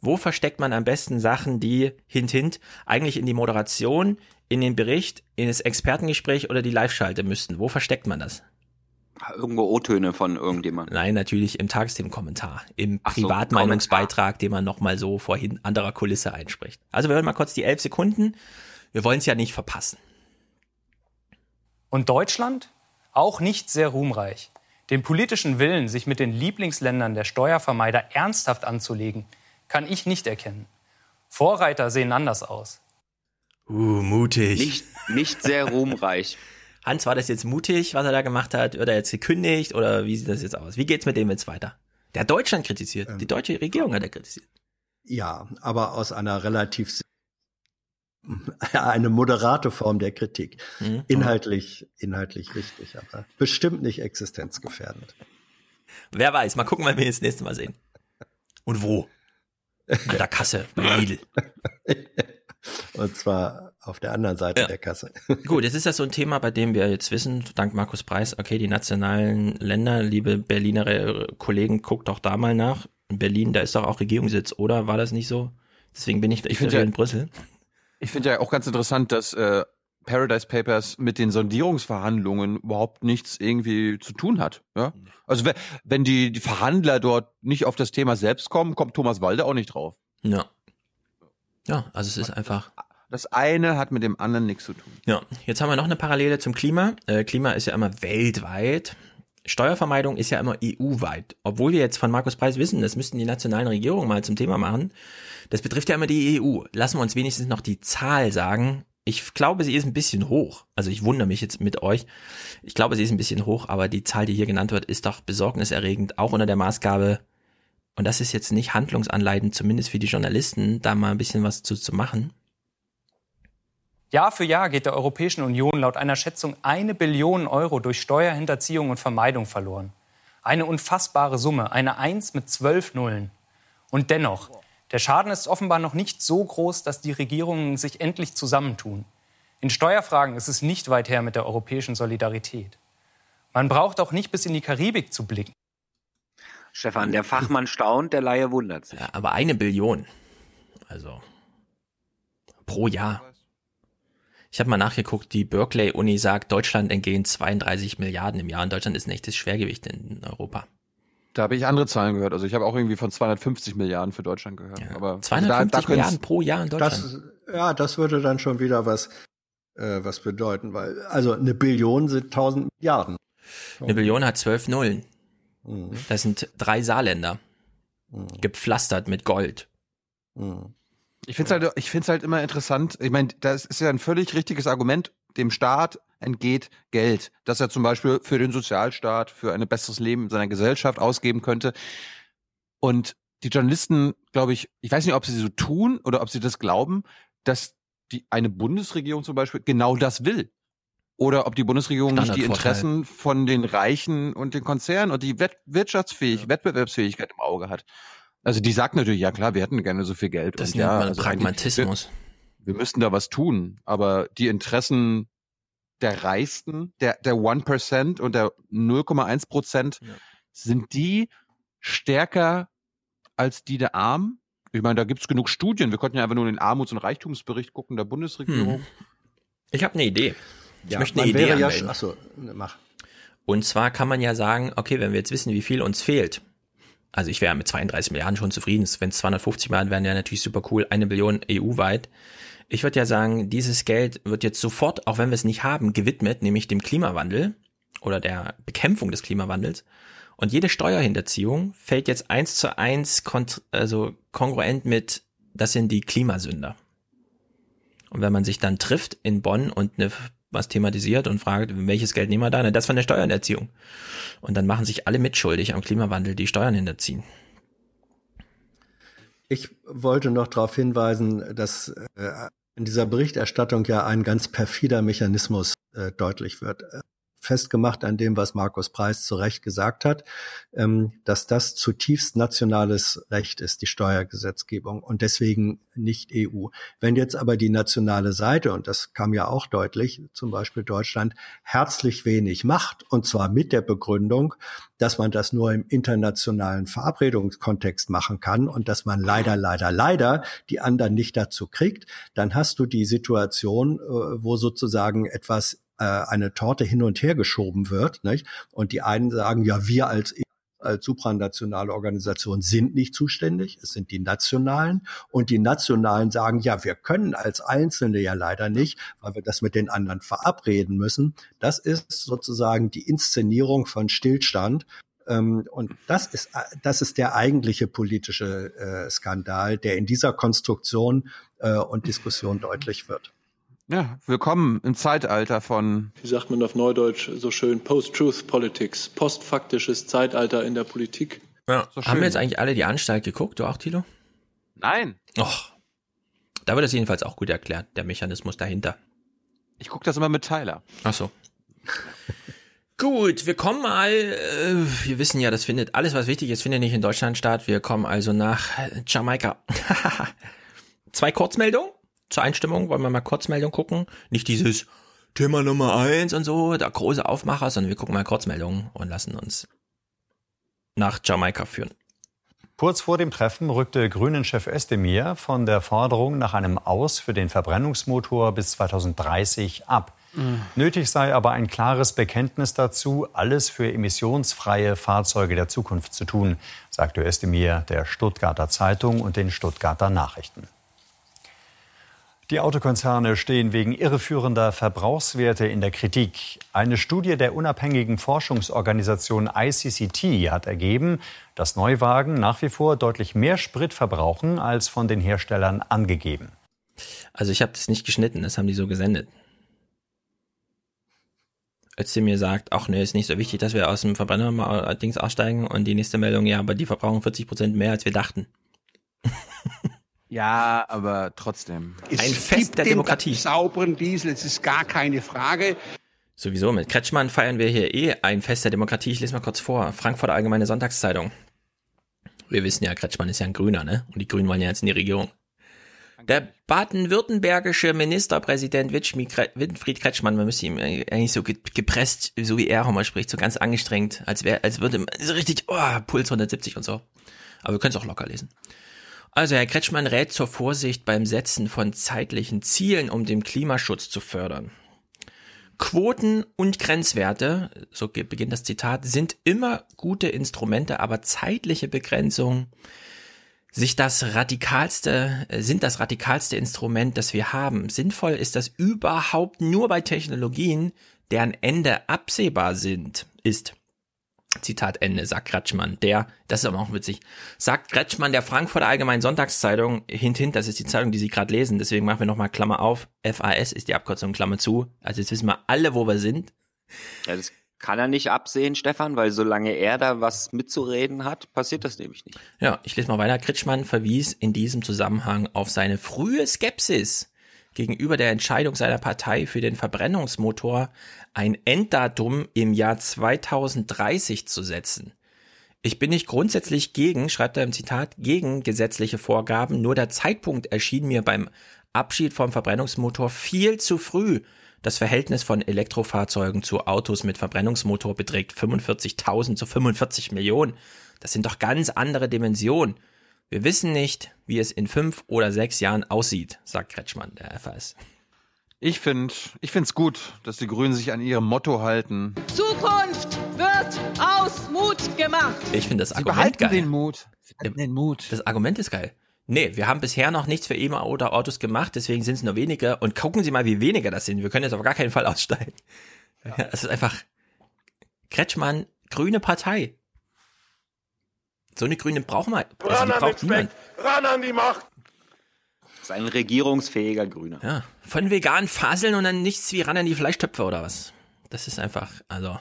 [SPEAKER 2] Wo versteckt man am besten Sachen, die hint hint eigentlich in die Moderation, in den Bericht, in das Expertengespräch oder die Live-Schalte müssten? Wo versteckt man das?
[SPEAKER 9] Irgendwo O-Töne von irgendjemandem.
[SPEAKER 2] Nein, natürlich im Tagesthemenkommentar, im
[SPEAKER 9] Ach so,
[SPEAKER 2] Privatmeinungsbeitrag, den man nochmal so vor hin- anderer Kulisse einspricht. Also wir hören mal kurz die elf Sekunden. Wir wollen es ja nicht verpassen.
[SPEAKER 51] Und Deutschland? Auch nicht sehr ruhmreich. Den politischen Willen, sich mit den Lieblingsländern der Steuervermeider ernsthaft anzulegen, kann ich nicht erkennen. Vorreiter sehen anders aus.
[SPEAKER 2] Uh, mutig.
[SPEAKER 9] Nicht, nicht sehr ruhmreich.
[SPEAKER 2] Hans, war das jetzt mutig, was er da gemacht hat? Wird er jetzt gekündigt oder wie sieht das jetzt aus? Wie geht's mit dem jetzt weiter? Der hat Deutschland kritisiert.
[SPEAKER 10] Ähm,
[SPEAKER 2] Die deutsche Regierung hat er kritisiert.
[SPEAKER 10] Ja, aber aus einer relativ eine moderate Form der Kritik.
[SPEAKER 2] Mhm.
[SPEAKER 10] Inhaltlich, inhaltlich richtig, aber bestimmt nicht existenzgefährdend.
[SPEAKER 2] Wer weiß, mal gucken, wann wir ihn das nächste Mal sehen. Und wo? An der Kasse, bei Lidl.
[SPEAKER 10] Und zwar auf der anderen Seite
[SPEAKER 2] Ja.
[SPEAKER 10] der Kasse.
[SPEAKER 2] Gut, jetzt ist das so ein Thema, bei dem wir jetzt wissen, dank Markus Preis, okay, die nationalen Länder, liebe Berliner äh, Kollegen, guckt doch da mal nach. In Berlin, da ist doch auch Regierungssitz, oder? War das nicht so? Deswegen bin ich, ich, bin
[SPEAKER 1] ja-
[SPEAKER 2] in Brüssel.
[SPEAKER 1] Ich finde ja auch ganz interessant, dass äh, Paradise Papers mit den Sondierungsverhandlungen überhaupt nichts irgendwie zu tun hat. Ja? Also we- wenn die, die Verhandler dort nicht auf das Thema selbst kommen, kommt Thomas Walde auch nicht drauf.
[SPEAKER 2] Ja. Ja, also es ist einfach.
[SPEAKER 1] Das eine hat mit dem anderen nichts zu tun.
[SPEAKER 2] Ja, jetzt haben wir noch eine Parallele zum Klima. Äh, Klima ist ja immer weltweit. Steuervermeidung ist ja immer EU-weit. Obwohl wir jetzt von Markus Preis wissen, das müssten die nationalen Regierungen mal zum Thema machen. Das betrifft ja immer die EU. Lassen wir uns wenigstens noch die Zahl sagen. Ich glaube, sie ist ein bisschen hoch. Also ich wundere mich jetzt mit euch. Ich glaube, sie ist ein bisschen hoch, aber die Zahl, die hier genannt wird, ist doch besorgniserregend, auch unter der Maßgabe, und das ist jetzt nicht handlungsanleitend, zumindest für die Journalisten, da mal ein bisschen was zu, zu machen.
[SPEAKER 51] Jahr für Jahr geht der Europäischen Union laut einer Schätzung eine Billion Euro durch Steuerhinterziehung und Vermeidung verloren. Eine unfassbare Summe, eine Eins mit zwölf Nullen. Und dennoch, der Schaden ist offenbar noch nicht so groß, dass die Regierungen sich endlich zusammentun. In Steuerfragen ist es nicht weit her mit der europäischen Solidarität. Man braucht auch nicht bis in die Karibik zu blicken.
[SPEAKER 9] Stefan, der Fachmann staunt, der Laie wundert sich.
[SPEAKER 2] Ja, aber eine Billion. Also pro Jahr. Ich habe mal nachgeguckt, die Berkeley-Uni sagt, Deutschland entgehen 32 Milliarden im Jahr. Und Deutschland ist ein echtes Schwergewicht in Europa.
[SPEAKER 1] Da habe ich andere Zahlen gehört. Also ich habe auch irgendwie von 250 Milliarden für Deutschland gehört. Aber
[SPEAKER 2] 250 Milliarden pro Jahr in Deutschland.
[SPEAKER 10] Das, ja, das würde dann schon wieder was, äh, was bedeuten, weil, also eine Billion sind 1000 Milliarden.
[SPEAKER 2] Eine Billion hat zwölf Nullen.
[SPEAKER 10] Mhm.
[SPEAKER 2] Das sind drei Saarländer. Gepflastert mit Gold.
[SPEAKER 10] Mhm.
[SPEAKER 1] Ich finde es halt, ich find's halt immer interessant. Ich meine, das ist ja ein völlig richtiges Argument. Dem Staat entgeht Geld, das er zum Beispiel für den Sozialstaat, für ein besseres Leben in seiner Gesellschaft ausgeben könnte. Und die Journalisten, glaube ich, ich weiß nicht, ob sie so tun oder ob sie das glauben, dass die eine Bundesregierung zum Beispiel genau das will. Oder ob die Bundesregierung nicht die. Interessen von den Reichen und den Konzernen und die Wett Wirtschaftsfähig, Wettbewerbsfähigkeit im Auge hat. Also die sagt natürlich, ja klar, wir hätten gerne so viel Geld.
[SPEAKER 2] Das
[SPEAKER 1] und
[SPEAKER 2] nennt
[SPEAKER 1] ja,
[SPEAKER 2] man
[SPEAKER 1] also
[SPEAKER 2] Pragmatismus.
[SPEAKER 1] Wir, wir müssten da was tun, aber die Interessen der Reichsten, der, der 1% und der 0,1 Prozent, sind die stärker als die der Armen? Ich meine, da gibt's genug Studien. Wir könnten ja einfach nur den Armuts- und Reichtumsbericht gucken der Bundesregierung.
[SPEAKER 2] Hm. Ich habe eine Idee. Ich
[SPEAKER 10] Ja,
[SPEAKER 2] möchte eine Idee
[SPEAKER 10] wäre ja
[SPEAKER 2] anmelden.
[SPEAKER 10] schon- ach so, ne, mach.
[SPEAKER 2] Und zwar kann man ja sagen, okay, wenn wir jetzt wissen, wie viel uns fehlt, also ich wäre mit 32 Milliarden schon zufrieden, wenn es 250 Milliarden wären, wäre natürlich super cool, eine Billion EU-weit. Ich würde ja sagen, dieses Geld wird jetzt sofort, auch wenn wir es nicht haben, gewidmet, nämlich dem Klimawandel oder der Bekämpfung des Klimawandels. Und jede Steuerhinterziehung fällt jetzt eins zu eins also kongruent mit, das sind die Klimasünder. Und wenn man sich dann trifft in Bonn und ne, was thematisiert und fragt, welches Geld nehmen wir da? Na, das von der Steuerhinterziehung. Und dann machen sich alle mitschuldig am Klimawandel, die Steuern hinterziehen.
[SPEAKER 10] Ich wollte noch darauf hinweisen, dass äh, in dieser Berichterstattung ja ein ganz perfider Mechanismus äh, deutlich wird. Festgemacht an dem, was Markus Preis zu Recht gesagt hat, ähm, dass das zutiefst nationales Recht ist, die Steuergesetzgebung und deswegen nicht EU. Wenn jetzt aber die nationale Seite, und das kam ja auch deutlich, zum Beispiel Deutschland, herzlich wenig macht, und zwar mit der Begründung, dass man das nur im internationalen Verabredungskontext machen kann und dass man leider, leider, leider die anderen nicht dazu kriegt, dann hast du die Situation, äh, wo sozusagen etwas äh, eine Torte hin und her geschoben wird. Nicht? Und die einen sagen, ja, wir als als supranationale Organisation sind nicht zuständig, es sind die Nationalen und die Nationalen sagen, ja, wir können als Einzelne ja leider nicht, weil wir das mit den anderen verabreden müssen. Das ist sozusagen die Inszenierung von Stillstand. Ähm, und das ist, das ist der eigentliche politische äh, Skandal, der in dieser Konstruktion äh, und Diskussion deutlich wird.
[SPEAKER 1] Ja, willkommen im Zeitalter von.
[SPEAKER 40] Wie sagt man auf Neudeutsch so schön? Post-Truth Politics. Postfaktisches Zeitalter in der Politik.
[SPEAKER 2] Ja. So Haben wir jetzt eigentlich alle die Anstalt geguckt? Du auch, Tilo?
[SPEAKER 1] Nein.
[SPEAKER 2] Och. Da wird das jedenfalls auch gut erklärt, der Mechanismus dahinter.
[SPEAKER 1] Ich gucke das immer mit Tyler.
[SPEAKER 2] Ach so. Gut, wir kommen mal, äh, wir wissen ja, das findet, alles was wichtig ist, findet nicht in Deutschland statt. Wir kommen also nach Jamaika. Zwei Kurzmeldungen zur Einstimmung, wollen wir mal Kurzmeldung gucken. Nicht dieses Thema Nummer eins und so, der große Aufmacher, sondern wir gucken mal Kurzmeldungen und lassen uns nach Jamaika führen.
[SPEAKER 52] Kurz vor dem Treffen rückte Grünen-Chef Özdemir von der Forderung nach einem Aus für den Verbrennungsmotor bis 2030 ab. Mhm. Nötig sei aber ein klares Bekenntnis dazu, alles für emissionsfreie Fahrzeuge der Zukunft zu tun, sagte Özdemir der Stuttgarter Zeitung und den Stuttgarter Nachrichten. Die Autokonzerne stehen wegen irreführender Verbrauchswerte in der Kritik. Eine Studie der unabhängigen Forschungsorganisation ICCT hat ergeben, dass Neuwagen nach wie vor deutlich mehr Sprit verbrauchen als von den Herstellern angegeben.
[SPEAKER 2] Also ich habe das nicht geschnitten, das haben die so gesendet. Als sie mir sagt, ach nee, ist nicht so wichtig, dass wir aus dem Verbrenner mal Dings aussteigen und die nächste Meldung, ja, aber die verbrauchen 40 Prozent mehr, als wir dachten.
[SPEAKER 1] Ja, aber trotzdem.
[SPEAKER 2] Es Ein Fest der Demokratie.
[SPEAKER 53] Sauberen Diesel, es ist gar keine Frage.
[SPEAKER 2] Sowieso, mit Kretschmann feiern wir hier eh ein Fest der Demokratie. Ich lese mal kurz vor. Frankfurter Allgemeine Sonntagszeitung. Wir wissen ja, Kretschmann ist ja ein Grüner, ne? Und die Grünen wollen ja jetzt in die Regierung. Der baden-württembergische Ministerpräsident Winfried Kretschmann, man müsste ihm eigentlich so gepresst, so wie er immer spricht, so ganz angestrengt, als wäre, als würde so richtig, oh, Puls 170 und so. Aber wir können es auch locker lesen. Also Herr Kretschmann rät zur Vorsicht beim Setzen von zeitlichen Zielen, um den Klimaschutz zu fördern. Quoten und Grenzwerte, so beginnt das Zitat, sind immer gute Instrumente, aber zeitliche Begrenzungen sich das radikalste, sind das radikalste Instrument, das wir haben. Sinnvoll ist das überhaupt nur bei Technologien, deren Ende absehbar sind, ist. Zitat Ende, sagt Kretschmann. Der, das ist aber auch witzig, sagt Kretschmann der Frankfurter Allgemeinen Sonntagszeitung, hint, hint, das ist die Zeitung, die Sie gerade lesen, deswegen machen wir nochmal Klammer auf, FAS ist die Abkürzung, Klammer zu. Also jetzt wissen wir alle, wo wir sind.
[SPEAKER 9] Ja, das kann er nicht absehen, Stefan, weil solange er da was mitzureden hat, passiert das nämlich nicht.
[SPEAKER 2] Ja, ich lese mal weiter. Kretschmann verwies in diesem Zusammenhang auf seine frühe Skepsis gegenüber der Entscheidung seiner Partei für den Verbrennungsmotor ein Enddatum im Jahr 2030 zu setzen. Ich bin nicht grundsätzlich gegen, schreibt er im Zitat, gegen gesetzliche Vorgaben, nur der Zeitpunkt erschien mir beim Abschied vom Verbrennungsmotor viel zu früh. Das Verhältnis von Elektrofahrzeugen zu Autos mit Verbrennungsmotor beträgt 45.000 zu 45 Millionen. Das sind doch ganz andere Dimensionen. Wir wissen nicht, wie es in fünf oder sechs Jahren aussieht, sagt Kretschmann, der FAS.
[SPEAKER 1] Ich finde ich es gut, dass die Grünen sich an ihrem Motto halten.
[SPEAKER 54] Zukunft wird aus Mut gemacht.
[SPEAKER 2] Ich finde das
[SPEAKER 1] Sie
[SPEAKER 2] Argument
[SPEAKER 1] behalten
[SPEAKER 2] geil.
[SPEAKER 1] den Mut. Sie behalten den Mut.
[SPEAKER 2] Das Argument ist geil. Nee, wir haben bisher noch nichts für E-Autos gemacht, deswegen sind es nur weniger. Und gucken Sie mal, wie weniger das sind. Wir können jetzt auf gar keinen Fall aussteigen. Ja. Es ist einfach Kretschmann, grüne Partei. So eine Grüne brauchen wir. Also
[SPEAKER 53] Ran
[SPEAKER 2] die
[SPEAKER 53] an
[SPEAKER 2] braucht niemand.
[SPEAKER 53] Ran an die Macht.
[SPEAKER 9] Das ist ein regierungsfähiger Grüner.
[SPEAKER 2] Ja, von vegan faseln und dann nichts wie ran an die Fleischtöpfe oder was. Das ist einfach, also.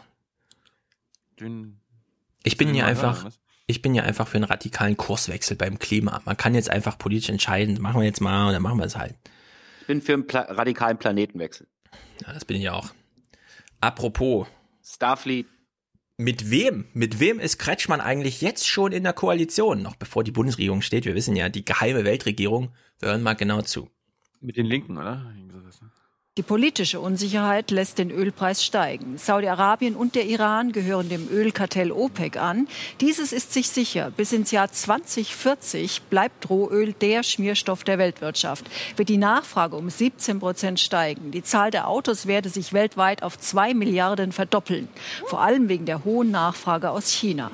[SPEAKER 1] Dünn.
[SPEAKER 2] Ich bin ja einfach, ich bin ja einfach für einen radikalen Kurswechsel beim Klima. Man kann jetzt einfach politisch entscheiden, machen wir jetzt mal und dann machen wir es halt.
[SPEAKER 9] Ich bin für einen Pla radikalen Planetenwechsel.
[SPEAKER 2] Ja, das bin ich auch. Apropos
[SPEAKER 9] Starfleet.
[SPEAKER 2] Mit wem? Mit wem ist Kretschmann eigentlich jetzt schon in der Koalition? Noch bevor die Bundesregierung steht. Wir wissen ja, die geheime Weltregierung. Wir hören mal genau zu.
[SPEAKER 1] Mit den Linken, oder?
[SPEAKER 55] Die politische Unsicherheit lässt den Ölpreis steigen. Saudi-Arabien und der Iran gehören dem Ölkartell OPEC an. Dieses ist sich sicher, bis ins Jahr 2040 bleibt Rohöl der Schmierstoff der Weltwirtschaft. Wird die Nachfrage um 17 Prozent steigen. Die Zahl der Autos werde sich weltweit auf zwei Milliarden verdoppeln. Vor allem wegen der hohen Nachfrage aus China.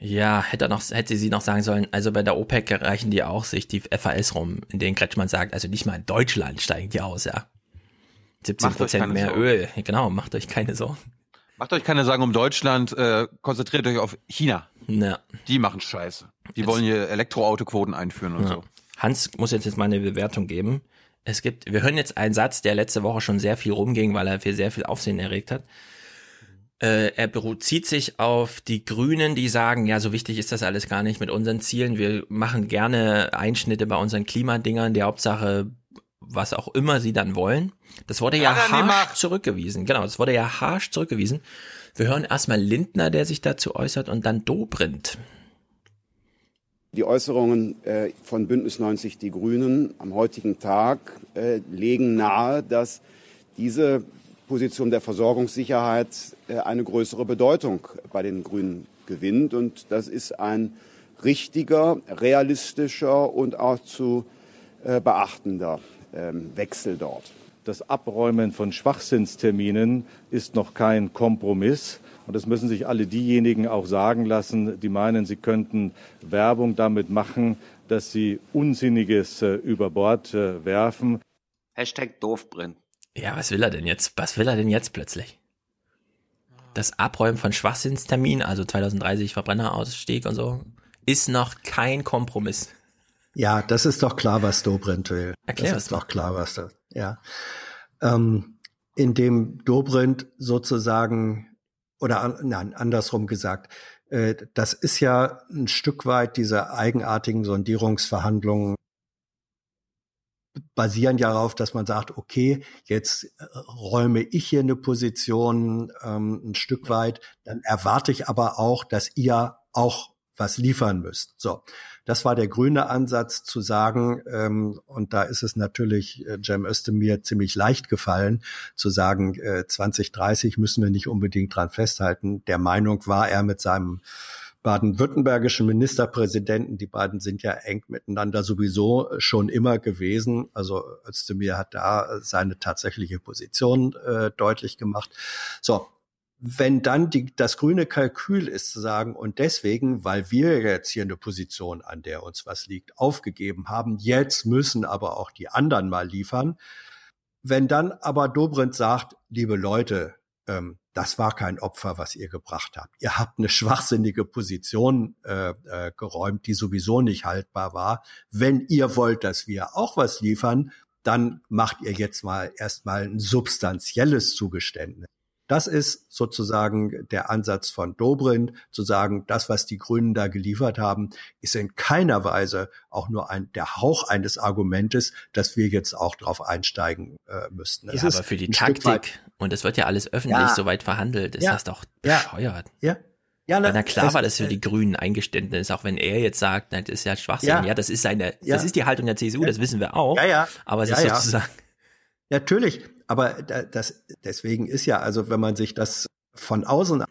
[SPEAKER 2] Ja, hätte, noch, hätte sie noch sagen sollen, also bei der OPEC reichen die auch sich die FAS rum, in denen Kretschmann sagt, also nicht mal in Deutschland steigen die aus, ja. 17 Prozent mehr
[SPEAKER 1] Sorgen.
[SPEAKER 2] Öl, genau, macht euch keine Sorgen.
[SPEAKER 1] Macht euch keine Sorgen um Deutschland, äh, konzentriert euch auf China.
[SPEAKER 2] Ja.
[SPEAKER 1] Die machen Scheiße. Die
[SPEAKER 2] Jetzt-
[SPEAKER 1] wollen hier Elektroautoquoten einführen und
[SPEAKER 2] Ja.
[SPEAKER 1] so.
[SPEAKER 2] Hans muss jetzt, jetzt mal eine Bewertung geben. Es gibt, wir hören jetzt einen Satz, der letzte Woche schon sehr viel rumging, weil er für sehr viel Aufsehen erregt hat. Äh, er bezieht sich auf die Grünen, die sagen, ja, so wichtig ist das alles gar nicht mit unseren Zielen. Wir machen gerne Einschnitte bei unseren Klimadingern, der Hauptsache, was auch immer sie dann wollen. Das wurde ja,
[SPEAKER 1] Ja,
[SPEAKER 2] harsch zurückgewiesen. Genau, das wurde ja harsch zurückgewiesen. Wir hören erstmal Lindner, der sich dazu äußert, und dann Dobrindt.
[SPEAKER 56] Die Äußerungen äh, von Bündnis 90 Die Grünen am heutigen Tag äh, legen nahe, dass diese Position der Versorgungssicherheit äh, eine größere Bedeutung bei den Grünen gewinnt. Und das ist ein richtiger, realistischer und auch zu äh, beachtender ähm, Wechsel dort.
[SPEAKER 57] Das Abräumen von Schwachsinnsterminen ist noch kein Kompromiss. Und das müssen sich alle diejenigen auch sagen lassen, die meinen, sie könnten Werbung damit machen, dass sie Unsinniges äh, über Bord werfen.
[SPEAKER 9] Hashtag Doofbrenn.
[SPEAKER 2] Ja, was will er denn jetzt? Was will er denn jetzt plötzlich? Das Abräumen von Schwachsinnstermin, also 2030 Verbrennerausstieg und so, ist noch kein Kompromiss.
[SPEAKER 10] Ja, das ist doch klar, was Dobrindt will.
[SPEAKER 2] Erklär
[SPEAKER 10] das ist doch klar, was das, ja. Ähm, indem Dobrindt sozusagen, oder an, nein, andersrum gesagt, äh, das ist ja ein Stück weit diese eigenartigen Sondierungsverhandlungen basieren ja darauf, dass man sagt, okay, jetzt äh, räume ich hier eine Position ähm, ein Stück weit, dann erwarte ich aber auch, dass ihr auch was liefern müsst. So, das war der grüne Ansatz zu sagen, ähm, und da ist es natürlich äh, Cem Özdemir ziemlich leicht gefallen, zu sagen, äh, 2030 müssen wir nicht unbedingt dran festhalten. Der Meinung war er mit seinem baden-württembergischen Ministerpräsidenten, die beiden sind ja eng miteinander sowieso schon immer gewesen. Also Özdemir hat da seine tatsächliche Position äh, deutlich gemacht. So, wenn dann die, das grüne Kalkül ist zu sagen, und deswegen, weil wir jetzt hier eine Position, an der uns was liegt, aufgegeben haben, jetzt müssen aber auch die anderen mal liefern. Wenn dann aber Dobrindt sagt, liebe Leute, ähm, das war kein Opfer, was ihr gebracht habt. Ihr habt eine schwachsinnige Position äh, äh, geräumt, die sowieso nicht haltbar war. Wenn ihr wollt, dass wir auch was liefern, dann macht ihr jetzt mal erstmal ein substanzielles Zugeständnis. Das ist sozusagen der Ansatz von Dobrindt, zu sagen, das, was die Grünen da geliefert haben, ist in keiner Weise auch nur ein, der Hauch eines Argumentes, dass wir jetzt auch drauf einsteigen äh, müssten. Es
[SPEAKER 2] ja,
[SPEAKER 10] ist
[SPEAKER 2] aber für die Taktik, und es wird ja alles öffentlich
[SPEAKER 10] Ja.
[SPEAKER 2] soweit verhandelt, ist
[SPEAKER 10] Ja.
[SPEAKER 2] das doch
[SPEAKER 10] Ja.
[SPEAKER 2] bescheuert.
[SPEAKER 10] Ja. Ja,
[SPEAKER 2] Weil na klar
[SPEAKER 10] es-
[SPEAKER 2] war das für
[SPEAKER 10] äh,
[SPEAKER 2] die Grünen Eingeständnis, auch wenn er jetzt sagt, na, das ist ja Schwachsinn. Ja,
[SPEAKER 10] Ja.
[SPEAKER 2] das ist seine,
[SPEAKER 10] Ja.
[SPEAKER 2] das ist die Haltung der CSU, das wissen wir auch.
[SPEAKER 10] Ja, ja.
[SPEAKER 2] Aber es
[SPEAKER 10] Ja,
[SPEAKER 2] ist
[SPEAKER 10] ja.
[SPEAKER 2] sozusagen,
[SPEAKER 10] Natürlich, aber da- das, deswegen ist ja, also wenn man sich das von außen,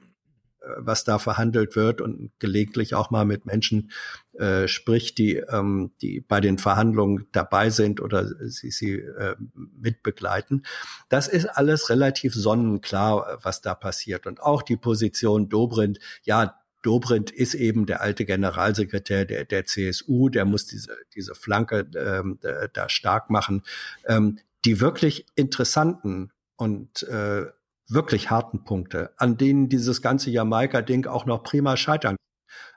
[SPEAKER 10] was da verhandelt wird und gelegentlich auch mal mit Menschen äh, spricht, die, ähm, die bei den Verhandlungen dabei sind oder sie, sie äh, mitbegleiten, das ist alles relativ sonnenklar, was da passiert. Und auch die Position Dobrindt, ja, Dobrindt ist eben der alte Generalsekretär der, der CSU, der muss diese, diese Flanke ähm, da- da stark machen. Ähm, die wirklich interessanten und äh, wirklich harten Punkte, an denen dieses ganze Jamaika-Ding auch noch prima scheitern.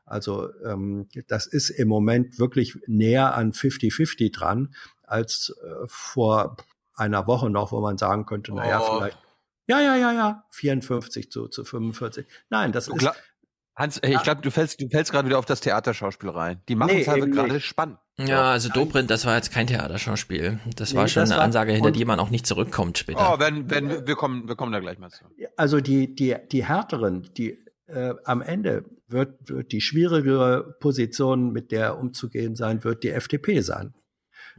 [SPEAKER 10] Also ähm, das ist im Moment wirklich näher an 50-50 dran, als äh, vor einer Woche noch, wo man sagen könnte, naja,
[SPEAKER 1] Oh.
[SPEAKER 10] vielleicht, ja, ja, ja, ja, 54 zu, zu 45. Nein, das
[SPEAKER 1] Du
[SPEAKER 10] ist,
[SPEAKER 1] Hans, ich glaube, du fällst, du fällst gerade wieder auf das Theaterschauspiel rein. Die machen
[SPEAKER 10] Nee,
[SPEAKER 1] es halt
[SPEAKER 10] eben
[SPEAKER 1] gerade spannend.
[SPEAKER 2] Ja, also Dobrindt, das war jetzt kein Theaterschauspiel. Das
[SPEAKER 10] Nee,
[SPEAKER 2] war schon
[SPEAKER 10] das
[SPEAKER 2] eine
[SPEAKER 10] war-
[SPEAKER 2] Ansage, hinter die man auch nicht zurückkommt später.
[SPEAKER 1] Oh, wenn, wenn, wir kommen, wir kommen da gleich mal zu.
[SPEAKER 10] Also die, die, die härteren, die äh, am Ende wird, wird die schwierigere Position, mit der umzugehen sein, wird die FDP sein.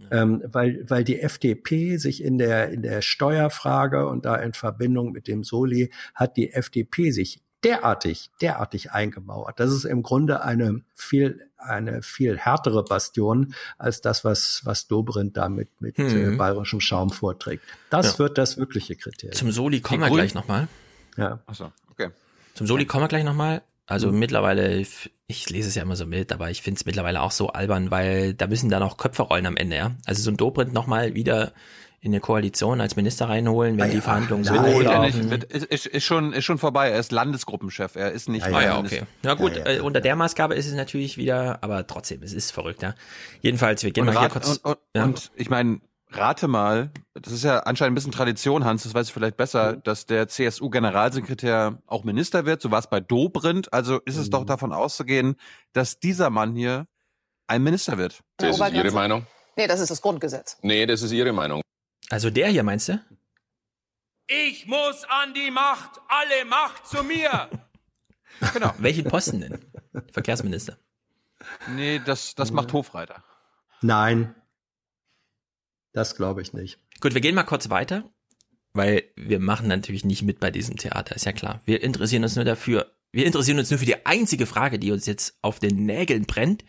[SPEAKER 10] Ähm, weil, weil die FDP sich in der, in der Steuerfrage und da in Verbindung mit dem Soli hat die FDP sich derartig, derartig eingemauert. Das ist im Grunde eine viel, eine viel härtere Bastion als das, was, was Dobrindt da mit, mit
[SPEAKER 2] Hm.
[SPEAKER 10] äh, bayerischem Schaum vorträgt. Das
[SPEAKER 2] Ja.
[SPEAKER 10] wird das wirkliche Kriterium.
[SPEAKER 2] Zum Soli kommen wir gleich nochmal.
[SPEAKER 10] Ja.
[SPEAKER 1] Achso, okay.
[SPEAKER 2] Zum Soli kommen wir gleich nochmal. Also
[SPEAKER 10] Mhm.
[SPEAKER 2] mittlerweile, ich lese es ja immer so mit, aber ich finde es mittlerweile auch so albern, weil da müssen dann auch Köpfe rollen am Ende, ja. Also so ein Dobrindt nochmal wieder in eine Koalition als Minister reinholen, wenn die Verhandlungen so
[SPEAKER 1] er
[SPEAKER 2] laufen.
[SPEAKER 1] nicht, wird, ist, ist, ist, schon, ist schon vorbei. Er ist Landesgruppenchef. Er ist nicht.
[SPEAKER 2] Ah ja, okay. Ja gut,
[SPEAKER 1] Ja, ja.
[SPEAKER 2] Äh, unter der Maßgabe ist es natürlich wieder, aber trotzdem, es ist verrückt, ja. Jedenfalls, wir gehen
[SPEAKER 1] Und,
[SPEAKER 2] mal hier
[SPEAKER 1] rat,
[SPEAKER 2] kurz.
[SPEAKER 1] und, und,
[SPEAKER 2] ja.
[SPEAKER 1] und ich meine, rate mal, das ist ja anscheinend ein bisschen Tradition, Hans, das weiß ich vielleicht besser,
[SPEAKER 2] Mhm.
[SPEAKER 1] dass der CSU-Generalsekretär auch Minister wird. So war es bei Dobrindt. Also ist es
[SPEAKER 2] Mhm.
[SPEAKER 1] doch davon auszugehen, dass dieser Mann hier ein Minister wird.
[SPEAKER 58] Das ist Ihre Meinung?
[SPEAKER 59] Nee, das ist das Grundgesetz.
[SPEAKER 58] Nee, das ist Ihre Meinung.
[SPEAKER 2] Also der hier, meinst du?
[SPEAKER 60] Ich muss an die Macht, alle Macht zu mir.
[SPEAKER 1] Genau.
[SPEAKER 2] Welchen Posten denn? Verkehrsminister.
[SPEAKER 1] Nee, das, das macht Hofreiter.
[SPEAKER 10] Nein. Das glaube ich nicht.
[SPEAKER 2] Gut, wir gehen mal kurz weiter, weil wir machen natürlich nicht mit bei diesem Theater, ist ja klar. Wir interessieren uns nur dafür, wir interessieren uns nur für die einzige Frage, die uns jetzt auf den Nägeln brennt.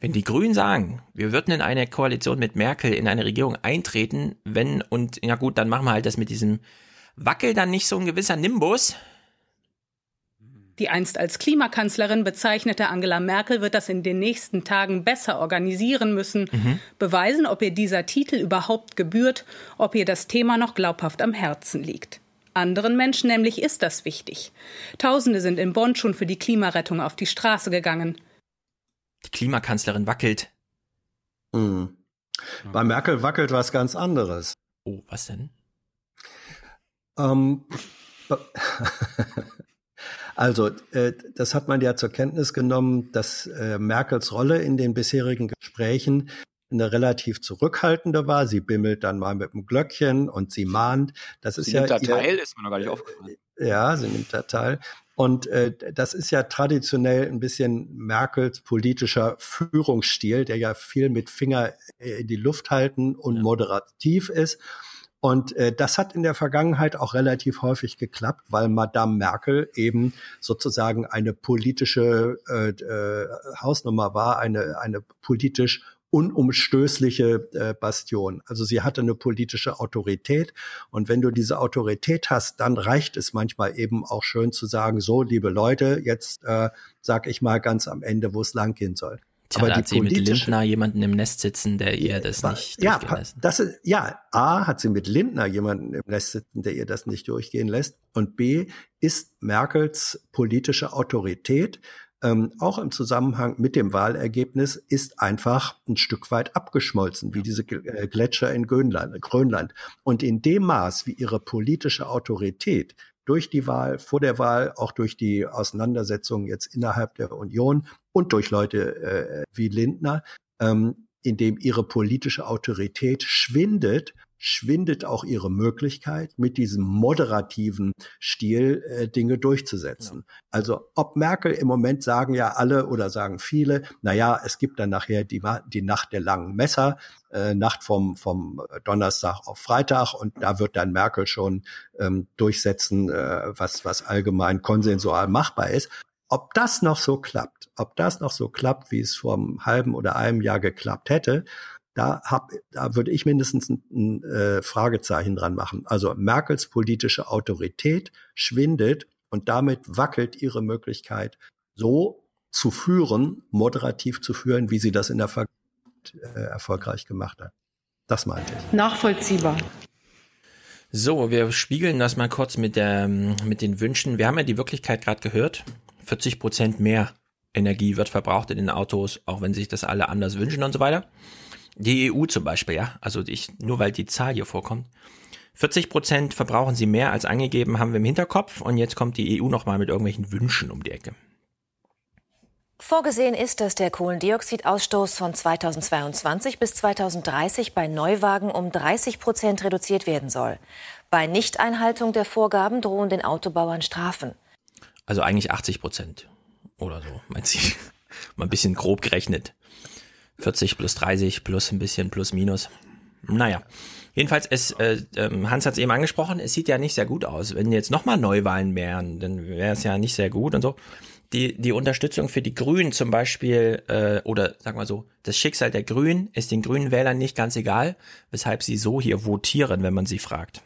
[SPEAKER 2] Wenn die Grünen sagen, wir würden in eine Koalition mit Merkel in eine Regierung eintreten, wenn und ja gut, dann machen wir halt das mit diesem Wackel dann nicht so ein gewisser Nimbus.
[SPEAKER 61] Die einst als Klimakanzlerin bezeichnete Angela Merkel wird das in den nächsten Tagen besser organisieren müssen, beweisen, ob ihr dieser Titel überhaupt gebührt, ob ihr das Thema noch glaubhaft am Herzen liegt. Anderen Menschen nämlich ist das wichtig. Tausende sind in Bonn schon für die Klimarettung auf die Straße gegangen.
[SPEAKER 2] Die Klimakanzlerin wackelt.
[SPEAKER 10] Hm. Bei Merkel wackelt was ganz anderes.
[SPEAKER 2] Oh, was denn?
[SPEAKER 10] Ähm, also, äh, das hat man ja zur Kenntnis genommen, dass äh, Merkels Rolle in den bisherigen Gesprächen eine relativ zurückhaltende war. Sie bimmelt dann mal mit dem Glöckchen und sie mahnt. Das ist
[SPEAKER 9] Sie
[SPEAKER 10] ja
[SPEAKER 9] nimmt da
[SPEAKER 10] ihr-
[SPEAKER 9] teil, ist mir noch gar nicht aufgefallen.
[SPEAKER 10] Ja, sie nimmt da teil. Und äh, das ist ja traditionell ein bisschen Merkels politischer Führungsstil, der ja viel mit Finger äh, in die Luft halten und moderativ ist. Und äh, das hat in der Vergangenheit auch relativ häufig geklappt, weil Madame Merkel eben sozusagen eine politische äh, äh, Hausnummer war, eine, eine politisch unumstößliche äh, Bastion. Also sie hatte eine politische Autorität und wenn du diese Autorität hast, dann reicht es manchmal eben auch schön zu sagen, so liebe Leute, jetzt äh, sag ich mal ganz am Ende, wo es lang gehen soll.
[SPEAKER 2] Tja, da hat sie mit Lindner jemanden im Nest sitzen, der ihr das nicht
[SPEAKER 10] ja,
[SPEAKER 2] lässt.
[SPEAKER 10] das ist, ja, A, hat sie mit Lindner jemanden im Nest sitzen, der ihr das nicht durchgehen lässt. Und B, ist Merkels politische Autorität, ähm, auch im Zusammenhang mit dem Wahlergebnis, ist einfach ein Stück weit abgeschmolzen, wie diese äh, Gletscher in Grönland, Grönland. Und in dem Maß, wie ihre politische Autorität durch die Wahl, vor der Wahl, auch durch die Auseinandersetzungen jetzt innerhalb der Union und durch Leute äh, wie Lindner, ähm, in dem ihre politische Autorität schwindet, schwindet auch ihre Möglichkeit, mit diesem moderativen Stil äh, Dinge durchzusetzen. Also ob Merkel im Moment sagen ja alle oder sagen viele, na ja, es gibt dann nachher die, die Nacht der langen Messer, äh, Nacht vom, vom Donnerstag auf Freitag und da wird dann Merkel schon ähm, durchsetzen, äh, was, was allgemein konsensual machbar ist. Ob das noch so klappt, ob das noch so klappt, wie es vor einem halben oder einem Jahr geklappt hätte, da, hab, da würde ich mindestens ein, ein äh, Fragezeichen dran machen. Also Merkels politische Autorität schwindet und damit wackelt ihre Möglichkeit, so zu führen, moderativ zu führen, wie sie das in der Vergangenheit äh, erfolgreich gemacht hat. Das meinte ich.
[SPEAKER 61] Nachvollziehbar.
[SPEAKER 2] So, wir spiegeln das mal kurz mit, der, mit den Wünschen. Wir haben ja die Wirklichkeit gerade gehört. 40 Prozent mehr Energie wird verbraucht in den Autos, auch wenn sich das alle anders wünschen und so weiter. Die EU zum Beispiel, ja, also ich, nur weil die Zahl hier vorkommt. 40 Prozent verbrauchen sie mehr als angegeben, haben wir im Hinterkopf und jetzt kommt die EU nochmal mit irgendwelchen Wünschen um die Ecke.
[SPEAKER 62] Vorgesehen ist, dass der Kohlendioxidausstoß von 2022 bis 2030 bei Neuwagen um 30 Prozent reduziert werden soll. Bei Nichteinhaltung der Vorgaben drohen den Autobauern Strafen.
[SPEAKER 2] Also eigentlich 80 Prozent oder so, meint sie. Mal ein bisschen grob gerechnet. 40 plus 30 plus ein bisschen plus minus. Naja. Jedenfalls, es, äh, ähm, Hans hat es eben angesprochen, es sieht ja nicht sehr gut aus. Wenn jetzt nochmal Neuwahlen wären, dann wäre es ja nicht sehr gut und so. Die, die Unterstützung für die Grünen zum Beispiel, äh, oder sagen wir so, das Schicksal der Grünen ist den grünen Wählern nicht ganz egal, weshalb sie so hier votieren, wenn man sie fragt.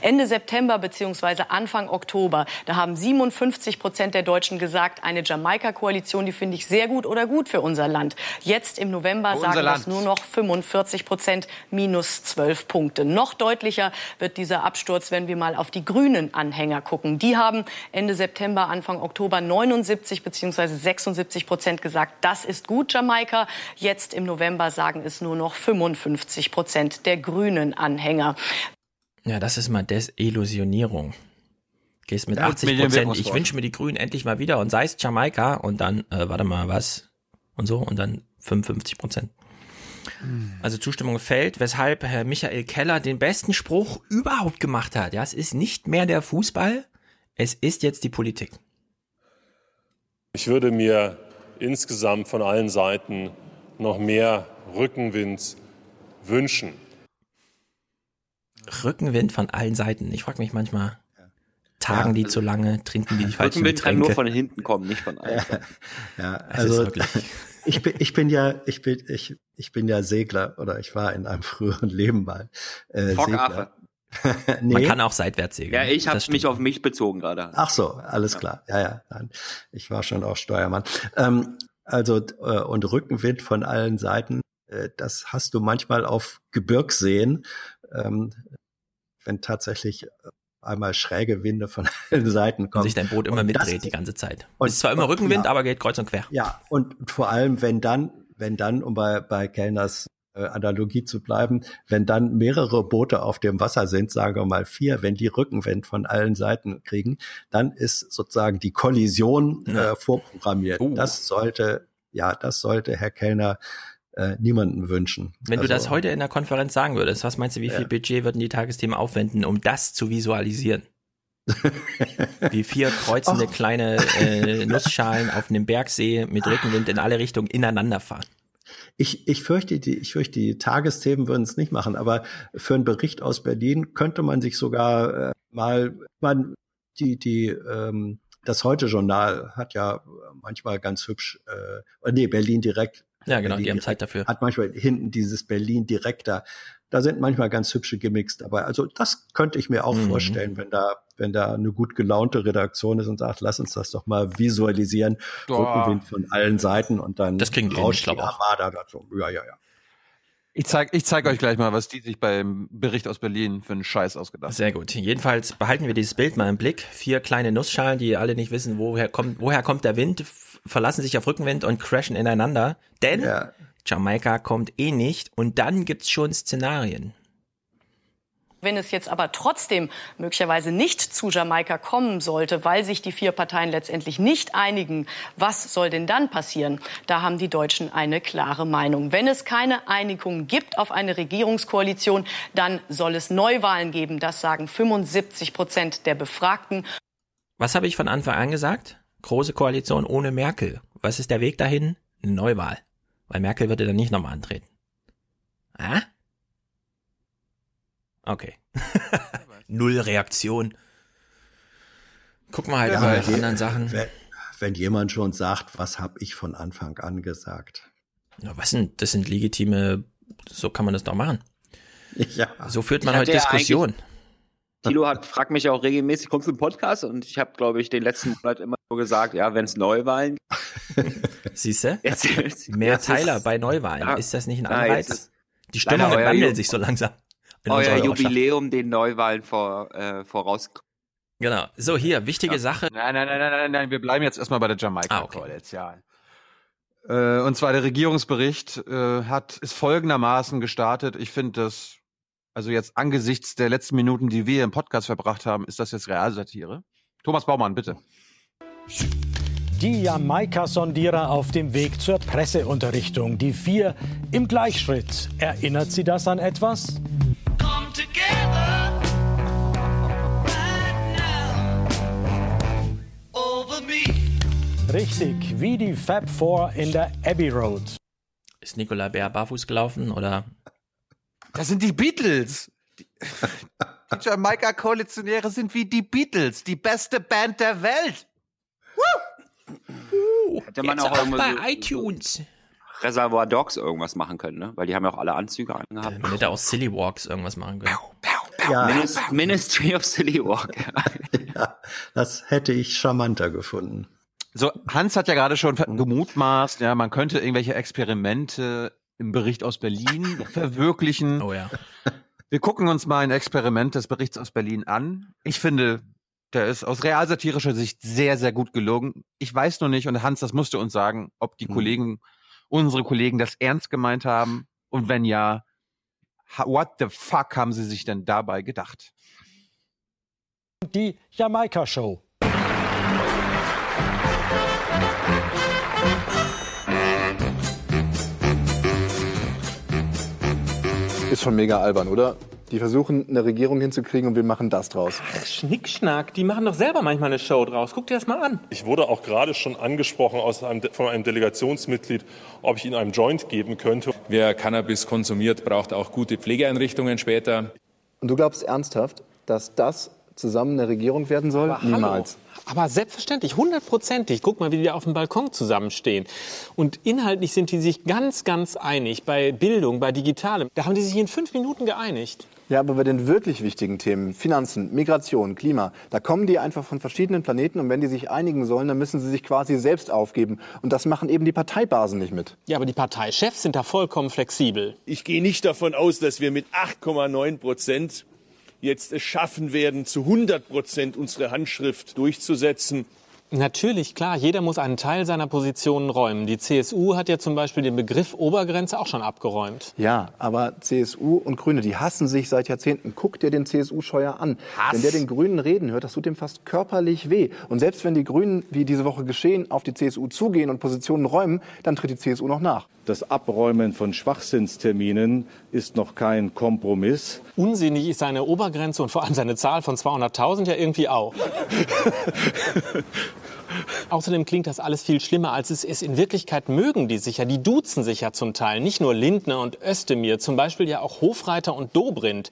[SPEAKER 63] Ende September bzw. Anfang Oktober, da haben 57 Prozent der Deutschen gesagt, eine Jamaika-Koalition, die finde ich sehr gut oder gut für unser Land. Jetzt im November
[SPEAKER 1] Für
[SPEAKER 63] sagen das nur noch 45 Prozent minus 12 Punkte. Noch deutlicher wird dieser Absturz, wenn wir mal auf die grünen Anhänger gucken. Die haben Ende September, Anfang Oktober 79 bzw. 76 Prozent gesagt, das ist gut, Jamaika. Jetzt im November sagen es nur noch 55 Prozent der grünen Anhänger.
[SPEAKER 2] Ja, das ist mal Desillusionierung. Gehst mit
[SPEAKER 1] Ja,
[SPEAKER 2] 80
[SPEAKER 1] mit dem
[SPEAKER 2] Prozent, ich wünsche mir die Grünen endlich mal wieder und sei es Jamaika und dann, äh, warte mal, was? Und so und dann 55 Prozent. Also Zustimmung fällt, weshalb Herr Michael Keller den besten Spruch überhaupt gemacht hat. Ja, es ist nicht mehr der Fußball, es ist jetzt die Politik.
[SPEAKER 64] Ich würde mir insgesamt von allen Seiten noch mehr Rückenwind wünschen.
[SPEAKER 2] Rückenwind von allen Seiten. Ich frage mich manchmal, tagen die zu lange, trinken die die falschen
[SPEAKER 9] Rückenwind kann
[SPEAKER 2] Getränke?
[SPEAKER 9] nur von hinten kommen, nicht von allen. Seiten.
[SPEAKER 10] Ja, also ich bin, ich bin ja, ich bin, ich, ich bin ja Segler oder ich war in einem früheren Leben mal äh. Segler. nee.
[SPEAKER 2] Man kann auch seitwärts segeln.
[SPEAKER 9] Ja, ich habe mich auf mich bezogen gerade.
[SPEAKER 10] Ach so, alles klar. Ja, ja, nein. Ich war schon auch Steuermann. Ähm, also äh, und Rückenwind von allen Seiten, äh, das hast du manchmal auf Gebirgsseen, ähm, wenn tatsächlich äh, einmal schräge Winde von allen Seiten
[SPEAKER 2] Und
[SPEAKER 10] kommen.
[SPEAKER 2] sich dein Boot immer
[SPEAKER 10] Und das-
[SPEAKER 2] mitdreht die ganze Zeit.
[SPEAKER 10] und-
[SPEAKER 2] ist zwar immer
[SPEAKER 10] und-
[SPEAKER 2] Rückenwind,
[SPEAKER 10] ja.
[SPEAKER 2] aber geht kreuz und quer.
[SPEAKER 10] Ja, und vor allem, wenn dann, wenn dann, um bei, bei Kellners äh, Analogie zu bleiben, wenn dann mehrere Boote auf dem Wasser sind, sagen wir mal vier, wenn die Rückenwind von allen Seiten kriegen, dann ist sozusagen die Kollision äh, vorprogrammiert.
[SPEAKER 2] Uh.
[SPEAKER 10] Das sollte, ja, das sollte Herr Kellner äh, niemanden wünschen.
[SPEAKER 2] Wenn du
[SPEAKER 10] Also,
[SPEAKER 2] das heute in der Konferenz sagen würdest, was meinst du, wie viel
[SPEAKER 10] Ja.
[SPEAKER 2] Budget würden die Tagesthemen aufwenden, um das zu visualisieren? Wie vier kreuzende kleine äh, Nussschalen auf einem Bergsee mit Rückenwind in alle Richtungen ineinander fahren.
[SPEAKER 10] Ich, ich fürchte, die, ich fürchte, die Tagesthemen würden es nicht machen, aber für einen Bericht aus Berlin könnte man sich sogar äh, mal, man, die, die, ähm, das Heute-Journal hat ja manchmal ganz hübsch, äh, nee, Berlin direkt.
[SPEAKER 2] Ja, genau,
[SPEAKER 10] Berlin
[SPEAKER 2] die haben
[SPEAKER 10] direkt
[SPEAKER 2] Zeit dafür.
[SPEAKER 10] Hat manchmal hinten dieses Berlin direkt da. Da sind manchmal ganz hübsche Gimmicks dabei. Also das könnte ich mir auch
[SPEAKER 2] Mhm.
[SPEAKER 10] vorstellen, wenn da, wenn da eine gut gelaunte Redaktion ist und sagt, lass uns das doch mal visualisieren. Rückenwind von allen Seiten und dann
[SPEAKER 2] Das kriegen die hin,
[SPEAKER 10] rauscht
[SPEAKER 2] auch.
[SPEAKER 10] Armada dazu. Ja, ja, ja.
[SPEAKER 1] Ich zeig, ich zeig euch gleich mal, was die sich beim Bericht aus Berlin für einen Scheiß ausgedacht haben.
[SPEAKER 2] Sehr gut. Jedenfalls behalten wir dieses Bild mal im Blick. Vier kleine Nussschalen, die alle nicht wissen, woher kommt, woher kommt der Wind, verlassen sich auf Rückenwind und crashen ineinander. Denn
[SPEAKER 10] Ja.
[SPEAKER 2] Jamaika kommt eh nicht und dann gibt's schon Szenarien.
[SPEAKER 63] Wenn es jetzt aber trotzdem möglicherweise nicht zu Jamaika kommen sollte, weil sich die vier Parteien letztendlich nicht einigen, was soll denn dann passieren? Da haben die Deutschen eine klare Meinung. Wenn es keine Einigung gibt auf eine Regierungskoalition, dann soll es Neuwahlen geben. Das sagen 75 Prozent der Befragten.
[SPEAKER 2] Was habe ich von Anfang an gesagt? Große Koalition ohne Merkel. Was ist der Weg dahin? Eine Neuwahl. Weil Merkel würde dann nicht nochmal antreten. Ah? Okay. Null Reaktion. Guck mal halt
[SPEAKER 10] Ja,
[SPEAKER 2] nach anderen Sachen.
[SPEAKER 10] Wenn, wenn jemand schon sagt, was habe ich von Anfang an gesagt?
[SPEAKER 2] Ja, was denn? Das sind legitime, so kann man das doch machen.
[SPEAKER 10] Ja.
[SPEAKER 2] So führt man heute
[SPEAKER 9] hatte ja
[SPEAKER 2] Diskussion.
[SPEAKER 9] Tilo hat, fragt mich auch regelmäßig, kommst du im Podcast? Und ich habe, glaube ich, den letzten Monat immer so gesagt, ja, wenn es Neuwahlen
[SPEAKER 2] Siehst du?
[SPEAKER 9] Jetzt- jetzt-
[SPEAKER 2] Mehr
[SPEAKER 9] jetzt
[SPEAKER 2] Teiler bei Neuwahlen.
[SPEAKER 9] Ja.
[SPEAKER 2] Ist das nicht ein
[SPEAKER 9] Ja,
[SPEAKER 2] Anreiz?
[SPEAKER 9] jetzt ist
[SPEAKER 2] Die wandeln
[SPEAKER 9] Ju-
[SPEAKER 2] sich so langsam.
[SPEAKER 9] euer. Jubiläum den Neuwahlen vor, äh, voraus.
[SPEAKER 2] Genau. So, hier, wichtige Sache.
[SPEAKER 1] Nein, nein, nein, nein, nein, nein, wir bleiben jetzt erstmal bei der
[SPEAKER 2] Ah,
[SPEAKER 1] Jamaika-Koalition. Äh, und zwar der Regierungsbericht äh, hat ist folgendermaßen gestartet. Ich finde das, also jetzt angesichts der letzten Minuten, die wir im Podcast verbracht haben, ist das jetzt Realsatire. Thomas Baumann, bitte.
[SPEAKER 65] Die Jamaika-Sondierer auf dem Weg zur Presseunterrichtung. Die vier im Gleichschritt. Erinnert Sie das an etwas? Richtig, wie die Fab Four in der Abbey Road.
[SPEAKER 2] Ist Nicola Bär barfuß gelaufen oder?
[SPEAKER 1] Das sind die Beatles. Die, die Jamaika-Koalitionäre sind wie die Beatles, die beste Band der Welt.
[SPEAKER 9] Hätte man auch irgendwo
[SPEAKER 2] bei
[SPEAKER 9] so
[SPEAKER 2] iTunes.
[SPEAKER 9] Reservoir Dogs irgendwas machen können, ne? Weil die haben ja auch alle Anzüge angehabt.
[SPEAKER 2] Man hätte aus Silly Walks irgendwas machen können.
[SPEAKER 10] Ja.
[SPEAKER 9] Minis Ministry of Silly Walk.
[SPEAKER 10] ja, das hätte ich charmanter gefunden.
[SPEAKER 1] So, Hans hat ja gerade schon gemutmaßt, ja, man könnte irgendwelche Experimente im Bericht aus Berlin verwirklichen.
[SPEAKER 2] Oh ja.
[SPEAKER 1] Wir gucken uns mal ein Experiment des Berichts aus Berlin an. Ich finde, der ist aus realsatirischer Sicht sehr, sehr gut gelungen. Ich weiß nur nicht, und Hans, das musst du uns sagen, ob die Kollegen, unsere Kollegen das ernst gemeint haben. Und wenn ja, ha- what the fuck haben sie sich denn dabei gedacht?
[SPEAKER 65] Die Jamaika-Show.
[SPEAKER 66] Ist schon mega albern, oder? Die versuchen, eine Regierung hinzukriegen und wir machen das draus.
[SPEAKER 67] Schnickschnack, die machen doch selber manchmal eine Show draus. Guck dir das mal an.
[SPEAKER 64] Ich wurde auch gerade schon angesprochen aus einem, von einem Delegationsmitglied, ob ich Ihnen einen Joint geben könnte.
[SPEAKER 58] Wer Cannabis konsumiert, braucht auch gute Pflegeeinrichtungen später.
[SPEAKER 66] Und du glaubst ernsthaft, dass das zusammen eine Regierung werden soll?
[SPEAKER 67] Aber hallo.
[SPEAKER 66] Niemals.
[SPEAKER 67] Aber selbstverständlich, hundertprozentig. Guck mal, wie die da auf dem Balkon zusammenstehen. Und inhaltlich sind die sich ganz, ganz einig. Bei Bildung, bei Digitalem. Da haben die sich in fünf Minuten geeinigt.
[SPEAKER 66] Ja, aber bei den wirklich wichtigen Themen, Finanzen, Migration, Klima, da kommen die einfach von verschiedenen Planeten und wenn die sich einigen sollen, dann müssen sie sich quasi selbst aufgeben. Und das machen eben die Parteibasen nicht mit.
[SPEAKER 67] Ja, aber die Parteichefs sind da vollkommen flexibel.
[SPEAKER 59] Ich gehe nicht davon aus, dass wir mit 8,9 Prozent jetzt es schaffen werden, zu 100 Prozent unsere Handschrift durchzusetzen.
[SPEAKER 67] Natürlich, klar, jeder muss einen Teil seiner Positionen räumen. Die CSU hat ja zum Beispiel den Begriff Obergrenze auch schon abgeräumt.
[SPEAKER 66] Ja, aber CSU und Grüne, die hassen sich seit Jahrzehnten. Guck dir den CSU-Scheuer an.
[SPEAKER 67] Hass.
[SPEAKER 66] Wenn der den Grünen reden hört, das tut dem fast körperlich weh. Und selbst wenn die Grünen, wie diese Woche geschehen, auf die CSU zugehen und Positionen räumen, dann tritt die CSU noch nach.
[SPEAKER 57] Das Abräumen von Schwachsinnsterminen ist noch kein Kompromiss.
[SPEAKER 67] Unsinnig ist seine Obergrenze und vor allem seine Zahl von 200.000 ja irgendwie auch. Außerdem klingt das alles viel schlimmer, als es ist. In Wirklichkeit mögen die sich ja, die duzen sich ja zum Teil. Nicht nur Lindner und Özdemir, zum Beispiel ja auch Hofreiter und Dobrindt.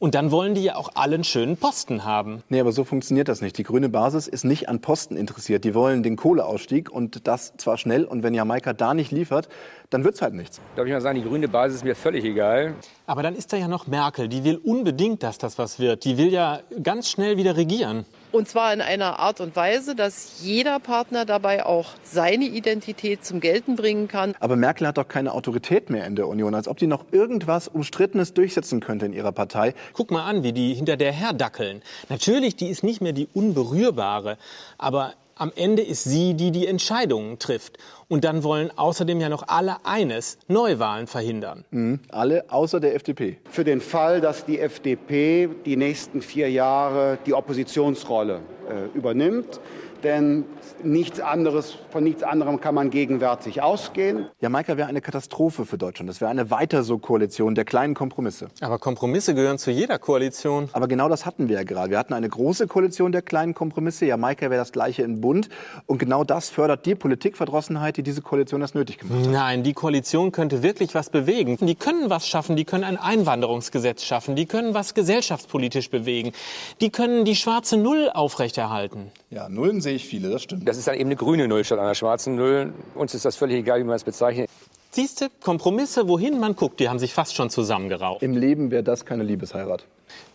[SPEAKER 67] Und dann wollen die ja auch alle einen schönen Posten haben.
[SPEAKER 66] Nee, aber so funktioniert das nicht. Die grüne Basis ist nicht an Posten interessiert. Die wollen den Kohleausstieg und das zwar schnell. Und wenn Jamaika da nicht liefert, dann wird's halt nichts.
[SPEAKER 68] Darf ich mal sagen, die grüne Basis ist mir völlig egal.
[SPEAKER 67] Aber dann ist da ja noch Merkel. Die will unbedingt, dass das was wird. Die will ja ganz schnell wieder regieren.
[SPEAKER 69] Und zwar in einer Art und Weise, dass jeder Partner dabei auch seine Identität zum Gelten bringen kann.
[SPEAKER 66] Aber Merkel hat doch keine Autorität mehr in der Union, als ob die noch irgendwas Umstrittenes durchsetzen könnte in ihrer Partei.
[SPEAKER 67] Guck mal an, wie die hinter der herdackeln. Natürlich, die ist nicht mehr die Unberührbare, aber am Ende ist sie, die die Entscheidungen trifft. Und dann wollen außerdem ja noch alle eines, Neuwahlen verhindern.
[SPEAKER 66] Mhm. Alle außer der FDP.
[SPEAKER 56] Für den Fall, dass die FDP die nächsten vier Jahre die Oppositionsrolle äh, übernimmt. Denn nichts anderes, von nichts anderem kann man gegenwärtig ausgehen.
[SPEAKER 66] Jamaika wäre eine Katastrophe für Deutschland. Das wäre eine weiter so Koalition der kleinen Kompromisse.
[SPEAKER 67] Aber Kompromisse gehören zu jeder Koalition.
[SPEAKER 66] Aber genau das hatten wir ja gerade. Wir hatten eine große Koalition der kleinen Kompromisse. Jamaika wäre das gleiche in Bund. Und genau das fördert die Politikverdrossenheit, die diese Koalition das nötig gemacht hat.
[SPEAKER 67] Nein, die Koalition könnte wirklich was bewegen. Die können was schaffen, die können ein Einwanderungsgesetz schaffen, die können was gesellschaftspolitisch bewegen, die können die schwarze Null aufrechterhalten.
[SPEAKER 66] Ja, Nullen sehe ich viele, das stimmt.
[SPEAKER 68] Das ist dann eben eine grüne Null statt einer schwarzen Null. Uns ist das völlig egal, wie man es bezeichnet.
[SPEAKER 67] Siehst du, Kompromisse, wohin man guckt, die haben sich fast schon zusammengeraucht.
[SPEAKER 66] Im Leben wäre das keine Liebesheirat.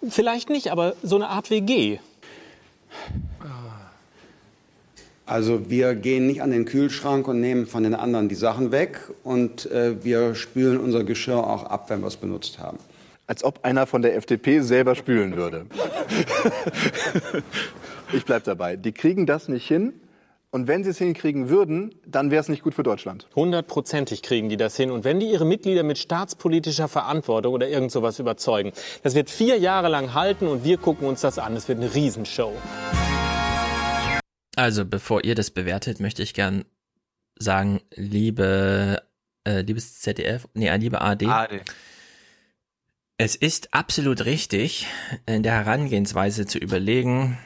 [SPEAKER 67] Vielleicht nicht, aber so eine Art WG.
[SPEAKER 56] Also wir gehen nicht an den Kühlschrank und nehmen von den anderen die Sachen weg und äh, wir spülen unser Geschirr auch ab, wenn wir es benutzt haben.
[SPEAKER 66] Als ob einer von der FDP selber spülen würde. ich bleib dabei. Die kriegen das nicht hin. Und wenn sie es hinkriegen würden, dann wäre es nicht gut für Deutschland.
[SPEAKER 67] Hundertprozentig kriegen die das hin. Und wenn die ihre Mitglieder mit staatspolitischer Verantwortung oder irgend sowas überzeugen, das wird vier Jahre lang halten und wir gucken uns das an. Es wird eine Riesenshow.
[SPEAKER 2] Also, bevor ihr das bewertet, möchte ich gern sagen, liebe, äh, liebes ZDF, nee, äh, liebe AD.
[SPEAKER 1] AD.
[SPEAKER 2] Es ist absolut richtig, in der Herangehensweise zu überlegen,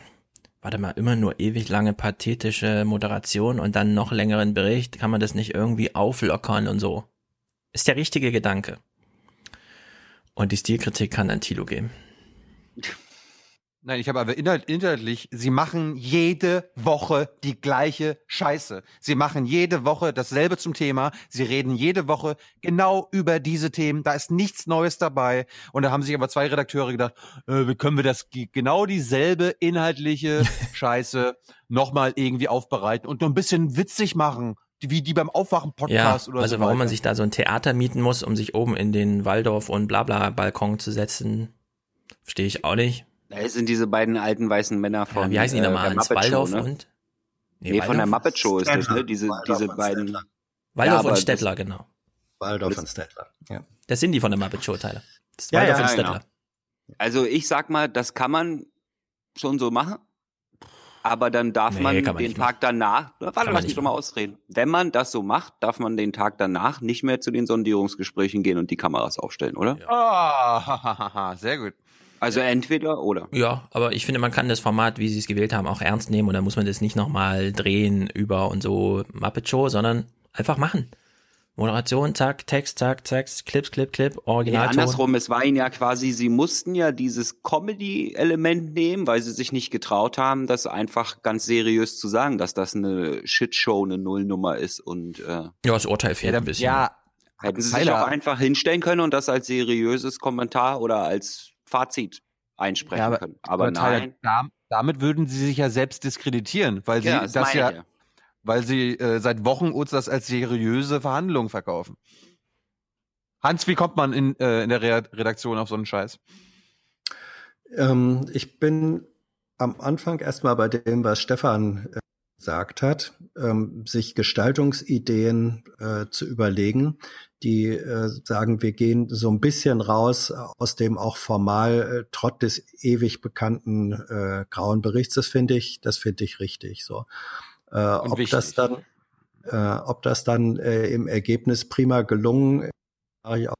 [SPEAKER 2] warte mal, immer nur ewig lange pathetische Moderation und dann noch längeren Bericht, kann man das nicht irgendwie auflockern und so. Ist der richtige Gedanke. Und die Stilkritik kann an Tilo geben.
[SPEAKER 1] Nein, ich habe aber inhalt, inhaltlich, sie machen jede Woche die gleiche Scheiße. Sie machen jede Woche dasselbe zum Thema. Sie reden jede Woche genau über diese Themen. Da ist nichts Neues dabei. Und da haben sich aber zwei Redakteure gedacht, äh, wie können wir das genau dieselbe inhaltliche Scheiße nochmal irgendwie aufbereiten und nur ein bisschen witzig machen wie die beim Aufwachen-Podcast
[SPEAKER 2] ja,
[SPEAKER 1] oder
[SPEAKER 2] also
[SPEAKER 1] so.
[SPEAKER 2] warum
[SPEAKER 1] weiter.
[SPEAKER 2] man sich da so ein Theater mieten muss, um sich oben in den Waldorf und Blabla-Balkon zu setzen, verstehe ich auch nicht.
[SPEAKER 9] Das sind diese beiden alten weißen Männer von.
[SPEAKER 2] Ja, wie heißen die
[SPEAKER 9] äh,
[SPEAKER 2] nochmal?
[SPEAKER 9] der
[SPEAKER 2] Hans
[SPEAKER 9] Muppet
[SPEAKER 2] Waldorf
[SPEAKER 9] Show, ne?
[SPEAKER 2] und?
[SPEAKER 9] Nee, von der Muppet Show ist das, ne? Diese,
[SPEAKER 10] Waldorf
[SPEAKER 9] diese
[SPEAKER 10] und
[SPEAKER 9] beiden.
[SPEAKER 10] Stettler.
[SPEAKER 2] Waldorf
[SPEAKER 9] Ja,
[SPEAKER 2] und Stettler,
[SPEAKER 9] das-
[SPEAKER 2] genau.
[SPEAKER 10] Waldorf und Stettler. Ja.
[SPEAKER 2] Das sind die von der Muppet Show, Teile. Das ist
[SPEAKER 10] Ja,
[SPEAKER 2] Waldorf
[SPEAKER 10] ja,
[SPEAKER 2] und
[SPEAKER 9] genau.
[SPEAKER 2] Stettler.
[SPEAKER 9] Also ich sag mal, das kann man schon so machen. Aber dann darf
[SPEAKER 2] Nee,
[SPEAKER 9] man
[SPEAKER 2] man
[SPEAKER 9] den Tag danach, warte,
[SPEAKER 2] man
[SPEAKER 9] lass
[SPEAKER 2] nicht
[SPEAKER 9] mich doch mal ausreden. Wenn man das so macht, darf man den Tag danach nicht mehr zu den Sondierungsgesprächen gehen und die Kameras aufstellen, oder?
[SPEAKER 1] Ah, ha, ha, ha, ha, sehr gut.
[SPEAKER 9] Also entweder oder.
[SPEAKER 2] Ja, aber ich finde, man kann das Format, wie sie es gewählt haben, auch ernst nehmen und da muss man das nicht nochmal drehen über und so Muppet Show, sondern einfach machen. Moderation, zack, Text, zack, zack, Clip, Clip, Clip,
[SPEAKER 9] Nee,
[SPEAKER 2] Originalton.
[SPEAKER 9] andersrum, es war ihnen ja quasi, sie mussten ja dieses Comedy-Element nehmen, weil sie sich nicht getraut haben, das einfach ganz seriös zu sagen, dass das eine Shitshow, eine Nullnummer ist und äh,
[SPEAKER 2] ja, das Urteil fehlt ein bisschen.
[SPEAKER 1] Ja,
[SPEAKER 9] hätten sie sich auch einfach hinstellen können und das als seriöses Kommentar oder als Fazit einsprechen
[SPEAKER 1] Ja, aber,
[SPEAKER 9] können. Aber,
[SPEAKER 1] aber
[SPEAKER 9] nein.
[SPEAKER 1] da, damit würden sie sich ja selbst diskreditieren, weil sie
[SPEAKER 9] Ja, das
[SPEAKER 1] das
[SPEAKER 9] ja,
[SPEAKER 1] weil sie äh, seit Wochen uns das als seriöse Verhandlung verkaufen. Hans, wie kommt man in, äh, in der Re Redaktion auf so einen Scheiß?
[SPEAKER 10] Ähm, ich bin am Anfang erstmal bei dem, was Stefan äh, gesagt hat, ähm, sich Gestaltungsideen äh, zu überlegen, die äh, sagen, wir gehen so ein bisschen raus aus dem auch formal äh, Trott des ewig bekannten äh, grauen Berichts. Das finde ich, das finde ich richtig. So, äh, ob
[SPEAKER 1] wichtig.
[SPEAKER 10] das dann, äh, ob das dann äh, im Ergebnis prima gelungen, ist, sage ich auch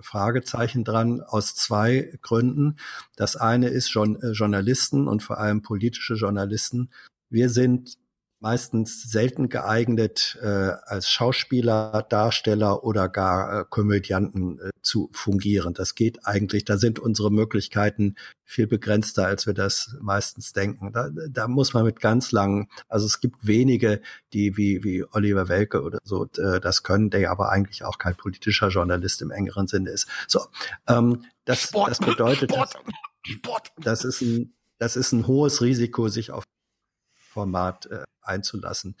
[SPEAKER 10] Fragezeichen dran aus zwei Gründen. Das eine ist schon äh, Journalisten und vor allem politische Journalisten. Wir sind meistens selten geeignet, äh, als Schauspieler, Darsteller oder gar äh, Komödianten äh, zu fungieren. Das geht eigentlich, da sind unsere Möglichkeiten viel begrenzter, als wir das meistens denken. Da, da muss man mit ganz langen, also es gibt wenige, die wie, wie Oliver Welke oder so äh, das können, der aber eigentlich auch kein politischer Journalist im engeren Sinne ist. So, ähm, das,
[SPEAKER 1] Sport,
[SPEAKER 10] das bedeutet,
[SPEAKER 1] Sport,
[SPEAKER 10] das,
[SPEAKER 1] Sport.
[SPEAKER 10] das ist ein, das ist ein hohes Risiko, sich auf Format äh, einzulassen.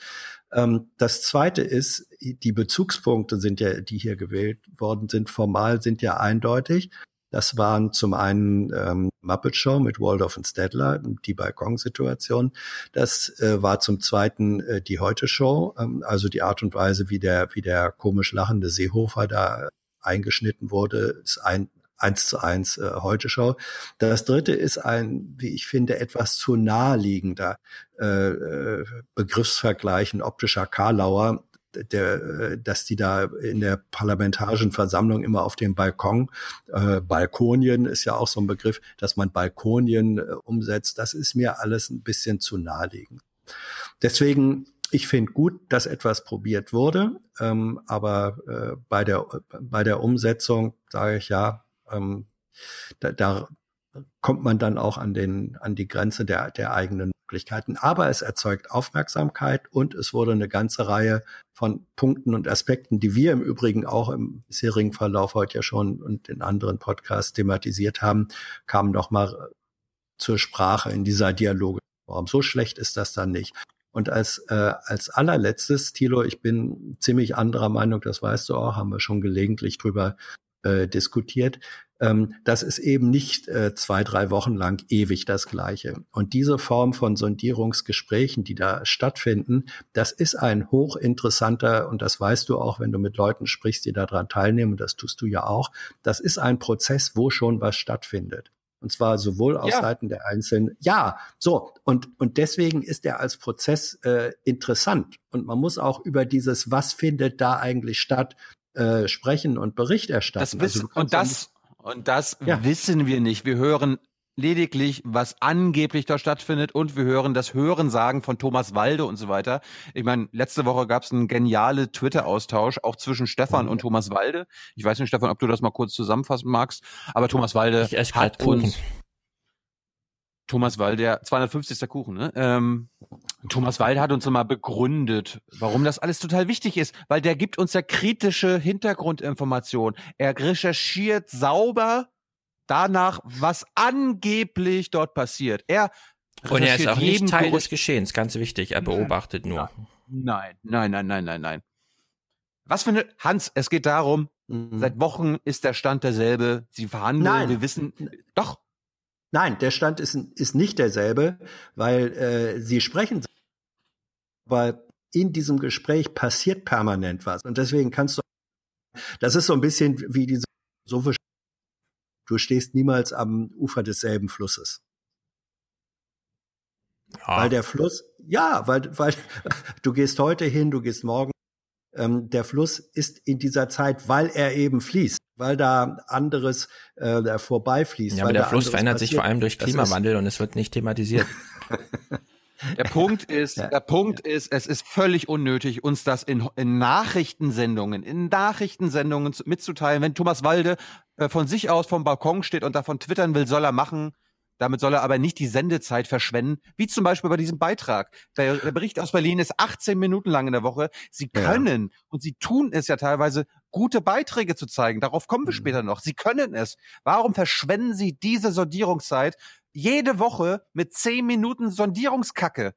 [SPEAKER 10] Ähm, das zweite ist, die Bezugspunkte sind ja, die hier gewählt worden sind, formal sind ja eindeutig. Das waren zum einen ähm, Muppet Show mit Waldorf und Stedler, die Balkonsituation. Das äh, war zum zweiten äh, die Heute Show, ähm, also die Art und Weise, wie der, wie der komisch lachende Seehofer da eingeschnitten wurde, ist ein eins zu eins äh, heute Show. Das dritte ist ein, wie ich finde, etwas zu naheliegender äh, äh, Begriffsvergleich, ein optischer Karlauer, der, äh, dass die da in der parlamentarischen Versammlung immer auf dem Balkon, äh, Balkonien ist ja auch so ein Begriff, dass man Balkonien äh, umsetzt, das ist mir alles ein bisschen zu naheliegend. Deswegen ich finde gut, dass etwas probiert wurde, ähm, aber äh, bei der bei der Umsetzung sage ich ja, ähm, da, da kommt man dann auch an den an die Grenze der der eigenen Möglichkeiten. Aber es erzeugt Aufmerksamkeit und es wurde eine ganze Reihe von Punkten und Aspekten, die wir im Übrigen auch im bisherigen Verlauf heute ja schon und in anderen Podcasts thematisiert haben, kamen noch mal zur Sprache in dieser Dialogform. So schlecht ist das dann nicht. Und als, äh, als allerletztes, Thilo, ich bin ziemlich anderer Meinung, das weißt du auch, haben wir schon gelegentlich drüber äh, diskutiert. Ähm, das ist eben nicht äh, zwei, drei Wochen lang ewig das Gleiche. Und diese Form von Sondierungsgesprächen, die da stattfinden, das ist ein hochinteressanter, und das weißt du auch, wenn du mit Leuten sprichst, die daran teilnehmen, und das tust du ja auch, das ist ein Prozess, wo schon was stattfindet. Und zwar sowohl aus
[SPEAKER 1] Ja.
[SPEAKER 10] Seiten der Einzelnen. Ja, so. Und, und deswegen ist er als Prozess äh, interessant. Und man muss auch über dieses, was findet da eigentlich statt, äh, sprechen und Bericht erstatten.
[SPEAKER 1] Das
[SPEAKER 10] Also
[SPEAKER 1] wissen,
[SPEAKER 10] du
[SPEAKER 1] und das, und das
[SPEAKER 10] Ja.
[SPEAKER 1] wissen wir nicht. Wir hören lediglich, was angeblich da stattfindet und wir hören das Hörensagen von Thomas Walde und so weiter. Ich meine, letzte Woche gab es einen geniale Twitter-Austausch, auch zwischen Stefan und Thomas Walde. Ich weiß nicht, Stefan, ob du das mal kurz zusammenfassen magst, aber Thomas Walde hat
[SPEAKER 2] grad Kuchen.
[SPEAKER 1] Thomas Walde, der 250. Kuchen, ne? Ähm, Thomas Walde hat uns mal begründet, warum das alles total wichtig ist, weil der gibt uns ja kritische Hintergrundinformationen. Er recherchiert sauber danach, was angeblich dort passiert. Er
[SPEAKER 2] Und er ist
[SPEAKER 1] recherchiert
[SPEAKER 2] auch nicht
[SPEAKER 1] jeden
[SPEAKER 2] Teil des Geschehens, ganz wichtig. Er beobachtet nur.
[SPEAKER 1] Nein, nein, nein, nein, nein, nein. Was für eine Hans, es geht darum, seit Wochen ist der Stand derselbe. Sie verhandeln,
[SPEAKER 10] Nein.
[SPEAKER 1] wir wissen, doch.
[SPEAKER 10] Nein, der Stand ist, ist nicht derselbe, weil äh, sie sprechen, aber in diesem Gespräch passiert permanent was. Und deswegen kannst du, das ist so ein bisschen wie diese philosophische, du stehst niemals am Ufer desselben Flusses. Weil der Fluss, ja, weil, weil du gehst heute hin, du gehst morgen. Ähm, der Fluss ist in dieser Zeit, weil er eben fließt, weil da anderes äh, vorbeifließt.
[SPEAKER 2] Ja,
[SPEAKER 10] weil
[SPEAKER 2] aber der
[SPEAKER 10] da
[SPEAKER 2] Fluss verändert sich
[SPEAKER 10] passiert.
[SPEAKER 2] vor allem durch Klimawandel und es wird nicht thematisiert.
[SPEAKER 1] Der Punkt ist, der Punkt ist, es ist völlig unnötig, uns das in, in Nachrichtensendungen, in Nachrichtensendungen zu- mitzuteilen. Wenn Thomas Walde äh, von sich aus vom Balkon steht und davon twittern will, soll er machen. Damit soll er aber nicht die Sendezeit verschwenden, wie zum Beispiel bei diesem Beitrag. Der, der Bericht aus Berlin ist 18 Minuten lang in der Woche. Sie
[SPEAKER 10] Ja.
[SPEAKER 1] können und sie tun es ja teilweise, gute Beiträge zu zeigen. Darauf kommen wir
[SPEAKER 10] Mhm.
[SPEAKER 1] später noch. Sie können es. Warum verschwenden Sie diese Sondierungszeit jede Woche mit 10 Minuten Sondierungskacke?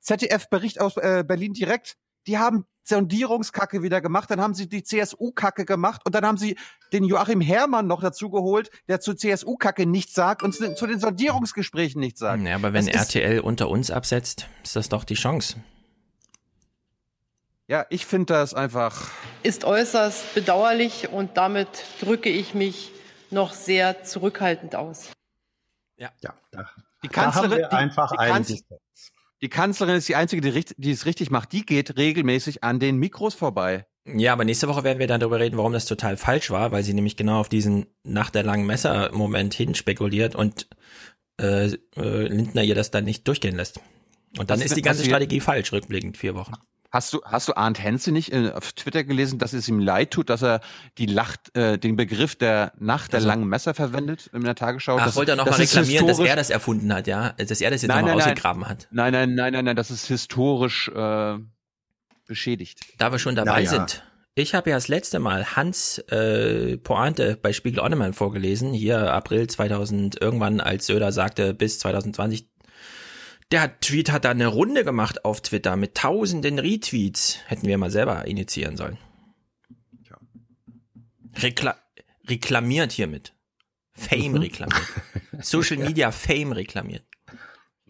[SPEAKER 1] ZDF-Bericht aus äh, Berlin direkt. Die haben Sondierungskacke wieder gemacht, dann haben sie die CSU-Kacke gemacht und dann haben sie den Joachim Herrmann noch dazu geholt, der zu CSU-Kacke nichts sagt und zu, zu den Sondierungsgesprächen nichts sagt.
[SPEAKER 2] Ja, aber wenn
[SPEAKER 1] Das ist-
[SPEAKER 2] RTL unter uns absetzt, ist das doch die Chance.
[SPEAKER 1] Ja, ich finde das einfach.
[SPEAKER 69] Ist äußerst bedauerlich und damit drücke ich mich noch sehr zurückhaltend aus.
[SPEAKER 2] Ja.
[SPEAKER 10] ja da,
[SPEAKER 1] Die
[SPEAKER 10] da haben
[SPEAKER 1] Kanzlerin,
[SPEAKER 10] wir
[SPEAKER 1] die,
[SPEAKER 10] einfach
[SPEAKER 1] die,
[SPEAKER 10] einen
[SPEAKER 1] Kanz, die Kanzlerin ist die einzige, die, richt- die es richtig macht. Die geht regelmäßig an den Mikros vorbei.
[SPEAKER 2] Ja, aber nächste Woche werden wir dann darüber reden, warum das total falsch war, weil sie nämlich genau auf diesen nach der langen Messer-Moment hin spekuliert und äh, äh, Lindner ihr das dann nicht durchgehen lässt. Und dann ist
[SPEAKER 1] ist
[SPEAKER 2] die ganze
[SPEAKER 1] passiert?
[SPEAKER 2] Strategie falsch, rückblickend vier Wochen.
[SPEAKER 1] Hast du, hast du Arndt Henze nicht äh, auf Twitter gelesen, dass es ihm leid tut, dass er die Lacht, äh, den Begriff der Nacht der
[SPEAKER 2] Also-
[SPEAKER 1] langen Messer verwendet in der Tagesschau?
[SPEAKER 2] Ach,
[SPEAKER 1] Das-
[SPEAKER 2] wollte er nochmal reklamieren, dass er das erfunden hat, ja? Dass er das jetzt nochmal
[SPEAKER 1] nein, nein.
[SPEAKER 2] ausgegraben hat.
[SPEAKER 1] Nein, nein, nein, nein, nein, das ist historisch äh, beschädigt.
[SPEAKER 2] Da wir schon dabei
[SPEAKER 1] Naja.
[SPEAKER 2] sind. Ich habe ja das letzte Mal Hans äh, Pointe bei Spiegel Online vorgelesen, hier April 2000 irgendwann, als Söder sagte, bis 2020. Der hat- Tweet hat da eine Runde gemacht auf Twitter mit tausenden Retweets. Hätten wir mal selber initiieren sollen. Rekla reklamiert hiermit. Fame
[SPEAKER 10] Mhm.
[SPEAKER 2] reklamiert. Social Media Fame reklamiert.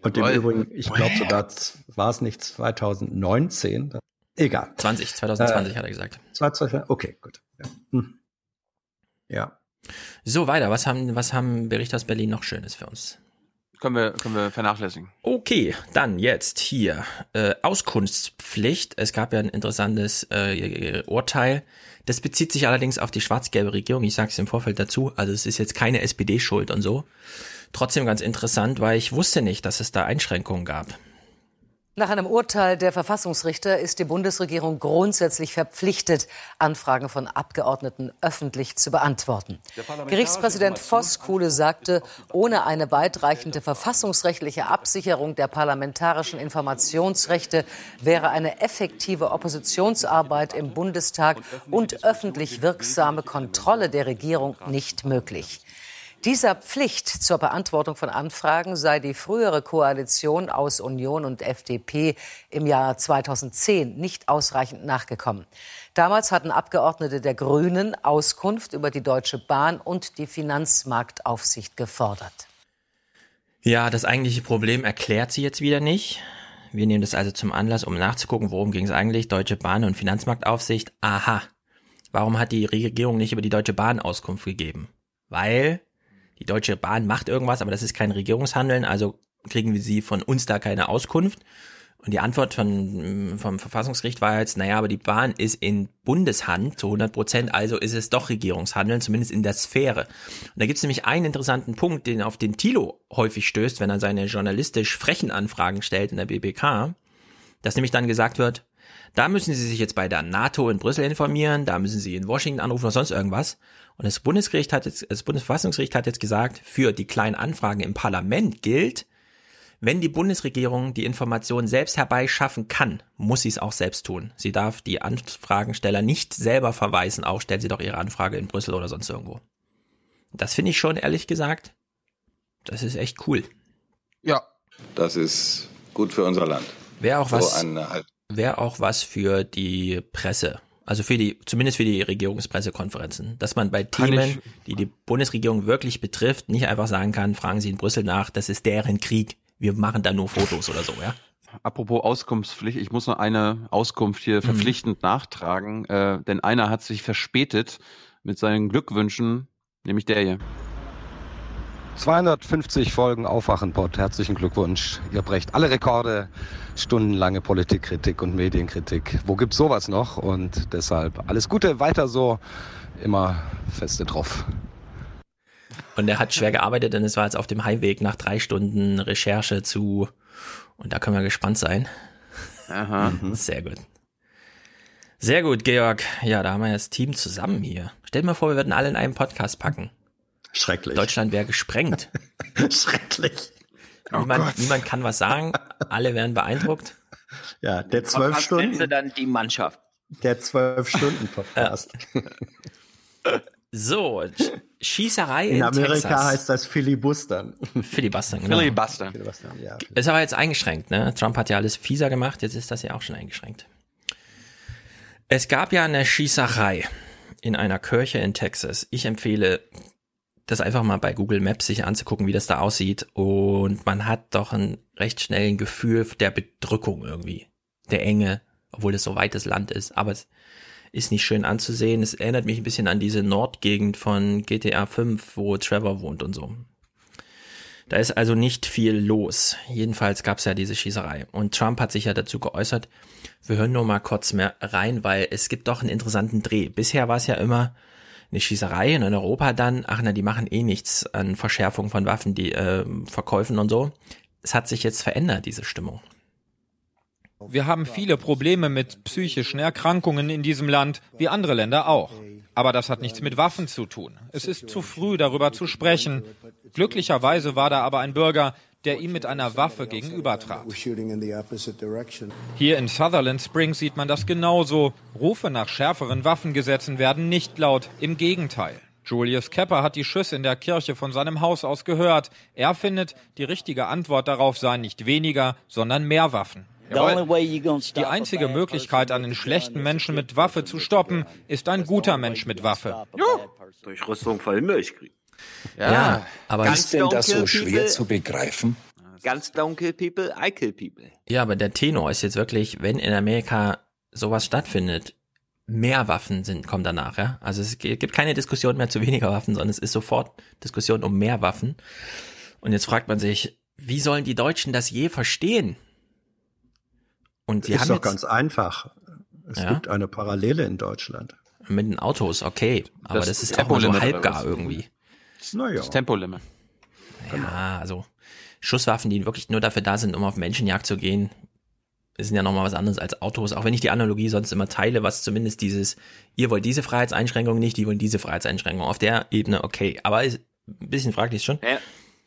[SPEAKER 10] Und im. Übrigen, ich glaube sogar, war es nicht 2019? Egal.
[SPEAKER 2] 20, 2020
[SPEAKER 10] Äh,
[SPEAKER 2] hat er gesagt.
[SPEAKER 10] 2020, okay, gut. Ja. Hm. ja.
[SPEAKER 2] So, weiter. Was haben, was haben Berichte aus Berlin noch Schönes für uns?
[SPEAKER 1] Können wir, können wir vernachlässigen.
[SPEAKER 2] Okay, dann jetzt hier äh, Auskunftspflicht. Es gab ja ein interessantes äh, Urteil. Das bezieht sich allerdings auf die schwarz-gelbe Regierung. Ich sage es im Vorfeld dazu. Also es ist jetzt keine SPD-Schuld und so. Trotzdem ganz interessant, weil ich wusste nicht, dass es da Einschränkungen gab.
[SPEAKER 70] Nach einem Urteil der Verfassungsrichter ist die Bundesregierung grundsätzlich verpflichtet, Anfragen von Abgeordneten öffentlich zu beantworten. Gerichtspräsident Voskuhle sagte, ohne eine weitreichende verfassungsrechtliche Absicherung der parlamentarischen Informationsrechte wäre eine effektive Oppositionsarbeit im Bundestag und öffentlich wirksame Kontrolle der Regierung nicht möglich. Dieser Pflicht zur Beantwortung von Anfragen sei die frühere Koalition aus Union und FDP im Jahr 2010 nicht ausreichend nachgekommen. Damals hatten Abgeordnete der Grünen Auskunft über die Deutsche Bahn und die Finanzmarktaufsicht gefordert.
[SPEAKER 2] Ja, das eigentliche Problem erklärt sie jetzt wieder nicht. Wir nehmen das also zum Anlass, um nachzugucken, worum ging es eigentlich. Deutsche Bahn und Finanzmarktaufsicht. Aha. Warum hat die Regierung nicht über die Deutsche Bahn Auskunft gegeben? Weil die Deutsche Bahn macht irgendwas, aber das ist kein Regierungshandeln, also kriegen wir sie von uns da keine Auskunft. Und die Antwort von, vom Verfassungsgericht war jetzt, naja, aber die Bahn ist in Bundeshand zu 100 Prozent, also ist es doch Regierungshandeln, zumindest in der Sphäre. Und da gibt es nämlich einen interessanten Punkt, den auf den Thilo häufig stößt, wenn er seine journalistisch frechen Anfragen stellt in der BBK, dass nämlich dann gesagt wird, da müssen Sie sich jetzt bei der NATO in Brüssel informieren, da müssen Sie in Washington anrufen oder sonst irgendwas. Und das Bundesgericht hat jetzt, das Bundesverfassungsgericht hat jetzt gesagt, für die kleinen Anfragen im Parlament gilt, wenn die Bundesregierung die Information selbst herbeischaffen kann, muss sie es auch selbst tun. Sie darf die Anfragensteller nicht selber verweisen, auch stellt sie doch ihre Anfrage in Brüssel oder sonst irgendwo. Das finde ich schon, ehrlich gesagt, das ist echt cool.
[SPEAKER 71] Ja.
[SPEAKER 72] Das ist gut für unser Land.
[SPEAKER 2] Wäre auch
[SPEAKER 72] So
[SPEAKER 2] was,
[SPEAKER 72] halt-
[SPEAKER 2] wäre auch was für die Presse. Also für die, zumindest für die Regierungspressekonferenzen. Dass man bei
[SPEAKER 1] Kann
[SPEAKER 2] Themen, die die Bundesregierung wirklich betrifft, nicht einfach sagen kann, fragen Sie in Brüssel nach, das ist deren Krieg. Wir machen da nur Fotos oder so, ja.
[SPEAKER 1] Apropos Auskunftspflicht, ich muss noch eine Auskunft hier verpflichtend nachtragen, äh, denn einer hat sich verspätet mit seinen Glückwünschen, nämlich der hier.
[SPEAKER 73] 250 Folgen Aufwachenpod. Herzlichen Glückwunsch. Ihr brecht alle Rekorde. Stundenlange Politikkritik und Medienkritik. Wo gibt's sowas noch? Und deshalb alles Gute, weiter so. Immer feste drauf.
[SPEAKER 2] Und er hat schwer gearbeitet, denn es war jetzt auf dem Heimweg nach drei Stunden Recherche zu, und da können wir gespannt sein.
[SPEAKER 1] Aha.
[SPEAKER 2] Sehr gut. Sehr gut, Georg. Ja, da haben wir das Team zusammen hier. Stell dir mal vor, wir würden alle in einen Podcast packen.
[SPEAKER 10] Schrecklich.
[SPEAKER 2] Deutschland wäre gesprengt.
[SPEAKER 10] Schrecklich. Oh
[SPEAKER 2] niemand,
[SPEAKER 10] Gott.
[SPEAKER 2] niemand kann was sagen. Alle wären beeindruckt.
[SPEAKER 10] Ja, der zwölf
[SPEAKER 9] nennen Sie
[SPEAKER 10] Stunden,
[SPEAKER 9] dann die Mannschaft?
[SPEAKER 10] der zwölf Stunden Podcast.
[SPEAKER 2] So, Sch- Schießerei in,
[SPEAKER 10] In Amerika
[SPEAKER 2] Texas.
[SPEAKER 10] heißt das Filibustern.
[SPEAKER 2] Filibustern, genau.
[SPEAKER 1] Filibuster.
[SPEAKER 10] Filibustern, ja.
[SPEAKER 2] Ist aber jetzt eingeschränkt, ne? Trump hat ja alles fieser gemacht, jetzt ist das ja auch schon eingeschränkt. Es gab ja eine Schießerei in einer Kirche in Texas. Ich empfehle, das einfach mal bei Google Maps sich anzugucken, wie das da aussieht. Und man hat doch ein recht schnell Gefühl der Bedrückung irgendwie. Der Enge, obwohl es so weites Land ist. Aber es ist nicht schön anzusehen. Es erinnert mich ein bisschen an diese Nordgegend von GTA 5, wo Trevor wohnt und so. Da ist also nicht viel los. Jedenfalls gab es ja diese Schießerei. Und Trump hat sich ja dazu geäußert. Wir hören nur mal kurz mehr rein, weil es gibt doch einen interessanten Dreh. Bisher war es ja immer eine Schießerei und in Europa dann, ach na, die machen eh nichts an Verschärfung von Waffen, die äh, Verkäufen und so. Es hat sich jetzt verändert, diese Stimmung.
[SPEAKER 48] Wir haben viele Probleme mit psychischen Erkrankungen in diesem Land, wie andere Länder auch. Aber das hat nichts mit Waffen zu tun. Es ist zu früh, darüber zu sprechen. Glücklicherweise war da aber ein Bürger, der ihm mit einer Waffe gegenübertrat. Hier in Sutherland Springs sieht man das genauso. Rufe nach schärferen Waffengesetzen werden nicht laut, im Gegenteil. Julius Kepper hat die Schüsse in der Kirche von seinem Haus aus gehört. Er findet, die richtige Antwort darauf sei nicht weniger, sondern mehr Waffen. Jawohl. Die einzige Möglichkeit, einen schlechten Menschen mit Waffe zu stoppen, ist ein guter Mensch mit Waffe.
[SPEAKER 9] Durch Rüstung verhindere ich Krieg.
[SPEAKER 2] Ja, aber
[SPEAKER 9] Ganz
[SPEAKER 2] ist denn das so schwer
[SPEAKER 9] people.
[SPEAKER 2] zu
[SPEAKER 9] begreifen? Ganz don't kill people, I kill people.
[SPEAKER 2] Ja, aber der Tenor ist jetzt wirklich, wenn in Amerika sowas stattfindet, mehr Waffen sind, kommen danach, ja. Also es gibt keine Diskussion mehr zu weniger Waffen, sondern es ist sofort Diskussion um mehr Waffen. Und jetzt fragt man sich, wie sollen die Deutschen das je verstehen? Und sie
[SPEAKER 10] ist
[SPEAKER 2] haben
[SPEAKER 10] doch
[SPEAKER 2] jetzt
[SPEAKER 10] ganz einfach. Es
[SPEAKER 2] Ja?
[SPEAKER 10] gibt eine Parallele in Deutschland.
[SPEAKER 2] mit den Autos, okay, aber das,
[SPEAKER 10] Das
[SPEAKER 2] ist auch nur so halbgar irgendwie.
[SPEAKER 10] Naja.
[SPEAKER 1] Das Tempolimit.
[SPEAKER 2] Ja, also Schusswaffen, die wirklich nur dafür da sind, um auf Menschenjagd zu gehen, sind ja nochmal was anderes als Autos, auch wenn ich die Analogie sonst immer teile, was zumindest dieses, ihr wollt diese Freiheitseinschränkung nicht, die wollen diese Freiheitseinschränkung. Auf der Ebene okay, aber ist ein bisschen fraglich schon.
[SPEAKER 9] Naja,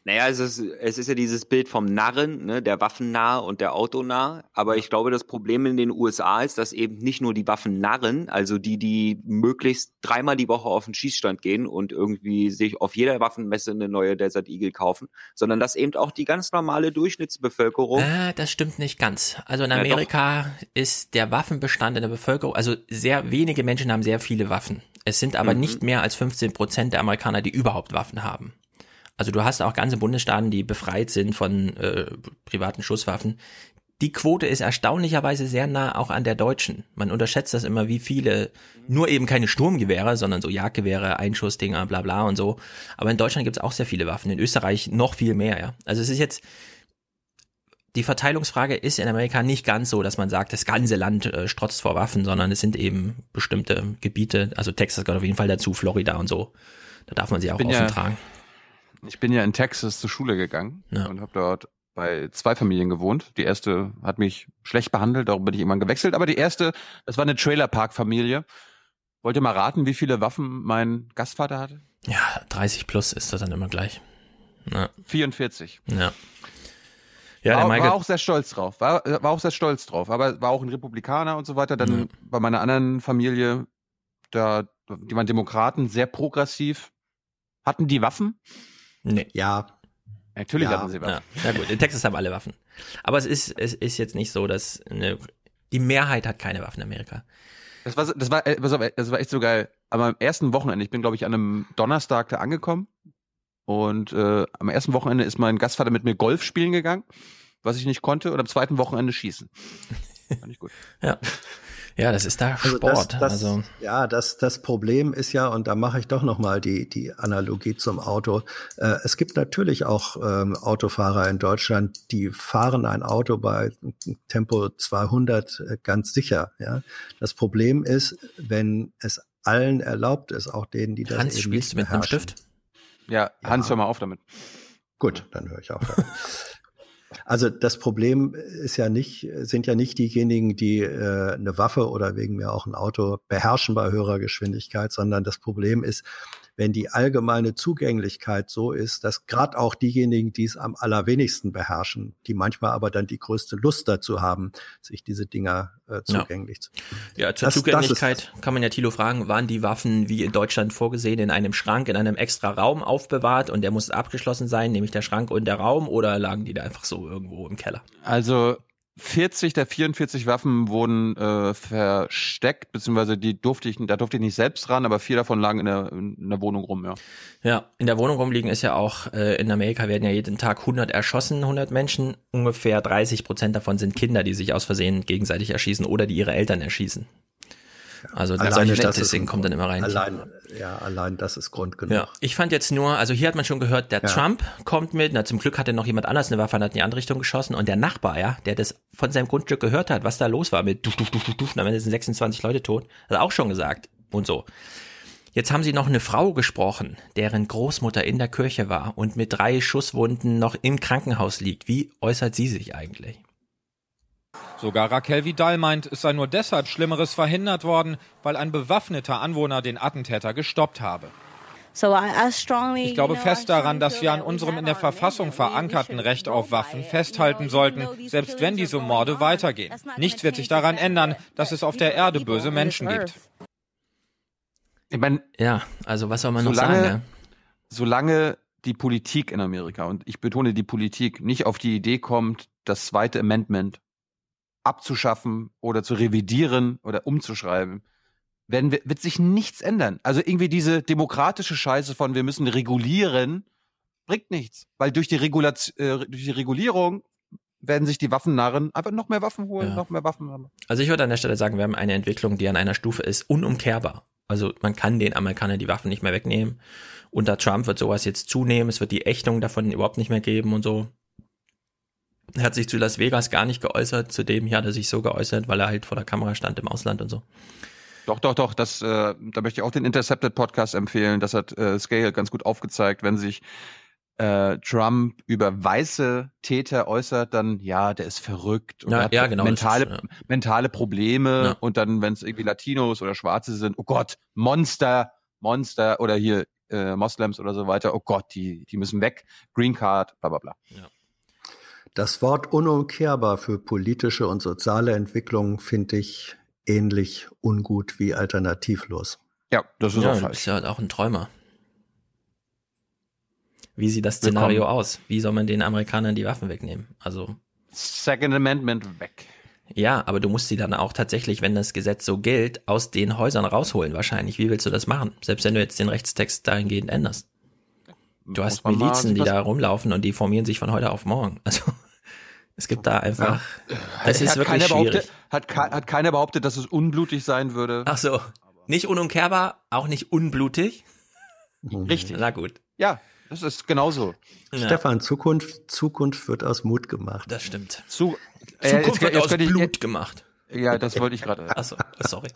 [SPEAKER 9] naja es, ist, es ist ja dieses Bild vom Narren, ne, der Waffennah und der Autonah. Aber ich glaube, das Problem in den USA ist, dass eben nicht nur die Waffennarren, also die, die möglichst dreimal die Woche auf den Schießstand gehen und irgendwie sich auf jeder Waffenmesse eine neue Desert Eagle kaufen, sondern dass eben auch die ganz normale Durchschnittsbevölkerung
[SPEAKER 2] Ah, das stimmt nicht ganz. Also in
[SPEAKER 9] Ja.
[SPEAKER 2] Amerika ist der Waffenbestand in der Bevölkerung, also sehr wenige Menschen haben sehr viele Waffen. Es sind aber
[SPEAKER 9] Mhm.
[SPEAKER 2] nicht mehr als 15 Prozent der Amerikaner, die überhaupt Waffen haben. Also du hast auch ganze Bundesstaaten, die befreit sind von äh, privaten Schusswaffen. die Quote ist erstaunlicherweise sehr nah auch an der deutschen. Man unterschätzt das immer, wie viele, nur eben keine Sturmgewehre, sondern so Jagdgewehre, Einschussdinger, bla bla und so. Aber in Deutschland gibt es auch sehr viele Waffen, in Österreich noch viel mehr, ja. Also es ist jetzt, die Verteilungsfrage ist in Amerika nicht ganz so, dass man sagt, das ganze Land äh, strotzt vor Waffen, sondern es sind eben bestimmte Gebiete, also Texas gehört auf jeden Fall dazu, Florida und so. Da darf man sie auch offen
[SPEAKER 1] ja,
[SPEAKER 2] tragen.
[SPEAKER 1] Ich bin ja in Texas zur Schule gegangen
[SPEAKER 2] Ja.
[SPEAKER 1] und habe dort bei zwei Familien gewohnt. Die erste hat mich schlecht behandelt, darum bin ich irgendwann gewechselt. Aber die erste, das war eine Trailerpark-Familie. Wollt ihr mal raten, wie viele Waffen mein Gastvater hatte?
[SPEAKER 2] Ja, 30 plus ist das dann immer gleich. Ja.
[SPEAKER 1] 44.
[SPEAKER 2] Ja. Ja,
[SPEAKER 1] war, war auch sehr stolz drauf. War, war auch sehr stolz drauf. Aber war auch ein Republikaner und so weiter. Dann bei meiner anderen Familie, da, die waren Demokraten, sehr progressiv. Hatten die Waffen?
[SPEAKER 2] Nee.
[SPEAKER 10] Ja.
[SPEAKER 1] Natürlich
[SPEAKER 2] ja,
[SPEAKER 1] hatten sie Waffen.
[SPEAKER 2] Ja. ja gut, in Texas haben alle Waffen. Aber es ist, es ist jetzt nicht so, dass eine, die Mehrheit hat keine Waffen in Amerika.
[SPEAKER 1] Das war, das war, äh, pass auf, das war echt so geil. Am ersten Wochenende, ich bin glaube ich an einem Donnerstag da angekommen und äh, am ersten Wochenende ist mein Gastvater mit mir Golf spielen gegangen, was ich nicht konnte, und am zweiten Wochenende schießen. Fand ich gut.
[SPEAKER 2] Ja. Ja, das ist da
[SPEAKER 10] Also
[SPEAKER 2] Sport.
[SPEAKER 10] das, das,
[SPEAKER 2] also
[SPEAKER 10] ja, das, das Problem ist ja, und da mache ich doch nochmal die, die Analogie zum Auto. Äh, es gibt natürlich auch ähm, Autofahrer in Deutschland, die fahren ein Auto bei Tempo 200 äh, ganz sicher. Ja, das Problem ist, wenn es allen erlaubt ist, auch denen, die das
[SPEAKER 2] Hans,
[SPEAKER 10] eben
[SPEAKER 2] spielst
[SPEAKER 10] nicht
[SPEAKER 2] du mit einem. Stift?
[SPEAKER 1] Ja, Hans, hör mal auf damit.
[SPEAKER 10] Gut, dann höre ich auf. Also das Problem ist ja nicht, sind ja nicht diejenigen, die äh, eine Waffe oder wegen mir auch ein Auto beherrschen bei höherer Geschwindigkeit, sondern das Problem ist, wenn die allgemeine Zugänglichkeit so ist, dass gerade auch diejenigen, die es am allerwenigsten beherrschen, die manchmal aber dann die größte Lust dazu haben, sich diese Dinger äh, zugänglich zu machen.
[SPEAKER 2] Ja, zur
[SPEAKER 10] Das- das
[SPEAKER 2] Zugänglichkeit kann man ja Thilo fragen, waren die Waffen wie in Deutschland vorgesehen in einem Schrank, in einem extra Raum aufbewahrt und der muss abgeschlossen sein, nämlich der Schrank und der Raum, oder lagen die da einfach so irgendwo im Keller?
[SPEAKER 1] Also 40 der 44 Waffen wurden äh, versteckt, beziehungsweise die durfte ich, da durfte ich nicht selbst ran, aber vier davon lagen in der, in der Wohnung rum, ja.
[SPEAKER 2] Ja, in der Wohnung rumliegen ist ja auch, äh, in Amerika werden ja jeden Tag 100 erschossen, 100 Menschen. Ungefähr 30 Prozent davon sind Kinder, die sich aus Versehen gegenseitig erschießen oder die ihre Eltern erschießen. Also
[SPEAKER 10] Alleine
[SPEAKER 2] solche
[SPEAKER 10] ein
[SPEAKER 2] kommen dann immer rein.
[SPEAKER 10] Allein, ja, allein das ist Grund genug.
[SPEAKER 2] Ja, ich fand jetzt nur, also hier hat man schon gehört, der
[SPEAKER 10] Ja.
[SPEAKER 2] Trump kommt mit, na zum Glück hatte noch jemand anders eine Waffe und hat in die andere Richtung geschossen und der Nachbar, ja, der das von seinem Grundstück gehört hat, was da los war mit duf, duf, duf, duf, duf, am Ende sind 26 Leute tot, hat auch schon gesagt und so. Jetzt haben sie noch eine Frau gesprochen, deren Großmutter in der Kirche war und mit drei Schusswunden noch im Krankenhaus liegt. Wie äußert sie sich eigentlich?
[SPEAKER 48] Sogar Raquel Vidal meint, es sei nur deshalb Schlimmeres verhindert worden, weil ein bewaffneter Anwohner den Attentäter gestoppt habe. Ich glaube fest daran, dass wir an unserem in der Verfassung verankerten Recht auf Waffen festhalten sollten, selbst wenn diese Morde weitergehen. Nichts wird sich daran ändern, dass es auf der Erde böse Menschen gibt.
[SPEAKER 1] Ich meine,
[SPEAKER 2] ja, also was soll man noch
[SPEAKER 1] solange,
[SPEAKER 2] sagen? Ne?
[SPEAKER 1] Solange die Politik in Amerika, und ich betone die Politik, nicht auf die Idee kommt, das zweite Amendment abzuschaffen oder zu revidieren oder umzuschreiben, werden wir, wird sich nichts ändern. Also irgendwie diese demokratische Scheiße von wir müssen regulieren, bringt nichts. Weil durch die, Regulaz äh, durch die Regulierung werden sich die Waffennarren einfach noch mehr Waffen holen,
[SPEAKER 2] Ja.
[SPEAKER 1] noch mehr Waffen haben.
[SPEAKER 2] Also ich würde an der Stelle sagen, wir haben eine Entwicklung, die an einer Stufe ist, unumkehrbar. Also man kann den Amerikanern die Waffen nicht mehr wegnehmen. Unter Trump wird sowas jetzt zunehmen, es wird die Ächtung davon überhaupt nicht mehr geben und so. Er hat sich zu Las Vegas gar nicht geäußert, zu dem hier hat er sich so geäußert, weil er halt vor der Kamera stand im Ausland und so.
[SPEAKER 1] Doch, doch, doch. Das, äh, da möchte ich auch den Intercepted Podcast empfehlen. Das hat äh, Scale ganz gut aufgezeigt. Wenn sich äh, Trump über weiße Täter äußert, dann ja, der ist verrückt und
[SPEAKER 2] Ja,
[SPEAKER 1] hat
[SPEAKER 2] ja, genau,
[SPEAKER 1] mentale,
[SPEAKER 2] ist, ja.
[SPEAKER 1] mentale Probleme.
[SPEAKER 2] Ja.
[SPEAKER 1] Und dann, wenn es irgendwie Latinos oder Schwarze sind, oh Gott, Monster, Monster oder hier äh, Moslems oder so weiter, oh Gott, die, die müssen weg, Green Card, bla bla bla.
[SPEAKER 10] Das Wort unumkehrbar für politische und soziale Entwicklung finde ich ähnlich ungut wie alternativlos.
[SPEAKER 1] Ja, das ist
[SPEAKER 2] ja,
[SPEAKER 1] auch
[SPEAKER 2] du
[SPEAKER 1] falsch.
[SPEAKER 2] bist ja halt auch ein Träumer. Wie sieht das Szenario
[SPEAKER 1] Willkommen.
[SPEAKER 2] aus? Wie soll man den Amerikanern die Waffen wegnehmen? Also
[SPEAKER 1] Second Amendment weg.
[SPEAKER 2] Ja, aber du musst sie dann auch tatsächlich, wenn das Gesetz so gilt, aus den Häusern rausholen wahrscheinlich. Wie willst du das machen? Selbst wenn du jetzt den Rechtstext dahingehend änderst. Du hast Milizen, die da rumlaufen und die formieren sich von heute auf morgen. Also Es gibt da einfach.
[SPEAKER 1] Ja.
[SPEAKER 2] Das ist
[SPEAKER 1] hat
[SPEAKER 2] wirklich
[SPEAKER 1] keiner
[SPEAKER 2] schwierig.
[SPEAKER 1] Behauptet, hat, hat keiner behauptet, dass es unblutig sein würde.
[SPEAKER 2] Ach so. Nicht unumkehrbar, auch nicht unblutig.
[SPEAKER 1] Richtig.
[SPEAKER 2] Na gut.
[SPEAKER 1] Ja, das ist genauso.
[SPEAKER 2] Ja.
[SPEAKER 10] Stefan, Zukunft, Zukunft wird aus Mut gemacht.
[SPEAKER 2] Das stimmt.
[SPEAKER 1] Zu,
[SPEAKER 2] Zukunft wird aus
[SPEAKER 1] könnte ich-
[SPEAKER 2] Blut gemacht.
[SPEAKER 1] Ja, das wollte ich gerade.
[SPEAKER 2] Achso, sorry.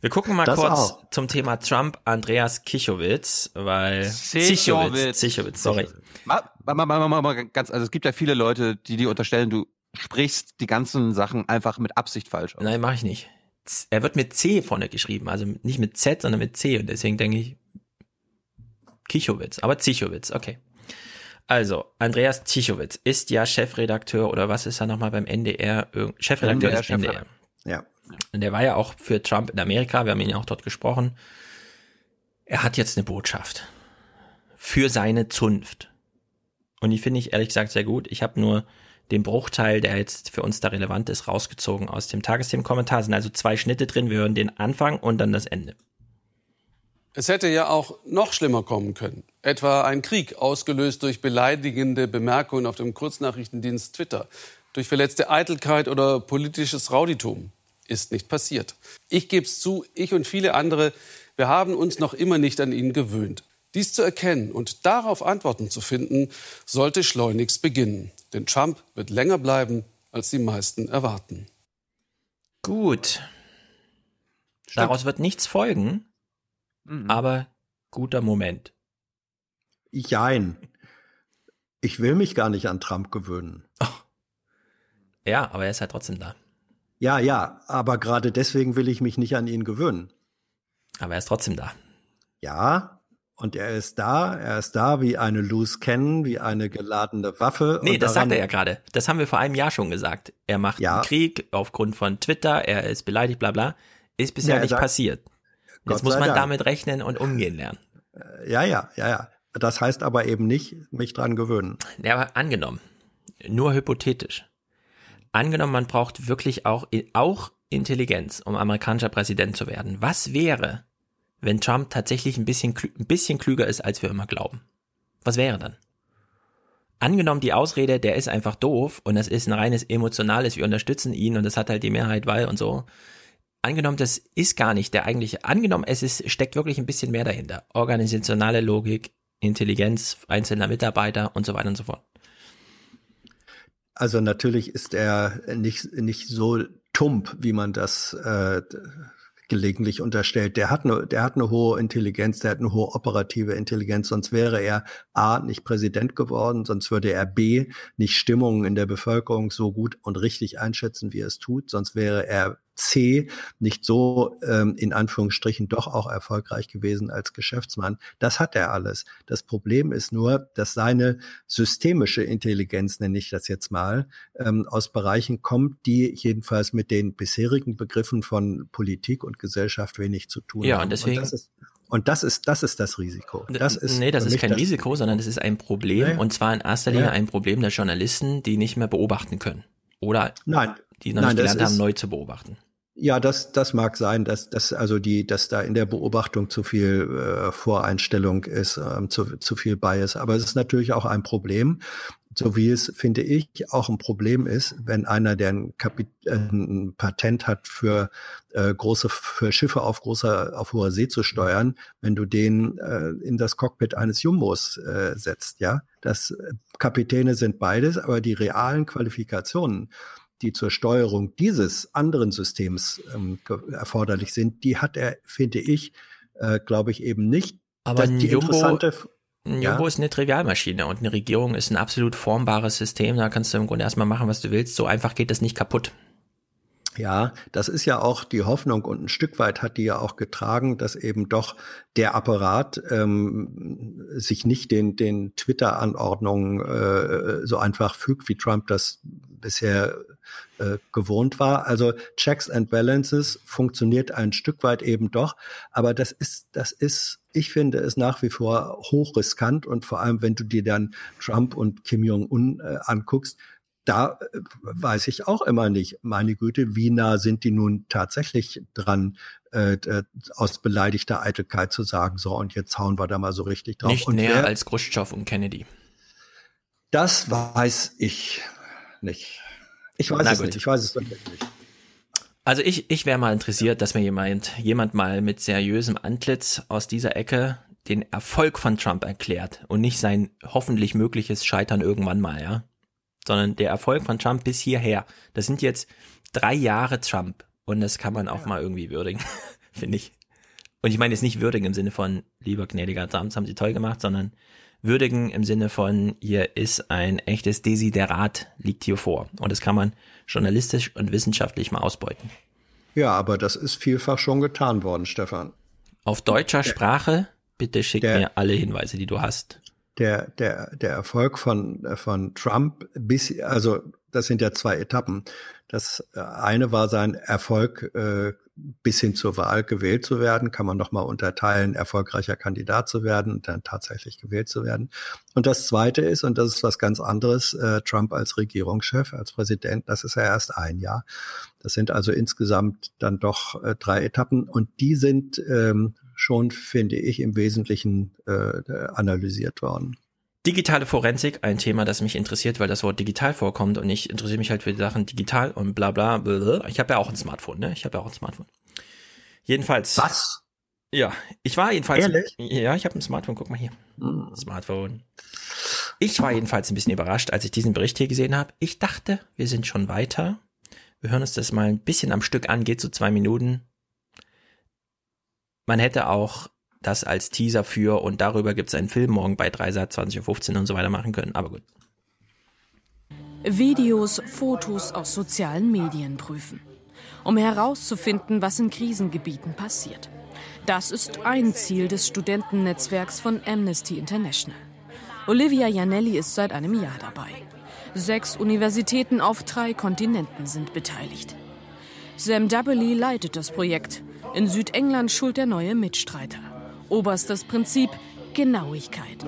[SPEAKER 2] Wir gucken mal
[SPEAKER 10] Das
[SPEAKER 2] kurz
[SPEAKER 10] auch.
[SPEAKER 2] zum Thema Trump, Andreas Kichowitz, weil
[SPEAKER 1] Zichowitz.
[SPEAKER 2] Zichowitz, sorry.
[SPEAKER 1] Mal, mal, mal, mal, mal, mal ganz, also es gibt ja viele Leute, die dir unterstellen, du sprichst die ganzen Sachen einfach mit Absicht falsch aus.
[SPEAKER 2] Nein, mache ich nicht. Er wird mit C vorne geschrieben, also nicht mit Z, sondern mit C und deswegen denke ich Kichowitz, aber Zichowitz, okay. Also, Andreas Zichowitz ist ja Chefredakteur oder was ist er nochmal beim NDR? Chefredakteur
[SPEAKER 1] NDR,
[SPEAKER 2] des NDR.
[SPEAKER 1] Chefredakteur.
[SPEAKER 10] Ja.
[SPEAKER 2] Und der war ja auch für Trump in Amerika, wir haben ihn ja auch dort gesprochen. Er hat jetzt eine Botschaft für seine Zunft. Und die finde ich ehrlich gesagt sehr gut. Ich habe nur den Bruchteil, der jetzt für uns da relevant ist, rausgezogen aus dem Tagesthemenkommentar. Es sind also zwei Schnitte drin. Wir hören den Anfang und dann das Ende.
[SPEAKER 71] Es hätte ja auch noch schlimmer kommen können. Etwa ein Krieg, ausgelöst durch beleidigende Bemerkungen auf dem Kurznachrichtendienst Twitter, durch verletzte Eitelkeit oder politisches Rauditum. Ist nicht passiert. Ich gebe es zu, ich und viele andere, wir haben uns noch immer nicht an ihn gewöhnt. Dies zu erkennen und darauf Antworten zu finden, sollte schleunigst beginnen. Denn Trump wird länger bleiben, als die meisten erwarten.
[SPEAKER 2] Gut. Daraus wird nichts folgen, aber guter Moment.
[SPEAKER 10] Jein. Ich will mich gar nicht an Trump gewöhnen.
[SPEAKER 2] Ja, aber er ist halt trotzdem da.
[SPEAKER 10] Ja, ja, aber gerade deswegen will ich mich nicht an ihn gewöhnen.
[SPEAKER 2] Aber er ist trotzdem da.
[SPEAKER 10] Ja, und er ist da, er ist da wie eine Loose Cannon, wie eine geladene Waffe.
[SPEAKER 2] Nee,
[SPEAKER 10] und
[SPEAKER 2] das sagt er ja gerade. Das haben wir vor einem Jahr schon gesagt. Er macht
[SPEAKER 10] Ja.
[SPEAKER 2] einen Krieg aufgrund von Twitter, er ist beleidigt, bla bla. Ist bisher
[SPEAKER 10] Ja,
[SPEAKER 2] nicht
[SPEAKER 10] sagt-
[SPEAKER 2] passiert. Jetzt muss man
[SPEAKER 10] Dank.
[SPEAKER 2] damit rechnen und umgehen lernen.
[SPEAKER 10] Ja, ja, ja, ja. Das heißt aber eben nicht, mich dran gewöhnen.
[SPEAKER 2] Ja, aber angenommen, nur hypothetisch. Angenommen, man braucht wirklich auch, auch Intelligenz, um amerikanischer Präsident zu werden. Was wäre, wenn Trump tatsächlich ein bisschen, ein bisschen klüger ist, als wir immer glauben? Was wäre dann? Angenommen die Ausrede, der ist einfach doof und das ist ein reines emotionales, wir unterstützen ihn und das hat halt die Mehrheit, weil und so. Angenommen, das ist gar nicht der eigentliche, angenommen, es ist, steckt wirklich ein bisschen mehr dahinter. Organisationale Logik, Intelligenz einzelner Mitarbeiter und so weiter und so fort.
[SPEAKER 10] Also natürlich ist er nicht, nicht so tump, wie man das äh, gelegentlich unterstellt. Der hat eine, der hat eine hohe Intelligenz, der hat eine hohe operative Intelligenz, sonst wäre er A nicht Präsident geworden, sonst würde er B nicht Stimmungen in der Bevölkerung so gut und richtig einschätzen, wie er es tut, sonst wäre er C nicht so ähm, in Anführungsstrichen doch auch erfolgreich gewesen als Geschäftsmann. Das hat er alles. Das Problem ist nur, dass seine systemische Intelligenz, nenne ich das jetzt mal, ähm, aus Bereichen kommt, die jedenfalls mit den bisherigen Begriffen von Politik und Gesellschaft wenig zu tun
[SPEAKER 2] Ja,
[SPEAKER 10] haben.
[SPEAKER 2] und deswegen-
[SPEAKER 10] das ist, und das ist, das ist das Risiko. Das ist
[SPEAKER 2] nee, das ist kein Risiko, sondern das ist ein Problem
[SPEAKER 10] Ja, ja.
[SPEAKER 2] und zwar in erster Linie
[SPEAKER 10] Ja.
[SPEAKER 2] ein Problem der Journalisten, die nicht mehr beobachten können oder
[SPEAKER 10] Nein,
[SPEAKER 2] die noch
[SPEAKER 10] nein,
[SPEAKER 2] nicht
[SPEAKER 10] das
[SPEAKER 2] gelernt haben, neu zu beobachten.
[SPEAKER 10] Ja, das, das mag sein, dass, dass also die, dass da in der Beobachtung zu viel äh, Voreinstellung ist, ähm, zu, zu viel Bias. Aber es ist natürlich auch ein Problem, so wie es, finde ich, auch ein Problem ist, wenn einer, der ein, Kapit äh, ein Patent hat für äh, große, für Schiffe auf großer, auf hoher See zu steuern, wenn du den äh, in das Cockpit eines Jumbos äh, setzt, ja. Das äh, Kapitäne sind beides, aber die realen Qualifikationen die zur Steuerung dieses anderen Systems ähm, erforderlich sind, die hat er, finde ich, äh, glaube ich, eben nicht.
[SPEAKER 2] Aber
[SPEAKER 10] Das- die
[SPEAKER 2] Jumbo,
[SPEAKER 10] interessante,
[SPEAKER 2] ein
[SPEAKER 10] Ja.
[SPEAKER 2] Jumbo ist eine Trivialmaschine und eine Regierung ist ein absolut formbares System. Da kannst du im Grunde erstmal machen, was du willst. So einfach geht das nicht kaputt.
[SPEAKER 10] Ja, das ist ja auch die Hoffnung und ein Stück weit hat die ja auch getragen, dass eben doch der Apparat ähm, sich nicht den, den Twitter-Anordnungen äh, so einfach fügt, wie Trump das bisher äh, gewohnt war. Also Checks and Balances funktioniert ein Stück weit eben doch, aber das ist, das ist, ich finde es nach wie vor hochriskant und vor allem, wenn du dir dann Trump und Kim Jong-un äh, anguckst, da äh, weiß ich auch immer nicht, meine Güte, wie nah sind die nun tatsächlich dran, äh, äh, aus beleidigter Eitelkeit zu sagen, so und jetzt hauen wir da mal so richtig drauf.
[SPEAKER 2] Nicht
[SPEAKER 10] und
[SPEAKER 2] näher
[SPEAKER 10] wer,
[SPEAKER 2] als Khrushchev und Kennedy.
[SPEAKER 10] das weiß ich nicht. Ich weiß
[SPEAKER 2] Na
[SPEAKER 10] es
[SPEAKER 2] gut.
[SPEAKER 10] nicht. Ich weiß es wirklich nicht.
[SPEAKER 2] Also ich, ich wäre mal interessiert, dass mir jemand, jemand mal mit seriösem Antlitz aus dieser Ecke den Erfolg von Trump erklärt und nicht sein hoffentlich mögliches Scheitern irgendwann mal, ja. Sondern der Erfolg von Trump bis hierher. Das sind jetzt drei Jahre Trump und das kann man auch mal irgendwie würdigen, finde ich. Und ich meine jetzt nicht würdigen im Sinne von, lieber gnädiger Trump, das haben sie toll gemacht, sondern würdigen im Sinne von, hier ist ein echtes Desiderat, liegt hier vor. Und das kann man journalistisch und wissenschaftlich mal ausbeuten.
[SPEAKER 10] Ja, aber das ist vielfach schon getan worden, Stefan.
[SPEAKER 2] Auf deutscher Sprache, bitte schick mir alle Hinweise, die du hast.
[SPEAKER 10] Der, der, der Erfolg von, von Trump bis, also das sind ja zwei Etappen. Das eine war sein Erfolg, äh, bis hin zur Wahl gewählt zu werden, kann man nochmal unterteilen, erfolgreicher Kandidat zu werden und dann tatsächlich gewählt zu werden. Und das zweite ist, und das ist was ganz anderes, äh, Trump als Regierungschef, als Präsident, das ist ja erst ein Jahr. Das sind also insgesamt dann doch äh, drei Etappen und die sind ähm, schon, finde ich, im Wesentlichen äh, analysiert worden.
[SPEAKER 2] Digitale Forensik, ein Thema, das mich interessiert, weil das Wort digital vorkommt und ich interessiere mich halt für die Sachen digital und bla bla bla. Ich habe ja auch ein Smartphone, ne? Ich habe ja auch ein Smartphone. Jedenfalls.
[SPEAKER 10] Was?
[SPEAKER 2] Ja, ich war jedenfalls.
[SPEAKER 10] Ehrlich?
[SPEAKER 2] Ja, ich habe ein Smartphone, guck mal hier.
[SPEAKER 10] Hm.
[SPEAKER 2] Smartphone. Ich war jedenfalls ein bisschen überrascht, als ich diesen Bericht hier gesehen habe. Ich dachte, wir sind schon weiter. Wir hören uns das mal ein bisschen am Stück an, geht so zwei Minuten. Man hätte auch das als Teaser für und darüber gibt es einen Film morgen bei Dreisat 20.15 Uhr und so weiter machen können, aber gut.
[SPEAKER 74] Videos, Fotos aus sozialen Medien prüfen, um herauszufinden, was in Krisengebieten passiert. Das ist ein Ziel des Studentennetzwerks von Amnesty International. Olivia Janelli ist seit einem Jahr dabei. Sechs Universitäten auf drei Kontinenten sind beteiligt. Sam Dubberly leitet das Projekt. In Südengland schult der neue Mitstreiter. Oberstes Prinzip Genauigkeit.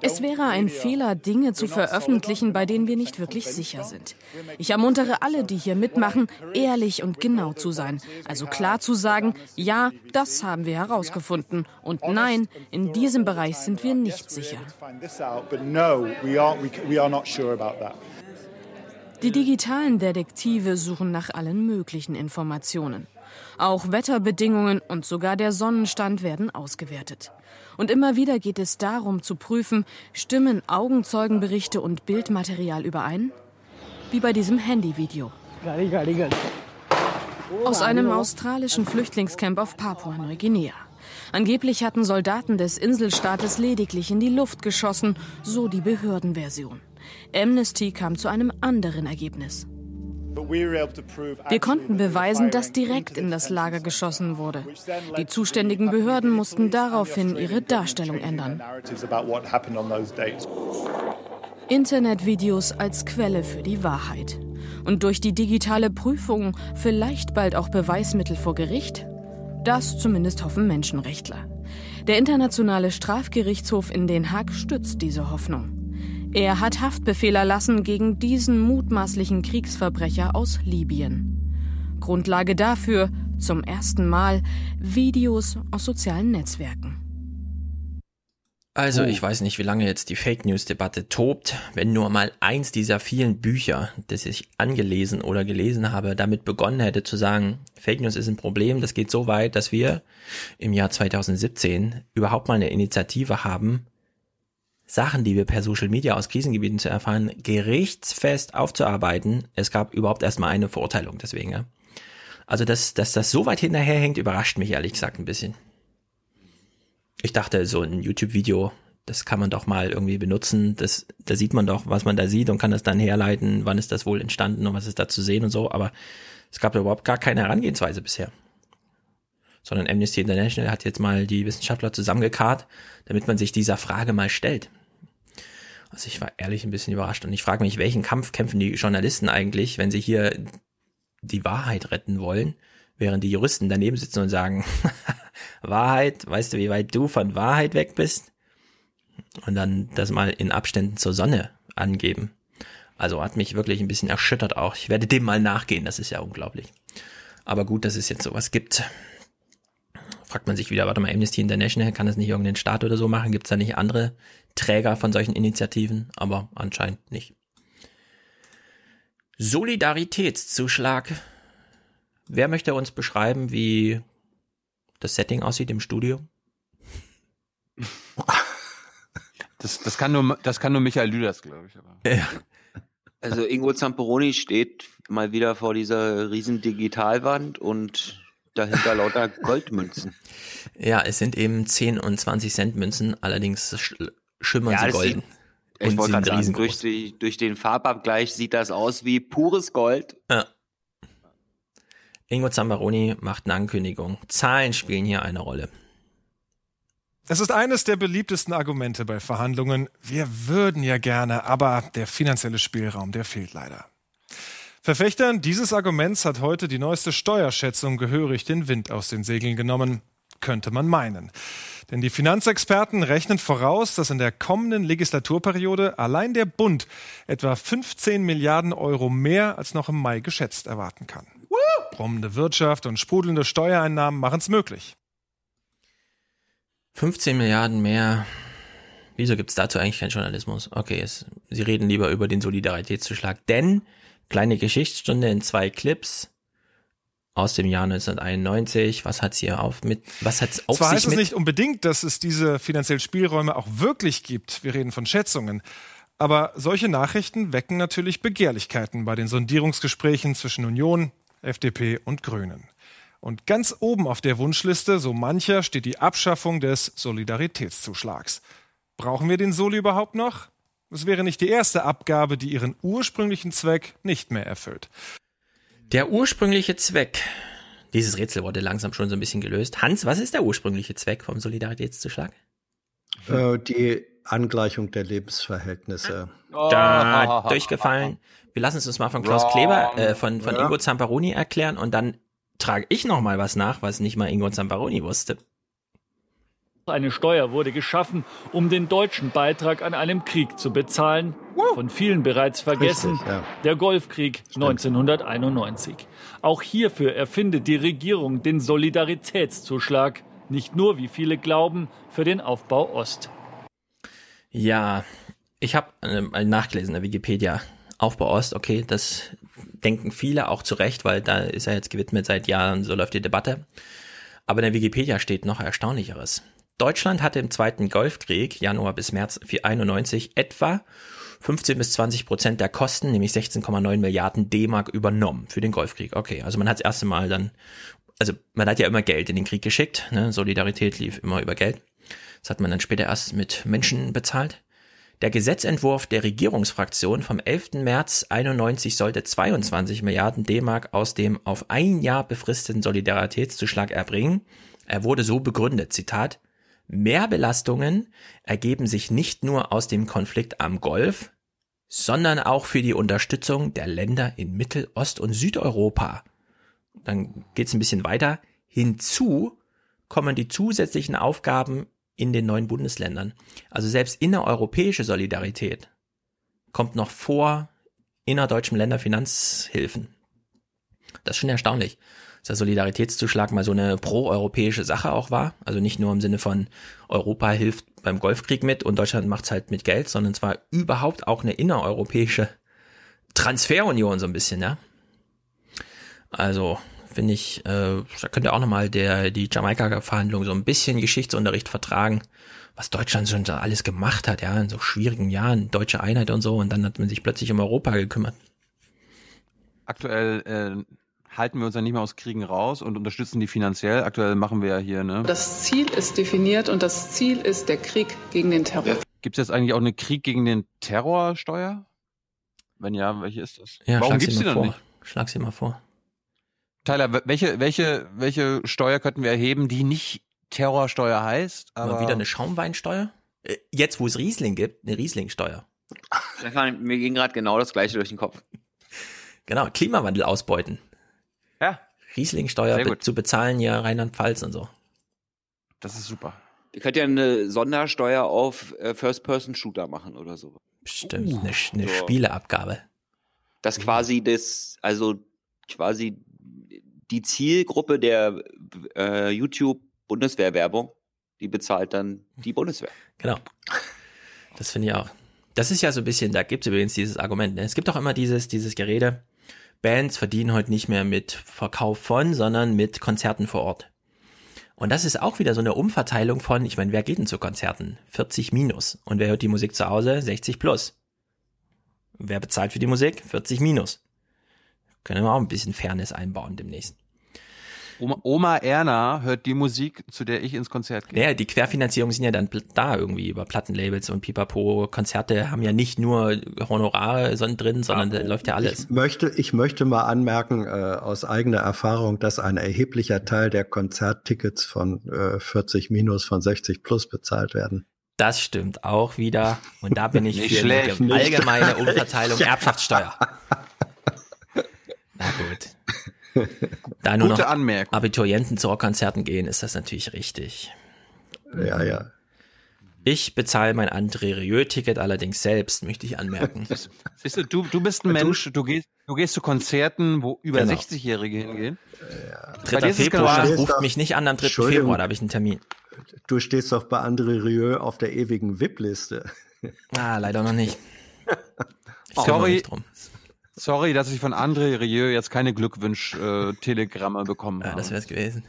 [SPEAKER 74] Es wäre ein Fehler, Dinge zu veröffentlichen, bei denen wir nicht wirklich sicher sind. Ich ermuntere alle, die hier mitmachen, ehrlich und genau zu sein. Also klar zu sagen, ja, das haben wir herausgefunden. Und nein, in diesem Bereich sind wir nicht sicher. Die digitalen Detektive suchen nach allen möglichen Informationen. Auch Wetterbedingungen und sogar der Sonnenstand werden ausgewertet. Und immer wieder geht es darum zu prüfen, stimmen Augenzeugenberichte und Bildmaterial überein? Wie bei diesem Handyvideo. Aus einem australischen Flüchtlingscamp auf Papua-Neuguinea. Angeblich hatten Soldaten des Inselstaates lediglich in die Luft geschossen, so die Behördenversion. Amnesty kam zu einem anderen Ergebnis. Wir konnten beweisen, dass direkt in das Lager geschossen wurde. Die zuständigen Behörden mussten daraufhin ihre Darstellung ändern. Internetvideos als Quelle für die Wahrheit. Und durch die digitale Prüfung vielleicht bald auch Beweismittel vor Gericht? Das zumindest hoffen Menschenrechtler. Der Internationale Strafgerichtshof in Den Haag stützt diese Hoffnung. Er hat Haftbefehl erlassen gegen diesen mutmaßlichen Kriegsverbrecher aus Libyen. Grundlage dafür, zum ersten Mal, Videos aus sozialen Netzwerken.
[SPEAKER 2] Also,
[SPEAKER 10] Oh.
[SPEAKER 2] ich weiß nicht, wie lange jetzt die Fake News Debatte tobt, wenn nur mal eins dieser vielen Bücher, das ich angelesen oder gelesen habe, damit begonnen hätte zu sagen, Fake News ist ein Problem, das geht so weit, dass wir im Jahr 2017 überhaupt mal eine Initiative haben, Sachen, die wir per Social Media aus Krisengebieten zu erfahren, gerichtsfest aufzuarbeiten. Es gab überhaupt erstmal eine Verurteilung deswegen. Ja. Also, dass, dass das so weit hinterherhängt, überrascht mich ehrlich gesagt ein bisschen. Ich dachte, so ein YouTube-Video, das kann man doch mal irgendwie benutzen. Das, da sieht man doch, was man da sieht und kann das dann herleiten, wann ist das wohl entstanden und was ist da zu sehen und so. Aber es gab da überhaupt gar keine Herangehensweise bisher. Sondern Amnesty International hat jetzt mal die Wissenschaftler zusammengekarrt, damit man sich dieser Frage mal stellt. Also ich war ehrlich ein bisschen überrascht und ich frage mich, welchen Kampf kämpfen die Journalisten eigentlich, wenn sie hier die Wahrheit retten wollen, während die Juristen daneben sitzen und sagen, Wahrheit, weißt du, wie weit du von Wahrheit weg bist? Und dann das mal in Abständen zur Sonne angeben. Also hat mich wirklich ein bisschen erschüttert auch. Ich werde dem mal nachgehen, das ist ja unglaublich. Aber gut, dass es jetzt sowas gibt. Fragt man sich wieder, warte mal, Amnesty International, kann das nicht irgendein Staat oder so machen? Gibt es da nicht andere Träger von solchen Initiativen? Aber anscheinend nicht. Solidaritätszuschlag. Wer möchte uns beschreiben, wie das Setting aussieht im Studio?
[SPEAKER 1] Das, das, kann, nur, das kann nur Michael Lüders, glaube ich. Aber.
[SPEAKER 2] Ja.
[SPEAKER 9] Also Ingo Zamperoni steht mal wieder vor dieser riesen Digitalwand und dahinter lauter Goldmünzen.
[SPEAKER 2] Ja, es sind eben 10 und 20 Cent Münzen, allerdings sch schimmern
[SPEAKER 9] Ja,
[SPEAKER 2] sie golden.
[SPEAKER 9] Ich
[SPEAKER 2] Und
[SPEAKER 9] wollte gerade sagen, durch, die, durch den Farbabgleich sieht das aus wie pures Gold.
[SPEAKER 2] Ja. Ingo Zambaroni macht eine Ankündigung. Zahlen spielen hier eine Rolle.
[SPEAKER 43] Es ist eines der beliebtesten Argumente bei Verhandlungen. Wir würden ja gerne, aber der finanzielle Spielraum, der fehlt leider. Verfechtern dieses Arguments hat heute die neueste Steuerschätzung gehörig den Wind aus den Segeln genommen, könnte man meinen. Denn die Finanzexperten rechnen voraus, dass in der kommenden Legislaturperiode allein der Bund etwa 15 Milliarden Euro mehr als noch im Mai geschätzt erwarten kann. Brummende Wirtschaft und sprudelnde Steuereinnahmen machen es möglich.
[SPEAKER 2] 15 Milliarden mehr. Wieso gibt's dazu eigentlich keinen Journalismus? Okay, es, Sie reden lieber über den Solidaritätszuschlag, denn kleine Geschichtsstunde in zwei Clips aus dem Jahr 1991. Was hat's hier auf mit? Was hat's auf
[SPEAKER 43] Zwar
[SPEAKER 2] sich
[SPEAKER 43] heißt es nicht unbedingt, dass es diese finanziellen Spielräume auch wirklich gibt. Wir reden von Schätzungen. Aber solche Nachrichten wecken natürlich Begehrlichkeiten bei den Sondierungsgesprächen zwischen Union, FDP und Grünen. Und ganz oben auf der Wunschliste, so mancher, steht die Abschaffung des Solidaritätszuschlags. Brauchen wir den Soli überhaupt noch? Es wäre nicht die erste Abgabe, die ihren ursprünglichen Zweck nicht mehr erfüllt.
[SPEAKER 2] Der ursprüngliche Zweck. Dieses Rätsel wurde langsam schon so ein bisschen gelöst. Hans, was ist der ursprüngliche Zweck vom Solidaritätszuschlag?
[SPEAKER 10] Äh, die Angleichung der Lebensverhältnisse.
[SPEAKER 2] Da durchgefallen. Wir lassen es uns mal von Klaus Kleber, äh, von, von
[SPEAKER 10] Ja.
[SPEAKER 2] Ingo Zamparoni erklären und dann trage ich noch mal was nach, was nicht mal Ingo Zamparoni wusste.
[SPEAKER 75] Eine Steuer wurde geschaffen, um den deutschen Beitrag an einem Krieg zu bezahlen. Von vielen bereits vergessen.
[SPEAKER 10] Richtig, ja.
[SPEAKER 75] Der Golfkrieg 1991. Auch hierfür erfindet die Regierung den Solidaritätszuschlag. Nicht nur, wie viele glauben, für den Aufbau Ost.
[SPEAKER 2] Ja, ich habe äh, nachgelesen in der Wikipedia. Aufbau Ost, okay, das denken viele auch zu Recht, weil da ist er jetzt gewidmet seit Jahren, so läuft die Debatte. Aber in der Wikipedia steht noch Erstaunlicheres. Deutschland hatte im Zweiten Golfkrieg, Januar bis März 91, etwa 15 bis 20 Prozent der Kosten, nämlich 16,9 Milliarden D-Mark übernommen für den Golfkrieg. Okay, also man hat das erste Mal dann, also man hat ja immer Geld in den Krieg geschickt, ne? Solidarität lief immer über Geld. Das hat man dann später erst mit Menschen bezahlt. Der Gesetzentwurf der Regierungsfraktion vom 11. März 91 sollte 22 Milliarden D-Mark aus dem auf ein Jahr befristeten Solidaritätszuschlag erbringen. Er wurde so begründet, Zitat, Mehrbelastungen ergeben sich nicht nur aus dem Konflikt am Golf, sondern auch für die Unterstützung der Länder in Mittel-, Ost- und Südeuropa. Dann geht's ein bisschen weiter. Hinzu kommen die zusätzlichen Aufgaben in den neuen Bundesländern. Also selbst innereuropäische Solidarität kommt noch vor innerdeutschem Länderfinanzhilfen. Das ist schon erstaunlich, der Solidaritätszuschlag mal so eine proeuropäische Sache auch war. Also nicht nur im Sinne von Europa hilft beim Golfkrieg mit und Deutschland macht's halt mit Geld, sondern zwar überhaupt auch eine innereuropäische Transferunion so ein bisschen, ja. Also finde ich, äh, da könnte auch nochmal der die Jamaika-Verhandlung so ein bisschen Geschichtsunterricht vertragen, was Deutschland schon so alles gemacht hat, ja, in so schwierigen Jahren, deutsche Einheit und so, und dann hat man sich plötzlich um Europa gekümmert.
[SPEAKER 1] Aktuell äh, halten wir uns ja nicht mehr aus Kriegen raus und unterstützen die finanziell. Aktuell machen wir ja hier, ne?
[SPEAKER 76] Das Ziel ist definiert und das Ziel ist der Krieg gegen den Terror.
[SPEAKER 1] Gibt es jetzt eigentlich auch eine Krieg gegen den Terrorsteuer? Wenn ja, welche ist das?
[SPEAKER 2] Ja,
[SPEAKER 1] Warum gibt's
[SPEAKER 2] sie
[SPEAKER 1] die
[SPEAKER 2] mal
[SPEAKER 1] dann
[SPEAKER 2] vor.
[SPEAKER 1] nicht?
[SPEAKER 2] Schlag sie mal vor.
[SPEAKER 1] Tyler, welche, welche, welche Steuer könnten wir erheben, die nicht Terrorsteuer heißt?
[SPEAKER 2] Aber
[SPEAKER 1] Aber
[SPEAKER 2] wieder eine Schaumweinsteuer? Äh, Jetzt, wo es Riesling gibt, eine Rieslingsteuer.
[SPEAKER 9] Stefan, mir ging gerade genau das gleiche durch den Kopf.
[SPEAKER 2] Genau, Klimawandel ausbeuten.
[SPEAKER 1] Ja.
[SPEAKER 2] Rieslingsteuer be zu bezahlen hier Rheinland-Pfalz und so.
[SPEAKER 1] Das ist super.
[SPEAKER 9] Ihr könnt ja eine Sondersteuer auf äh, First-Person-Shooter machen oder so.
[SPEAKER 2] Stimmt, eine, Sch- eine
[SPEAKER 9] So.
[SPEAKER 2] Spieleabgabe.
[SPEAKER 9] Das quasi das, also quasi die Zielgruppe der äh, YouTube-Bundeswehrwerbung, die bezahlt dann die Bundeswehr.
[SPEAKER 2] Genau. Das finde ich auch. das ist ja so ein bisschen, da gibt es übrigens dieses Argument. Ne? Es gibt auch immer dieses, dieses Gerede, Bands verdienen heute nicht mehr mit Verkauf von, sondern mit Konzerten vor Ort. Und das ist auch wieder so eine Umverteilung von, ich meine, wer geht denn zu Konzerten? 40 minus. Und wer hört die Musik zu Hause? 60 plus. Wer bezahlt für die Musik? 40 minus. Können wir auch ein bisschen Fairness einbauen demnächst.
[SPEAKER 1] Oma, Oma Erna hört die Musik, zu der ich ins Konzert gehe.
[SPEAKER 2] Ja, die Querfinanzierungen sind ja dann da irgendwie über Plattenlabels und Pipapo. Konzerte haben ja nicht nur Honorare drin, sondern da läuft ja alles.
[SPEAKER 10] Ich möchte, ich möchte mal anmerken, äh, aus eigener Erfahrung, dass ein erheblicher Teil der Konzerttickets von äh, 40 minus von 60 plus bezahlt werden.
[SPEAKER 2] Das stimmt auch wieder. Und da bin ich für schlecht, eine allgemeine Umverteilung Erbschaftssteuer. Na gut. Da nur
[SPEAKER 1] Gute
[SPEAKER 2] noch
[SPEAKER 1] Anmerkung.
[SPEAKER 2] Abiturienten zu Rockkonzerten gehen, ist das natürlich richtig.
[SPEAKER 10] Ja, ja.
[SPEAKER 2] Ich bezahle mein André Rieu-Ticket allerdings selbst, möchte ich anmerken.
[SPEAKER 1] Siehst du, du, du bist ein Mensch, du gehst, du gehst zu Konzerten, wo über
[SPEAKER 2] Genau.
[SPEAKER 1] 60-Jährige hingehen.
[SPEAKER 2] Ja. 3. Februar
[SPEAKER 10] genau-
[SPEAKER 2] ruft mich nicht an am 3.
[SPEAKER 10] Entschuldigung.
[SPEAKER 2] Februar, da habe ich einen Termin.
[SPEAKER 10] Du stehst doch bei André Rieu auf der ewigen VIP-Liste.
[SPEAKER 2] Ah, leider noch nicht. Ich kümmere
[SPEAKER 1] Sorry,
[SPEAKER 2] mich drum.
[SPEAKER 1] Sorry, dass ich von André Rieu jetzt keine Glückwunsch-Telegramme bekommen
[SPEAKER 2] Ja,
[SPEAKER 1] habe.
[SPEAKER 2] das wäre es gewesen.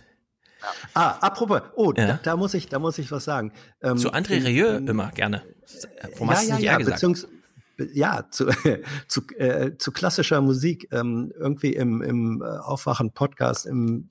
[SPEAKER 10] Ah, apropos, oh,
[SPEAKER 2] Ja.
[SPEAKER 10] da, da muss ich, da muss ich was sagen. Ähm,
[SPEAKER 2] Zu André Rieu
[SPEAKER 10] in-
[SPEAKER 2] immer gerne. Warum
[SPEAKER 10] ja,
[SPEAKER 2] hast du
[SPEAKER 10] ja,
[SPEAKER 2] nicht
[SPEAKER 10] ja,
[SPEAKER 2] gesagt?
[SPEAKER 10] beziehungs ja, zu, zu, äh, zu klassischer Musik, ähm, irgendwie im, im äh, Aufwachen-Podcast im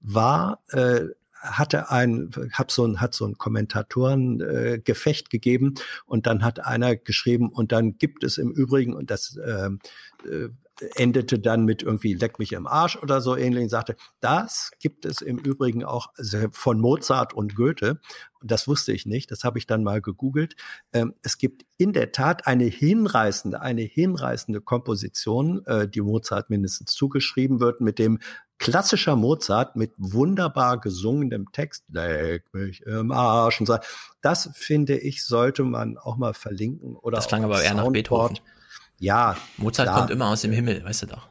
[SPEAKER 10] war, äh, hatte ein, hab so ein, hat so ein Kommentatoren äh, Gefecht gegeben und dann hat einer geschrieben und dann gibt es im Übrigen und das ähm, äh, endete dann mit irgendwie leck mich im Arsch oder so ähnlich und sagte, das gibt es im Übrigen auch von Mozart und Goethe das wusste ich nicht, das habe ich dann mal gegoogelt. Ähm, es gibt in der Tat eine hinreißende, eine hinreißende Komposition, äh, die Mozart mindestens zugeschrieben wird, mit dem klassischer Mozart mit wunderbar gesungenem Text, leck mich im Arsch und so. Das finde ich, sollte man auch mal verlinken oder
[SPEAKER 2] Das klang aber eher nach
[SPEAKER 10] Soundboard.
[SPEAKER 2] Beethoven.
[SPEAKER 10] Ja.
[SPEAKER 2] Mozart
[SPEAKER 10] klar.
[SPEAKER 2] kommt immer aus dem Himmel, weißt du doch.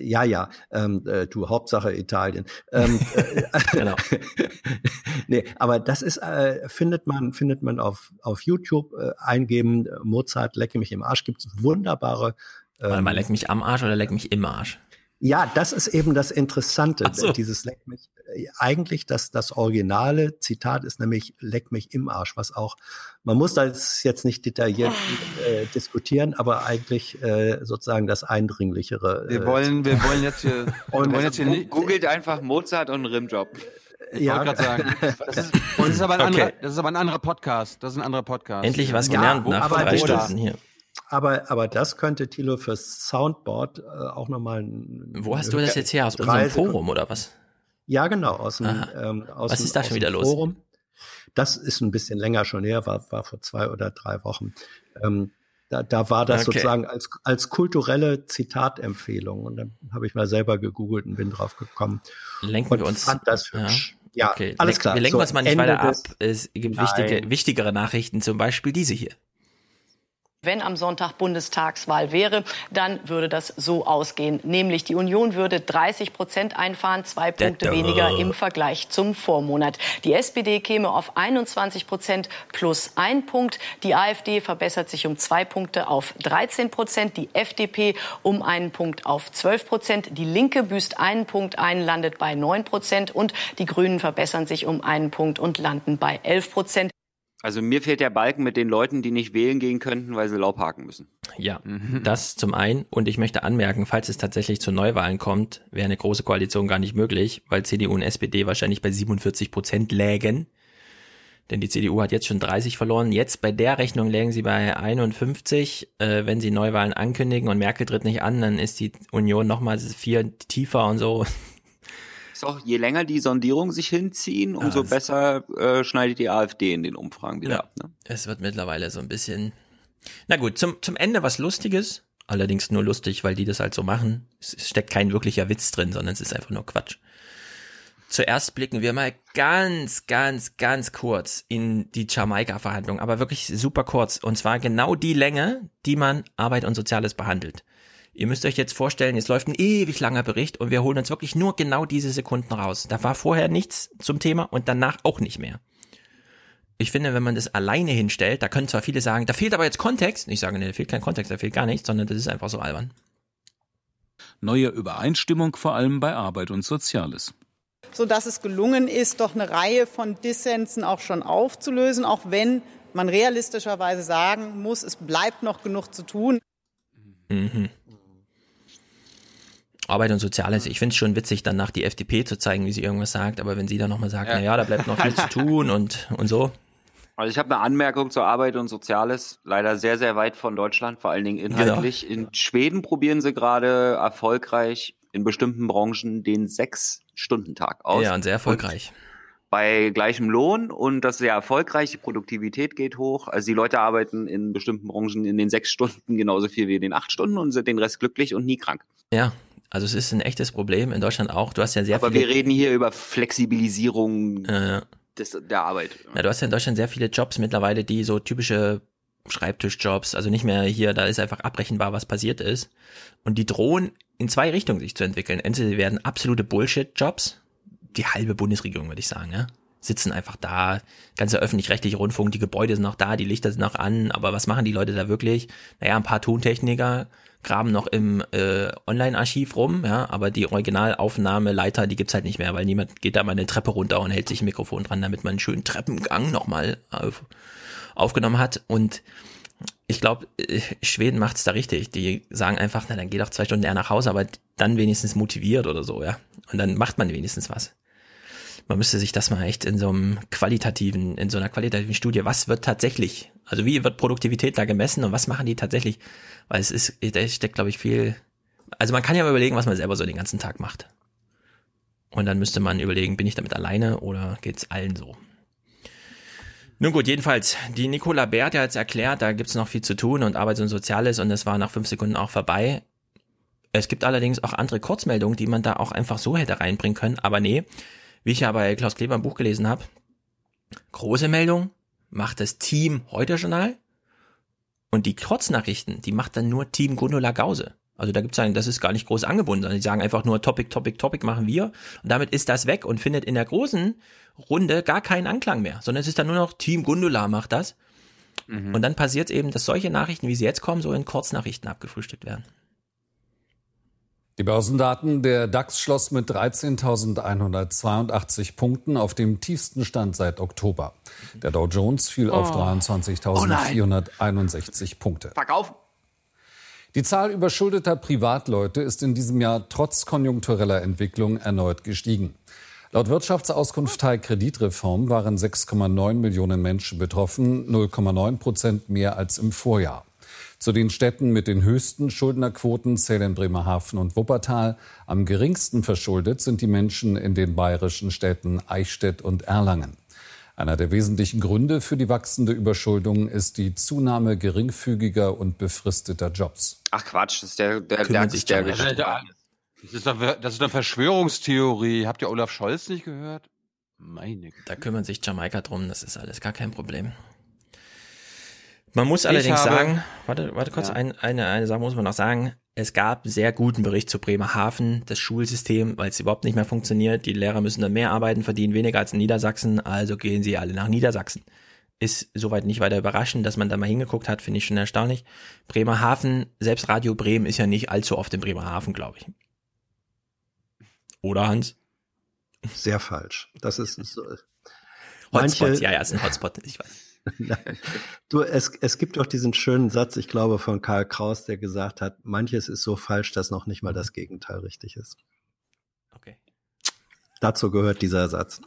[SPEAKER 10] Ja, ja, ähm, äh, du Hauptsache Italien. Ähm, äh,
[SPEAKER 2] Genau.
[SPEAKER 10] nee, aber das ist äh, findet man findet man auf auf YouTube äh, eingeben äh, Mozart lecke mich im Arsch gibt's wunderbare
[SPEAKER 2] Warte
[SPEAKER 10] ähm,
[SPEAKER 2] mal, leck mich am Arsch oder leck mich im Arsch?
[SPEAKER 10] Ja, das ist eben das Interessante.
[SPEAKER 2] So.
[SPEAKER 10] Dieses Leck mich. äh, Eigentlich das, das originale Zitat ist nämlich Leck mich im Arsch, was auch, man muss das jetzt nicht detailliert äh, diskutieren, aber eigentlich äh, sozusagen das Eindringlichere.
[SPEAKER 1] Wir
[SPEAKER 10] äh,
[SPEAKER 1] wollen, wir wollen jetzt hier, wir
[SPEAKER 10] Und-
[SPEAKER 1] wollen jetzt hier nicht,
[SPEAKER 9] Googelt einfach Mozart und Rimjob.
[SPEAKER 1] ich
[SPEAKER 10] Ja.
[SPEAKER 1] wollte gerade sagen, das ist, das ist aber ein
[SPEAKER 2] Okay.
[SPEAKER 1] anderer, das ist aber ein anderer Podcast, das ist ein anderer Podcast.
[SPEAKER 2] Endlich was
[SPEAKER 10] Ja,
[SPEAKER 2] gelernt
[SPEAKER 10] wo-
[SPEAKER 2] nach
[SPEAKER 10] aber
[SPEAKER 2] drei Stunden hier.
[SPEAKER 10] Aber, aber das könnte Thilo fürs Soundboard äh, auch nochmal.
[SPEAKER 2] Wo hast du das jetzt her? Aus unserem Forum oder was?
[SPEAKER 10] Ja, genau, aus dem,
[SPEAKER 2] Aha.
[SPEAKER 10] ähm, aus
[SPEAKER 2] Was
[SPEAKER 10] dem,
[SPEAKER 2] ist da schon wieder los?
[SPEAKER 10] Forum. Das ist ein bisschen länger schon her, war, war vor zwei oder drei Wochen. Ähm, da, da war das
[SPEAKER 2] Okay.
[SPEAKER 10] sozusagen als, als kulturelle Zitatempfehlung. Und dann habe ich mal selber gegoogelt und bin drauf gekommen.
[SPEAKER 2] Lenken
[SPEAKER 10] und
[SPEAKER 2] wir uns.
[SPEAKER 10] fand das hübsch. Ja,
[SPEAKER 2] okay.
[SPEAKER 10] alles klar.
[SPEAKER 2] Wir lenken
[SPEAKER 10] So,
[SPEAKER 2] uns mal nicht
[SPEAKER 10] Ende
[SPEAKER 2] weiter ab. Es gibt
[SPEAKER 10] Nein.
[SPEAKER 2] wichtige, wichtigere Nachrichten, zum Beispiel diese hier.
[SPEAKER 77] Wenn am Sonntag Bundestagswahl wäre, dann würde das so ausgehen. Nämlich die Union würde 30 Prozent einfahren, zwei Punkte weniger im Vergleich zum Vormonat. Die SPD käme auf 21 Prozent plus ein Punkt. Die AfD verbessert sich um zwei Punkte auf 13 Prozent. Die FDP um einen Punkt auf 12 Prozent. Die Linke büßt einen Punkt ein, landet bei 9 Prozent. Und die Grünen verbessern sich um einen Punkt und landen bei 11 Prozent.
[SPEAKER 9] Also mir fehlt der Balken mit den Leuten, die nicht wählen gehen könnten, weil sie Laub haken müssen.
[SPEAKER 2] Ja, das zum einen. Und ich möchte anmerken, falls es tatsächlich zu Neuwahlen kommt, wäre eine große Koalition gar nicht möglich, weil CDU und SPD wahrscheinlich bei 47 Prozent lägen. Denn die CDU hat jetzt schon 30 verloren. Jetzt bei der Rechnung lägen sie bei 51. Äh, wenn sie Neuwahlen ankündigen und Merkel tritt nicht an, dann ist die Union nochmal vier tiefer und so.
[SPEAKER 9] Ist auch, je länger die Sondierungen sich hinziehen, umso
[SPEAKER 2] das-
[SPEAKER 9] besser äh, schneidet die AfD in den Umfragen wieder
[SPEAKER 2] Ja.
[SPEAKER 9] ab. Ne?
[SPEAKER 2] Es wird mittlerweile so ein bisschen. Na gut, zum, zum Ende was Lustiges. Allerdings nur lustig, weil die das halt so machen. Es, es steckt kein wirklicher Witz drin, sondern es ist einfach nur Quatsch. Zuerst blicken wir mal ganz, ganz, ganz kurz in die Jamaika-Verhandlung, aber wirklich super kurz. Und zwar genau die Länge, die man Arbeit und Soziales behandelt. Ihr müsst euch jetzt vorstellen, jetzt läuft ein ewig langer Bericht und wir holen uns wirklich nur genau diese Sekunden raus. Da war vorher nichts zum Thema und danach auch nicht mehr. ich finde, wenn man das alleine hinstellt, da können zwar viele sagen, da fehlt aber jetzt Kontext. Ich sage, nee, da fehlt kein Kontext, da fehlt gar nichts, sondern das ist einfach so albern.
[SPEAKER 78] Neue Übereinstimmung vor allem bei Arbeit und Soziales.
[SPEAKER 79] Sodass es gelungen ist, doch eine Reihe von Dissensen auch schon aufzulösen, auch wenn man realistischerweise sagen muss, es bleibt noch genug zu tun.
[SPEAKER 2] Mhm. Arbeit und Soziales, ich finde es schon witzig, danach die FDP zu zeigen, wie sie irgendwas sagt, aber wenn sie dann nochmal sagt, ja. naja, da bleibt noch viel zu tun und, und so.
[SPEAKER 9] Also ich habe eine Anmerkung zur Arbeit und Soziales, leider sehr, sehr weit von Deutschland, vor allen Dingen inhaltlich. Genau. In Schweden probieren sie gerade erfolgreich in bestimmten Branchen den Sechs-Stunden-Tag aus.
[SPEAKER 2] Ja, und sehr erfolgreich. Und
[SPEAKER 9] bei gleichem Lohn und das ist sehr erfolgreich, die Produktivität geht hoch. Also die Leute arbeiten in bestimmten Branchen in den sechs Stunden genauso viel wie in den acht Stunden und sind den Rest glücklich und nie krank.
[SPEAKER 2] Ja, also es ist ein echtes Problem in Deutschland auch. Du hast ja sehr
[SPEAKER 9] Aber
[SPEAKER 2] viele.
[SPEAKER 9] wir reden hier über Flexibilisierung äh, des, der Arbeit.
[SPEAKER 2] Ja, du hast ja in Deutschland sehr viele Jobs mittlerweile, die so typische Schreibtischjobs, also nicht mehr hier, da ist einfach abbrechenbar, was passiert ist. Und die drohen in zwei Richtungen sich zu entwickeln. Entweder sie werden absolute Bullshit-Jobs, die halbe Bundesregierung, würde ich sagen, ja. Sitzen einfach da, ganze öffentlich-rechtliche Rundfunk, die Gebäude sind noch da, die Lichter sind noch an, aber was machen die Leute da wirklich? Naja, ein paar Tontechniker graben noch im äh, Online-Archiv rum, ja, aber die Originalaufnahmeleiter, die gibt's halt nicht mehr, weil niemand geht da mal eine Treppe runter und hält sich ein Mikrofon dran, damit man einen schönen Treppengang nochmal auf, aufgenommen hat. Und ich glaube, äh, Schweden macht's da richtig. Die sagen einfach, na dann geh doch zwei Stunden eher nach Hause, aber dann wenigstens motiviert oder so, ja. Und dann macht man wenigstens was man müsste sich das mal echt in so einem qualitativen, in so einer qualitativen Studie, was wird tatsächlich, also wie wird Produktivität da gemessen und was machen die tatsächlich? Weil es ist, da steckt, glaube ich, viel, also man kann ja mal überlegen, was man selber so den ganzen Tag macht. Und dann müsste man überlegen, bin ich damit alleine oder geht's allen so? Nun gut, jedenfalls, die Nicola Bär hat jetzt erklärt, da gibt's noch viel zu tun und Arbeits- und Soziales und es war nach fünf Sekunden auch vorbei. Es gibt allerdings auch andere Kurzmeldungen, die man da auch einfach so hätte reinbringen können, aber nee, wie ich ja bei Klaus Kleber ein Buch gelesen habe, große Meldung macht das Team heute Journal und die Kurznachrichten, die macht dann nur Team Gundula Gause. Also da gibt's sagen, das ist gar nicht groß angebunden, sondern die sagen einfach nur Topic, Topic, Topic machen wir und damit ist das weg und findet in der großen Runde gar keinen Anklang mehr, sondern es ist dann nur noch Team Gundula macht das. Mhm. Und dann passiert eben, dass solche Nachrichten, wie sie jetzt kommen, so in Kurznachrichten abgefrühstückt werden.
[SPEAKER 80] Die Börsendaten, der DAX schloss mit 13.182 Punkten auf dem tiefsten Stand seit Oktober. Der Dow Jones fiel oh. auf 23.461 oh Punkte.
[SPEAKER 9] Verkaufen!
[SPEAKER 80] Die Zahl überschuldeter Privatleute ist in diesem Jahr trotz konjunktureller Entwicklung erneut gestiegen. Laut Wirtschaftsauskunft Teil Kreditreform waren 6,9 Millionen Menschen betroffen, 0,9 Prozent mehr als im Vorjahr. Zu den Städten mit den höchsten Schuldnerquoten zählen Bremerhaven und Wuppertal. Am geringsten verschuldet sind die Menschen in den bayerischen Städten Eichstätt und Erlangen. Einer der wesentlichen Gründe für die wachsende Überschuldung ist die Zunahme geringfügiger und befristeter Jobs.
[SPEAKER 9] Ach Quatsch, das ist der, der, der,
[SPEAKER 1] sich der, der, der das, ist eine, das ist eine Verschwörungstheorie. Habt ihr Olaf Scholz nicht gehört?
[SPEAKER 2] Meine Güte. Da kümmert sich Jamaika drum, das ist alles gar kein Problem. Man muss allerdings habe, sagen, warte, warte kurz, ja. ein, eine, eine Sache muss man noch sagen. Es gab sehr guten Bericht zu Bremerhaven, das Schulsystem, weil es überhaupt nicht mehr funktioniert. Die Lehrer müssen dann mehr arbeiten, verdienen weniger als in Niedersachsen, also gehen sie alle nach Niedersachsen. Ist soweit nicht weiter überraschend, dass man da mal hingeguckt hat, finde ich schon erstaunlich. Bremerhaven, selbst Radio Bremen ist ja nicht allzu oft in Bremerhaven, glaube ich. Oder Hans?
[SPEAKER 10] Sehr falsch. Das ist so.
[SPEAKER 2] Hotspot, manche, ja, ja, ist ein Hotspot, ich weiß.
[SPEAKER 10] du, es, es gibt doch diesen schönen Satz, ich glaube, von Karl Kraus, der gesagt hat, manches ist so falsch, dass noch nicht mal das Gegenteil richtig ist.
[SPEAKER 2] Okay.
[SPEAKER 10] Dazu gehört dieser Satz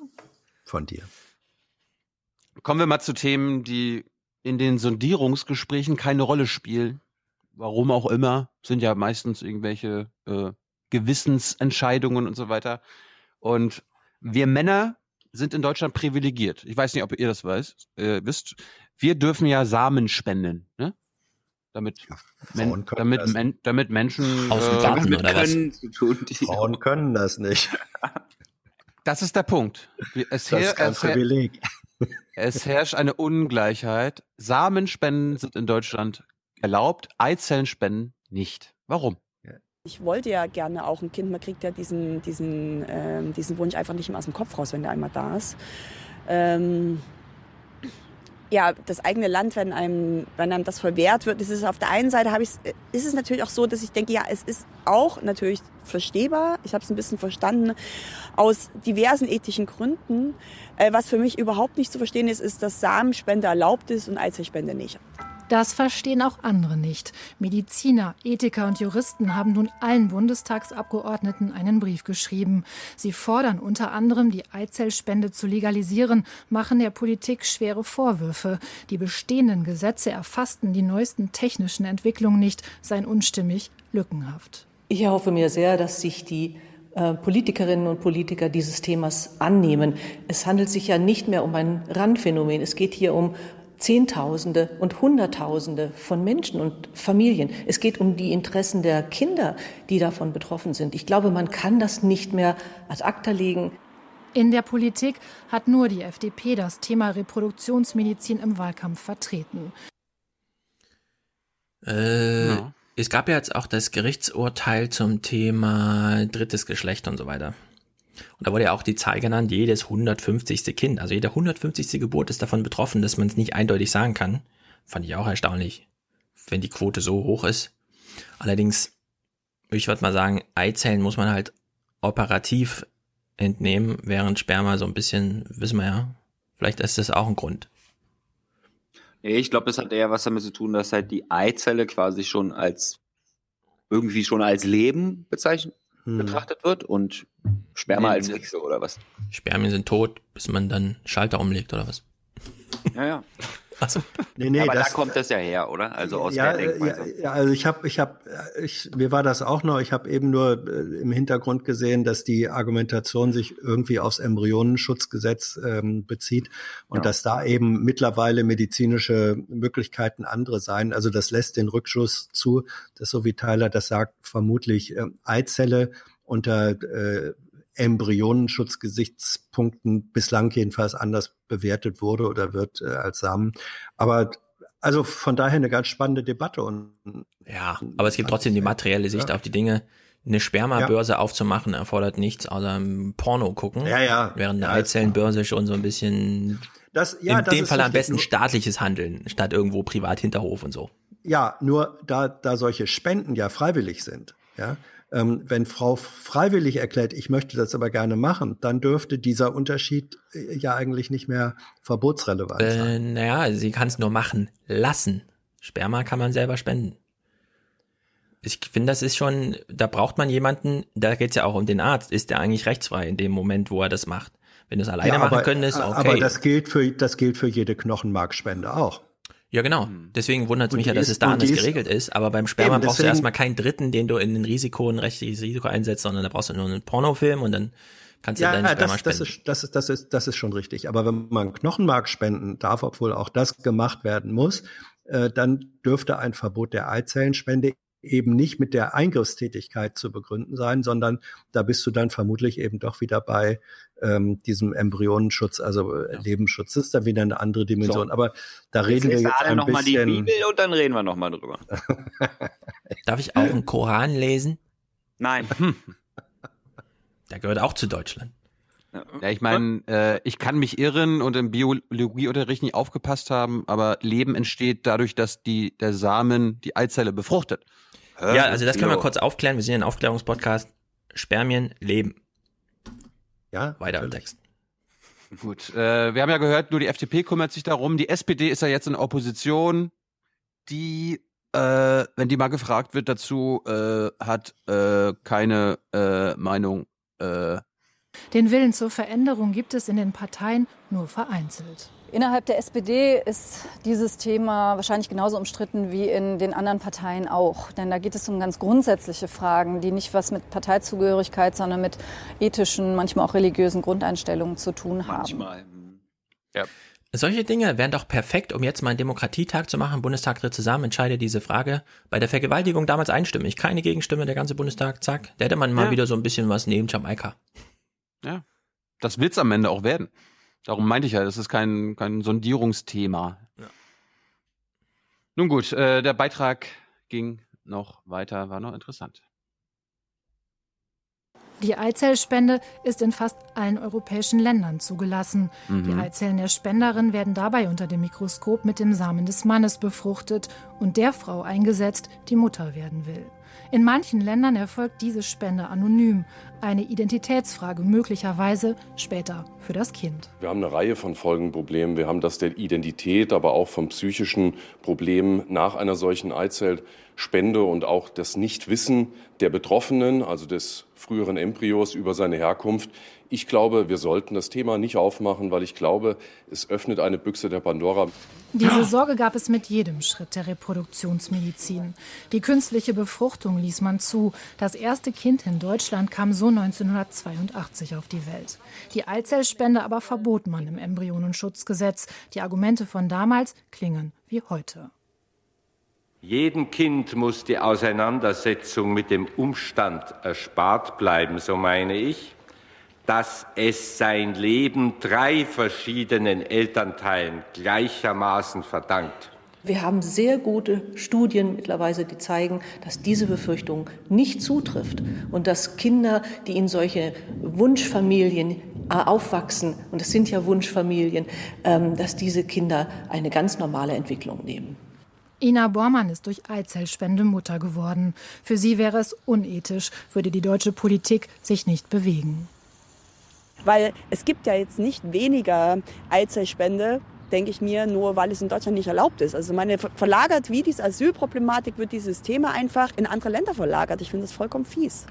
[SPEAKER 10] von dir.
[SPEAKER 1] Kommen wir mal zu Themen, die in den Sondierungsgesprächen keine Rolle spielen. Warum auch immer, sind ja meistens irgendwelche äh, Gewissensentscheidungen und so weiter. Und wir Männer sind in Deutschland privilegiert. Ich weiß nicht, ob ihr das weiß, äh, wisst. Wir dürfen ja Samen spenden, ne? Damit, ja, men damit, men damit Menschen
[SPEAKER 2] aus dem Garten äh, oder
[SPEAKER 10] können, was? Frauen können das nicht.
[SPEAKER 1] Das ist der Punkt. Es, das ist kein es, Privileg. es herrscht eine Ungleichheit. Samenspenden sind in Deutschland erlaubt, Eizellenspenden nicht. Warum?
[SPEAKER 81] Ich wollte ja gerne auch ein Kind, man kriegt ja diesen, diesen, ähm, diesen Wunsch einfach nicht mehr aus dem Kopf raus, wenn der einmal da ist. Ähm, ja, das eigene Land, wenn einem, wenn einem das verwehrt wird, ist es auf der einen Seite ich, ist es natürlich auch so, dass ich denke, ja, es ist auch natürlich verstehbar. Ich habe es ein bisschen verstanden aus diversen ethischen Gründen. Äh, was für mich überhaupt nicht zu verstehen ist, ist, dass Samenspende erlaubt ist und Eizellspende nicht.
[SPEAKER 82] Das verstehen auch andere nicht. Mediziner, Ethiker und Juristen haben nun allen Bundestagsabgeordneten einen Brief geschrieben. Sie fordern unter anderem, die Eizellspende zu legalisieren, machen der Politik schwere Vorwürfe. Die bestehenden Gesetze erfassten die neuesten technischen Entwicklungen nicht, seien unstimmig, lückenhaft.
[SPEAKER 83] Ich erhoffe mir sehr, dass sich die äh, Politikerinnen und Politiker dieses Themas annehmen. Es handelt sich ja nicht mehr um ein Randphänomen. Es geht hier um Zehntausende und Hunderttausende von Menschen und Familien. Es geht um die Interessen der Kinder, die davon betroffen sind. Ich glaube, man kann das nicht mehr ad acta legen.
[SPEAKER 82] In der Politik hat nur die FDP das Thema Reproduktionsmedizin im Wahlkampf vertreten.
[SPEAKER 2] Äh, ja. Es gab ja jetzt auch das Gerichtsurteil zum Thema drittes Geschlecht und so weiter. Und da wurde ja auch die Zahl genannt, jedes 150. Kind, also jede 150. Geburt ist davon betroffen, dass man es nicht eindeutig sagen kann. Fand ich auch erstaunlich, wenn die Quote so hoch ist. Allerdings, ich würde mal sagen, Eizellen muss man halt operativ entnehmen, während Sperma so ein bisschen, wissen wir ja, vielleicht ist das auch ein Grund.
[SPEAKER 9] Ich glaube, es hat eher was damit zu tun, dass halt die Eizelle quasi schon als irgendwie schon als Leben bezeichnet hm. betrachtet wird und Sperma als Wechsel oder was?
[SPEAKER 2] Spermien sind tot, bis man dann Schalter umlegt oder was?
[SPEAKER 9] Ja, ja. Achso. Nee, nee, Aber das, da kommt das ja her, oder? Also aus
[SPEAKER 10] ja,
[SPEAKER 9] der
[SPEAKER 10] Denkweise. Ja, ja, also ich habe, ich habe, ich, mir war das auch noch. Ich habe eben nur äh, im Hintergrund gesehen, dass die Argumentation sich irgendwie aufs Embryonenschutzgesetz ähm, bezieht und ja. dass da eben mittlerweile medizinische Möglichkeiten andere seien. Also das lässt den Rückschuss zu, dass so wie Tyler das sagt, vermutlich äh, Eizelle unter äh, Embryonenschutzgesichtspunkten bislang jedenfalls anders bewertet wurde oder wird äh, als Samen. Aber also von daher eine ganz spannende Debatte. Und,
[SPEAKER 2] ja, aber es gibt trotzdem die materielle Sicht ja. auf die Dinge. Eine Spermabörse ja. aufzumachen erfordert nichts außer Porno gucken.
[SPEAKER 10] Ja, ja.
[SPEAKER 2] Während eine ja, Eizellenbörse schon so ein bisschen
[SPEAKER 10] das, ja,
[SPEAKER 2] in dem Fall am besten staatliches Handeln, statt irgendwo privat Hinterhof und so.
[SPEAKER 10] Ja, nur da, da solche Spenden ja freiwillig sind, ja, ähm, wenn Frau freiwillig erklärt, ich möchte das aber gerne machen, dann dürfte dieser Unterschied äh, ja eigentlich nicht mehr verbotsrelevant äh, sein.
[SPEAKER 2] Naja, sie kann es nur machen lassen. Sperma kann man selber spenden. Ich finde, das ist schon, da braucht man jemanden, da geht es ja auch um den Arzt, ist der eigentlich rechtsfrei in dem Moment, wo er das macht. Wenn du es alleine ja, aber, machen könntest, okay.
[SPEAKER 10] Aber das gilt für, das gilt für jede Knochenmarkspende auch.
[SPEAKER 2] Ja, genau. Hm. Deswegen wundert es mich ja, dass ist, es da anders geregelt ist. Aber beim Sperma eben, brauchst du erstmal keinen Dritten, den du in ein Risiko, ein rechtliches Risiko einsetzt, sondern da brauchst du nur einen Pornofilm und dann kannst du ja, deinen Sperma
[SPEAKER 10] das,
[SPEAKER 2] spenden.
[SPEAKER 10] Das ist, das, ist, das, ist, das ist schon richtig. Aber wenn man Knochenmark spenden darf, obwohl auch das gemacht werden muss, äh, dann dürfte ein Verbot der Eizellenspende eben nicht mit der Eingriffstätigkeit zu begründen sein, sondern da bist du dann vermutlich eben doch wieder bei ähm, diesem Embryonenschutz, also äh, ja. Lebensschutz. Das ist dann wieder eine andere Dimension. So. Aber da jetzt reden wir jetzt ein
[SPEAKER 9] noch
[SPEAKER 10] bisschen.
[SPEAKER 9] Mal die Bibel und dann reden wir noch mal drüber.
[SPEAKER 2] Darf ich auch einen Koran lesen?
[SPEAKER 9] Nein.
[SPEAKER 2] Der gehört auch zu Deutschland.
[SPEAKER 1] Ja, ich meine, äh, ich kann mich irren und im Biologieunterricht nicht aufgepasst haben, aber Leben entsteht dadurch, dass die, der Samen die Eizelle befruchtet.
[SPEAKER 2] Ja, also das können wir kurz aufklären. Wir sind ein Aufklärungspodcast. Spermien leben.
[SPEAKER 10] Ja.
[SPEAKER 2] Weiter im Text.
[SPEAKER 1] Gut, äh, wir haben ja gehört, nur die FDP kümmert sich darum. Die SPD ist ja jetzt in Opposition. Die, äh, wenn die mal gefragt wird dazu, äh, hat äh, keine äh, Meinung. Äh.
[SPEAKER 82] Den Willen zur Veränderung gibt es in den Parteien nur vereinzelt.
[SPEAKER 84] Innerhalb der SPD ist dieses Thema wahrscheinlich genauso umstritten wie in den anderen Parteien auch. Denn da geht es um ganz grundsätzliche Fragen, die nicht was mit Parteizugehörigkeit, sondern mit ethischen, manchmal auch religiösen Grundeinstellungen zu tun haben. Manchmal. Hm.
[SPEAKER 2] Ja. Solche Dinge wären doch perfekt, um jetzt mal einen Demokratietag zu machen. Bundestag tritt zusammen, entscheide diese Frage. Bei der Vergewaltigung damals einstimmig, keine Gegenstimme, der ganze Bundestag, zack. Da hätte man mal ja. wieder so ein bisschen was neben Jamaika.
[SPEAKER 1] Ja, das wird's am Ende auch werden. Darum meinte ich ja, das ist kein, kein Sondierungsthema. Ja. Nun gut, äh, der Beitrag ging noch weiter, war noch interessant.
[SPEAKER 82] Die Eizellspende ist in fast allen europäischen Ländern zugelassen. Mhm. Die Eizellen der Spenderin werden dabei unter dem Mikroskop mit dem Samen des Mannes befruchtet und der Frau eingesetzt, die Mutter werden will. In manchen Ländern erfolgt diese Spende anonym. Eine Identitätsfrage möglicherweise später für das Kind.
[SPEAKER 85] Wir haben eine Reihe von Folgenproblemen. Wir haben das der Identität, aber auch von psychischen Problemen nach einer solchen Eizellspende und auch das Nichtwissen der Betroffenen, also des früheren Embryos über seine Herkunft. Ich glaube, wir sollten das Thema nicht aufmachen, weil ich glaube, es öffnet eine Büchse der Pandora.
[SPEAKER 82] Diese Sorge gab es mit jedem Schritt der Reproduktionsmedizin. Die künstliche Befruchtung ließ man zu. Das erste Kind in Deutschland kam so 1982 auf die Welt. Die Eizellspende aber verbot man im Embryonenschutzgesetz. Die Argumente von damals klingen wie heute.
[SPEAKER 86] Jedem Kind muss die Auseinandersetzung mit dem Umstand erspart bleiben, so meine ich, dass es sein Leben drei verschiedenen Elternteilen gleichermaßen verdankt.
[SPEAKER 83] Wir haben sehr gute Studien mittlerweile, die zeigen, dass diese Befürchtung nicht zutrifft und dass Kinder, die in solche Wunschfamilien äh, aufwachsen, und es sind ja Wunschfamilien, ähm, dass diese Kinder eine ganz normale Entwicklung nehmen.
[SPEAKER 82] Ina Bormann ist durch Eizellspende Mutter geworden. Für sie wäre es unethisch, würde die deutsche Politik sich nicht bewegen.
[SPEAKER 81] Weil es gibt ja jetzt nicht weniger Eizellspende, denke ich mir, nur weil es in Deutschland nicht erlaubt ist. Also meine verlagert wie diese Asylproblematik wird dieses Thema einfach in andere Länder verlagert. Ich finde das vollkommen fies.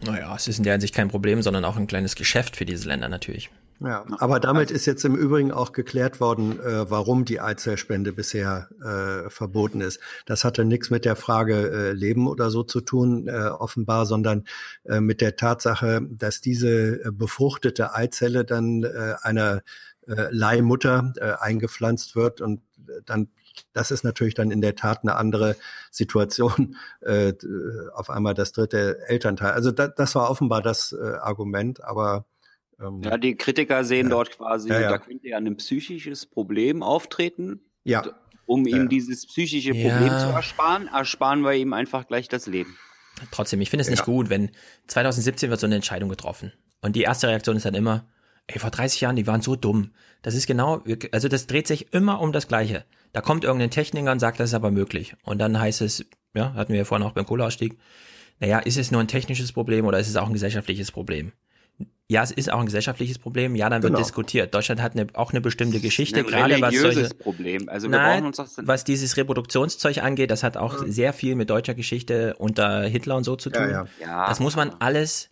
[SPEAKER 2] Naja, es ist in der Hinsicht kein Problem, sondern auch ein kleines Geschäft für diese Länder natürlich.
[SPEAKER 10] Ja, aber damit ist jetzt im Übrigen auch geklärt worden, äh, warum die Eizellspende bisher äh, verboten ist. Das hatte nichts mit der Frage äh, Leben oder so zu tun, äh, offenbar, sondern äh, mit der Tatsache, dass diese äh, befruchtete Eizelle dann äh, einer äh, Leihmutter äh, eingepflanzt wird und dann das ist natürlich dann in der Tat eine andere Situation, äh, auf einmal das dritte Elternteil. Also da, das war offenbar das äh, Argument, aber
[SPEAKER 9] ähm, ja, die Kritiker sehen ja. dort quasi, ja, ja. da könnte ja ein psychisches Problem auftreten.
[SPEAKER 10] Ja.
[SPEAKER 9] Um ihm dieses psychische Problem zu ersparen, ersparen wir ihm einfach gleich das Leben.
[SPEAKER 2] Trotzdem, ich finde es nicht gut, wenn 2017 wird so eine Entscheidung getroffen. Und die erste Reaktion ist dann immer, ey, vor 30 Jahren, die waren so dumm. Das ist genau, also das dreht sich immer um das Gleiche. Da kommt irgendein Techniker und sagt, das ist aber möglich. Und dann heißt es, ja, hatten wir ja vorhin auch beim Kohleausstieg, naja, ist es nur ein technisches Problem oder ist es auch ein gesellschaftliches Problem? Ja, es ist auch ein gesellschaftliches Problem. Ja, dann wird genau. diskutiert. Deutschland hat eine, auch eine bestimmte Geschichte, gerade was solche,
[SPEAKER 9] Problem. Also wir nein, brauchen uns das
[SPEAKER 2] was dieses Reproduktionszeug angeht, das hat auch ja. sehr viel mit deutscher Geschichte unter Hitler und so zu tun. Ja, ja. Das muss man alles.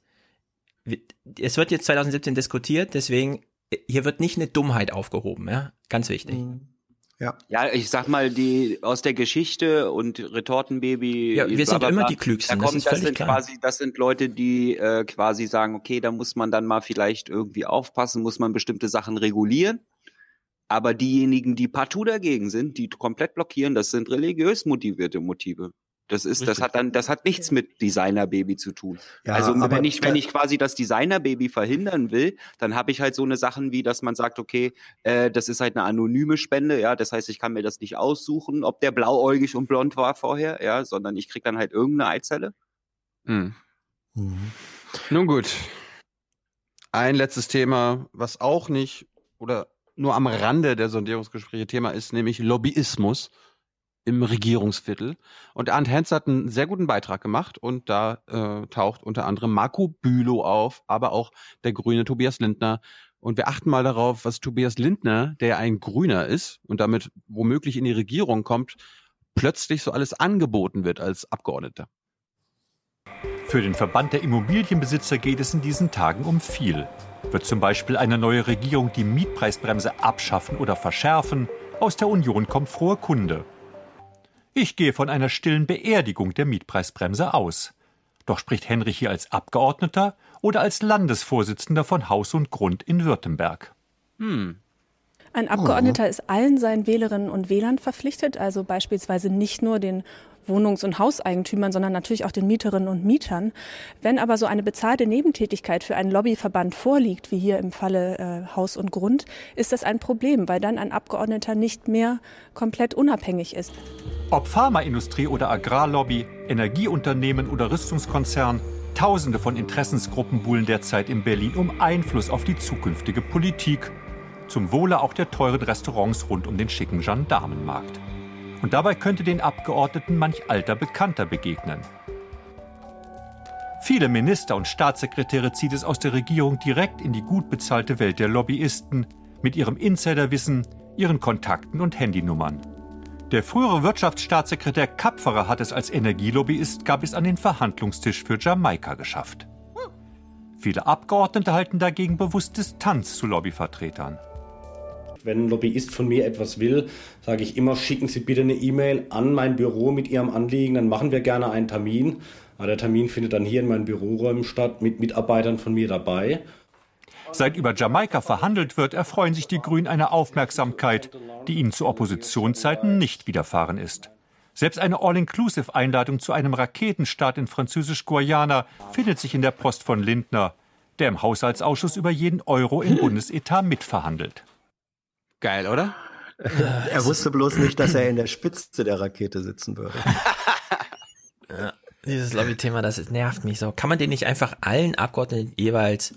[SPEAKER 2] Es wird jetzt 2017 diskutiert, deswegen hier wird nicht eine Dummheit aufgehoben, ja, ganz wichtig. Mhm.
[SPEAKER 9] Ja. ja, ich sag mal, die aus der Geschichte und Retortenbaby.
[SPEAKER 2] Ja, wir sind immer die Klügsten.
[SPEAKER 9] Da kommt, das, das sind klar. quasi, das sind Leute, die äh, quasi sagen, okay, da muss man dann mal vielleicht irgendwie aufpassen, muss man bestimmte Sachen regulieren. Aber diejenigen, die partout dagegen sind, die komplett blockieren, das sind religiös motivierte Motive. Das ist, Richtig. das hat dann, das hat nichts mit Designer-Baby zu tun. Ja, also wenn ich, wenn ich quasi das Designer-Baby verhindern will, dann habe ich halt so eine Sachen wie, dass man sagt, okay, äh, das ist halt eine anonyme Spende, ja, das heißt, ich kann mir das nicht aussuchen, ob der blauäugig und blond war vorher, ja, sondern ich krieg dann halt irgendeine Eizelle.
[SPEAKER 1] Hm. Mhm. Nun gut. Ein letztes Thema, was auch nicht oder nur am Rande der Sondierungsgespräche Thema ist, nämlich Lobbyismus im Regierungsviertel. Und Arndt Hens hat einen sehr guten Beitrag gemacht und da äh, taucht unter anderem Marco Bülow auf, aber auch der grüne Tobias Lindner. Und wir achten mal darauf, was Tobias Lindner, der ein Grüner ist und damit womöglich in die Regierung kommt, plötzlich so alles angeboten wird als Abgeordneter.
[SPEAKER 87] Für den Verband der Immobilienbesitzer geht es in diesen Tagen um viel. Wird zum Beispiel eine neue Regierung die Mietpreisbremse abschaffen oder verschärfen? Aus der Union kommt frohe Kunde. Ich gehe von einer stillen Beerdigung der Mietpreisbremse aus. Doch spricht Henrich hier als Abgeordneter oder als Landesvorsitzender von Haus und Grund in Württemberg?
[SPEAKER 88] Hm. Ein Abgeordneter ist allen seinen Wählerinnen und Wählern verpflichtet, also beispielsweise nicht nur den Wohnungs- und Hauseigentümern, sondern natürlich auch den Mieterinnen und Mietern. Wenn aber so eine bezahlte Nebentätigkeit für einen Lobbyverband vorliegt, wie hier im Falle äh, Haus und Grund, ist das ein Problem, weil dann ein Abgeordneter nicht mehr komplett unabhängig ist.
[SPEAKER 87] Ob Pharmaindustrie oder Agrarlobby, Energieunternehmen oder Rüstungskonzern, Tausende von Interessensgruppen buhlen derzeit in Berlin um Einfluss auf die zukünftige Politik. Zum Wohle auch der teuren Restaurants rund um den schicken Gendarmenmarkt. Und dabei könnte den Abgeordneten manch alter Bekannter begegnen. Viele Minister und Staatssekretäre zieht es aus der Regierung direkt in die gut bezahlte Welt der Lobbyisten mit ihrem Insiderwissen, ihren Kontakten und Handynummern. Der frühere Wirtschaftsstaatssekretär Kapferer hat es als Energielobbyist gab es an den Verhandlungstisch für Jamaika geschafft. Viele Abgeordnete halten dagegen bewusst Distanz zu Lobbyvertretern.
[SPEAKER 89] Wenn ein Lobbyist von mir etwas will, sage ich immer, schicken Sie bitte eine E-Mail an mein Büro mit Ihrem Anliegen, dann machen wir gerne einen Termin. Aber der Termin findet dann hier in meinen Büroräumen statt, mit Mitarbeitern von mir dabei.
[SPEAKER 87] Seit über Jamaika verhandelt wird, erfreuen sich die Grünen einer Aufmerksamkeit, die ihnen zu Oppositionszeiten nicht widerfahren ist. Selbst eine All-Inclusive-Einladung zu einem Raketenstart in Französisch-Guayana findet sich in der Post von Lindner, der im Haushaltsausschuss über jeden Euro im Bundesetat mitverhandelt.
[SPEAKER 1] Geil, oder?
[SPEAKER 10] Er wusste bloß nicht, dass er in der Spitze der Rakete sitzen würde.
[SPEAKER 2] ja, dieses Lobby-Thema, das nervt mich so. Kann man den nicht einfach allen Abgeordneten jeweils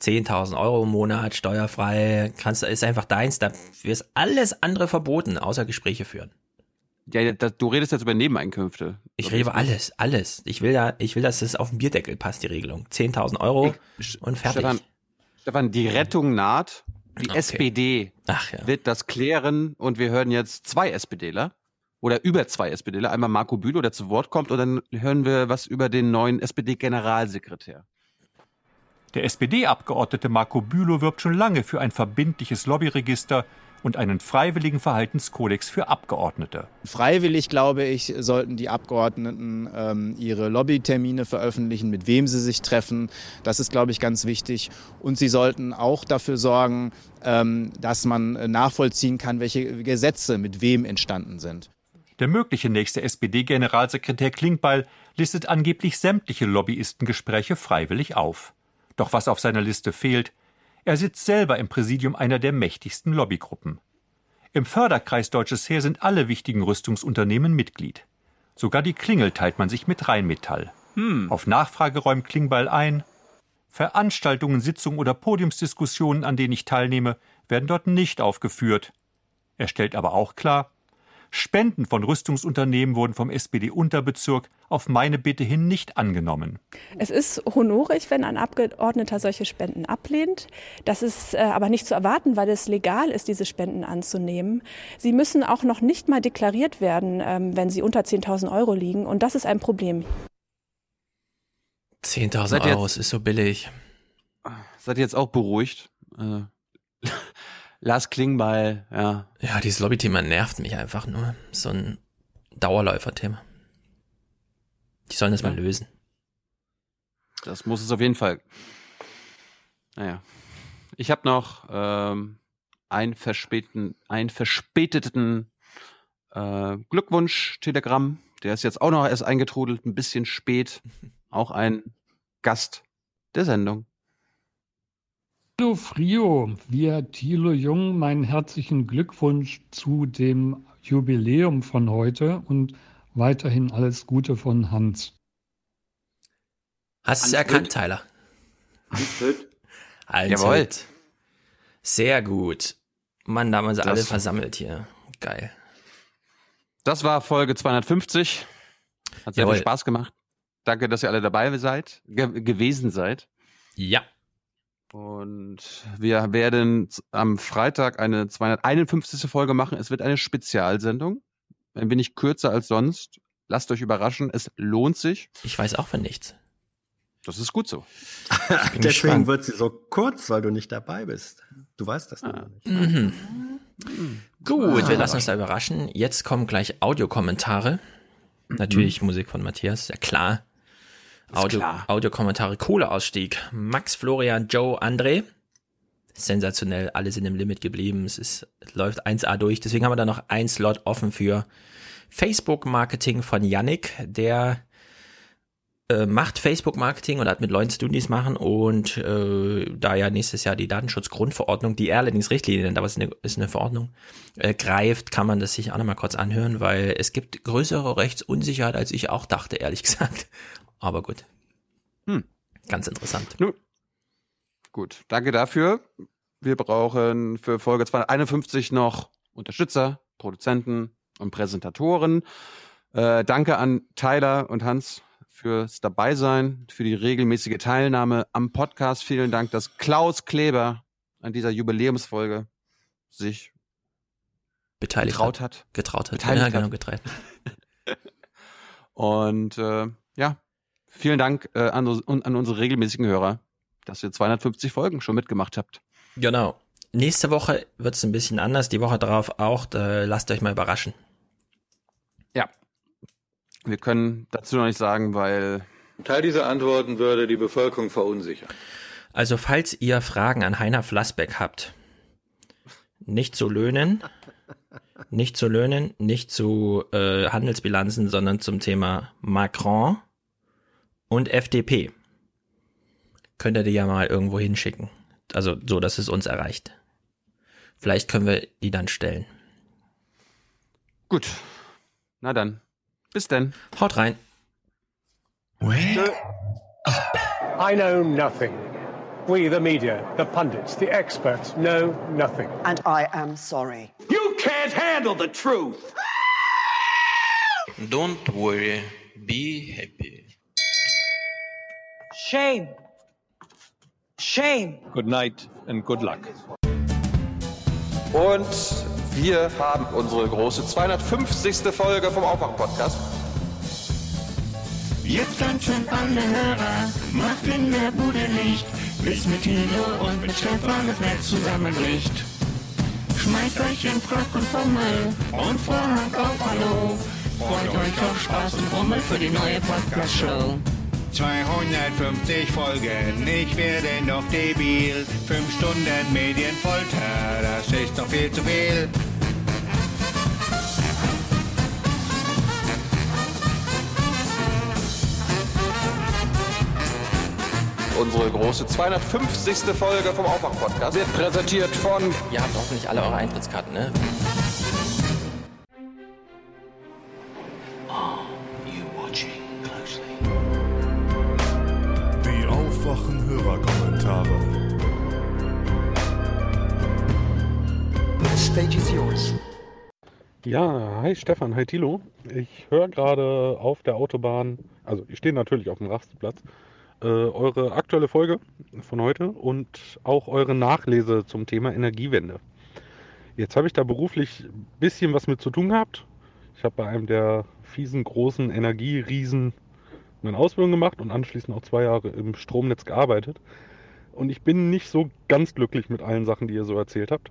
[SPEAKER 2] 10.000 Euro im Monat, steuerfrei, kannst, ist einfach deins, da ist alles andere verboten, außer Gespräche führen.
[SPEAKER 1] Ja, das, du redest jetzt über Nebeneinkünfte.
[SPEAKER 2] Ich rede über alles, alles. Ich will da, ich will, dass es auf den Bierdeckel passt, die Regelung. 10.000 Euro ich, und fertig.
[SPEAKER 1] Stefan, Stefan, die Rettung naht. Die okay. SPD
[SPEAKER 2] ja.
[SPEAKER 1] wird das klären und wir hören jetzt zwei SPDler oder über zwei SPDler. Einmal Marco Bülow, der zu Wort kommt und dann hören wir was über den neuen SPD-Generalsekretär.
[SPEAKER 87] Der SPD-Abgeordnete Marco Bülow wirbt schon lange für ein verbindliches Lobbyregister und einen freiwilligen Verhaltenskodex für Abgeordnete.
[SPEAKER 90] Freiwillig, glaube ich, sollten die Abgeordneten ähm, ihre Lobbytermine veröffentlichen, mit wem sie sich treffen. Das ist, glaube ich, ganz wichtig. Und sie sollten auch dafür sorgen, dass man nachvollziehen kann, welche Gesetze mit wem entstanden sind.
[SPEAKER 87] Der mögliche nächste SPD-Generalsekretär Klingbeil listet angeblich sämtliche Lobbyistengespräche freiwillig auf. Doch was auf seiner Liste fehlt, er sitzt selber im Präsidium einer der mächtigsten Lobbygruppen. Im Förderkreis Deutsches Heer sind alle wichtigen Rüstungsunternehmen Mitglied. Sogar die Klingel teilt man sich mit Rheinmetall. Hm. Auf Nachfrage räumt Klingbeil ein. Veranstaltungen, Sitzungen oder Podiumsdiskussionen, an denen ich teilnehme, werden dort nicht aufgeführt. Er stellt aber auch klar, Spenden von Rüstungsunternehmen wurden vom SPD-Unterbezirk auf meine Bitte hin nicht angenommen.
[SPEAKER 88] Es ist honorig, wenn ein Abgeordneter solche Spenden ablehnt. Das ist äh, aber nicht zu erwarten, weil es legal ist, diese Spenden anzunehmen. Sie müssen auch noch nicht mal deklariert werden, ähm, wenn sie unter 10.000 Euro liegen. Und das ist ein Problem.
[SPEAKER 2] 10.000 Euro, es ist so billig.
[SPEAKER 1] Seid ihr jetzt auch beruhigt? Äh, Lars Klingbeil, ja.
[SPEAKER 2] Ja, dieses Lobby-Thema nervt mich einfach nur. So ein Dauerläufer-Thema. Die sollen das ja. mal lösen.
[SPEAKER 1] Das muss es auf jeden Fall. Naja. Ich habe noch ähm, einen, verspäteten, einen verspäteten äh, Glückwunsch-Telegramm. Der ist jetzt auch noch erst eingetrudelt, ein bisschen spät. Auch ein Gast der Sendung.
[SPEAKER 91] Hallo Frio, via Thilo Jung meinen herzlichen Glückwunsch zu dem Jubiläum von heute und weiterhin alles Gute von Hans.
[SPEAKER 2] Hast du es erkannt, Tyler?
[SPEAKER 9] Hans Hütt.
[SPEAKER 2] Hans Jawohl. Hütt. Sehr gut. Mann, da haben wir sie alle versammelt hier. Geil.
[SPEAKER 1] Das war Folge 250. Hat sehr Jawohl. viel Spaß gemacht. Danke, dass ihr alle dabei seid, ge gewesen seid.
[SPEAKER 2] Ja.
[SPEAKER 1] Und wir werden am Freitag eine 251. Folge machen. Es wird eine Spezialsendung. Ein wenig kürzer als sonst. Lasst euch überraschen. Es lohnt sich.
[SPEAKER 2] Ich weiß auch von nichts.
[SPEAKER 1] Das ist gut so.
[SPEAKER 10] Deswegen wird sie so kurz, weil du nicht dabei bist. Du weißt das ah. nicht. Mhm.
[SPEAKER 2] Mhm. Gut, ah, wir lassen uns da überraschen. Jetzt kommen gleich Audiokommentare. Natürlich mhm. Musik von Matthias, ja klar. Audio, Audiokommentare, Kohleausstieg. Max, Florian, Joe, André. Sensationell, alle sind im Limit geblieben. Es ist, es läuft 1A durch. Deswegen haben wir da noch ein Slot offen für Facebook-Marketing von Yannick, der äh, macht Facebook-Marketing und hat mit Leuten zu tun, die es machen. Und äh, da ja nächstes Jahr die Datenschutzgrundverordnung, die er allerdings Richtlinie nennt, aber es ist eine, ist eine Verordnung, äh, greift, kann man das sich auch nochmal kurz anhören, weil es gibt größere Rechtsunsicherheit, als ich auch dachte, ehrlich gesagt. Aber gut.
[SPEAKER 1] Hm.
[SPEAKER 2] Ganz interessant.
[SPEAKER 1] Nun, gut, danke dafür. Wir brauchen für Folge 251 noch Unterstützer, Produzenten und Präsentatoren. Äh, danke an Tyler und Hans fürs Dabeisein, für die regelmäßige Teilnahme am Podcast. Vielen Dank, dass Klaus Kleber an dieser Jubiläumsfolge sich
[SPEAKER 2] beteiligt
[SPEAKER 1] getraut hat.
[SPEAKER 2] Getraut hat.
[SPEAKER 1] Beteiligt
[SPEAKER 2] ja, genau,
[SPEAKER 1] hat.
[SPEAKER 2] geteilt.
[SPEAKER 1] Und äh, ja, vielen Dank äh, an, an unsere regelmäßigen Hörer, dass ihr 250 Folgen schon mitgemacht habt.
[SPEAKER 2] Genau. Nächste Woche wird es ein bisschen anders, die Woche darauf auch. Da lasst euch mal überraschen.
[SPEAKER 1] Ja. Wir können dazu noch nicht sagen, weil
[SPEAKER 92] Ein Teil dieser Antworten würde die Bevölkerung verunsichern.
[SPEAKER 2] Also falls ihr Fragen an Heiner Flassbeck habt, nicht zu Löhnen, nicht zu Löhnen, nicht zu äh, Handelsbilanzen, sondern zum Thema Macron und FDP. Könnt ihr die ja mal irgendwo hinschicken. Also so, dass es uns erreicht. Vielleicht können wir die dann stellen.
[SPEAKER 1] Gut. Na dann. Bis denn.
[SPEAKER 2] Haut rein.
[SPEAKER 93] I know nothing. We, the media, the pundits, the experts, know nothing.
[SPEAKER 94] And I am sorry.
[SPEAKER 93] You can't handle the truth!
[SPEAKER 95] Don't worry, be happy.
[SPEAKER 94] Shame. Shame.
[SPEAKER 92] Good night and good luck.
[SPEAKER 1] Und wir haben unsere große 250. Folge vom Aufwach-Podcast.
[SPEAKER 96] Jetzt tanzen alle Hörer, macht in der Bude Licht, bis mit Hilo und mit Stefan das Netz zusammenbricht. Schmeißt euch in Frock und Fummel und Vorhang auf Hallo. Freut euch auf Spaß und Rummel für die neue Podcast-Show.
[SPEAKER 97] 250 Folgen, ich werde noch debil. Fünf Stunden Medienfolter, das ist doch viel zu viel.
[SPEAKER 1] Unsere große 250. Folge vom Aufwach-Podcast wird präsentiert von
[SPEAKER 2] Ihr habt hoffentlich alle eure Eintrittskarten, ne?
[SPEAKER 98] Ja, hi Stefan, hi Tilo. Ich höre gerade auf der Autobahn, also ich stehe natürlich auf dem Rastplatz, äh, eure aktuelle Folge von heute und auch eure Nachlese zum Thema Energiewende. Jetzt habe ich da beruflich ein bisschen was mit zu tun gehabt. Ich habe bei einem der fiesen großen Energieriesen meine Ausbildung gemacht und anschließend auch zwei Jahre im Stromnetz gearbeitet. Und ich bin nicht so ganz glücklich mit allen Sachen, die ihr so erzählt habt.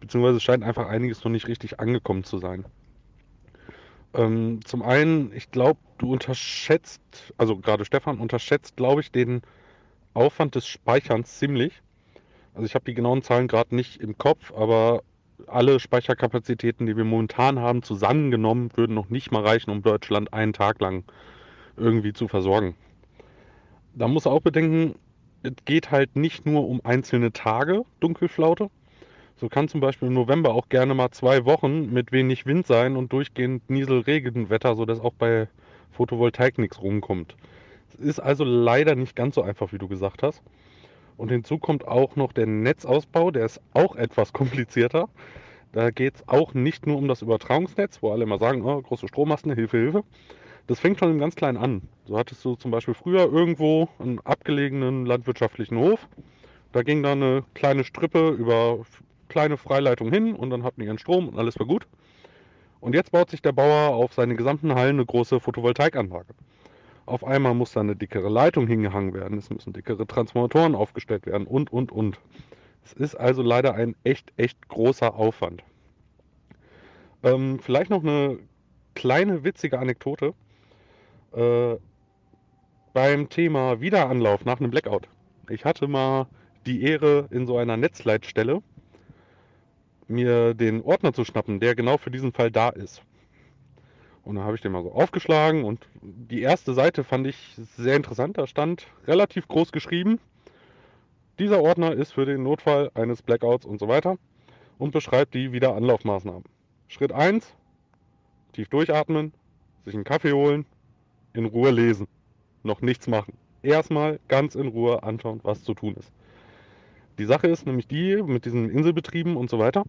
[SPEAKER 98] Beziehungsweise scheint einfach einiges noch nicht richtig angekommen zu sein. Ähm, zum einen, ich glaube, du unterschätzt, also gerade Stefan unterschätzt, glaube ich, den Aufwand des Speicherns ziemlich. Also ich habe die genauen Zahlen gerade nicht im Kopf, aber alle Speicherkapazitäten, die wir momentan haben, zusammengenommen, würden noch nicht mal reichen, um Deutschland einen Tag lang irgendwie zu versorgen. Da muss auch bedenken, es geht halt nicht nur um einzelne Tage Dunkelflaute. So kann zum Beispiel im November auch gerne mal zwei Wochen mit wenig Wind sein und durchgehend Nieselregenwetter, sodass auch bei Photovoltaik nichts rumkommt. Es ist also leider nicht ganz so einfach, wie du gesagt hast. Und hinzu kommt auch noch der Netzausbau, der ist auch etwas komplizierter. Da geht es auch nicht nur um das Übertragungsnetz, wo alle immer sagen, oh, große Strommasten, Hilfe, Hilfe. Das fängt schon im ganz Kleinen an. So hattest du zum Beispiel früher irgendwo einen abgelegenen landwirtschaftlichen Hof. Da ging da eine kleine Strippe über kleine Freileitung hin und dann hatten die ihren Strom und alles war gut. Und jetzt baut sich der Bauer auf seine gesamten Hallen eine große Photovoltaikanlage. Auf einmal muss da eine dickere Leitung hingehangen werden, es müssen dickere Transformatoren aufgestellt werden und, und, und. Es ist also leider ein echt, echt großer Aufwand. Ähm, vielleicht noch eine kleine witzige Anekdote. Äh, beim Thema Wiederanlauf nach einem Blackout. Ich hatte mal die Ehre, in so einer Netzleitstelle mir den Ordner zu schnappen, der genau für diesen Fall da ist. Und dann habe ich den mal so aufgeschlagen und die erste Seite fand ich sehr interessant. Da stand relativ groß geschrieben, dieser Ordner ist für den Notfall eines Blackouts und so weiter und beschreibt die Wiederanlaufmaßnahmen. Schritt 1, tief durchatmen, sich einen Kaffee holen, in Ruhe lesen, noch nichts machen. erstmal ganz in Ruhe anschauen, was zu tun ist. Die Sache ist nämlich die, mit diesen Inselbetrieben und so weiter,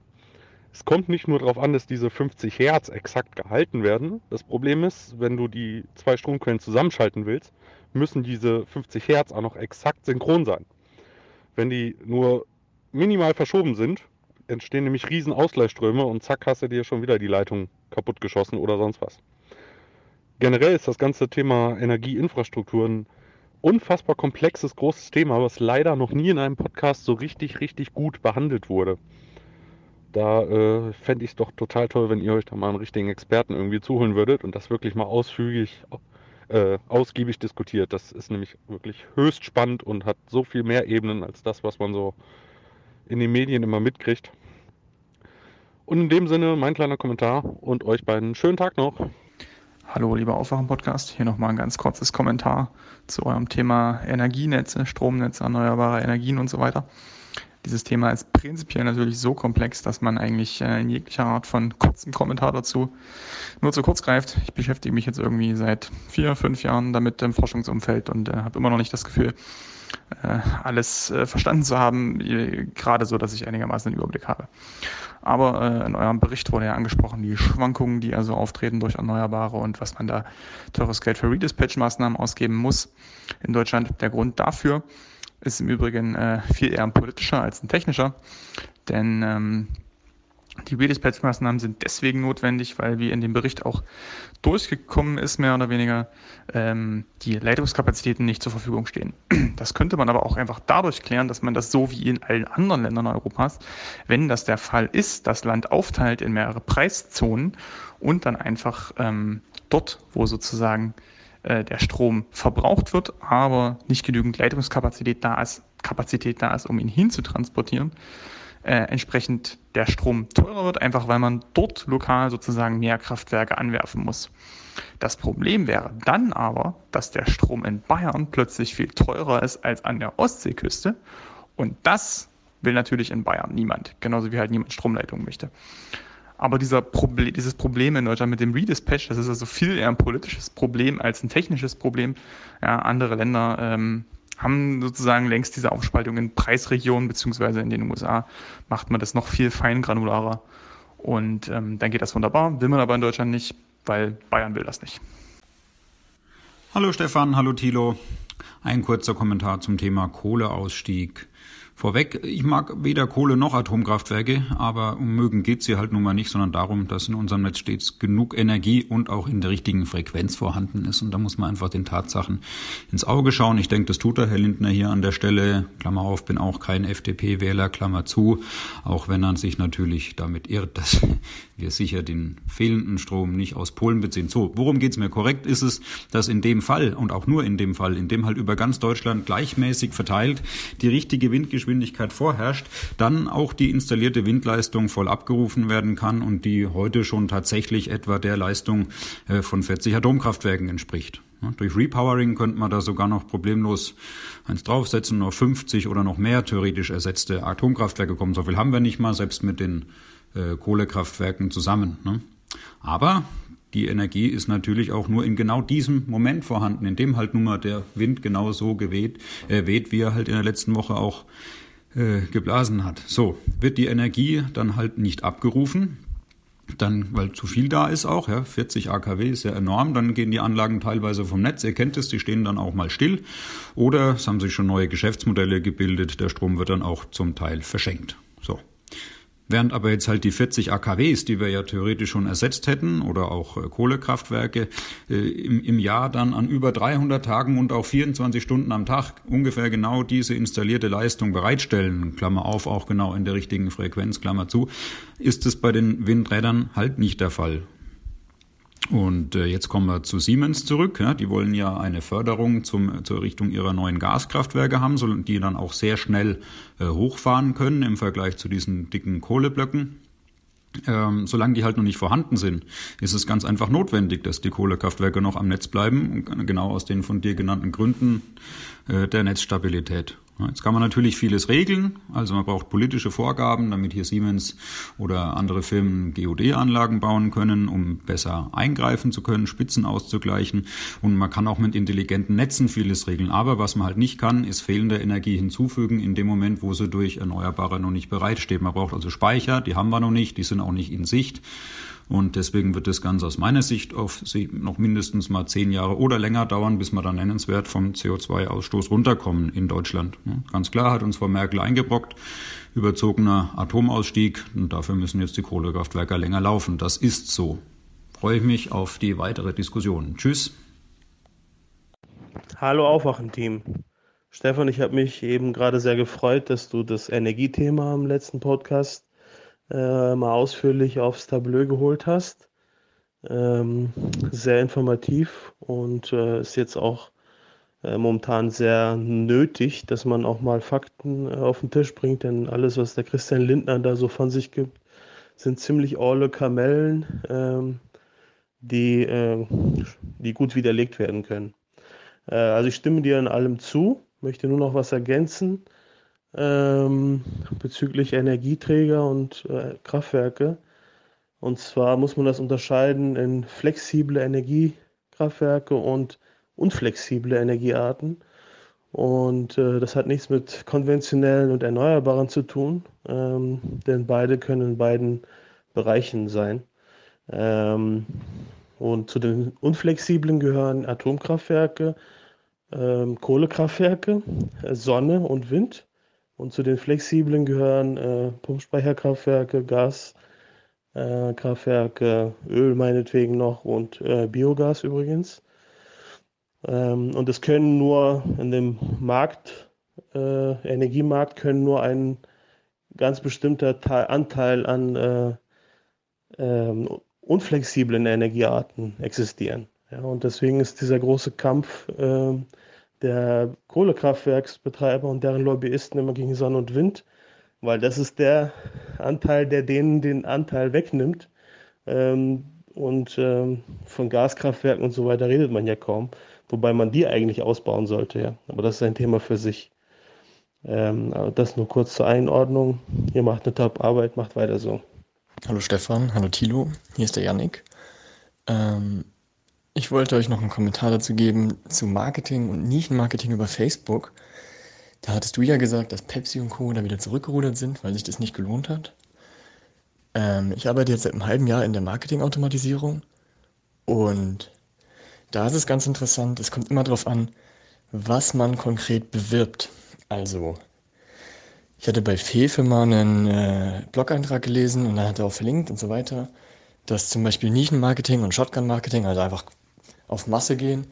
[SPEAKER 98] es kommt nicht nur darauf an, dass diese 50 Hertz exakt gehalten werden. Das Problem ist, wenn du die zwei Stromquellen zusammenschalten willst, müssen diese 50 Hertz auch noch exakt synchron sein. Wenn die nur minimal verschoben sind, entstehen nämlich riesen Ausgleichsströme und zack hast du dir schon wieder die Leitung kaputt geschossen oder sonst was. Generell ist das ganze Thema Energieinfrastruktur ein unfassbar komplexes, großes Thema, was leider noch nie in einem Podcast so richtig, richtig gut behandelt wurde. Da äh, fände ich es doch total toll, wenn ihr euch da mal einen richtigen Experten irgendwie zuholen würdet und das wirklich mal ausführlich, äh, ausgiebig diskutiert. Das ist nämlich wirklich höchst spannend und hat so viel mehr Ebenen als das, was man so in den Medien immer mitkriegt. Und in dem Sinne mein kleiner Kommentar und euch beiden schönen Tag noch.
[SPEAKER 99] Hallo, lieber Aufwachen-Podcast. Hier nochmal ein ganz kurzes Kommentar zu eurem Thema Energienetze, Stromnetze, erneuerbare Energien und so weiter. Dieses Thema ist prinzipiell natürlich so komplex, dass man eigentlich äh, in jeglicher Art von kurzem Kommentar dazu nur zu kurz greift. Ich beschäftige mich jetzt irgendwie seit vier, fünf Jahren damit im Forschungsumfeld und äh, habe immer noch nicht das Gefühl, alles äh, verstanden zu haben, gerade so, dass ich einigermaßen einen Überblick habe. Aber äh, in eurem Bericht wurde ja angesprochen, die Schwankungen, die also auftreten durch Erneuerbare und was man da teures Geld für Redispatch-Maßnahmen ausgeben muss in Deutschland. Der Grund dafür ist im Übrigen äh, viel eher ein politischer als ein technischer, denn ähm, die Redispatch-Maßnahmen sind deswegen notwendig, weil wie in dem Bericht auch durchgekommen ist, mehr oder weniger, ähm, die Leitungskapazitäten nicht zur Verfügung stehen. Das könnte man aber auch einfach dadurch klären, dass man das so wie in allen anderen Ländern Europas, wenn das der Fall ist, das Land aufteilt in mehrere Preiszonen und dann einfach ähm, dort, wo sozusagen äh, der Strom verbraucht wird, aber nicht genügend Leitungskapazität da ist, Kapazität da ist, um ihn hinzutransportieren, äh, entsprechend der Strom teurer wird, einfach weil man dort lokal sozusagen mehr Kraftwerke anwerfen muss. Das Problem wäre dann aber, dass der Strom in Bayern plötzlich viel teurer ist als an der Ostseeküste und das will natürlich in Bayern niemand, genauso wie halt niemand Stromleitungen möchte. Aber dieser Proble dieses Problem in Deutschland mit dem Redispatch, das ist also viel eher ein politisches Problem als ein technisches Problem. Ja, andere Länder ähm, haben sozusagen längst diese Aufspaltung in Preisregionen, beziehungsweise in den USA macht man das noch viel feingranularer. Und ähm, dann geht das wunderbar, will man aber in Deutschland nicht, weil Bayern will das nicht.
[SPEAKER 100] Hallo Stefan, hallo Thilo. Ein kurzer Kommentar zum Thema Kohleausstieg. Vorweg, ich mag weder Kohle noch Atomkraftwerke, aber um mögen geht's hier halt nun mal nicht, sondern darum, dass in unserem Netz stets genug Energie und auch in der richtigen Frequenz vorhanden ist. Und da muss man einfach den Tatsachen ins Auge schauen. Ich denke, das tut er, Herr Lindner, hier an der Stelle. Klammer auf, bin auch kein FDP-Wähler, Klammer zu. Auch wenn er sich natürlich damit irrt, dass wir sicher den fehlenden Strom nicht aus Polen beziehen. So, worum geht's mir? Korrekt ist es, dass in dem Fall und auch nur in dem Fall, in dem halt über ganz Deutschland gleichmäßig verteilt die richtige Windgeschwindigkeit Geschwindigkeit vorherrscht, dann auch die installierte Windleistung voll abgerufen werden kann und die heute schon tatsächlich etwa der Leistung äh, von 40 Atomkraftwerken entspricht. Durch Repowering könnte man da sogar noch problemlos eins draufsetzen, noch 50 oder noch mehr theoretisch ersetzte Atomkraftwerke kommen. So viel haben wir nicht mal, selbst mit den äh, Kohlekraftwerken zusammen. Ne? Aber die Energie ist natürlich auch nur in genau diesem Moment vorhanden, in dem halt nun mal der Wind genau so geweht, äh, weht, wie er halt in der letzten Woche auch äh, geblasen hat. So, wird die Energie dann halt nicht abgerufen, dann, weil zu viel da ist auch, ja, 40 AKW ist ja enorm, dann gehen die Anlagen teilweise vom Netz, ihr kennt es, die stehen dann auch mal still. Oder es haben sich schon neue Geschäftsmodelle gebildet, der Strom wird dann auch zum Teil verschenkt. Während aber jetzt halt die 40 AKWs, die wir ja theoretisch schon ersetzt hätten, oder auch äh, Kohlekraftwerke, äh, im, im Jahr dann an über 300 Tagen und auch 24 Stunden am Tag ungefähr genau diese installierte Leistung bereitstellen, Klammer auf, auch genau in der richtigen Frequenz, Klammer zu, ist es bei den Windrädern halt nicht der Fall. Und äh, jetzt kommen wir zu Siemens zurück. Die wollen ja eine Förderung zum, zur Richtung ihrer neuen Gaskraftwerke haben, die dann auch sehr schnell äh, hochfahren können im Vergleich zu diesen dicken Kohleblöcken. Ähm, solange die halt noch nicht vorhanden sind, ist es ganz einfach notwendig, dass die Kohlekraftwerke noch am Netz bleiben, genau aus den von dir genannten Gründen äh, der Netzstabilität. Jetzt kann man natürlich vieles regeln. Also man braucht politische Vorgaben, damit hier Siemens oder andere Firmen GOD-Anlagen bauen können, um besser eingreifen zu können, Spitzen auszugleichen. Und man kann auch mit intelligenten Netzen vieles regeln. Aber was man halt nicht kann, ist fehlende Energie hinzufügen in dem Moment, wo sie durch Erneuerbare noch nicht bereitsteht. Man braucht also Speicher, die haben wir noch nicht, die sind auch nicht in Sicht. Und deswegen wird das Ganze aus meiner Sicht auf noch mindestens mal zehn Jahre oder länger dauern, bis wir dann nennenswert vom CO2-Ausstoß runterkommen in Deutschland. Ganz klar hat uns Frau Merkel eingebrockt, überzogener Atomausstieg. Und dafür müssen jetzt die Kohlekraftwerke länger laufen. Das ist so. Freue ich mich auf die weitere Diskussion. Tschüss.
[SPEAKER 101] Hallo Aufwachen-Team. Stefan, ich habe mich eben gerade sehr gefreut, dass du das Energiethema im letzten Podcast äh, mal ausführlich aufs Tableau geholt hast. Ähm, sehr informativ und äh, ist jetzt auch äh, momentan sehr nötig, dass man auch mal Fakten äh, auf den Tisch bringt, denn alles, was der Christian Lindner da so von sich gibt, sind ziemlich olle Kamellen, ähm, die, äh, die gut widerlegt werden können. Äh, also ich stimme dir in allem zu, möchte nur noch was ergänzen ähm, bezüglich Energieträger und äh, Kraftwerke. Und zwar muss man das unterscheiden in flexible Energiekraftwerke und unflexible Energiearten. Und äh, das hat nichts mit konventionellen und erneuerbaren zu tun, ähm, denn beide können in beiden Bereichen sein. Ähm, und zu den unflexiblen gehören Atomkraftwerke, ähm, Kohlekraftwerke, Sonne und Wind. Und zu den flexiblen gehören äh, Pumpspeicherkraftwerke, Gaskraftwerke, äh, Öl meinetwegen noch und äh, Biogas übrigens. Ähm, und es können nur in dem Markt, äh, Energiemarkt, können nur ein ganz bestimmter Teil, Anteil an äh, ähm, unflexiblen Energiearten existieren. Ja, und deswegen ist dieser große Kampf ähm, der Kohlekraftwerksbetreiber und deren Lobbyisten immer gegen Sonne und Wind, weil das ist der Anteil, der denen den Anteil wegnimmt. Ähm, und ähm, von Gaskraftwerken und so weiter redet man ja kaum, wobei man die eigentlich ausbauen sollte, ja. Aber das ist ein Thema für sich. Ähm, aber das nur kurz zur Einordnung. Ihr macht eine Top-Arbeit, macht weiter so.
[SPEAKER 102] Hallo Stefan, hallo Thilo, hier ist der Yannick. Ähm, ich wollte euch noch einen Kommentar dazu geben zu Marketing und Nischenmarketing über Facebook. Da hattest du ja gesagt, dass Pepsi und Co. da wieder zurückgerudert sind, weil sich das nicht gelohnt hat. Ähm, ich arbeite jetzt seit einem halben Jahr in der Marketingautomatisierung und da ist es ganz interessant, es kommt immer darauf an, was man konkret bewirbt. Also, ich hatte bei Fefe mal einen äh, Blog-Eintrag gelesen und dann hat er auch verlinkt und so weiter, dass zum Beispiel Nischenmarketing und Shotgun-Marketing, also einfach auf Masse gehen,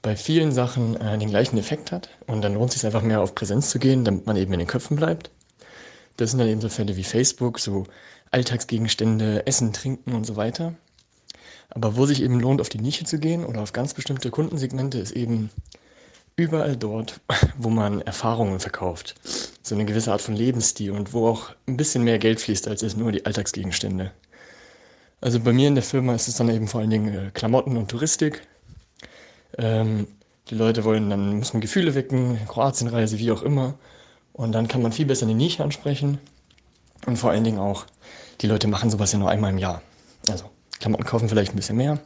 [SPEAKER 102] bei vielen Sachen äh, den gleichen Effekt hat. Und dann lohnt es sich einfach mehr auf Präsenz zu gehen, damit man eben in den Köpfen bleibt. Das sind dann eben so Fälle wie Facebook, so Alltagsgegenstände, Essen, Trinken und so weiter. Aber wo sich eben lohnt, auf die Nische zu gehen oder auf ganz bestimmte Kundensegmente, ist eben überall dort, wo man Erfahrungen verkauft. So eine gewisse Art von Lebensstil und wo auch ein bisschen mehr Geld fließt, als es nur die Alltagsgegenstände. Also bei mir in der Firma ist es dann eben vor allen Dingen äh, Klamotten und Touristik. Ähm, die Leute wollen, dann muss man Gefühle wecken, Kroatienreise, wie auch immer. Und dann kann man viel besser eine Nische ansprechen. Und vor allen Dingen auch, die Leute machen sowas ja nur einmal im Jahr. Also Klamotten kaufen vielleicht ein bisschen mehr,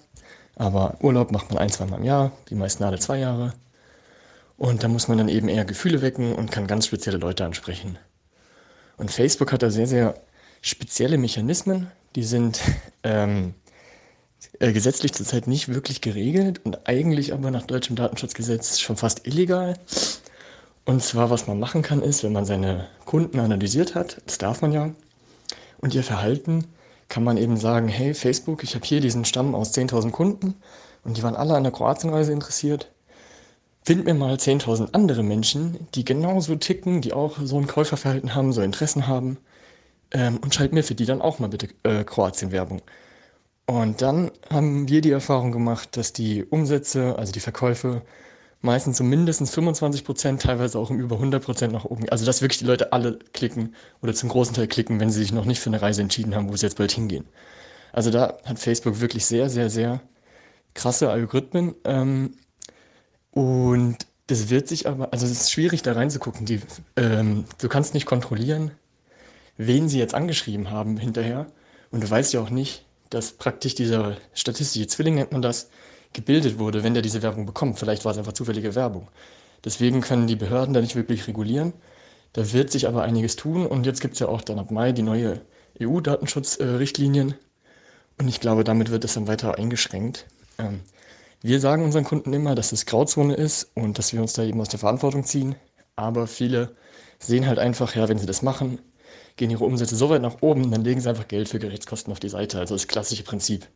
[SPEAKER 102] aber Urlaub macht man ein, zweimal im Jahr, die meisten alle zwei Jahre. Und da muss man dann eben eher Gefühle wecken und kann ganz spezielle Leute ansprechen. Und Facebook hat da sehr, sehr spezielle Mechanismen, die sind ähm, äh, gesetzlich zurzeit nicht wirklich geregelt und eigentlich aber nach deutschem Datenschutzgesetz schon fast illegal. Und zwar, was man machen kann, ist, wenn man seine Kunden analysiert hat, das darf man ja, und ihr Verhalten, kann man eben sagen, hey Facebook, ich habe hier diesen Stamm aus 10.000 Kunden und die waren alle an der Kroatienreise interessiert. Find mir mal 10.000 andere Menschen, die genauso ticken, die auch so ein Käuferverhalten haben, so Interessen haben ähm, und schalt mir für die dann auch mal bitte äh, Kroatien-Werbung. Und dann haben wir die Erfahrung gemacht, dass die Umsätze, also die Verkäufe, meistens so mindestens 25 Prozent, teilweise auch um über 100 Prozent nach oben. Also dass wirklich die Leute alle klicken oder zum großen Teil klicken, wenn sie sich noch nicht für eine Reise entschieden haben, wo sie jetzt bald hingehen. Also da hat Facebook wirklich sehr, sehr, sehr krasse Algorithmen. Ähm, und Das wird sich aber, also es ist schwierig da reinzugucken. Die, ähm, du kannst nicht kontrollieren, wen sie jetzt angeschrieben haben hinterher. Und du weißt ja auch nicht, dass praktisch dieser statistische Zwilling, nennt man das, gebildet wurde, wenn der diese Werbung bekommt. Vielleicht war es einfach zufällige Werbung. Deswegen können die Behörden da nicht wirklich regulieren. Da wird sich aber einiges tun. Und jetzt gibt es ja auch dann ab Mai die neue EU-Datenschutzrichtlinien. Und ich glaube, damit wird es dann weiter eingeschränkt. Ähm, wir sagen unseren Kunden immer, dass es Grauzone ist und dass wir uns da eben aus der Verantwortung ziehen. Aber viele sehen halt einfach, ja, wenn sie das machen, gehen ihre Umsätze so weit nach oben, dann legen sie einfach Geld für Gerichtskosten auf die Seite. Also das klassische Prinzip.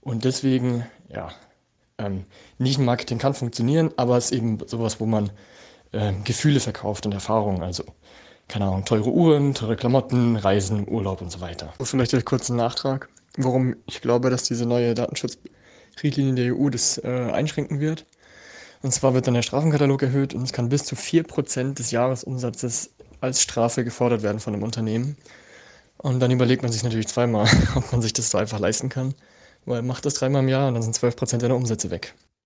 [SPEAKER 102] Und deswegen, ja, ähm, Nischenmarketing kann funktionieren, aber es ist eben sowas, wo man äh, Gefühle verkauft und Erfahrungen. Also, keine Ahnung, teure Uhren, teure Klamotten, Reisen, Urlaub und so weiter. Vielleicht einen kurzen Nachtrag, warum ich glaube, dass diese neue Datenschutzrichtlinie der EU das äh, einschränken wird. Und zwar wird dann der Strafenkatalog erhöht und es kann bis zu 4% des Jahresumsatzes als Strafe gefordert werden von einem Unternehmen. Und dann überlegt man sich natürlich zweimal, ob man sich das so einfach leisten kann. Weil macht das dreimal im Jahr und dann sind 12% deiner Umsätze weg.